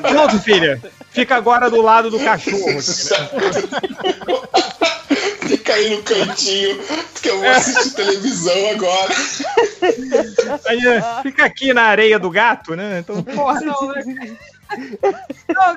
Pronto, filha. Fica agora do lado do cachorro. Fica aí no cantinho, porque eu vou É. assistir televisão agora. Aí, fica aqui na areia do gato, né? Então, porra, não, né? Não,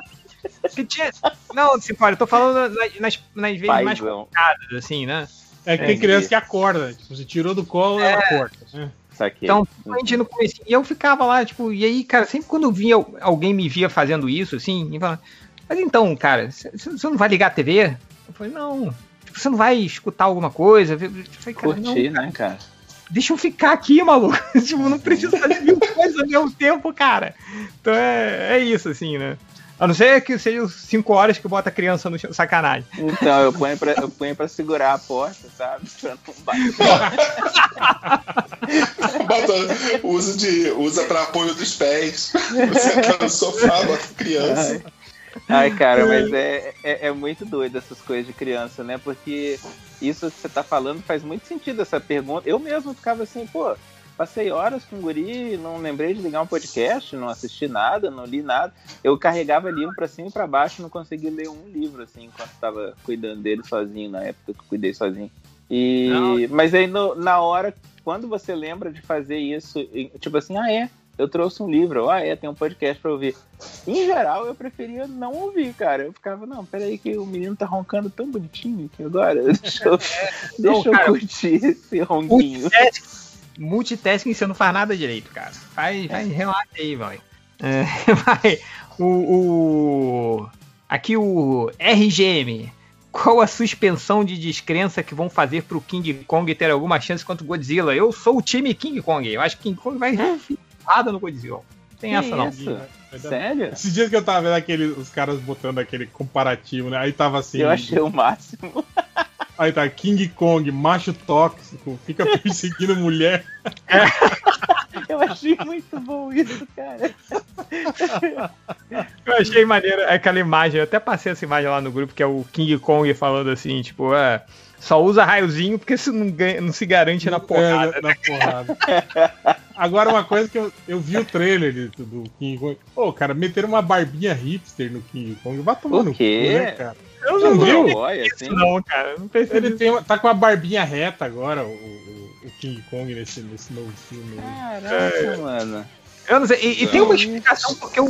Que tinha... Não, eu tô falando nas, nas, vezes mais Paizão. complicadas, assim, né? É que tem criança que acorda. Tipo, você tirou do colo, ela acorda. né? Saquei. Então, a gente no começo. E eu ficava lá, tipo, e aí, cara, sempre quando via alguém me via fazendo isso, assim, e falava, mas então, cara, você não vai ligar a TV? Eu falei, não. Tipo, Você não vai escutar alguma coisa? Eu falei, cara, não, né, cara? deixa eu ficar aqui, maluco. tipo, não preciso fazer mil coisas ao mesmo tempo, cara. Então é, é isso, assim, né? A não ser que sejam cinco horas que bota a criança no chão, sacanagem. Então, eu ponho, pra, eu ponho pra segurar a porta, sabe? Pra não bater. Bota, usa, de, usa pra apoio dos pés. Você tá no sofá, bota criança. Ai, cara, mas é, é, é muito doido essas coisas de criança, né? Porque isso que você tá falando faz muito sentido, essa pergunta. Eu mesmo ficava assim, pô, passei horas com o guri, não lembrei de ligar um podcast, não assisti nada, não li nada. Eu carregava livro pra cima e pra baixo, não consegui ler um livro, assim, enquanto tava cuidando dele sozinho, na época que eu cuidei sozinho. E... Não. Mas aí, no- na hora, quando você lembra de fazer isso, tipo assim, ah, é, eu trouxe um livro, ah, é, tem um podcast pra ouvir. Em geral, eu preferia não ouvir, cara. Eu ficava, não, peraí, que o menino tá roncando tão bonitinho que agora, deixa eu, deixa eu cara, curtir esse ronquinho. Multitasking, você não faz nada direito, cara. Faz, faz relaxa aí, vai. É, vai. O, o- Aqui o RGM. Qual a suspensão de descrença que vão fazer pro King Kong ter alguma chance contra o Godzilla? Eu sou o time King Kong. Eu acho que King Kong vai nada no Godzilla. Não Tem Que essa não. isso? Sério? Esses dias que eu tava vendo aquele, os caras botando aquele comparativo, né? Aí tava assim. Eu achei o máximo. Aí tá King Kong, macho tóxico, fica perseguindo mulher. Eu achei muito bom isso, cara. Eu achei maneiro aquela imagem, eu até passei essa imagem lá no grupo, que é o King Kong falando assim, tipo, é, só usa raiozinho porque isso não, ganha- não se garante na porrada. É, na porrada. Agora, uma coisa que eu, eu vi o trailer do, King Kong. Pô, cara, meteram uma barbinha hipster no King Kong. Vai tomar O no quê? cu, né, cara? Eu não Não, viu? boy, assim. Não, cara, não pensei Ele tem, uma- tá com uma barbinha reta agora, o, o- King Kong, nesse, nesse novo filme. aí. Caraca, mano. Eu não sei, e, e tem uma explicação porque o,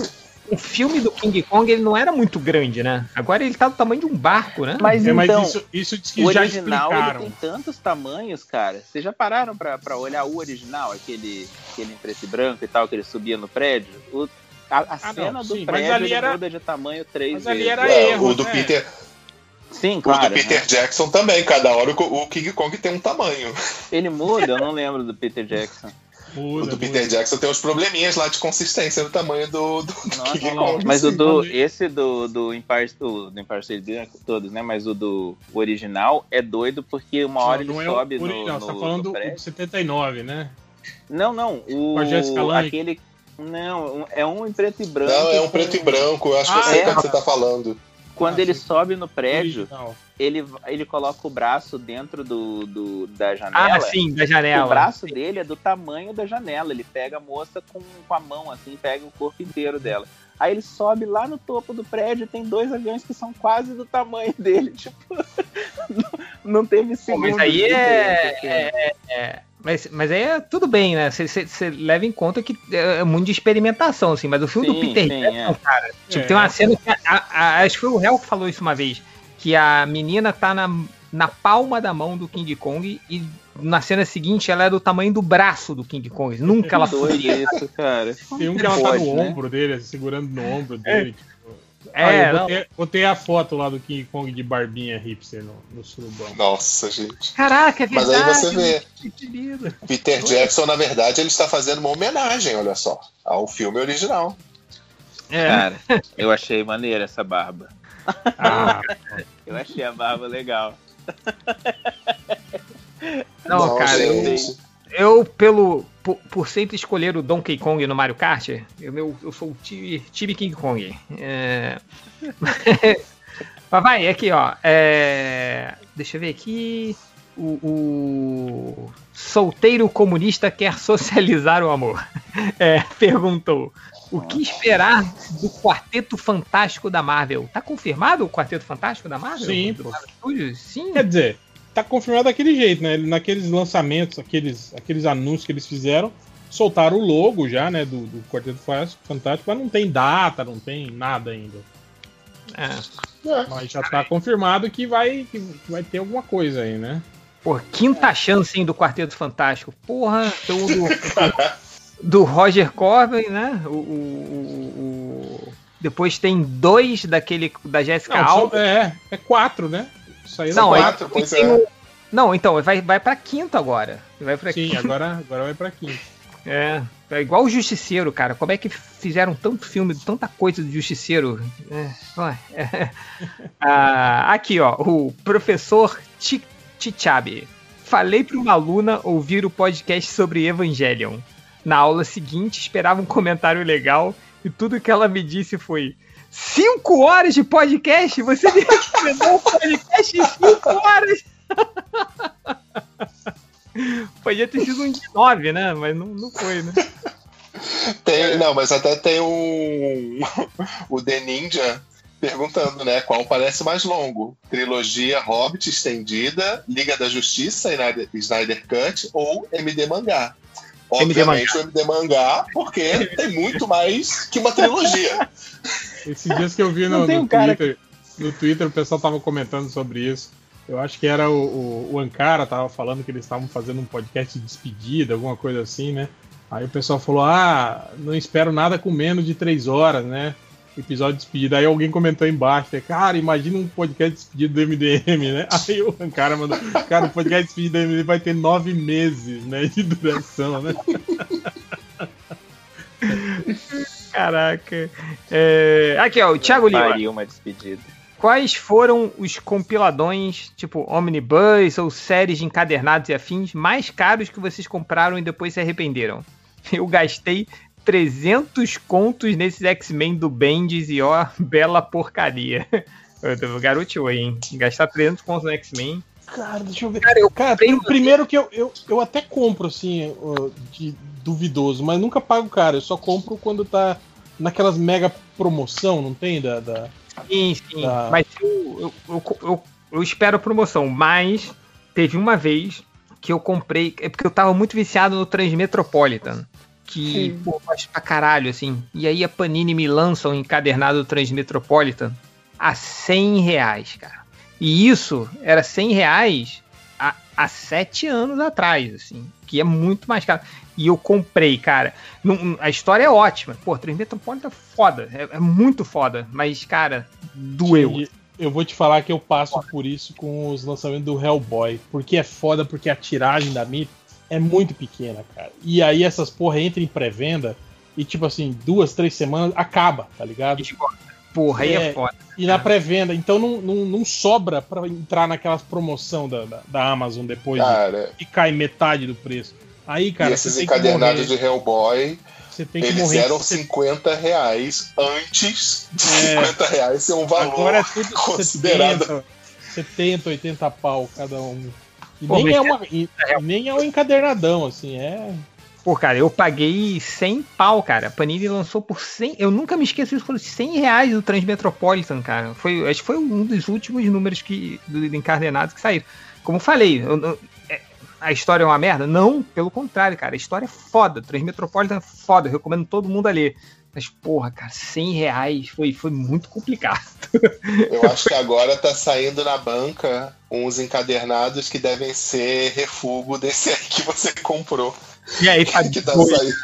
o filme do King Kong ele não era muito grande, né? Agora ele tá do tamanho de um barco, né? Mas É, mas então, isso, isso diz que o já original ele explicaram. tem tantos tamanhos, cara. Vocês já pararam pra, pra olhar o original, aquele, aquele em preto e branco e tal, que ele subia no prédio? O- a a Ah, cena não, do sim, prédio ali era- muda de tamanho três Mas ali vezes. era É, erro, o do né? Peter, Sim, o claro. do Peter né? Jackson também. Cada hora o, o King Kong tem um tamanho. Ele muda, eu não lembro do Peter Jackson. O Muda, do muda. Peter Jackson tem uns probleminhas lá de consistência no tamanho do, do King Kong. Mas o Sim, do, quando- esse do, do Empire, o, do Empire State Building, todos, né? Mas o do original é doido porque uma hora não, não ele é o sobe no, original, você tá no- falando do, prédio. do 79, né? Não, não. O, aquele. Não, é um em preto e branco. Não, é um com- preto e branco. Eu acho que eu Ah, sei é? qual que você tá falando. Quando Ah, ele sim. sobe no prédio, Original. ele, ele coloca o braço dentro do, do- da janela. Ah, sim, da janela. O braço dele é do tamanho da janela. Ele pega a moça com, com a mão, assim, pega o corpo inteiro dela. Aí ele sobe lá no topo do prédio e tem dois aviões que são quase do tamanho dele. Tipo, não, não teve Pô, segundo. mas aí é, assim. é- é- mas, mas aí é tudo bem, né? Você leva em conta que é muito de experimentação, assim. Mas o filme do Sim, Peter sim, Jackson, é. cara, tipo, É. tem uma cena que a- a- a- acho que foi o Hell que falou isso uma vez, que a menina tá na, na palma da mão do King Kong e na cena seguinte ela é do tamanho do braço do King Kong. Nunca ela foi. isso, cara. Tem um que ela tá no né? ombro dele, segurando no ombro dele. tipo. É, Ah, eu não. botei, botei a foto lá do King Kong de barbinha hipster no, no surubão. Nossa, gente. Caraca, é Mas verdade. aí você vê. que. Peter Jackson, na verdade, ele está fazendo uma homenagem, olha só, ao filme original. É. Cara, eu achei maneira essa barba. Ah, Eu achei a barba legal. Não, cara, eu, gente. Eu, pelo. Por, por sempre escolher o Donkey Kong no Mario Kart, eu, meu, eu sou o time, King Kong. É... Mas vai, aqui, ó. é, Deixa eu ver aqui. O, o solteiro comunista quer socializar o amor. É, perguntou. O que esperar do Quarteto Fantástico da Marvel? Tá confirmado o Quarteto Fantástico da Marvel? Sim, pô. Sim. Quer dizer, tá confirmado daquele jeito, né? Naqueles lançamentos, aqueles, aqueles anúncios que eles fizeram, soltaram o logo já, né? Do, do Quarteto Fantástico, mas não tem data, não tem nada ainda. É. Mas já tá confirmado que vai, que vai ter alguma coisa aí, né? Pô, quinta chance hein, do Quarteto Fantástico. Porra, tem o do, do Roger Corbin, né? O, o- o- Depois tem dois daquele da Jessica Alba. é, é quatro, né? Saíram Não, aí quatro, pois é. o- Não, então, vai, vai pra quinta agora. Vai pra Sim, quinta. agora, agora vai pra quinta. É, é igual o Justiceiro, cara. Como é que fizeram tanto filme, tanta coisa do Justiceiro? É, é. Ah, aqui, ó, o professor Ti- Tichabe. Falei para uma aluna ouvir o podcast sobre Evangelion. Na aula seguinte, esperava um comentário legal e tudo que ela me disse foi: Cinco horas de podcast? Você me recomendou um podcast em cinco horas? Podia ter sido um de nove, né? Mas não, não foi, né? Tem, não, mas até tem um. o The Ninja perguntando, né? Qual parece mais longo? Trilogia Hobbit estendida, Liga da Justiça, Snyder, Snyder Cut ou MD Mangá? Obviamente o MD Mangá, porque tem muito mais que uma trilogia. Esses dias que eu vi no, no Twitter, no Twitter o pessoal tava comentando sobre isso. Eu acho que era o, o, o Ankara tava falando que eles estavam fazendo um podcast de despedida, alguma coisa assim, né? Aí o pessoal falou: Ah, não espero nada com menos de três horas, né? Episódio de despedida. Aí alguém comentou embaixo, né? cara, imagina um podcast de despedida do MDM, né? Aí o Ankara mandou: Cara, o podcast de despedida do MDM vai ter nove meses, né? De duração, né? Caraca. É, Aqui, ó, o Thiago Lima. Uma despedida. Quais foram os compiladões, tipo Omnibus ou séries de encadernados e afins, mais caros que vocês compraram e depois se arrependeram? Eu gastei 300 contos nesses X-Men do Bendis e ó, bela porcaria. Eu garoteou aí, hein? Gastar 300 contos no X-Men. Cara, deixa eu ver. Cara, eu, cara tem o primeiro que eu, eu, eu até compro, assim, de duvidoso, mas nunca pago caro. Eu só compro quando tá naquelas mega promoção, não tem? Da, da, Sim, sim. da- Mas eu, eu, eu, eu- eu espero a promoção. Mas teve uma vez que eu comprei. É porque eu tava muito viciado no Transmetropolitan. Que, Sim. pô, faz pra caralho, assim. E aí a Panini me lança um encadernado do Transmetropolitan a 100 reais, cara. E isso era 100 reais há, há sete anos atrás, assim. Que é muito mais caro. E eu comprei, cara. Não- a história é ótima. Pô, Transmetropolitan é foda. É, é muito foda. Mas, cara, doeu. E Eu vou te falar que eu passo por isso com os lançamentos do Hellboy. Porque é foda, porque a tiragem da MIT é muito pequena, cara. E aí essas porra entram em pré-venda e, tipo assim, duas, três semanas acaba, tá ligado? Porra, aí é foda. E na pré-venda, então não, não, não sobra pra entrar naquelas promoção da, da, da Amazon depois de- Cara. que cai metade do preço. Aí, cara, e esses encadernados de Hellboy, Você tem que eles morrer. eram Você- 50 reais antes de É. 50 reais ser um valor Agora é tudo considerado. 70, 70, 80 pau cada um. E Pô, nem, mas é uma, e- e nem é um encadernadão, assim, é. Pô, cara, eu paguei 100 pau, cara. A Panini lançou por 100. Eu nunca me esqueço isso, foram 100 reais do Transmetropolitan, cara. Foi, acho que foi um dos últimos números que, do, do encadenado que saíram. Como eu falei, eu não- é, a história é uma merda? Não, pelo contrário, cara. A história é foda. Transmetropolitan é foda. Eu recomendo todo mundo a ler. Mas, porra, cara, 100 reais foi, foi muito complicado. Eu acho que agora tá saindo na banca uns encadernados que devem ser refugo desse aí que você comprou. E aí, tá que tá saindo.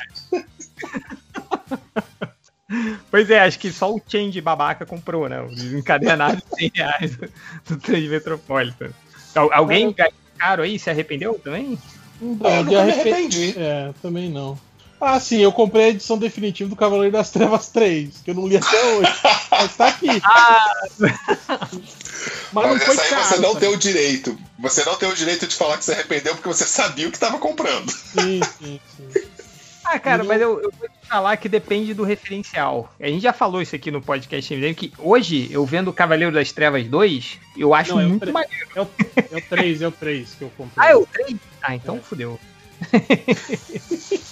Pois é, acho que só o Change babaca comprou, né? Os encadernados de 100 reais do, Transmetropolitan. Al- Alguém gastou caro aí se arrependeu também? Então, eu de nunca me arrepen- arrependi. É, também não. Ah, sim, eu comprei a edição definitiva do Cavaleiro das Trevas 3, que eu não li até hoje. Mas tá aqui. Mas não Mas foi essa aí caro. você não tá? tem o direito. Você não tem o direito de falar que se arrependeu porque você sabia o que estava comprando. Sim, sim, sim. Ah, cara, mas eu, eu vou te falar que depende do referencial. A gente já falou isso aqui no podcast MDM, que hoje, eu vendo Cavaleiro das Trevas 2, eu acho Não, é o muito maneiro. É o, é o 3, é o 3 que eu comprei. Ah, é o 3? Ah, então fudeu.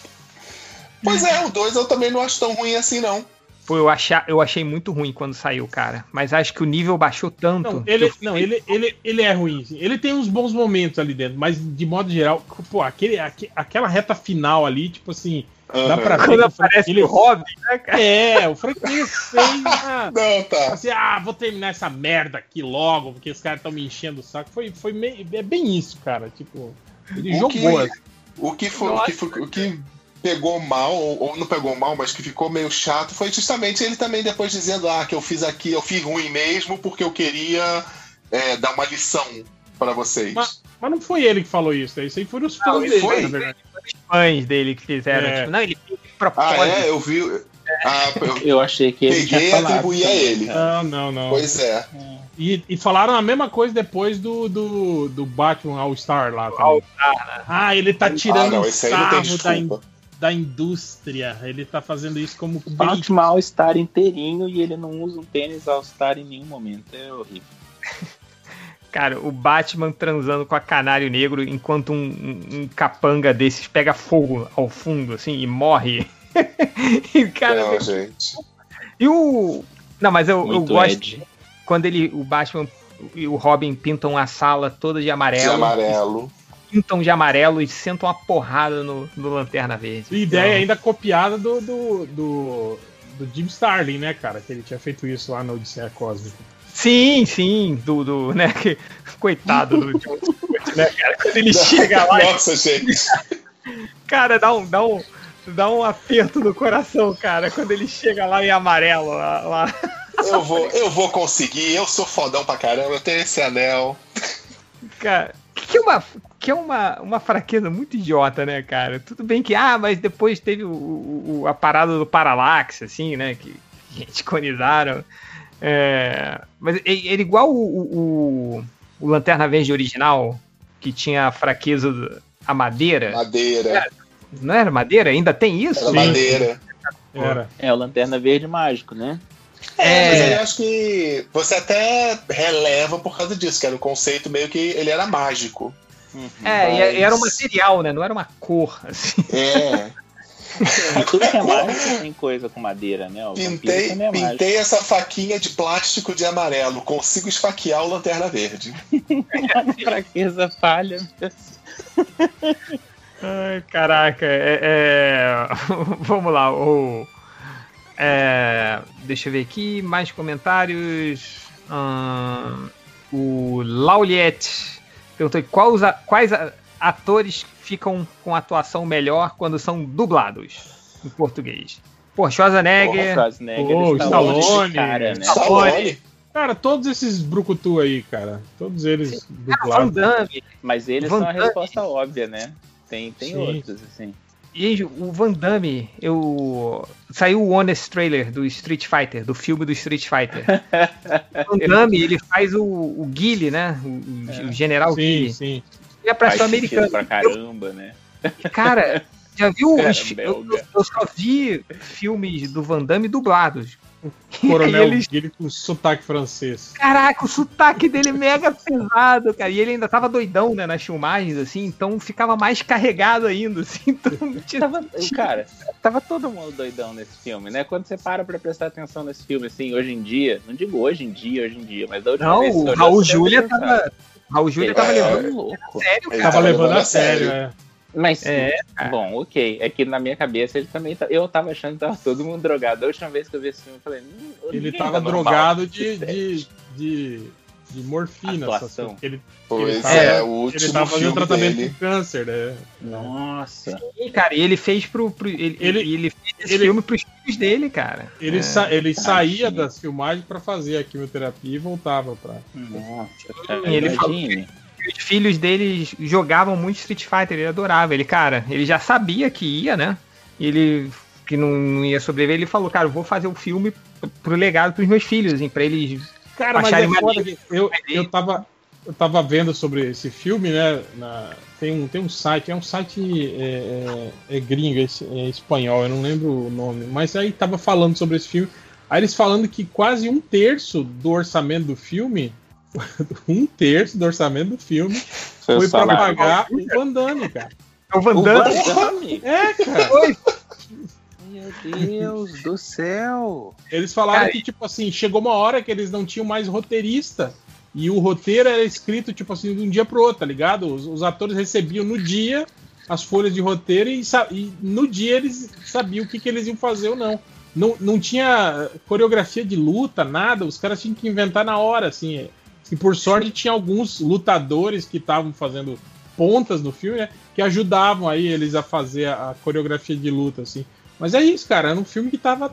Pois é, o 2 eu também não acho tão ruim assim, não. Pô, eu, achar, eu achei muito ruim quando saiu, cara. Mas acho que o nível baixou tanto. Não, ele, não ele, ele, ele é ruim. sim. Ele tem uns bons momentos ali dentro, mas de modo geral, pô, aquele, aque- aquela reta final ali, tipo assim, dá Aham. pra ver. Quando aparece Miller- o Robin, né, cara? É, o Frank Miller fez uma- Não, tá. assim, ah, vou terminar essa merda aqui logo, porque os caras estão me enchendo o saco. Foi, foi meio, é bem isso, cara. Tipo, ele O jogou. que, assim. o que foi, o que foi- o que pegou mal, ou, ou não pegou mal, mas que ficou meio chato, foi justamente ele também depois dizendo ah, que eu fiz aqui, eu fiz ruim mesmo porque eu queria é, dar uma lição pra vocês. Mas, mas não foi ele que falou isso, né? isso aí foram os fãs dele, foi? na verdade. Os fãs dele que fizeram. É. Tipo, não, ele fez de ah, propósito. é? Eu vi. Ah, eu Eu achei que ele peguei tinha e falado atribuí a ele. Não, não, não. Pois é. E, e falaram a mesma coisa depois do, do, do Batman All-Star lá também. Ah, ele tá tirando Ah, não, esse aí não tem sarro da. Da indústria. Ele tá fazendo isso como O Batman All-Star inteirinho e ele não usa um tênis All-Star em nenhum momento. É horrível. Cara, o Batman transando com a Canário Negro enquanto um, um- um capanga desses pega fogo ao fundo, assim, e morre. e, cara, Não, gente. e o. Não, mas eu, eu gosto Ed. quando ele, o Batman e o Robin pintam a sala toda de amarelo. De amarelo. Pintam de amarelo e sentam uma porrada no, no Lanterna Verde. E ideia Então, ainda copiada do, do, do, do Jim Starlin, né, cara? Que ele tinha feito isso lá no Odisseia Cósmica. Sim, sim, do, do né, que- coitado do John Stewart, né, cara? Quando ele chega lá, e- Nossa, gente. cara, dá um, dá um, dá um aperto no coração, cara, quando ele chega lá em amarelo, lá, lá. Eu vou, eu vou conseguir, eu sou fodão pra caramba, eu tenho esse anel. Cara, que é uma, que é uma, uma fraqueza muito idiota, né, cara? Tudo bem que, ah, mas depois teve o, o- a parada do Parallax, assim, né, que, que retconizaram. É, mas ele, ele igual o, o, o Lanterna Verde original, que tinha a fraqueza do- a madeira. Madeira. Não era madeira? Ainda tem isso? Era madeira. Era. É o Lanterna Verde mágico, né? É, mas É. eu acho que você até releva por causa disso, que era um conceito meio que ele era mágico. É, e Mas- era um material, né? Não era uma cor, assim. É. Tudo que é mágico tem coisa com madeira, né? O Pintei, é pintei essa faquinha de plástico de amarelo. Consigo esfaquear o Lanterna Verde. Fraqueza falha. Ai, caraca, é, é- vamos lá, o... é, deixa eu ver aqui, mais comentários. Ahn, o Lauliette perguntou quais, os a- quais a- atores ficam com atuação melhor quando são dublados em português. Pô, Schwarzenegger, Porra, Schwarzenegger, Pô, Stallone, Stallone, cara, né? Stallone. Cara, todos esses brucutu aí, cara. Todos eles Van dublados. Mas eles Van são a resposta óbvia, né? Tem, tem Sim. outros, assim. E o Van Damme, eu... saiu o Honest Trailer do Street Fighter, do filme do Street Fighter. o Van Damme, ele faz o, o Guile, né? O, o- o General Sim, Guile. sim. Ele é pra Faz americano. pra caramba, né? Cara, já viu Cara, os eu, eu só vi filmes do Van Damme dublados. Coronel E eles- Guile com sotaque francês. Caraca, o sotaque dele é mega pesado, cara. E ele ainda tava doidão, né, nas filmagens, assim, então ficava mais carregado ainda, assim. Então, cara, tava todo mundo doidão nesse filme, né? Quando você para pra prestar atenção nesse filme, assim, hoje em dia, não digo hoje em dia, hoje em dia, mas da última Não, vez que o Raul Júlia tava. Raul Júlia Ele tava tava levando louco. sério, Ele cara. Tava levando a sério, é. Mas, É, bom, ok. É que na minha cabeça ele também tá, Eu tava achando que tava todo mundo drogado. A última vez que eu vi esse filme, eu falei. "Hum, Ele tava tá drogado de, set." de, de, de morfina. Ele, Pois ele tava, é, o ele último tava fazendo filme tratamento dele. com câncer, né? Nossa. Sim, cara, e ele fez pro. pro- ele, Ele- ele, ele fez esse ele- filme pros filhos dele, cara. Ele, É. sa- ele saía das filmagens pra fazer a quimioterapia e voltava pra. Nossa, cara, ele falou. Os filhos dele jogavam muito Street Fighter, ele adorava. Ele, cara, ele já sabia que ia, né? Ele que não, não ia sobreviver, ele falou, cara, eu vou fazer o filme pro legado pros meus filhos, assim, pra eles Cara, mas é foda que eu, eu, tava, eu tava vendo sobre esse filme, né? na- tem, um, tem um site, é um site é, é, é gringo, é espanhol, eu não lembro o nome, mas aí tava falando sobre esse filme. Aí eles falando que quase um terço do orçamento do filme, um terço do orçamento do filme Seu foi pra salário. pagar o Van Damme, cara. É o Van O Damme. Van Damme? É, cara. Foi. Meu Deus do céu! Eles falaram Cara, que, tipo assim, chegou uma hora que eles não tinham mais roteirista. E o roteiro era escrito, tipo assim, de um dia pro outro, tá ligado? Os, os atores recebiam no dia as folhas de roteiro e, e no dia eles sabiam o que, que eles iam fazer ou não. não. Não tinha coreografia de luta, nada. Os caras tinham que inventar na hora, assim. E por sorte tinha alguns lutadores que estavam fazendo pontas no filme, né? Que ajudavam aí eles a fazer a, a coreografia de luta, assim. Mas é isso, cara. Era um filme que tava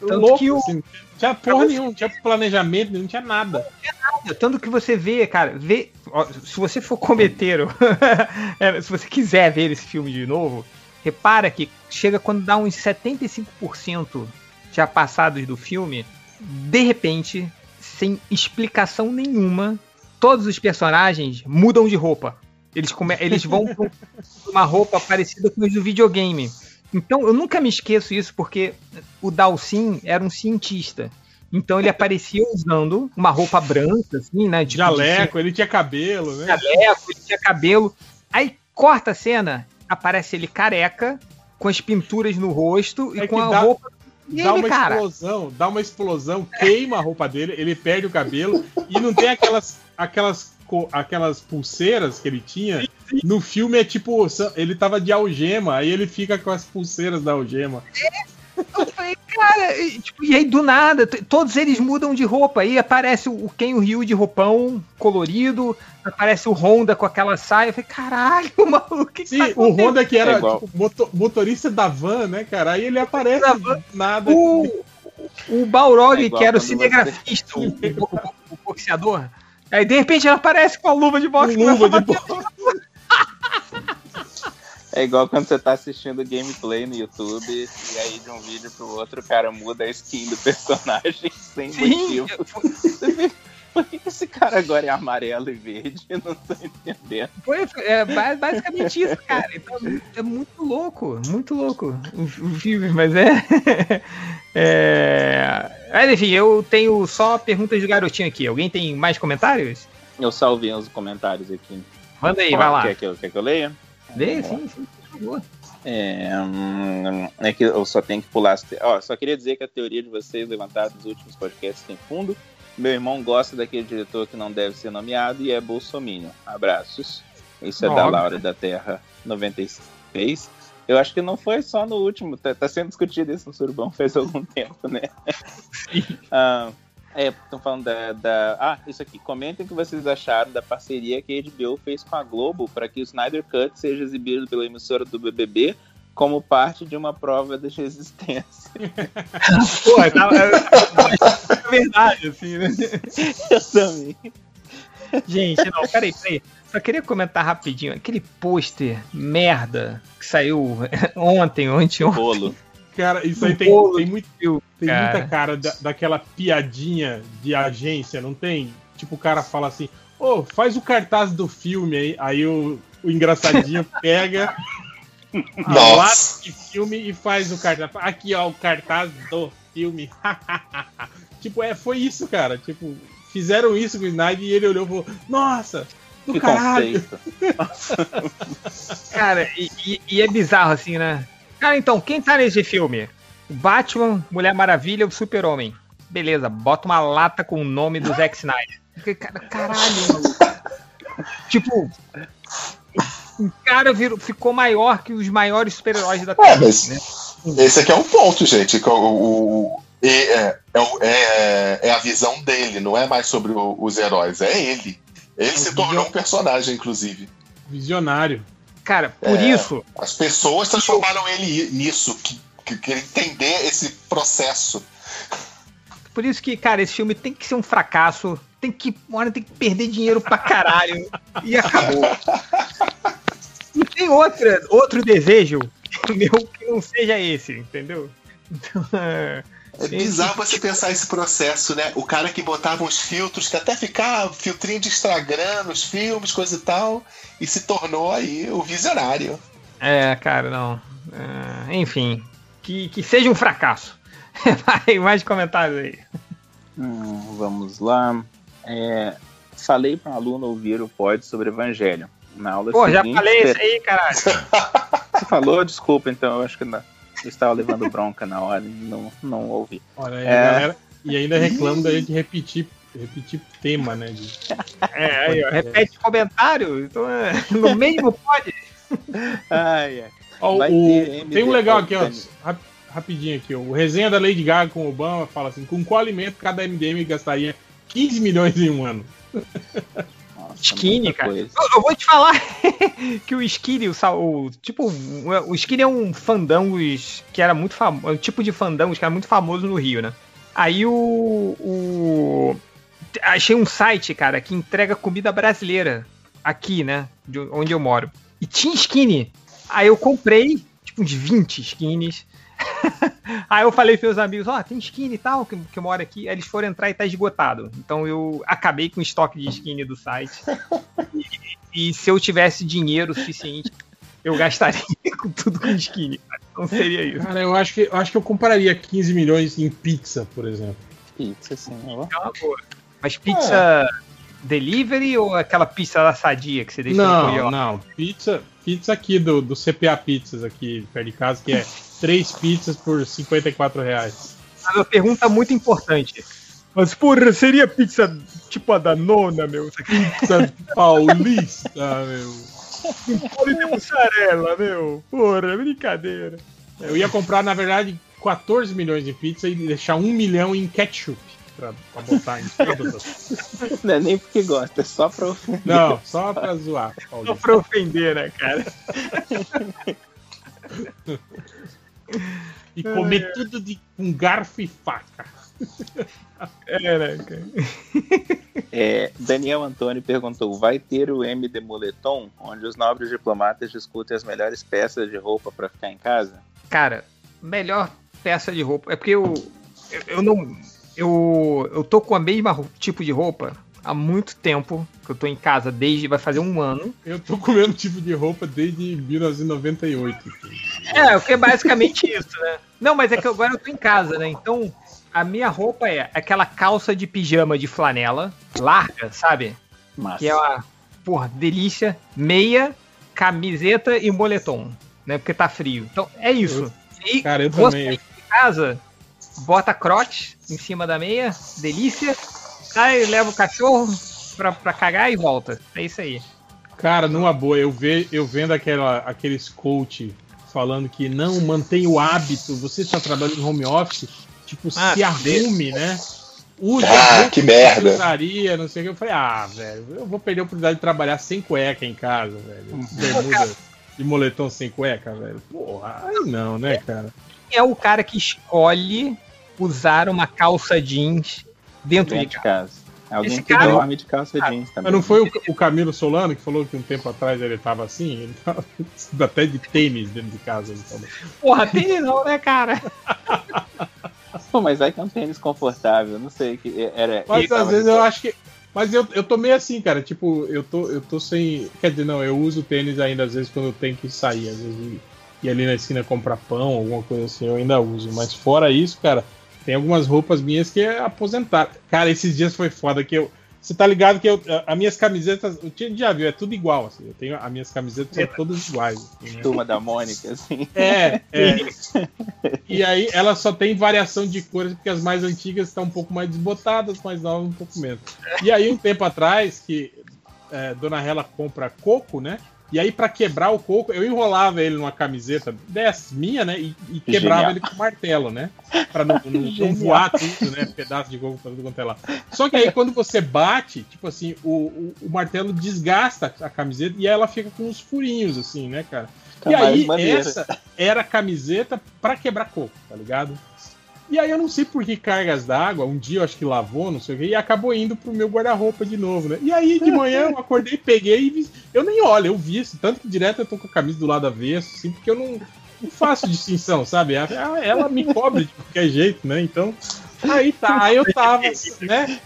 Tanto louco, que o- assim. Não tinha porra nenhuma, não tinha planejamento, não tinha nada. Tanto que você vê, cara, vê, ó, se você for cometer, o- é, se você quiser ver esse filme de novo, repara que chega quando dá uns 75% já passados do filme, de repente, sem explicação nenhuma, todos os personagens mudam de roupa. Eles, come, eles vão pra uma roupa parecida com os do videogame. Então, eu nunca me esqueço isso, porque o Dalsin era um cientista. Então ele aparecia usando uma roupa branca, assim, né? tipo de- Jaleco, ele tinha cabelo, né? jaleco, ele tinha cabelo. Aí corta a cena, aparece ele careca, com as pinturas no rosto e É com que a dá- roupa. E dá ele, uma cara? explosão, dá uma explosão, queima a roupa dele, ele perde o cabelo e não tem aquelas aquelas aquelas pulseiras que ele tinha. No filme é tipo, ele tava de algema, aí ele fica com as pulseiras da algema. Eu falei, cara, e, tipo, e aí do nada, todos eles mudam de roupa. Aí aparece o Ken Ryu de roupão colorido, aparece o Honda com aquela saia. Eu falei, caralho, maluco, que que Sim, tá o? Honda que era É tipo, moto- motorista da van, né, cara? Aí ele aparece do nada. O, o Balrog, É que era o cinegrafista, o, o- o boxeador. Aí de repente ele aparece com a luva de boxe. Luva de bater. É igual quando você tá assistindo gameplay no YouTube e aí de um vídeo pro outro o cara muda a skin do personagem sem Sim, motivo. Fica, Por que que esse cara agora é amarelo e verde? Eu não tô entendendo. Foi, é ba- basicamente isso, cara. Então, é muito louco, muito louco o, filme, mas é. é... Mas enfim, eu tenho só perguntas do garotinho aqui. Alguém tem mais comentários? Eu salvei os comentários aqui. Manda aí, vai lá. Quer que eu, quer que eu leia? Lê, sim, sim, por favor. É, hum, é que eu só tenho que pular. as te- Ó, só queria dizer que a teoria de vocês levantada nos últimos podcasts tem fundo. Meu irmão gosta daquele diretor que não deve ser nomeado e é Bolsominion. Abraços. Isso é da. Laura da Terra 96. Eu acho que não foi só no último, tá, tá sendo discutido isso no Surubão faz algum tempo, né? Ah, é, estão falando da, da- Ah, isso aqui. Comentem o que vocês acharam da parceria que a HBO fez com a Globo para que o Snyder Cut seja exibido pela emissora do BBB como parte de uma prova de resistência. Pô, tá, é, é verdade, assim, né? Eu também. Gente, não, peraí, peraí. Só queria comentar rapidinho. Aquele pôster merda que saiu ontem, ou anteontem. Bolo. Cara, isso aí tem, tem, muito, tem cara. muita cara da- daquela piadinha de agência, não tem? Tipo, o cara fala assim, ô, faz o cartaz do filme aí. Aí o, o engraçadinho pega a lata de filme e faz o cartaz. Aqui, ó, o cartaz do filme. tipo, é, foi isso, cara. Tipo, fizeram isso com o Snyder e ele olhou e falou, nossa, do Que caralho. Cara, e- e é bizarro assim, né? Cara, então, quem tá nesse filme? O Batman, Mulher Maravilha, o Super-Homem. Beleza, bota uma lata com o nome do Zack Snyder. Caralho. Tipo, o cara virou, ficou maior que os maiores super-heróis da É, Terra. mas né? esse aqui é um ponto, gente. que o, o- é, é, é- é a visão dele, não é mais sobre o- os heróis, é ele. Ele se tornou um personagem, inclusive. Visionário. Cara, por É, isso, As pessoas transformaram ele nisso, que, que, que ele entender esse processo. por isso que, cara, esse filme tem que ser um fracasso. Tem que, hora tem que perder dinheiro pra caralho. e acabou. Não tem outra, outro desejo meu que não seja esse, entendeu? Então, é, É bizarro você pensar esse processo, né? O cara que botava uns filtros, que até ficava filtrinho de Instagram nos filmes, coisa e tal, e se tornou aí o visionário. É, cara, não. É, enfim, que, que seja um fracasso. Vai, mais comentários aí. Hum, vamos lá. É, falei para um aluno ouvir o pod sobre Evangelho. Na aula Pô, já seguinte, falei isso aí, caralho. Você falou? Desculpa, então, eu acho que não. Eu estava levando bronca na hora e não, não ouvi. Olha aí, É. galera. E ainda reclama da gente repetir, repetir tema, né? de- É, aí, ó, repete comentário. Então, é, no mínimo pode. Ai, ai. Ó, o- tem um legal aqui, ó. Rap- Rapidinho aqui, ó. O resenha da Lady Gaga com o Obama fala assim: com qual alimento cada MDM gastaria 15 milhões em um ano? Skinny, cara. Eu, eu vou te falar que o Skinny, o, o tipo, o, o Skinny é um fandangos que era muito famoso, um tipo de fandangos que era muito famoso no Rio, né? Aí o, o achei um site, cara, que entrega comida brasileira aqui, né, de onde eu moro. E tinha Skinny. Aí eu comprei tipo uns 20 Skins. Aí eu falei pros meus amigos, ó, tem skin e tal, que, que mora aqui. Aí eles foram entrar e tá esgotado. Então eu acabei com o estoque de skin do site. E, e se eu tivesse dinheiro suficiente, eu gastaria com tudo com skin. cara. Não seria isso. Cara, eu acho que eu acho que eu compraria 15 milhões em pizza, por exemplo. Pizza, sim. É uma boa. Mas pizza delivery ou aquela pizza da sadia que você deixa no Não, não. Pizza, pizza aqui do, do CPA Pizzas aqui perto de casa, que é três pizzas por 54 reais. Mas uma pergunta muito importante. Mas, porra, seria pizza tipo a da nona, meu? Aqui Pizza paulista, meu. com pole de mussarela, meu. Porra, brincadeira. Eu ia comprar, na verdade, 14 milhões de pizza e deixar um milhão em ketchup pra, pra botar em todas as... Não é nem porque gosta, é só pra ofender. Não, só pra zoar. Só Paulista. pra ofender, né, cara? E comer tudo de, com garfo e faca. É, né, cara? É, Daniel Antônio perguntou: vai ter o MD Moletom, onde os nobres diplomatas discutem as melhores peças de roupa pra ficar em casa? Cara, melhor peça de roupa. É porque eu, eu, eu não. Eu, eu tô com a mesma tipo de roupa há muito tempo. Que eu tô em casa desde. Vai fazer um ano. Eu tô com o mesmo tipo de roupa desde 1998. É, o que é basicamente isso, né? Não, mas é que agora eu tô em casa, né? Então, a minha roupa é aquela calça de pijama de flanela, larga, sabe? Massa. Que é uma, porra, delícia. Meia, camiseta e moletom, né? Porque tá frio. Então, é isso. E Cara, eu você também. em casa, bota crote em cima da meia, delícia. Aí leva o cachorro pra, pra cagar e volta. É isso aí. Cara, numa boa, eu, ve, eu vendo aquela, aqueles coach falando que não mantém o hábito, você está trabalhando em home office, tipo, Ah, se arrume, né? Use Ah, que merda. usaria, não sei o que. Eu falei, ah, velho, eu vou perder a oportunidade de trabalhar sem cueca em casa, velho. Bermuda e moletom sem cueca, velho. Porra, aí não, né, cara? Quem é o cara que escolhe usar uma calça jeans dentro, Dentro de de casa? casa. Alguém Esse que cara- dorme de calça jeans também. Mas não foi o, o Camilo Solano que falou que um tempo atrás ele tava assim? Ele tava até de tênis dentro de casa. Ele falou. Porra, tem não, né, cara? Pô, mas aí que é um tênis confortável, não sei que era. Mas às vezes de eu acho que. Mas eu, eu tô meio assim, cara. Tipo, eu tô, eu tô sem. Quer dizer, não, eu uso tênis ainda às vezes quando eu tenho que sair. Às vezes ir ali na esquina comprar pão, alguma coisa assim, eu ainda uso. Mas fora isso, cara, tem algumas roupas minhas que é aposentar. Cara, esses dias foi foda que eu. Você tá ligado que eu, a- as minhas camisetas, o Tio já viu, é tudo igual, assim. Eu tenho, as minhas camisetas são todas iguais. Assim, né? Turma da Mônica, assim. É, é. E aí ela só tem variação de cores, porque as mais antigas estão um pouco mais desbotadas, mais novas um pouco menos. E aí, um tempo atrás, que é, Dona Hela compra coco, né? E aí, pra quebrar o coco, eu enrolava ele numa camiseta dessas, minha, né? E, e quebrava Genial. ele com martelo, né? Pra não, não- não voar tudo, né? Pedaço de coco pra tudo quanto é lá. Só que aí, quando você bate, tipo assim, o, o, o martelo desgasta a camiseta e ela fica com uns furinhos, assim, né, cara? Fica e aí, maneira. essa era a camiseta pra quebrar coco, tá ligado? E aí eu não sei por que cargas d'água, um dia eu acho que lavou, não sei o quê, e acabou indo pro meu guarda-roupa de novo, né? E aí de manhã eu acordei, peguei e vi, eu nem olho, eu vi isso, tanto que direto eu tô com a camisa do lado avesso, assim, porque eu não, não faço distinção, sabe? Ela, ela me cobre de qualquer jeito, né? Então, aí tá, aí eu tava, né?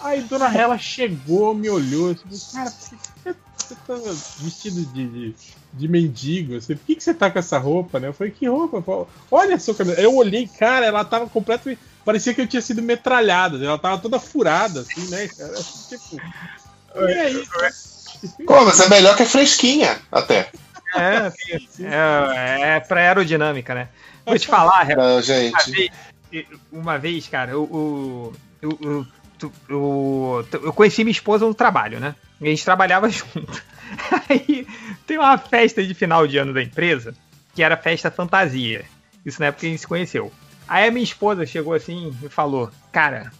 Aí Dona Hela chegou, me olhou, tipo, cara, por que você tá vestido de, de, de mendigo? Assim, por que, que você tá com essa roupa, né? Eu falei, que roupa? Eu falei, Olha a sua camisa. Eu olhei, cara, ela tava completamente. Parecia que eu tinha sido metralhada, ela tava toda furada, assim, né, cara? Tipo. E aí? Pô, mas é melhor que a fresquinha, até. É, é, é pra aerodinâmica, né? Vou te falar, Não, Uma gente. vez, uma vez, cara, tu- o- tu- eu conheci minha esposa no trabalho, né? E a gente trabalhava junto. Aí tem uma festa de final de ano da empresa, que era festa fantasia. Isso na época que a gente se conheceu. Aí a minha esposa chegou assim e falou: Cara,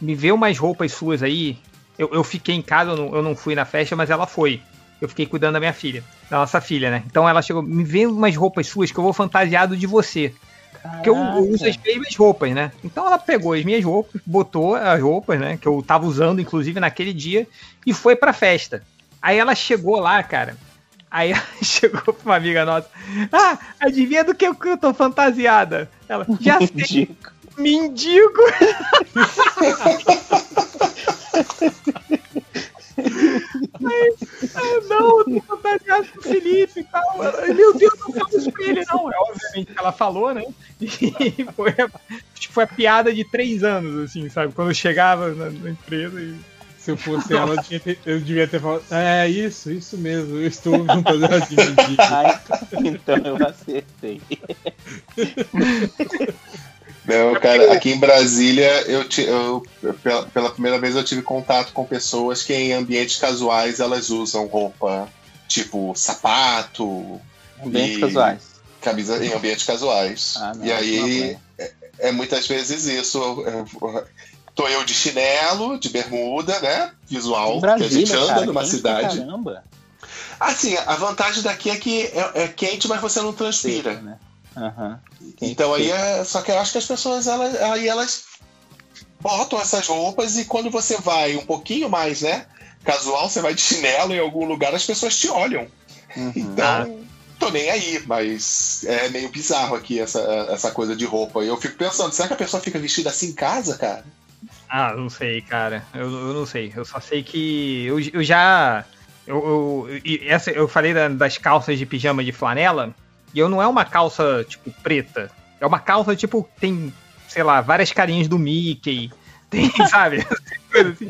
me vê umas roupas suas aí. Eu, eu fiquei em casa, eu não, eu não fui na festa, mas ela foi. Eu fiquei cuidando da minha filha, da nossa filha, né? Então ela chegou, me vê umas roupas suas que eu vou fantasiado de você. Porque eu, eu uso as mesmas roupas, né? Então ela pegou as minhas roupas, botou as roupas, né? Que eu tava usando, inclusive, naquele dia, e foi pra festa. Aí ela chegou lá, cara. Aí ela chegou pra uma amiga nossa. Ah, adivinha do que eu, que eu tô fantasiada? Ela, já sei. Mendigo. Aí, ah, não, eu tô fantasiado com o Felipe e tal. Meu Deus, não fala isso pra ele, não. É obviamente que ela falou, né? E foi a, foi a piada de três anos, assim, sabe? Quando eu chegava na, na empresa e. Se eu fosse ela, eu, eu devia ter falado. É, isso, isso mesmo. Eu estou fantasiado de mendigo. Ah, então eu acertei. Não, cara, aqui em Brasília, eu, eu- pela, pela primeira vez eu tive contato com pessoas que em ambientes casuais elas usam roupa tipo sapato. Ambientes casuais. Camisa em ambientes casuais. Ah, não, e aí não é, é muitas vezes isso. é, Tô eu de chinelo, de bermuda, né? Visual, que a gente Brasília, anda cara, numa cidade. Caramba. Assim, a vantagem daqui é que é, é quente, mas você não transpira. né? Aham. Então aí é. Só que eu acho que as pessoas elas, aí elas botam essas roupas e quando você vai um pouquinho mais, né? Casual, você vai de chinelo em algum lugar, as pessoas te olham. Então, tô nem aí, mas é meio bizarro aqui essa, essa coisa de roupa. E eu fico pensando, será que a pessoa fica vestida assim em casa, cara? Ah, não sei, cara. Eu, eu não sei. Eu só sei que eu, eu já. Eu, eu, essa, eu falei da- das calças de pijama de flanela, e eu não é uma calça, tipo, preta. É uma calça, tipo, tem, sei lá, várias carinhas do Mickey. Tem, sabe? Coisa assim.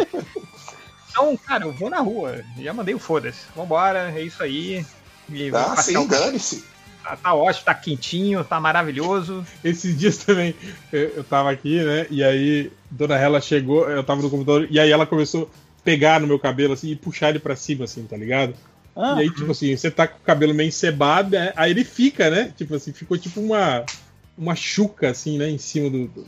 Então, cara, eu vou na rua. Já mandei o foda-se. Vambora, é isso aí. E Ah, sim, um- dane-se. Tá, tá ótimo, tá quentinho, tá maravilhoso. Esses dias também, eu, eu tava aqui, né? E aí, Dona Hela chegou, eu tava no computador, e aí ela começou a pegar no meu cabelo, assim, e puxar ele pra cima, assim, tá ligado? Ah. E aí, tipo assim, você tá com o cabelo meio encebado, né? aí ele fica, né? Tipo assim, ficou tipo uma, uma chuca, assim, né? Em cima do, do-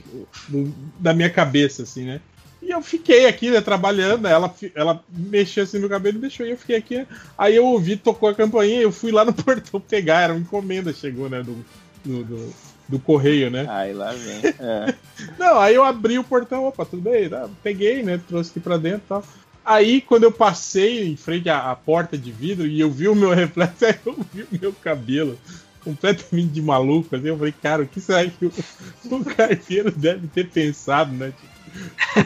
do- da minha cabeça, assim, né? E eu fiquei aqui, né, trabalhando, ela, ela mexeu assim no meu cabelo e deixou, e eu fiquei aqui. Aí eu ouvi, tocou a campainha, eu fui lá no portão pegar, era uma encomenda, chegou, né, do, do, do, do correio, né? Aí lá vem. É. Não, aí eu abri o portão, opa, tudo bem, tá? peguei, né, trouxe aqui pra dentro e tal. Aí, quando eu passei em frente à, à porta de vidro e eu vi o meu reflexo, aí eu vi o meu cabelo completamente de maluco, assim, eu falei, cara, o que será que o, o carteiro deve ter pensado, né? Tipo,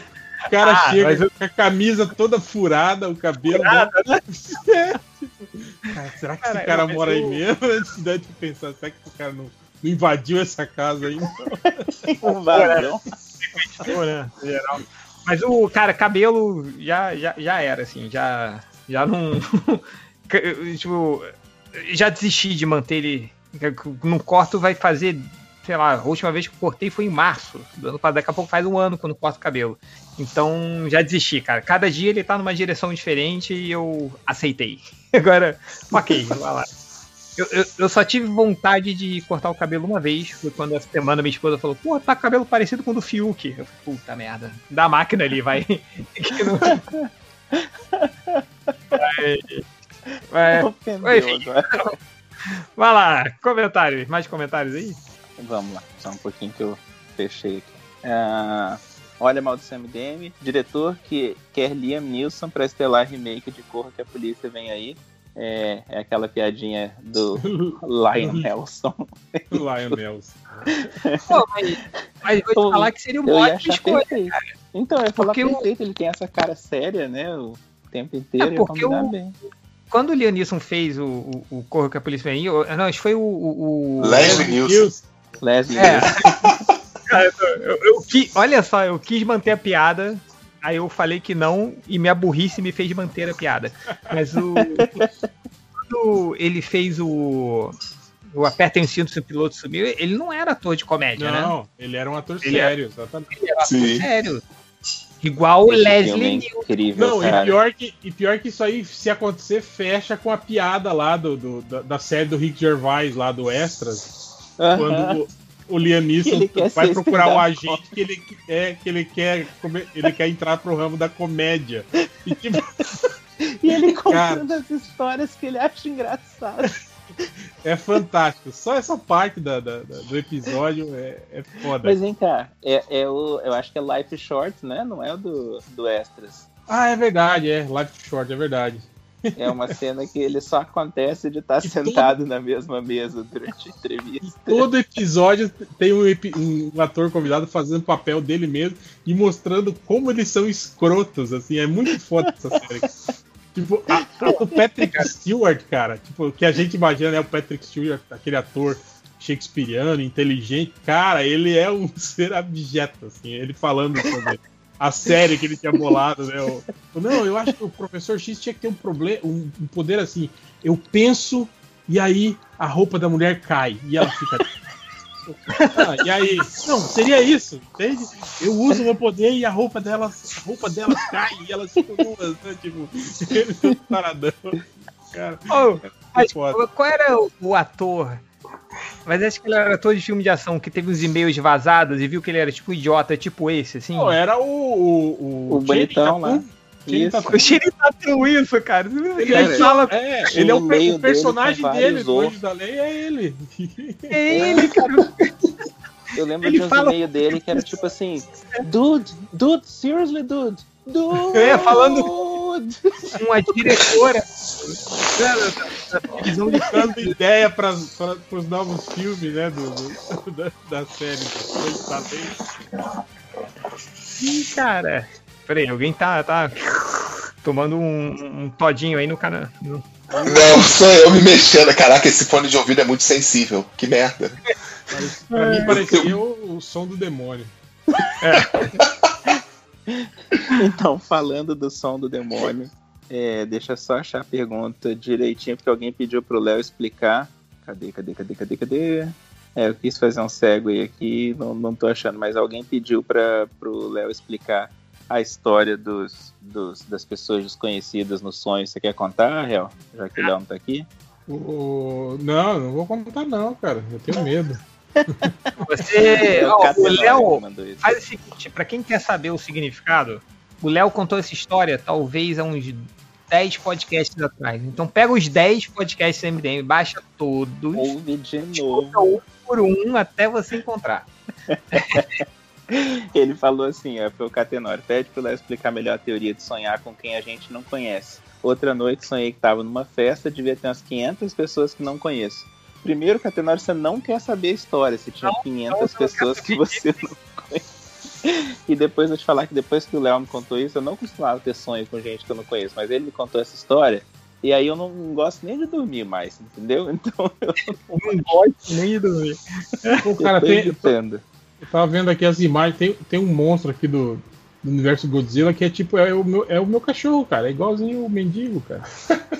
o cara Ah, chega mas com a camisa toda furada, o cabelo... Furada, né? É, tipo, cara, será que Cara, esse cara mora aí eu- mesmo? Antes deve ter pensado, será que esse cara não, não invadiu essa casa aí? Pô, né, geral. Mas o, cara, cabelo já, já, já era, assim, já, já não. tipo, já desisti de manter ele. Não corto, vai fazer, sei lá, a última vez que eu cortei foi em março. do ano passado. Daqui a pouco faz um ano que eu não corto cabelo. Então já desisti, cara. Cada dia ele tá numa direção diferente e eu aceitei. Agora, ok, vai lá. Eu, eu, eu só tive vontade de cortar o cabelo uma vez, foi quando essa semana minha esposa falou, pô, tá cabelo parecido com o do Fiuk. Eu falei, puta merda, dá a máquina ali, vai. Vai. vai. Vai lá, comentários, mais comentários aí? Vamos lá, só um pouquinho que eu fechei aqui. Ah, olha mal do CMDM, diretor que quer Liam Neeson pra estelar remake de Corra que a Polícia Vem Aí. É, é aquela piadinha do Lion Nelson. Lion Nelson. Pô, mas, mas vou te falar que seria uma Eu ótima escolha. Então, eu ia falar Porque o- perfeito, ele tem essa cara séria, né? O tempo inteiro, É porque bem. Quando o Liam Neeson fez o, o, o Corra que a Polícia Vem Aí, eu- não, acho que foi o... o, o- Leslie Nielsen. Leslie É. Nielsen. Cara, eu, eu- eu olha só, eu quis manter a piada, aí eu falei que não, e minha burrice me fez manter a piada. Mas o. quando ele fez o. O Apertem os cintos e o piloto sumiu, ele não era ator de comédia, né? Não, ele era um ator Ele sério, era- exatamente. Ele era ator sério. Igual o Esse Leslie filme é Nielsen. incrível, Não, cara. e pior, que, e pior que isso aí, se acontecer, fecha com a piada lá do, do- da, da série do Rick Gervais, lá do Extras. Aham. Quando o, Liam Neeson vai procurar o agente que ele, é, que ele quer ele quer entrar pro ramo da comédia. E, tipo, E ele Cara. contando as histórias que ele acha engraçadas. é fantástico. Só essa parte da- da- do episódio é, é foda. Mas vem cá, é, é o, eu acho que é Life Short, né? Não é o do, do Extras. Ah, é verdade, é. Life Short, é verdade. É uma cena que ele só acontece de estar sentado na mesma mesa durante a entrevista. Todo episódio tem um, um ator convidado fazendo o papel dele mesmo e mostrando como eles são escrotos, assim, é muito foda essa série. tipo, a- a- o Patrick Stewart, cara, tipo, que a gente imagina, né, o Patrick Stewart, aquele ator shakespeariano, inteligente, cara, ele é um ser abjeto, assim, ele falando sobre a série que ele tinha bolado, né? não, eu acho que o professor X tinha que ter um problema, um, um poder assim, eu penso e aí a roupa da mulher cai e ela fica Ah, e aí? Não, seria isso, entende? Eu uso meu poder e a roupa delas, a roupa delas cai e elas ficam nuas, né? Tipo, ele é um paradão. Cara, mas foda. qual era o, o ator? Mas acho que ele era ator de filme de ação que teve uns e-mails vazados e viu que ele era tipo um idiota, tipo esse, assim. Pô, era o. O, O bonitão lá. Tatum. O Shiri Tatum, isso, cara. Ele Cara, fala. É, O ele é o, o personagem dele do Anjo da Lei, é ele. É ele, cara. Eu lembro Ele de uns fala- e-mails dele que era tipo assim: Dude, dude, seriously, dude. Dude. Eu ia falando uma diretora televisão de Dando ideia para os novos filmes, né? Do, do- da, da série. da Lei. Ih, cara. Peraí, alguém tá, tá tomando um, um todinho aí no canal. no- Não, sou eu me mexendo. Caraca, esse fone de ouvido é muito sensível. Que merda. Pra mim parecia o, o som do demônio. Então, falando do som do demônio, é, deixa eu só achar a pergunta direitinho, porque alguém pediu pro Léo explicar. Cadê, cadê, cadê, cadê, cadê? É, eu quis fazer um segue aqui, não, não tô achando, mas alguém pediu para pro Léo explicar a história dos, dos, das pessoas desconhecidas no sonho. Você quer contar, Réu? Já que o Léo não tá aqui? O- Não, não vou contar não, cara. Eu tenho medo. Você. o ó, o que Léo. Faz o seguinte, pra quem quer saber o significado, o Léo contou essa história talvez há uns 10 podcasts atrás. Então pega os 10 podcasts MDM, baixa todos, Ouve de novo. um por um até você encontrar. Ele falou assim, ó, foi o Catenório, pede pro Léo explicar melhor a teoria de sonhar com quem a gente não conhece. Outra noite sonhei que estava numa festa, devia ter umas 500 pessoas que não conheço. Primeiro, Catenório, você não quer saber a história, se tinha 500 pessoas que você não conhece. E depois eu te falar que depois que o Léo me contou isso, eu não costumava ter sonho com gente que eu não conheço, mas ele me contou essa história, e aí eu não gosto nem de dormir mais, entendeu? Então eu Não gosto nem de dormir. Pô, cara, tem, eu tava vendo aqui as imagens, tem, tem um monstro aqui do, do universo Godzilla que é tipo, é o, meu, é o meu cachorro, cara. É igualzinho o mendigo, cara.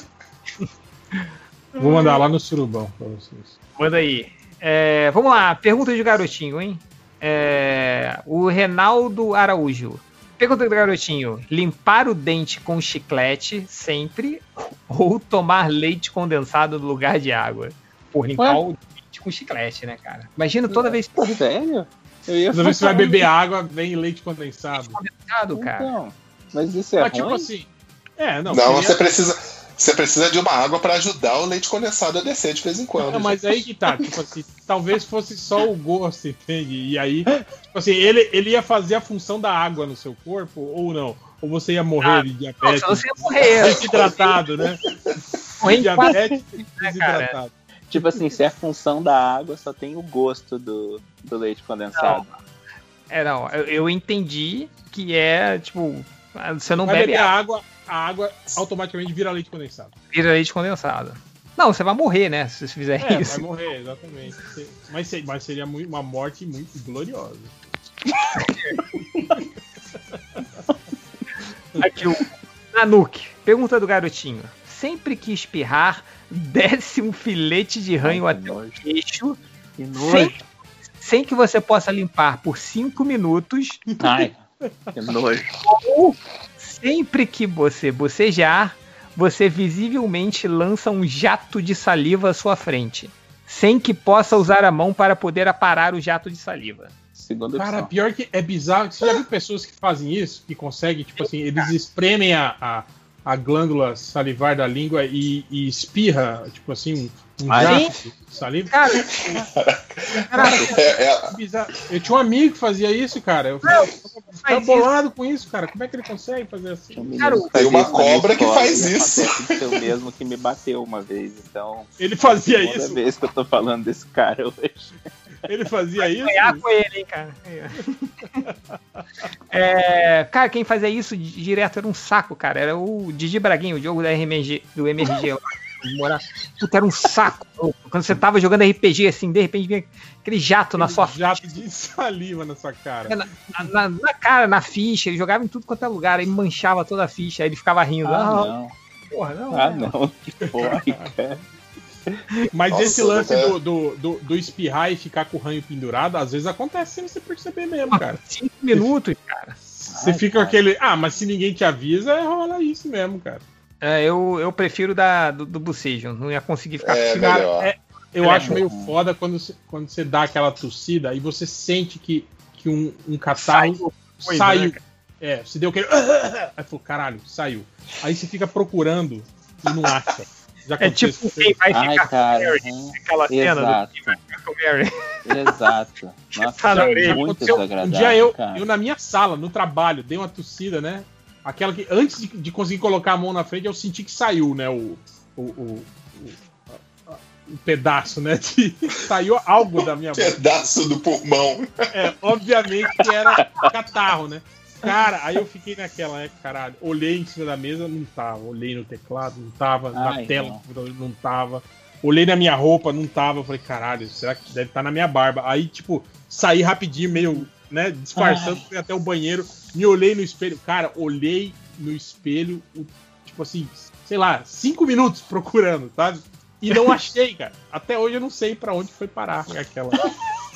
Vou mandar lá no surubão pra vocês. Manda aí. É, vamos lá, pergunta de garotinho, hein? É, o Renaldo Araújo. Pergunta do garotinho: limpar o dente com chiclete sempre ou tomar leite condensado no lugar de água? Por limpar Ué? o dente com chiclete, né, cara? Imagina toda vez que Sério? Eu ia Toda vez que você vai beber água, vem leite condensado. condensado, cara. Então, mas isso é Mas tipo ruim? assim. É, não. Não, você precisa. Você precisa de uma água pra ajudar o leite condensado a descer de vez em quando. Não, mas aí que tá, tipo assim, talvez fosse só o gosto, entende? E aí, tipo assim, ele, ele ia fazer a função da água no seu corpo ou não? Ou você ia morrer Ah, de Não, diabetes? senão você ia morrer. Desidratado, né? Morrer quatro Diabetes né, desidratado. Tipo assim, se é a função da água, só tem o gosto do, do leite condensado. É, não, eu, eu entendi que é, tipo, você não Vai bebe beber água, água, a água automaticamente vira leite condensado. vira leite condensado. Não, você vai morrer, né, se você fizer É, isso. vai morrer, exatamente. Mas, mas seria uma morte muito gloriosa. Aqui o Nanuki. Pergunta do garotinho. sempre que espirrar, desce um filete de ranho até o queixo, sem, sem que você possa limpar por 5 minutos. Ai, que nojo. Ou sempre que você bocejar, você visivelmente lança um jato de saliva à sua frente, sem que possa usar a mão para poder aparar o jato de saliva. Segunda Cara, pior que é bizarro. Você já viu pessoas que fazem isso? Que conseguem, tipo assim, eles espremem a, a, a glândula salivar da língua e, e espirra, tipo assim, saliva. Cara, Cara, É, é-. Eu tinha um amigo que fazia isso, cara. Eu ficava ficava bolado com isso, cara. Como é que ele consegue fazer assim? Tem uma cobra que faz isso. Acontece o mesmo que me bateu uma vez, então. Ele fazia é isso? vez que eu tô falando desse cara hoje. Ele fazia isso? Ganhar com ele, hein, cara. É, cara, quem fazia isso di- direto era um saco, cara. Era o Didi Braguinho, o jogo da RMG, do MRG. Morar- Puta, era um saco. Quando você tava jogando RPG, assim, de repente vinha aquele jato na sua Jato de saliva na sua cara. na, na- na cara, na ficha, ele jogava em tudo quanto é lugar, aí manchava toda a ficha, aí ele ficava rindo. Ah, Ah, não. Porra, não. Ah, não. Que porra, cara. Mas Nossa, esse lance é. do, do, do, do espirrar e ficar com o ranho pendurado, às vezes acontece sem você perceber mesmo, cara. Cinco minutos, cara. Você fica com aquele. Ah, mas se ninguém te avisa, rola isso mesmo, cara. É, eu, eu prefiro da, do, do não ia conseguir ficar É, com Cara, melhor. é- eu É acho bom. meio foda quando você, quando você dá aquela tossida e você sente que, que um, um catarro coisa, saiu. né, cara? é, você deu aquele. Aí falou, caralho, saiu. Aí você fica procurando e não acha. Já É tipo quem vai Ai, ficar cara. com Mary, hum, aquela cena do Exato. quem vai ficar com Mary. Exato. Nossa, Tá na isso é muito desagradável. Um dia eu, cara. eu na minha sala, no trabalho, dei uma tossida, né? Aquela que antes de, de conseguir colocar a mão na frente, eu senti que saiu, né? O, o, o, o, o pedaço, né? De, saiu algo da minha boca. Pedaço do pulmão. É, obviamente que era catarro, né? Cara, aí eu fiquei naquela, né? Caralho, olhei em cima da mesa, não tava. Olhei no teclado, não tava. na Ai, tela, não. não tava. Olhei na minha roupa, não tava. Eu falei, caralho, será que deve estar na minha barba? Aí, tipo, saí rapidinho, meio, né, disfarçando, fui até o banheiro, me olhei no espelho. Cara, olhei no espelho, o- tipo assim, sei lá, cinco minutos procurando, sabe? E não achei, cara. Até hoje eu não sei pra onde foi parar aquela,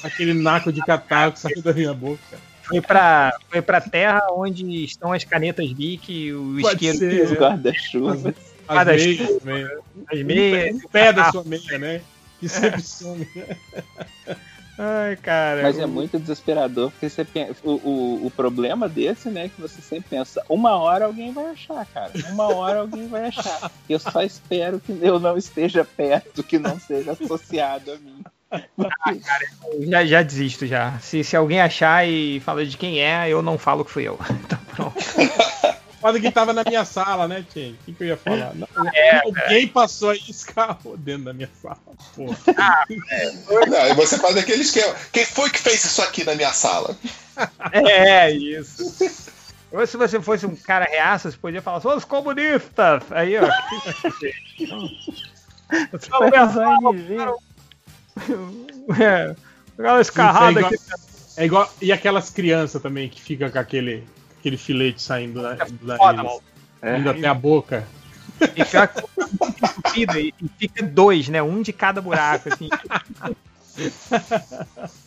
aquele naco de catarro que saiu da minha boca. cara. Foi pra, foi pra terra onde estão as canetas Bic, o Pode isqueiro, ser, Os é. guarda-chuvas. As Cada meias também. as meias. O pé da sua meia, né? Que sempre some. Ai, cara. Mas é muito desesperador, porque você pensa, o, o, o problema desse, né, é que você sempre pensa, uma hora alguém vai achar, cara. Uma hora alguém vai achar. Eu só espero que eu não esteja perto, que não seja associado a mim. eu Já, já desisto já. Se, se alguém achar e fala de quem é, eu não falo que fui eu. Então pronto. Foda que tava na minha sala, né, Tien? O que, que eu ia falar? Não, É, alguém passou aí escarro dentro da minha sala. Porra. Não, e você faz aquele esquema. Quem foi que fez isso aqui na minha sala? É, isso. Ou se você fosse um cara reaça, você podia falar, os comunistas! Aí, ó. Só É, pegar uma escarrada é aqui. igual- É igual. E aquelas crianças também que ficam com aquele, aquele filete saindo da, da foda, nariz, indo até a boca. E e e fica dois, né? Um de cada buraco, assim.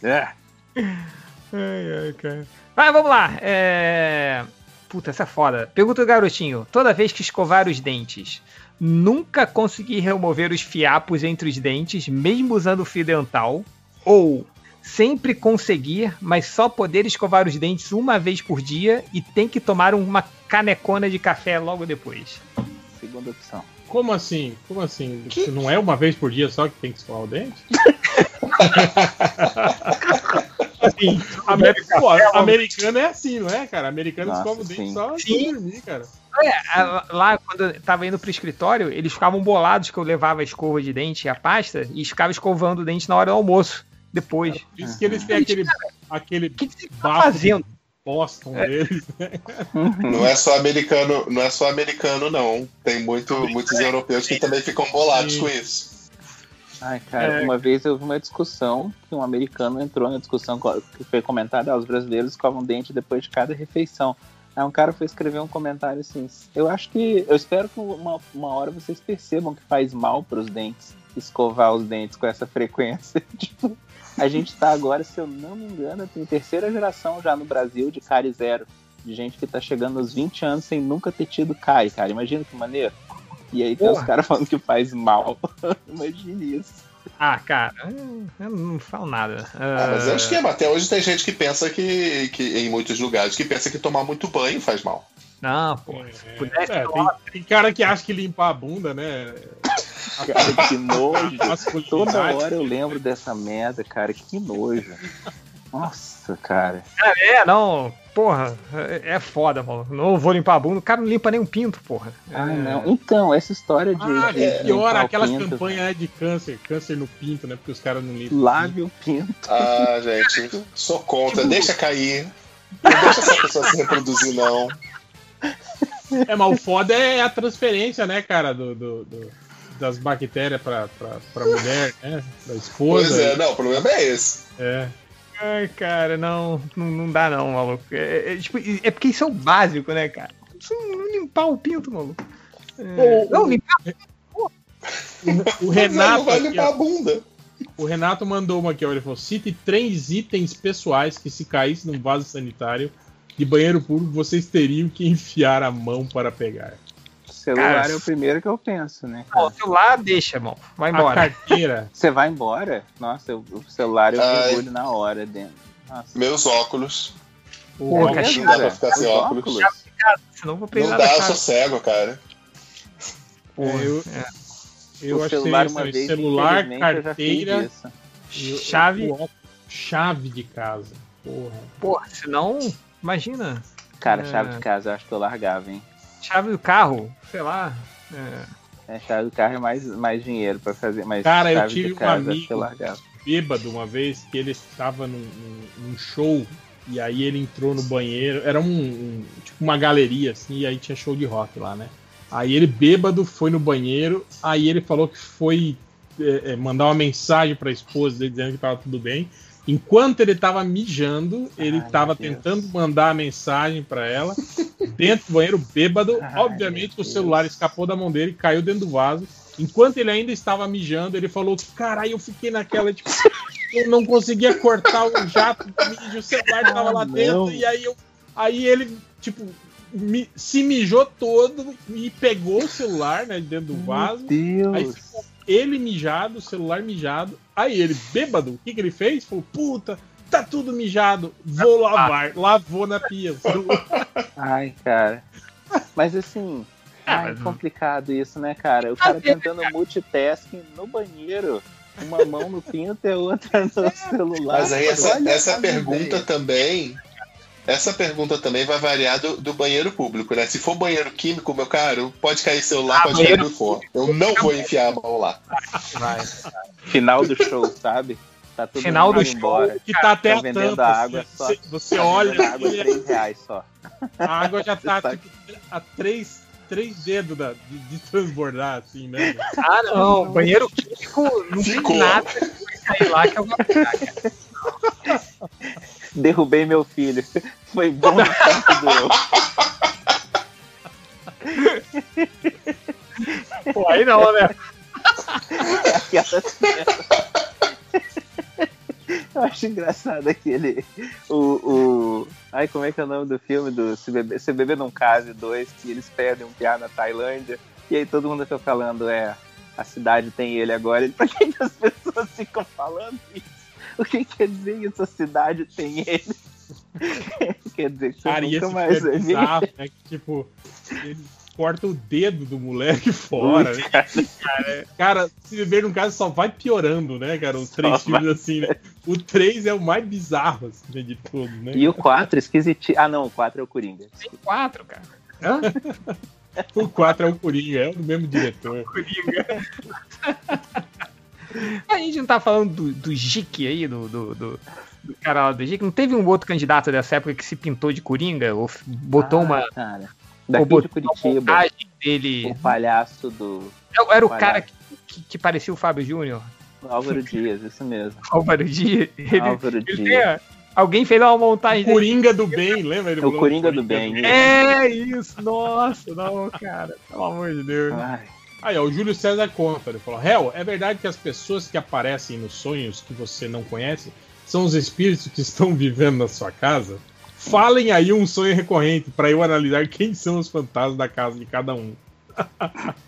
É. Ai, ai, cara. Mas vamos lá. É... Puta, essa é foda. Pergunta do garotinho. Toda vez que escovar os dentes, nunca conseguir remover os fiapos entre os dentes, mesmo usando fio dental? Ou sempre conseguir, mas só poder escovar os dentes uma vez por dia e tem que tomar uma canecona de café logo depois? Segunda opção. Como assim? Como assim? Não é uma vez por dia só que tem que escovar o dente? assim, amer- pô, americano é assim, não é, cara? Americano Nossa, escova o dente sim. só Sim. dormir, cara. É, lá quando eu tava indo pro escritório, eles ficavam bolados que eu levava a escova de dente e a pasta e ficava escovando o dente na hora do almoço, depois. Por isso que eles têm aquele, aquele tá fazendo? Boston deles, né? Não é só americano, não é só americano, não. Tem muito, muitos europeus que também ficam bolados com isso. Ai, cara, É. uma vez eu vi uma discussão que um americano entrou na discussão que foi comentada, ah, os brasileiros escovam dente depois de cada refeição. Aí um cara foi escrever um comentário assim. Eu acho que. Eu espero que uma, uma hora vocês percebam que faz mal pros dentes escovar os dentes com essa frequência. tipo, a gente tá agora, se eu não me engano, tem terceira geração já no Brasil de cárie zero. De gente que tá chegando aos 20 anos sem nunca ter tido cárie, cara. Imagina que maneiro. E aí tem os Porra. caras falando que faz mal. Imagine isso. Ah, cara, eu não falo nada. Ah, mas é o esquema. Até hoje tem gente que pensa que, que, em muitos lugares, que pensa que tomar muito banho faz mal. Não, pô. É, tem, tem cara que acha que limpar a bunda, né? Cara, que nojo. Toda hora eu lembro dessa merda, cara. Que nojo. Nossa, cara. É, não, porra, é é foda, mano. Não vou limpar a bunda, o cara não limpa nem um pinto, porra. Ah, não. Então, essa história de. Ah, de é pior aquelas pinto, campanhas né, de câncer, câncer no pinto, né? Porque os caras não limpam. Lave o pinto. Ah, gente, sou contra. Deixa cair. Não deixa essa pessoa se reproduzir, não. É, mas o foda é a transferência, né, cara, do, do- do- das bactérias pra, pra, pra mulher, né? Da esposa. Pois é, não, o problema é esse. É. Ai, cara, não, não, não dá não, maluco. É, é, tipo, é porque isso é o básico, né, cara? Isso não limpar o pinto, maluco. É, não, limpar O Renato. Não vai aqui, limpar ó, a bunda. o Renato mandou uma aqui, ó, ele falou: cite três itens pessoais que se caísse num vaso sanitário de banheiro público, vocês teriam que enfiar a mão para pegar. Celular Cara, é o primeiro que eu penso, né? Ó, o celular deixa, irmão. Vai A embora. carteira. Você vai embora? Nossa, eu- o celular eu Ai. mergulho na hora dentro. Nossa. Meus óculos. Óculos- cara, Não dá pra ficar sem Os óculos. Senão eu vou Não precisar dá, eu sou cego, cara. É, eu, eu o acho celular que uma seria vez, celular, eu carteira, isso. Chave. óculos- chave de casa. Porra. Porra, senão, imagina. Cara, É. chave de casa eu acho que eu largava, hein? Chave do carro, sei lá. É. É, chave do carro é mais, mais dinheiro pra fazer, mas Cara, eu tive um amigo bêbado uma vez que ele estava num, num- num show e aí ele entrou no banheiro. Era um, um- tipo uma galeria assim, e aí tinha show de rock lá, né? Aí ele bêbado foi no banheiro, aí ele falou que foi é, é, mandar uma mensagem pra esposa dele dizendo que tava tudo bem. Enquanto ele tava mijando, ele Ai, tava meu Deus. tentando mandar a mensagem pra ela dentro do banheiro bêbado. Ai, Obviamente o celular escapou da mão dele, caiu dentro do vaso. Enquanto ele ainda estava mijando, ele falou: Caralho, eu fiquei naquela, tipo, eu não conseguia cortar o jato do mijo, o celular tava lá Ah, dentro, e aí eu. Aí ele, tipo, mi- se mijou todo e pegou o celular, né, dentro do vaso. Meu Aí Deus. ficou ele mijado, celular mijado. Aí ele, bêbado, o que, que ele fez? Falou, puta, tá tudo mijado, vou lavar. Lavou na pia. Ai, cara. Mas assim, Ah, ai, mas- complicado isso, né, cara? O cara tentando multitasking no banheiro, uma mão no pinto e a outra no celular. Mas aí essa, essa pergunta ideia. também. Essa pergunta também vai variar do, do banheiro público, né? Se for banheiro químico, meu caro, pode cair celular, Ah, pode cair o que for. Eu não vou enfiar a mão lá. Vai. Final do show, sabe? Tá todo Final do show, embora. Que tá até Tá a vendendo tampa. a água só. você, você Tá olha vendendo água assim, 3 reais só. a água já tá tipo, a três, três dedos da- de, de transbordar, assim, né? Ah, não, banheiro químico não Ficou. tem nada que vai cair lá que eu vou pegar, cara. Derrubei meu filho. Foi bom no tempo do. Pô, aí não, né? Cena. Eu acho engraçado aquele. O, o. Ai, como é que é o nome do filme? Do Se Beber, Se Beber Num Case 2, que eles perdem um piá na Tailândia. E aí todo mundo fica falando, é. A cidade tem ele agora. Por que, que as pessoas ficam falando isso? O que quer dizer isso? A cidade tem ele. quer dizer que Cara, nunca mais é vai bizarro, né? Que, tipo, ele corta o dedo do moleque fora, né? Cara, cara, se beber no caso só vai piorando, né, cara? Os três Só filmes assim, né? O 3 é o mais bizarro assim, né, de todos, né? E o 4, esquisitinho. Ah, não, o 4 é o Coringa. Tem quatro, cara. Hã? O 4 é o Coringa, é o mesmo diretor. Coringa. A gente não tá falando do, do Jique aí, do, do, do, do cara lá do Jique. Não teve um outro candidato dessa época que se pintou de Coringa? Ou botou Ah, uma. Cara, daqui de Curitiba, dele. o palhaço do Era era o palhaço. cara que, que, que parecia o Fábio Júnior. Álvaro Dias, isso mesmo. Álvaro Dias. Ele, Álvaro ele Dias. tem alguém fez uma montagem dele. Coringa do bem, lembra? Ele É o Coringa do bem. É, é isso? Nossa, não, cara. Pelo amor de Deus. Aí, ó, o Júlio César conta, ele falou, Hel, é verdade que as pessoas que aparecem nos sonhos que você não conhece são os espíritos que estão vivendo na sua casa? Falem aí um sonho recorrente para eu analisar quem são os fantasmas da casa de cada um.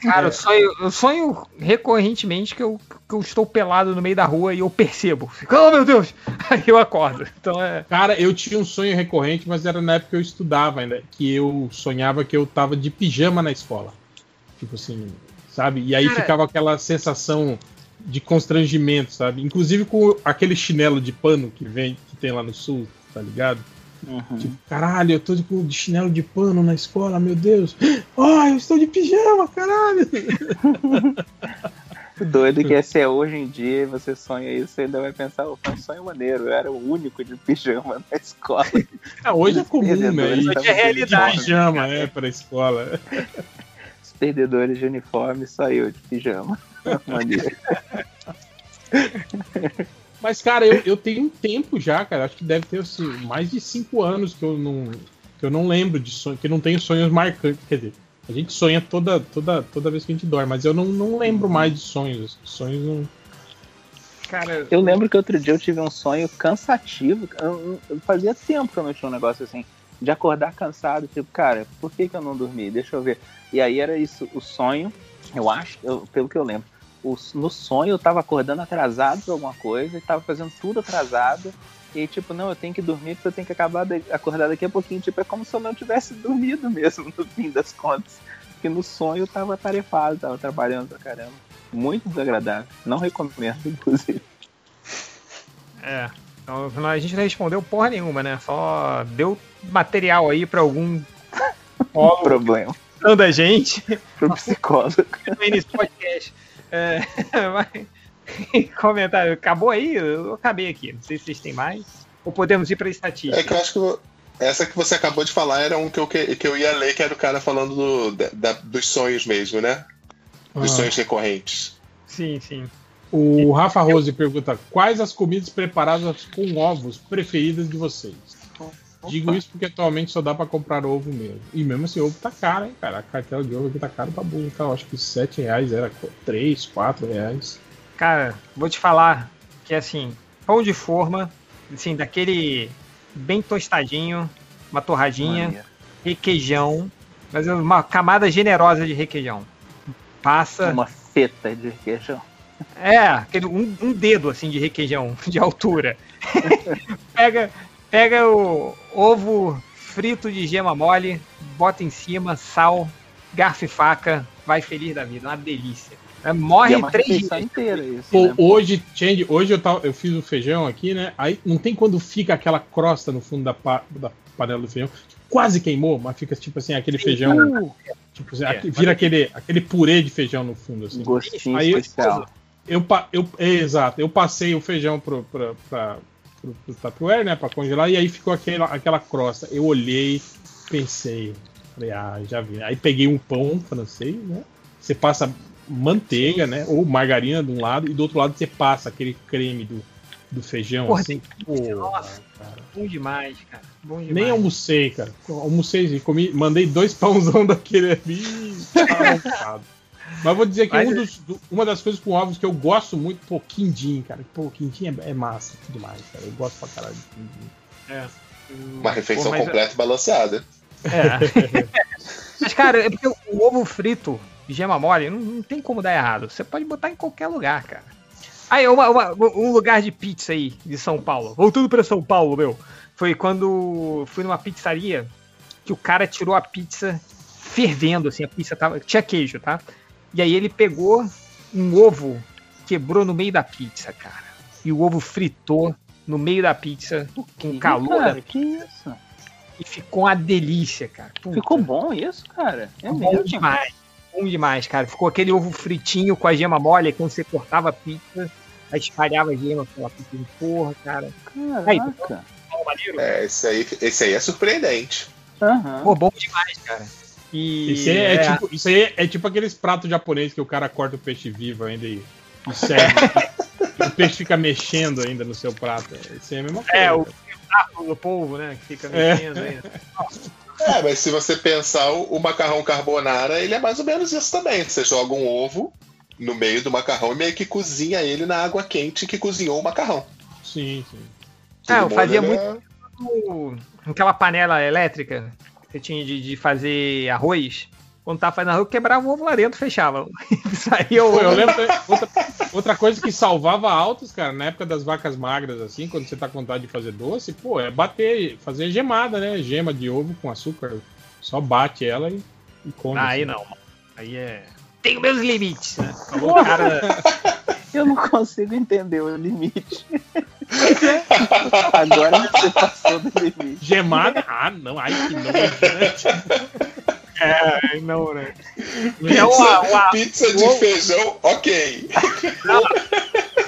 Cara, eu sonho, eu sonho recorrentemente que eu, que eu estou pelado no meio da rua e eu percebo. Fico, oh meu Deus! Aí eu acordo. Então é. Cara, eu tinha um sonho recorrente, mas era na época que eu estudava ainda, que eu sonhava que eu tava de pijama na escola. Tipo assim, sabe? E aí Cara- ficava aquela sensação de constrangimento, sabe? Inclusive com aquele chinelo de pano que vem, que tem lá no sul, tá ligado? Tipo, caralho, eu tô de, de chinelo de pano na escola, meu Deus. Ai, eu estou de pijama, caralho. Doido que é se é hoje em dia você sonha isso, você ainda vai pensar, "Ô, foi um sonho maneiro, eu era o único de pijama na escola. Ah, hoje é comum, né? Hoje é realidade. de Pijama, é, pra escola. Perdedores de uniforme, só eu de pijama. Mas, cara, eu, eu tenho um tempo já, cara. Acho que deve ter assim, mais de cinco anos que eu não, que eu não lembro de sonho, que não tenho sonhos marcantes. Quer dizer, a gente sonha toda, toda, toda vez que a gente dorme, mas eu não, não lembro mais de sonhos. Sonhos não. Cara, Eu lembro que outro dia eu tive um sonho cansativo. Eu, eu- fazia tempo que eu não tinha um negócio assim. De acordar cansado, tipo, cara, por que, que eu não dormi? Deixa eu ver. E aí era isso, o sonho, eu acho, eu- pelo que eu lembro, o- no sonho eu tava acordando atrasado pra alguma coisa, e tava fazendo tudo atrasado. E tipo, não, eu tenho que dormir porque eu tenho que acabar de, acordar daqui a pouquinho. Tipo, é como se eu não tivesse dormido mesmo, no fim das contas. Porque no sonho eu tava tarefado, tava trabalhando pra caramba. Muito desagradável. Não recomendo, inclusive. É. Então, a gente não respondeu porra nenhuma, né? Só deu material aí pra algum Um problema. da gente. Pro psicólogo. no início do podcast. É, mas- comentário, acabou aí? Eu acabei aqui. Não sei se vocês têm mais. Ou podemos ir pra estatística. É que eu acho que eu- essa que você acabou de falar era um que eu, que, que eu ia ler, que era o cara falando do- da- da- dos sonhos mesmo, né? Dos Ah. sonhos recorrentes. Sim, sim. O Rafa Rose pergunta: quais as comidas preparadas com ovos preferidas de vocês? Digo isso porque atualmente só dá pra comprar ovo mesmo. E mesmo assim, ovo tá caro, hein, cara? A cartela de ovo aqui tá caro pra burro. Tá? Eu acho que 7 reais era 3, 4 reais. Cara, vou te falar que assim, pão de forma, assim, daquele bem tostadinho, uma torradinha, Maneiro. requeijão, mas uma camada generosa de requeijão. Passa. Uma feta de requeijão. É, aquele, um, um dedo assim de requeijão, de altura. pega, pega o ovo frito de gema mole, bota em cima, sal, garfo e faca, vai feliz da vida, uma delícia. É, Morre E é três dias. inteira isso. Pô, né? hoje, Change, hoje eu, tava, eu fiz o feijão aqui, né? Aí não tem quando fica aquela crosta no fundo da, pa- da panela do feijão. Quase queimou, mas fica tipo assim, aquele feijão. Uh, Tipo, assim, É, vira é aquele, aquele purê de feijão no fundo, assim. gostinho Aí eu- especial. Eu, eu, é, exato, eu passei o feijão pro, pra, pra, pro, pro Tupperware, né, pra congelar, e aí ficou aquela, aquela crosta. Eu olhei, pensei, falei, ah, já vi. Aí peguei um pão francês, né, você passa manteiga, né, ou margarina de um lado, e do outro lado você passa aquele creme do, do feijão, Porra, assim. Pô, Nossa, cara. bom demais, cara. Bom demais. Nem almocei, cara. Almocei e comi, mandei dois pãozão daquele ali e. Mas vou dizer que Mas- um dos- do- uma das coisas com ovos que eu gosto muito, pô, quindim, cara. Pô, quindim é, é massa demais, cara. Eu gosto pra caralho de quindim. É. Uma refeição Pô, mas- completa e balanceada. É. Mas, cara, é porque o ovo frito de gema mole não, não tem como dar errado. Você pode botar em qualquer lugar, cara. Aí, uma- uma- um lugar de pizza aí, de São Paulo. Voltando pra São Paulo, meu. Foi quando fui numa pizzaria que o cara tirou a pizza fervendo, assim. A pizza tava. Tinha queijo, tá? E aí ele pegou um ovo, quebrou no meio da pizza, cara. E o ovo fritou no meio da pizza com calor Cara, da que isso? e ficou uma delícia, cara. Puta. Ficou bom isso, cara? É bom mesmo? demais. Bom demais, cara. Ficou aquele ovo fritinho com a gema mole, aí quando você cortava a pizza, aí espalhava a gema pela pizza de porra, cara. Aí, Caraca. bom, maneiro. É, esse aí, esse aí é surpreendente. Aham. Pô, bom demais, cara. E Isso aí é, tipo, isso aí é, é tipo aqueles pratos japoneses que o cara corta o peixe vivo ainda e, e serve. O peixe fica mexendo ainda no seu prato. Isso aí é a mesma coisa. É, o tentáculo do polvo, né? Que fica É. mexendo aí. Nossa, É, mas se você pensar, o, o macarrão carbonara, ele é mais ou menos isso também. Você joga um ovo no meio do macarrão e meio que cozinha ele na água quente que cozinhou o macarrão. Sim, sim. Ah, eu fazia muito né? no- naquela panela elétrica você tinha de, de fazer arroz. Quando tava fazendo arroz, eu quebrava o ovo lá dentro, fechava. Saía o Pô, eu ovo. lembro outra, outra coisa que salvava altos, cara, na época das vacas magras, assim, quando você tá com vontade de fazer doce, pô, é bater, fazer gemada, né? Gema de ovo com açúcar. Só bate ela e, e come. Aí assim. não. Aí é. Tenho meus limites, né? Falou o cara. Eu não consigo entender o limite. Agora você passou do limite. Gemada? Ah, não. Ai, que nojo, né? É, não, né? Pizza, É uma- uma- pizza de ovo- feijão, ok.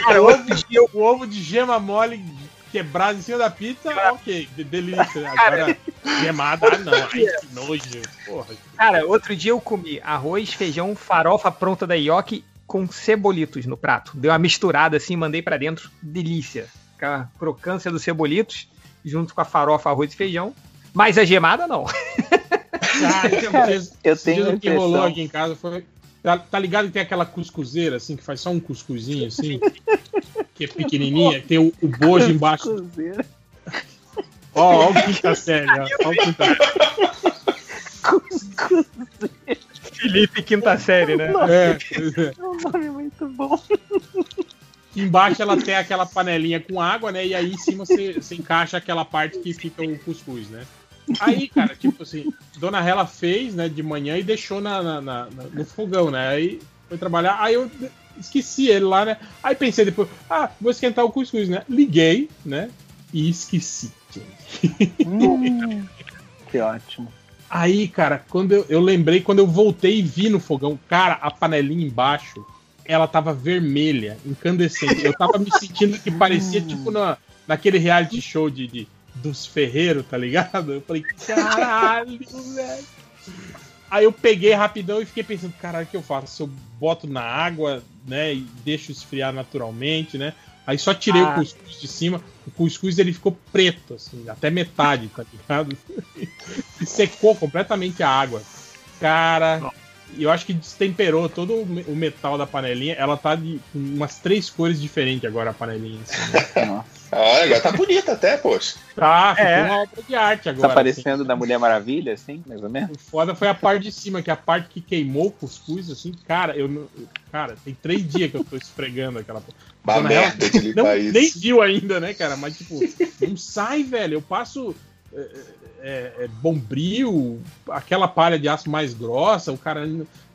Cara, ovo de, O ovo de gema mole quebrado em cima da pizza, ok. de- Delícia. né? Agora, gemada, ah, não. Ai, que nojo. Porra. Cara, outro dia eu comi arroz, feijão, farofa pronta da Yoki com cebolitos no prato. Deu uma misturada assim, mandei pra dentro. Delícia. Aquela crocância dos cebolitos, junto com a farofa, arroz e feijão. Mas a gemada, não. Ah, esse- Cara, eu tenho que rolou aqui em casa foi. Tá, tá ligado que tem aquela cuscuzeira, assim, que faz só um cuscuzinho, assim? que é pequenininha, que tem o, o bojo embaixo. Ó, ó o quinta série, ó. ó o quinta Felipe, quinta série, né? É, É um nome muito bom. embaixo ela tem aquela panelinha com água, né? E aí em cima você, você encaixa aquela parte que fica o cuscuz, né? Aí, cara, tipo assim, Dona Rela fez, né, de manhã e deixou na, na- na- na- no fogão, né? Aí foi trabalhar, aí eu esqueci ele lá, né? Aí pensei depois, ah, vou esquentar o cuscuz, né? Liguei, né? E esqueci. Hum, que ótimo. Aí, cara, quando eu, eu lembrei, quando eu voltei e vi no fogão, cara, a panelinha embaixo, ela tava vermelha, incandescente. Eu tava me sentindo que parecia tipo na, naquele reality show de, de- dos ferreiros, tá ligado? Eu falei, caralho, velho. Aí eu peguei rapidão e fiquei pensando, caralho, o que eu faço? Se eu boto na água, né, e deixo esfriar naturalmente, né? Aí só tirei Ah. o cuscuz de cima, o cuscuz ele ficou preto, assim, até metade, tá ligado? e secou completamente a água. Cara, eu acho que destemperou todo o me- o metal da panelinha. Ela tá de umas três cores diferentes agora, a panelinha. assim, né? Ah, agora tá bonita até, poxa. Tá, ficou É. uma obra de arte agora. Tá parecendo da Mulher Maravilha, assim, mais ou menos? assim. O foda foi a parte de cima, que é a parte que queimou o cuscuz, assim, cara, eu não. Cara, tem três dias que eu tô esfregando aquela porra. Uma Dona merda de limpar isso. Nem viu ainda, né, cara? Mas, tipo, não sai, velho. Eu passo é, é, é, bombril, aquela palha de aço mais grossa, o cara.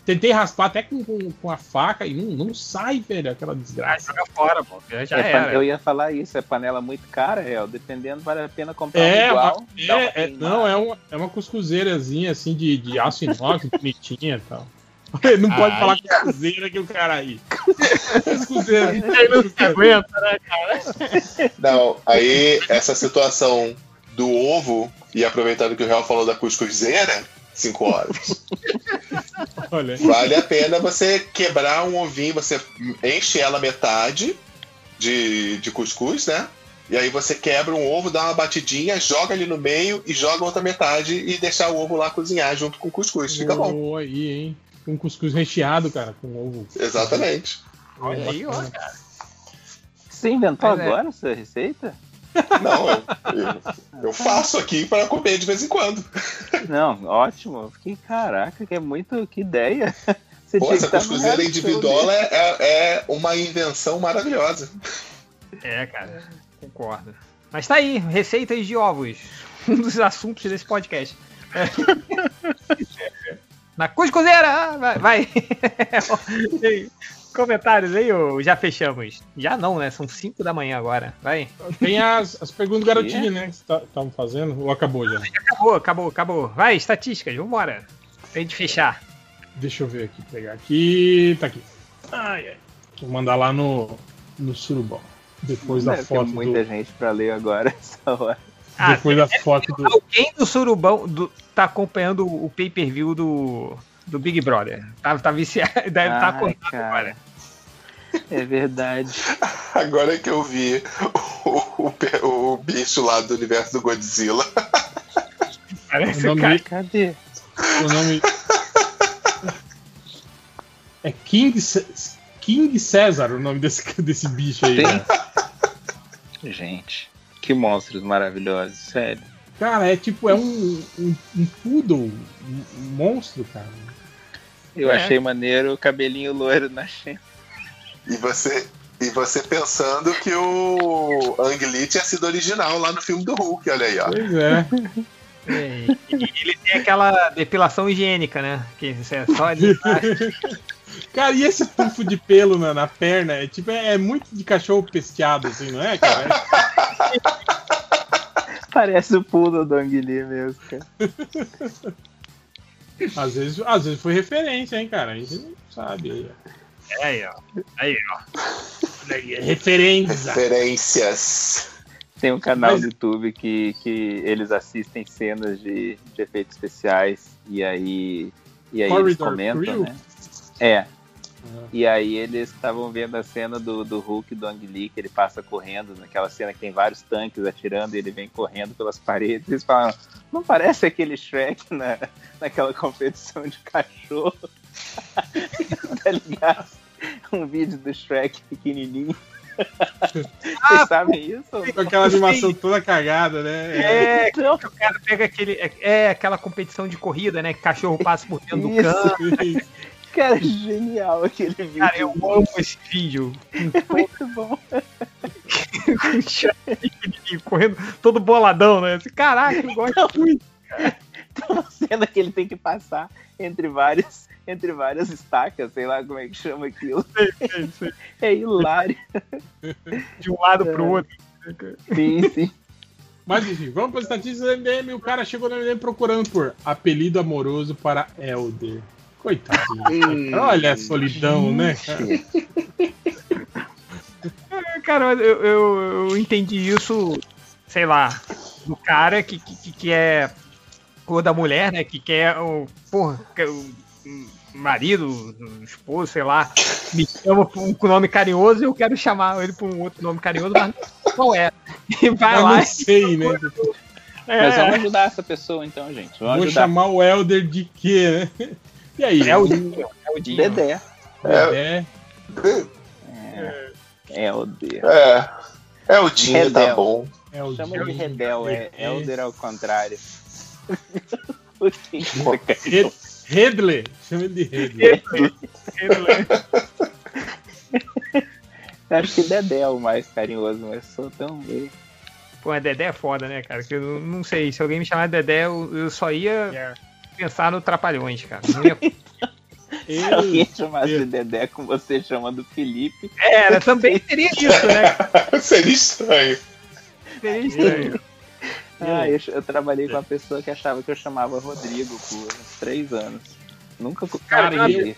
Tentei raspar até com, com, com a faca e não, não sai, velho, aquela desgraça. Joga fora, pô. Já É, era. eu ia falar isso, é panela muito cara, real. Dependendo, vale a pena comprar É, um igual. é, é, não, é uma, é uma cuscuzeirazinha assim de, de aço inox, bonitinha e tal. Não pode Ai, falar cuscuzeira que o cara aí. Cuscuzeira. Não se aguenta, né, cara? Não, aí essa situação do ovo, e aproveitando que o Real falou da cuscuzeira, 5 horas. Olha. Vale a pena você quebrar um ovinho, você enche ela metade de, de cuscuz, né? E aí você quebra um ovo, dá uma batidinha, joga ali no meio e joga outra metade e deixar o ovo lá cozinhar junto com o cuscuz. Fica bom. Aí, hein? Um cuscuz recheado, cara, com ovo. Exatamente. Olha aí, ó, cara. Você inventou Mas é. agora essa receita? Não, eu, eu, eu faço aqui para comer de vez em quando. Não, ótimo. Eu Fiquei, caraca, que é muito. Que ideia. Você Pô, essa show individual é, é, é uma invenção maravilhosa. É, cara. Concordo. Mas tá aí, receitas de ovos. Um dos assuntos desse podcast. É. Na cuscuzeira! Vai. vai. Tem Comentários aí, ou já fechamos? Já não, né? São 5 da manhã agora. Vai. Tem as, as perguntas do garotinho, né? Que estavam fazendo, ou acabou já? Acabou, acabou, acabou. Vai, estatísticas, vambora. Pra gente fechar. Deixa eu ver aqui, pegar aqui. Tá aqui. Ai, ai. Vou mandar lá no, no surubão. Depois da Deve ter foto muita do. gente pra ler agora essa hora. Ah, Depois da foto do. Alguém do Surubão do, tá acompanhando o pay-per-view do, do Big Brother. Tá, tá viciado, deve estar acordado cara. agora. É verdade. Agora que eu vi o, o, o bicho lá do universo do Godzilla. Parece O nome- cara. Cadê? O nome. É King, King César o nome desse, desse bicho aí. Cara. Gente, que monstros maravilhosos, sério. Cara, é tipo, é um, um, um poodle, um, um monstro, cara. Eu É. achei maneiro o cabelinho loiro na Xena. E você, e você pensando que o Ang Lee tinha sido original lá no filme do Hulk, olha aí, ó. Pois é. É, e ele tem aquela depilação higiênica, né? Que é só de Cara, e esse tufo de pelo na, na perna? É tipo, é, é muito de cachorro pesteado, assim, não é, cara? Parece o poodle do Ang Lee mesmo, cara. Às vezes, às vezes foi referência, hein, cara? A gente não sabe aí. ó. Aí, ó. Aí, é referência. Referências. Tem um canal Mas- do YouTube que, que eles assistem cenas de, de efeitos especiais e aí, e aí eles comentam, Crew? né? É. E aí eles estavam vendo a cena do, do Hulk do Ang Lee, que ele passa correndo, naquela cena que tem vários tanques atirando e ele vem correndo pelas paredes. Eles falam, não parece aquele Shrek na, naquela competição de cachorro? tá ligado? Um vídeo do Shrek pequenininho. Vocês sabem isso? Com aquela animação toda cagada, né? É, que o cara pega aquele. É, é aquela competição de corrida, né? Que cachorro passa por dentro do Isso. campo. Cara, genial aquele vídeo. Cara, eu amo esse vídeo. Muito bom. Com o Shrek pequenininho, correndo todo boladão, né? Caraca, eu gosto muito. Tem uma cena que ele tem que passar entre várias, entre várias estacas, sei lá como é que chama aquilo. É hilário. De um lado pro outro. Sim, sim. Mas enfim, vamos para as estatísticas do MDM. O cara chegou no MDM procurando por apelido amoroso para Elder. Coitadinho. Olha a solidão, né, cara? É, Cara, eu, eu, eu entendi isso, sei lá, do cara que, que, que é. Ou da mulher, né? Que quer o. Porra, quer o marido, o esposo, sei lá, me chama por um nome carinhoso e eu quero chamar ele por um outro nome carinhoso, mas qual é? E vai Eu lá. não e- sei, né? É. Mas vamos ajudar essa pessoa então, gente. Vamos Vou ajudar. chamar o Elder de quê, né? E aí? É o Dinho, é o Dinho. Dedé. É. É o D. É. É o Dinho, tá bom. É o Chama de Redel, é É. Elder ao contrário. Redley. Chama ele de Redley. Acho que Dedé é o mais carinhoso, mas sou tão meio. Pô, a Dedé é foda, né, cara? Que eu não- sei, se alguém me chamar de Dedé, eu, eu só ia pensar no Trapalhões, cara. Não ia... Se alguém chamasse de Dedé com você chamando Felipe. Era, também seria isso, né? Seria estranho. Seria estranho. Ah, eu, eu trabalhei com uma pessoa que achava que eu chamava Rodrigo por uns três anos. Nunca Cara, eu,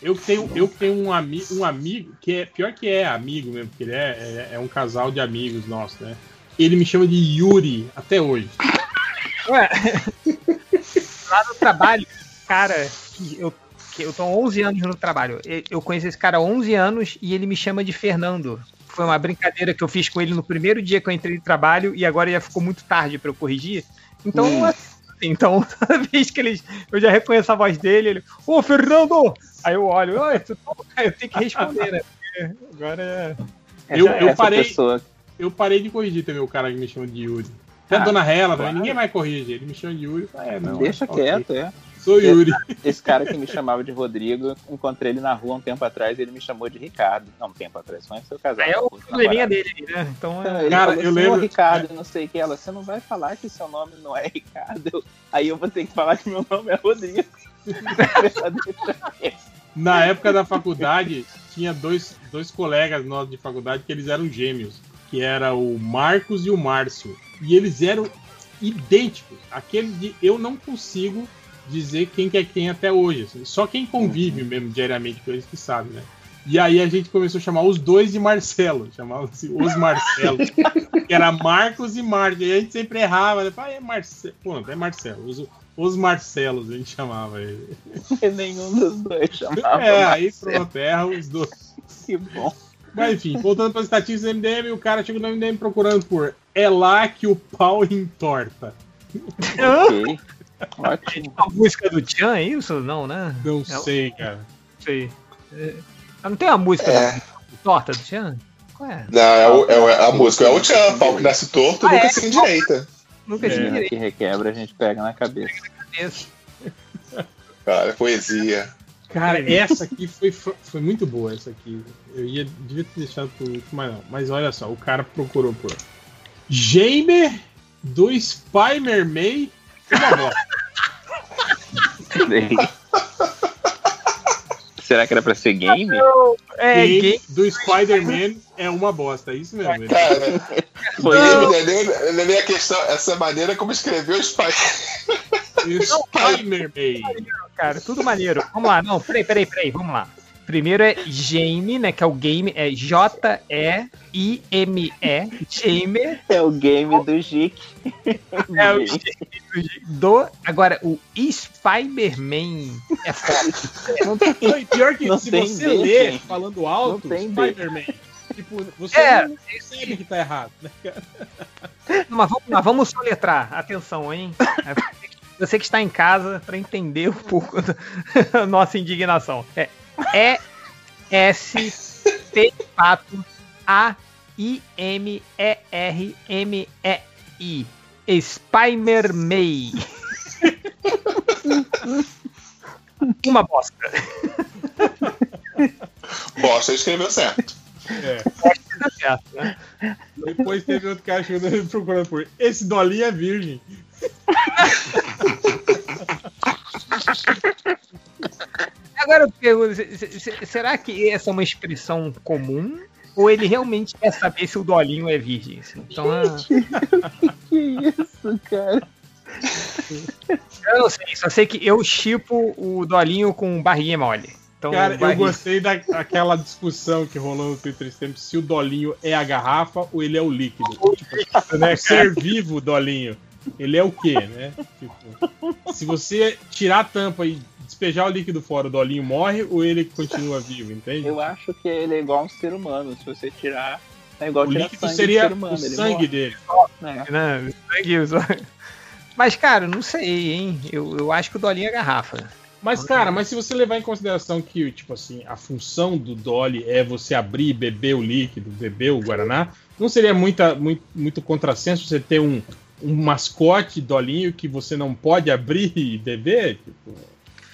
eu tenho, eu tenho um, ami um amigo que é pior que é amigo mesmo, porque ele é, é, é um casal de amigos nossos, né? Ele me chama de Yuri até hoje. Ué, lá no trabalho, cara, que eu, eu tô há 11 anos no trabalho. Eu- Eu conheço esse cara há 11 anos e ele me chama de Fernando. Foi uma brincadeira que eu fiz com ele no primeiro dia que eu entrei no trabalho e agora já ficou muito tarde pra eu corrigir. Então, Hum. assim, então toda vez que ele, eu já reconheço a voz dele, ele, ô Fernando! Aí eu olho? Aí eu tenho que responder, né? Porque Agora é. Eu, Essa- eu essa parei, pessoa- eu parei de corrigir também o cara que me chama de Yuri. Até a Ah, dona Hela claro. também, ninguém mais corrige. Ele me chama de Yuri. eu falo, É, não, Deixa é, quieto, é. Sou Yuri. Esse, esse cara que me chamava de Rodrigo, encontrei ele na rua um tempo atrás e ele me chamou de Ricardo. Não, um tempo atrás, foi antes do casal. É o probleminha dele, né? Então é. ele Cara, falou eu assim, lembro- "Ô, Ricardo, não sei o que. Ela, você não vai falar que seu nome não é Ricardo. Eu- Aí eu vou ter que falar que meu nome é Rodrigo. Na época da faculdade, tinha dois, dois colegas nossos de faculdade que eles eram gêmeos, que era o Marcos e o Márcio. E eles eram idênticos. Aquele de eu não consigo dizer quem que é quem até hoje. assim. Só quem convive mesmo diariamente com eles que sabe, né? E aí a gente começou a chamar os dois de Marcelo, chamava-se os Marcelos, que era Marcos e Márcio. E a gente sempre errava, né? "Ah, é Marcelo. Pronto, é Marcelo. Os, os Marcelos a gente chamava ele. Nenhum dos dois chamava. É, aí Marcelo. pronto, erra os dois. Que bom. Mas enfim, voltando para as estatísticas do MDM, o cara chegou no MDM procurando por É lá que o pau entorta. Ok. Ótimo. A música do Tchan, é isso? Não, né? Não É sei, cara. Não sei. É, Não tem a música É. da torta do Tchan? Qual é? Não, é, o- é o- a música é o Tchan, pau que nasce torto, Ah, nunca é? se endireita. Nunca É. tive Que requebra, a gente pega na cabeça. disso. Cara, é poesia. Cara, essa aqui foi, foi, muito boa, essa aqui. Eu ia, devia ter deixado por último, mas não. Mas olha só, o cara procurou por Jaime do Spider May. Uma bosta. Será que era pra ser game? É, Game game. do Spider-Man é uma bosta, é isso mesmo. Cara, Foi não, é nem, não é nem a questão, essa maneira como escreveu o Spider. Spider-Man. Cara, tudo maneiro. Vamos lá, não, peraí, peraí, peraí, vamos lá. Primeiro é Jaime, né? Que é o game, é J-E-I-M-E, Jaime. É o game do Jic. É o Jaime do. Agora, o Spider-Man é foda. Não tem- Não, e pior que Não se tem você gente. falando alto. Spider-Man. Tipo, você É. não percebe que tá errado, né, cara? Mas vamos lá, vamos soletrar. Atenção, hein? É, Você que está em casa para entender um pouco da nossa indignação. É E S T pato A I M E R M E I. Spider-Man. Uma bosta. Bosta, escreveu certo. É. Certo, né? Depois teve outro cara chegando procurando por esse dolinho é virgem. Agora eu pergunto, se- se- se- será que essa é uma expressão comum? Ou ele realmente quer saber se o Dolinho é virgem? assim? Então, ah, Que isso, cara? eu não sei, só sei que eu chipo o Dolinho com barriguinha mole. Então, Cara, eu gostei da- daquela discussão que rolou no Twitter esse tempo, se o dolinho é a garrafa ou ele é o líquido. Tipo, né, o ser vivo, dolinho, ele é o quê, né? Tipo, se você tirar a tampa e despejar o líquido fora, o dolinho morre ou ele continua vivo, entende? Eu acho que ele é igual um ser humano. Se você tirar. É igual O tirar líquido sangue seria ser humano. o ele sangue morre. dele. É. né, o sangue, o sangue. Mas, cara, não sei, hein? Eu, eu acho que o Dolinho é garrafa. Mas, cara, mas se você levar em consideração que, tipo assim, a função do Dolly é você abrir e beber o líquido, beber o Guaraná, não seria muita, muito, muito contrassenso você ter um, um mascote Dolinho que você não pode abrir e beber? Tipo,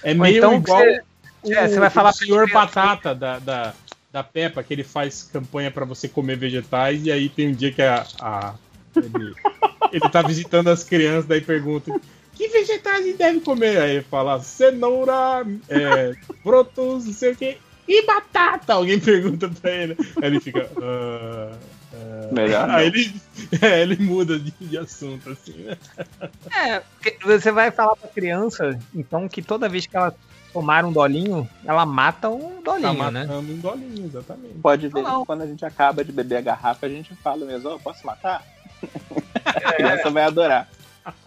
é meio então igual você- o, é, você vai falar o senhor Batata da, da, da Peppa, que ele faz campanha pra você comer vegetais, e aí tem um dia que a, a- ele, ele tá visitando as crianças, daí pergunta que vegetais ele deve comer? Aí ele fala cenoura, é, brotos, não sei o que, e batata. Alguém pergunta pra ele. Aí ele fica. "Ah, ah." Melhor. Aí ele, é, ele muda de, de assunto, assim, né? É, você vai falar pra criança, então, que toda vez que ela tomar um Dolinho, ela mata um Tá Dolinho, né? matando um dolinho, exatamente. Pode ver Não, não. quando a gente acaba de beber a garrafa, a gente fala mesmo, "Ô, posso matar? A criança vai adorar.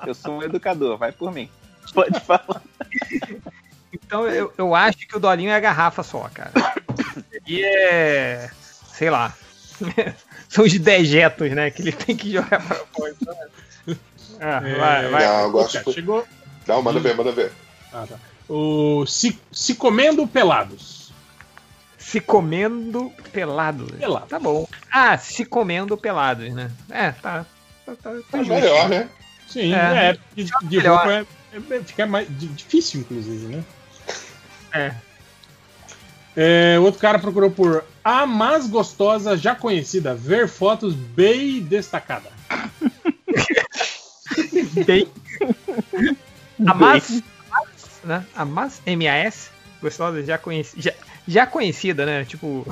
Eu sou um educador, vai por mim. Pode falar. Então eu, eu acho que o Dolinho é a garrafa só, cara. E é. sei lá. São os dejetos, né? Que ele tem que jogar pra fora. Ah, vai, vai. Não, eu gosto. Cara, chegou. Não, manda ver, manda ver. Ah, tá. O se, se comendo pelados. Se comendo pelados. Pelado. Tá bom. Ah, se comendo pelados, né? É, tá. tá, tá, tá É melhor, né? Sim, É. é, de, de melhor. roupa é, é- fica mais di- difícil, inclusive, né? É. É, outro cara procurou por a mais gostosa já conhecida, ver fotos bem destacada. Bem. A Mas, né? A Mas, M-A-S, gostosa, já, conheci, já, já conhecida, né? Tipo,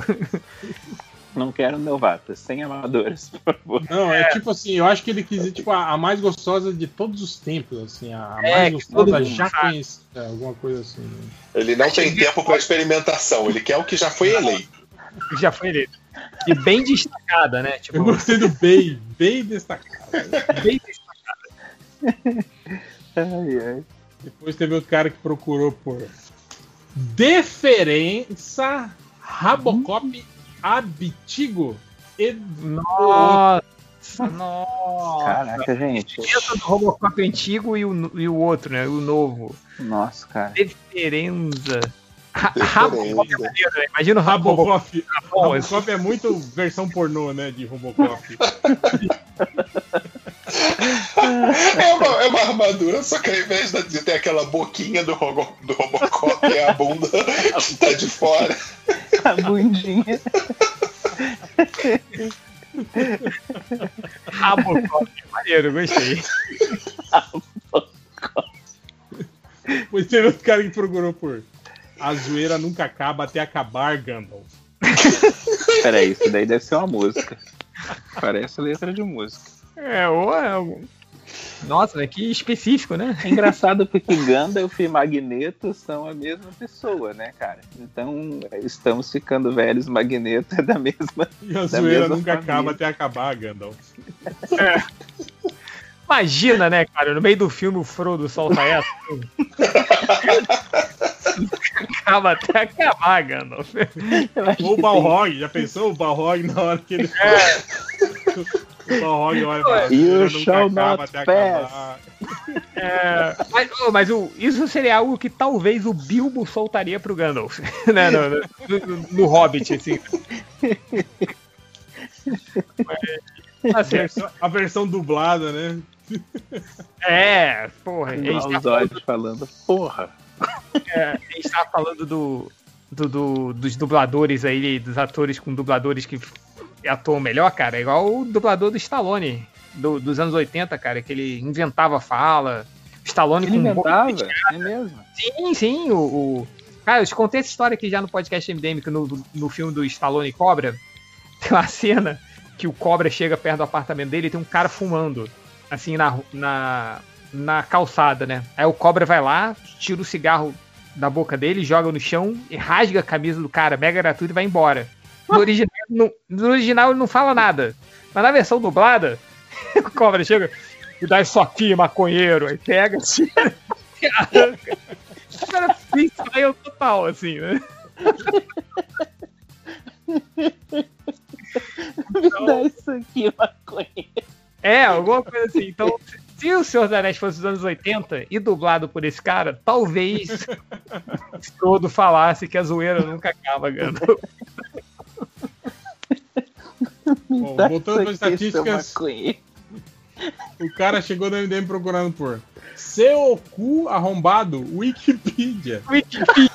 Não quero novatas, sem amadoras, por favor. Não, é, tipo assim, eu acho que ele quis dizer tipo, a, a mais gostosa de todos os tempos, assim, a, a É, mais todo gostosa já conhecida, alguma coisa assim. né? Ele não tem tempo pra experimentação, ele quer o que já foi eleito. já foi eleito. E bem destacada, né? Eu Tipo, gostei do bem, bem destacado. bem destacada. Ai, ai. Depois teve outro cara que procurou por Deferença Rabocop Abitigo e Nossa, Nossa. Caraca, gente. Diferença do Robocop antigo e o, e o outro, né? O novo. Nossa, cara. Diferença. Ra- Rabocop é maneiro, né? Imagina o Robocop. bom, Robocop é muito versão pornô, né? De Robocop. É uma, é uma armadura, só que ao invés de ter aquela boquinha do, Robo, do Robocop, é a bunda que tá de fora. A bundinha. Rabocop, maneiro, gostei. Pois teve outro cara que procurou por. A zoeira nunca acaba até acabar, Gandalf. Peraí, isso daí deve ser uma música. Parece letra de música. É, ou é. Nossa, né? que específico, né? É engraçado porque Gandalf e Magneto são a mesma pessoa, né, cara? Então, estamos ficando velhos, Magneto é da mesma. E a zoeira nunca família. acaba até acabar, Gandalf. Imagina, né, cara? No meio do filme o Frodo solta essa. Acaba até acabar, Gandalf. Ou o Balrog, já pensou o Balrog na hora que ele. o Balrog olha pra You shall not até pass. acabar. É, mas mas o, isso seria algo que talvez o Bilbo soltaria pro Gandalf, né? No, no- no- no Hobbit, assim. Mas, A assim, versão, a versão dublada, né? é, porra, a gente, Igual tá os falando, olhos falando, porra. é, a gente tá falando do, do- do- dos dubladores aí, dos atores com dubladores que atuam melhor, cara. É igual o dublador do Stallone, do- dos anos 80, cara, que ele inventava fala. Stallone Ele com inventava? É mesmo? Sim, sim. O, o- Cara, eu te contei essa história aqui já no podcast MDM, que no, no filme do Stallone Cobra, tem uma cena que o Cobra chega perto do apartamento dele e tem um cara fumando, assim, na, na, na calçada, né? Aí o Cobra vai lá, tira o cigarro da boca dele, joga no chão e rasga a camisa do cara, mega gratuito e vai embora. No original, no, no original ele não fala nada. Mas na versão dublada, o Cobra chega e dá isso aqui, maconheiro, aí pega e arranca. O cara freestyle total, assim, né? Me dá isso aqui, maconha. É, alguma coisa assim. Então, se o Senhor dos Anéis fosse dos anos 80 e dublado por esse cara, talvez todo falasse que a zoeira nunca acaba, Gandalf. Bom, voltando para estatísticas, o cara chegou no MDM procurando por seu cu arrombado, Wikipedia. Wikipedia.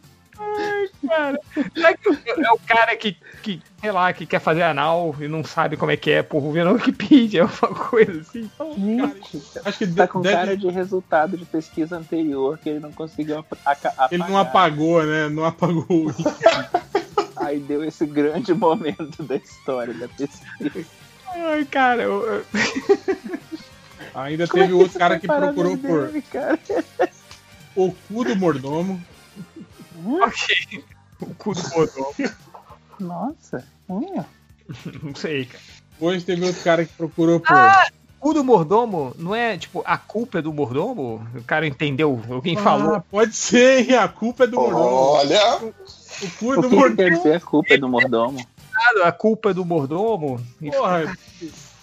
Ai, cara. Será que é o cara que, que, sei lá, que quer fazer anal e não sabe como é que é, por ver na Wikipedia, alguma coisa assim? Gente, Acho que tá com deve- cara de resultado de pesquisa anterior que ele não conseguiu apagar. ele não apagou, né? Não apagou. Aí deu esse grande momento da história da pesquisa. Ai, cara, eu- Ainda Como é teve outro cara que procurou no por cara? o cu do mordomo. Ok. O cu do botão. Nossa, hum. Não sei, cara. Hoje teve outro cara que procurou por Ah, o do mordomo não é, tipo, a culpa é do mordomo? O cara entendeu, alguém falou. Ah, pode ser, hein? a culpa é do mordomo. Olha, O cu é O do quer mordomo. a culpa é do mordomo? A culpa é do mordomo? Porra,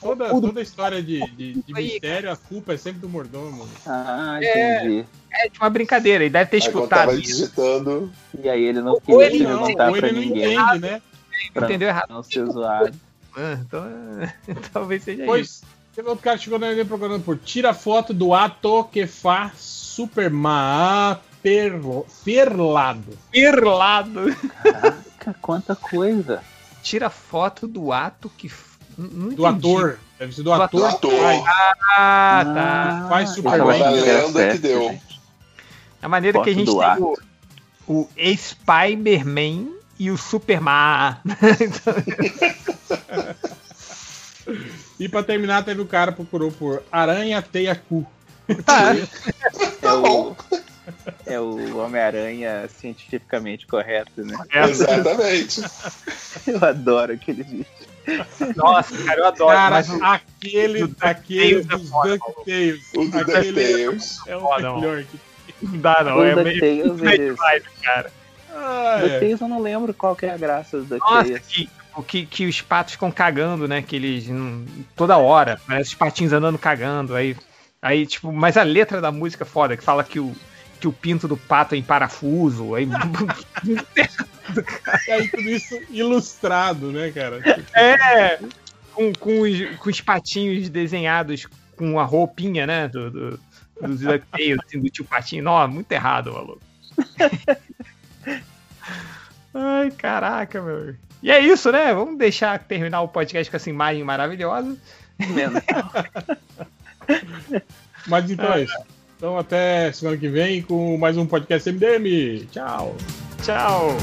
toda, toda história de, de, de mistério, a culpa é sempre do mordomo. Ah, É. entendi. É tipo uma brincadeira, ele deve ter escutado tava isso. digitando. E aí ele não Ou queria ele não, perguntar ou pra ele não entende, né? pra Entendeu errado. Não ser zoado. Ah, Então, é, talvez seja isso. Pois, teve outro cara que chegou na MD procurando por tira foto do ato que faz Superman per, perlado. Perlado. Caraca, quanta coisa. Tira foto do ato que. Não Do ator. Deve ser do, Do ator. ator. faz. Ah, tá. Faz eu Superman. falei Agora a lenda que deu. A maneira que a gente do tem o, o Spider-Man e o Superman. E pra terminar, teve o cara que procurou por aranha teia cu. Tá. É o, é o Homem-Aranha cientificamente correto, né? Exatamente. Eu adoro aquele vídeo. Nossa, cara, eu adoro. Cara, mas o- aquele, aquele DuckTales é dos foda, DuckTales. O do Aquele DuckTales. é o Foda, melhor que não dá, não. O É meio DuckTales, demais, cara. Ah, é. Chaos eu não lembro qual que é a graça do Nossa, Chaos. que, o que, que os patos ficam cagando, né? Que eles. toda hora, parece os patinhos andando cagando. Aí, aí, tipo, mas a letra da música é foda, que fala que o, que o pinto do pato é em parafuso. Aí, E aí tudo isso ilustrado, né, cara? é, com, com, os, com os patinhos desenhados com a roupinha, né? Do, do, dos assim, do tio Patinho. Não, muito errado, maluco. Ai, caraca, meu. E é isso, né? Vamos deixar terminar o podcast com essa imagem maravilhosa. Mas então é isso. Então até semana que vem com mais um podcast MDM. Tchau. Tchau.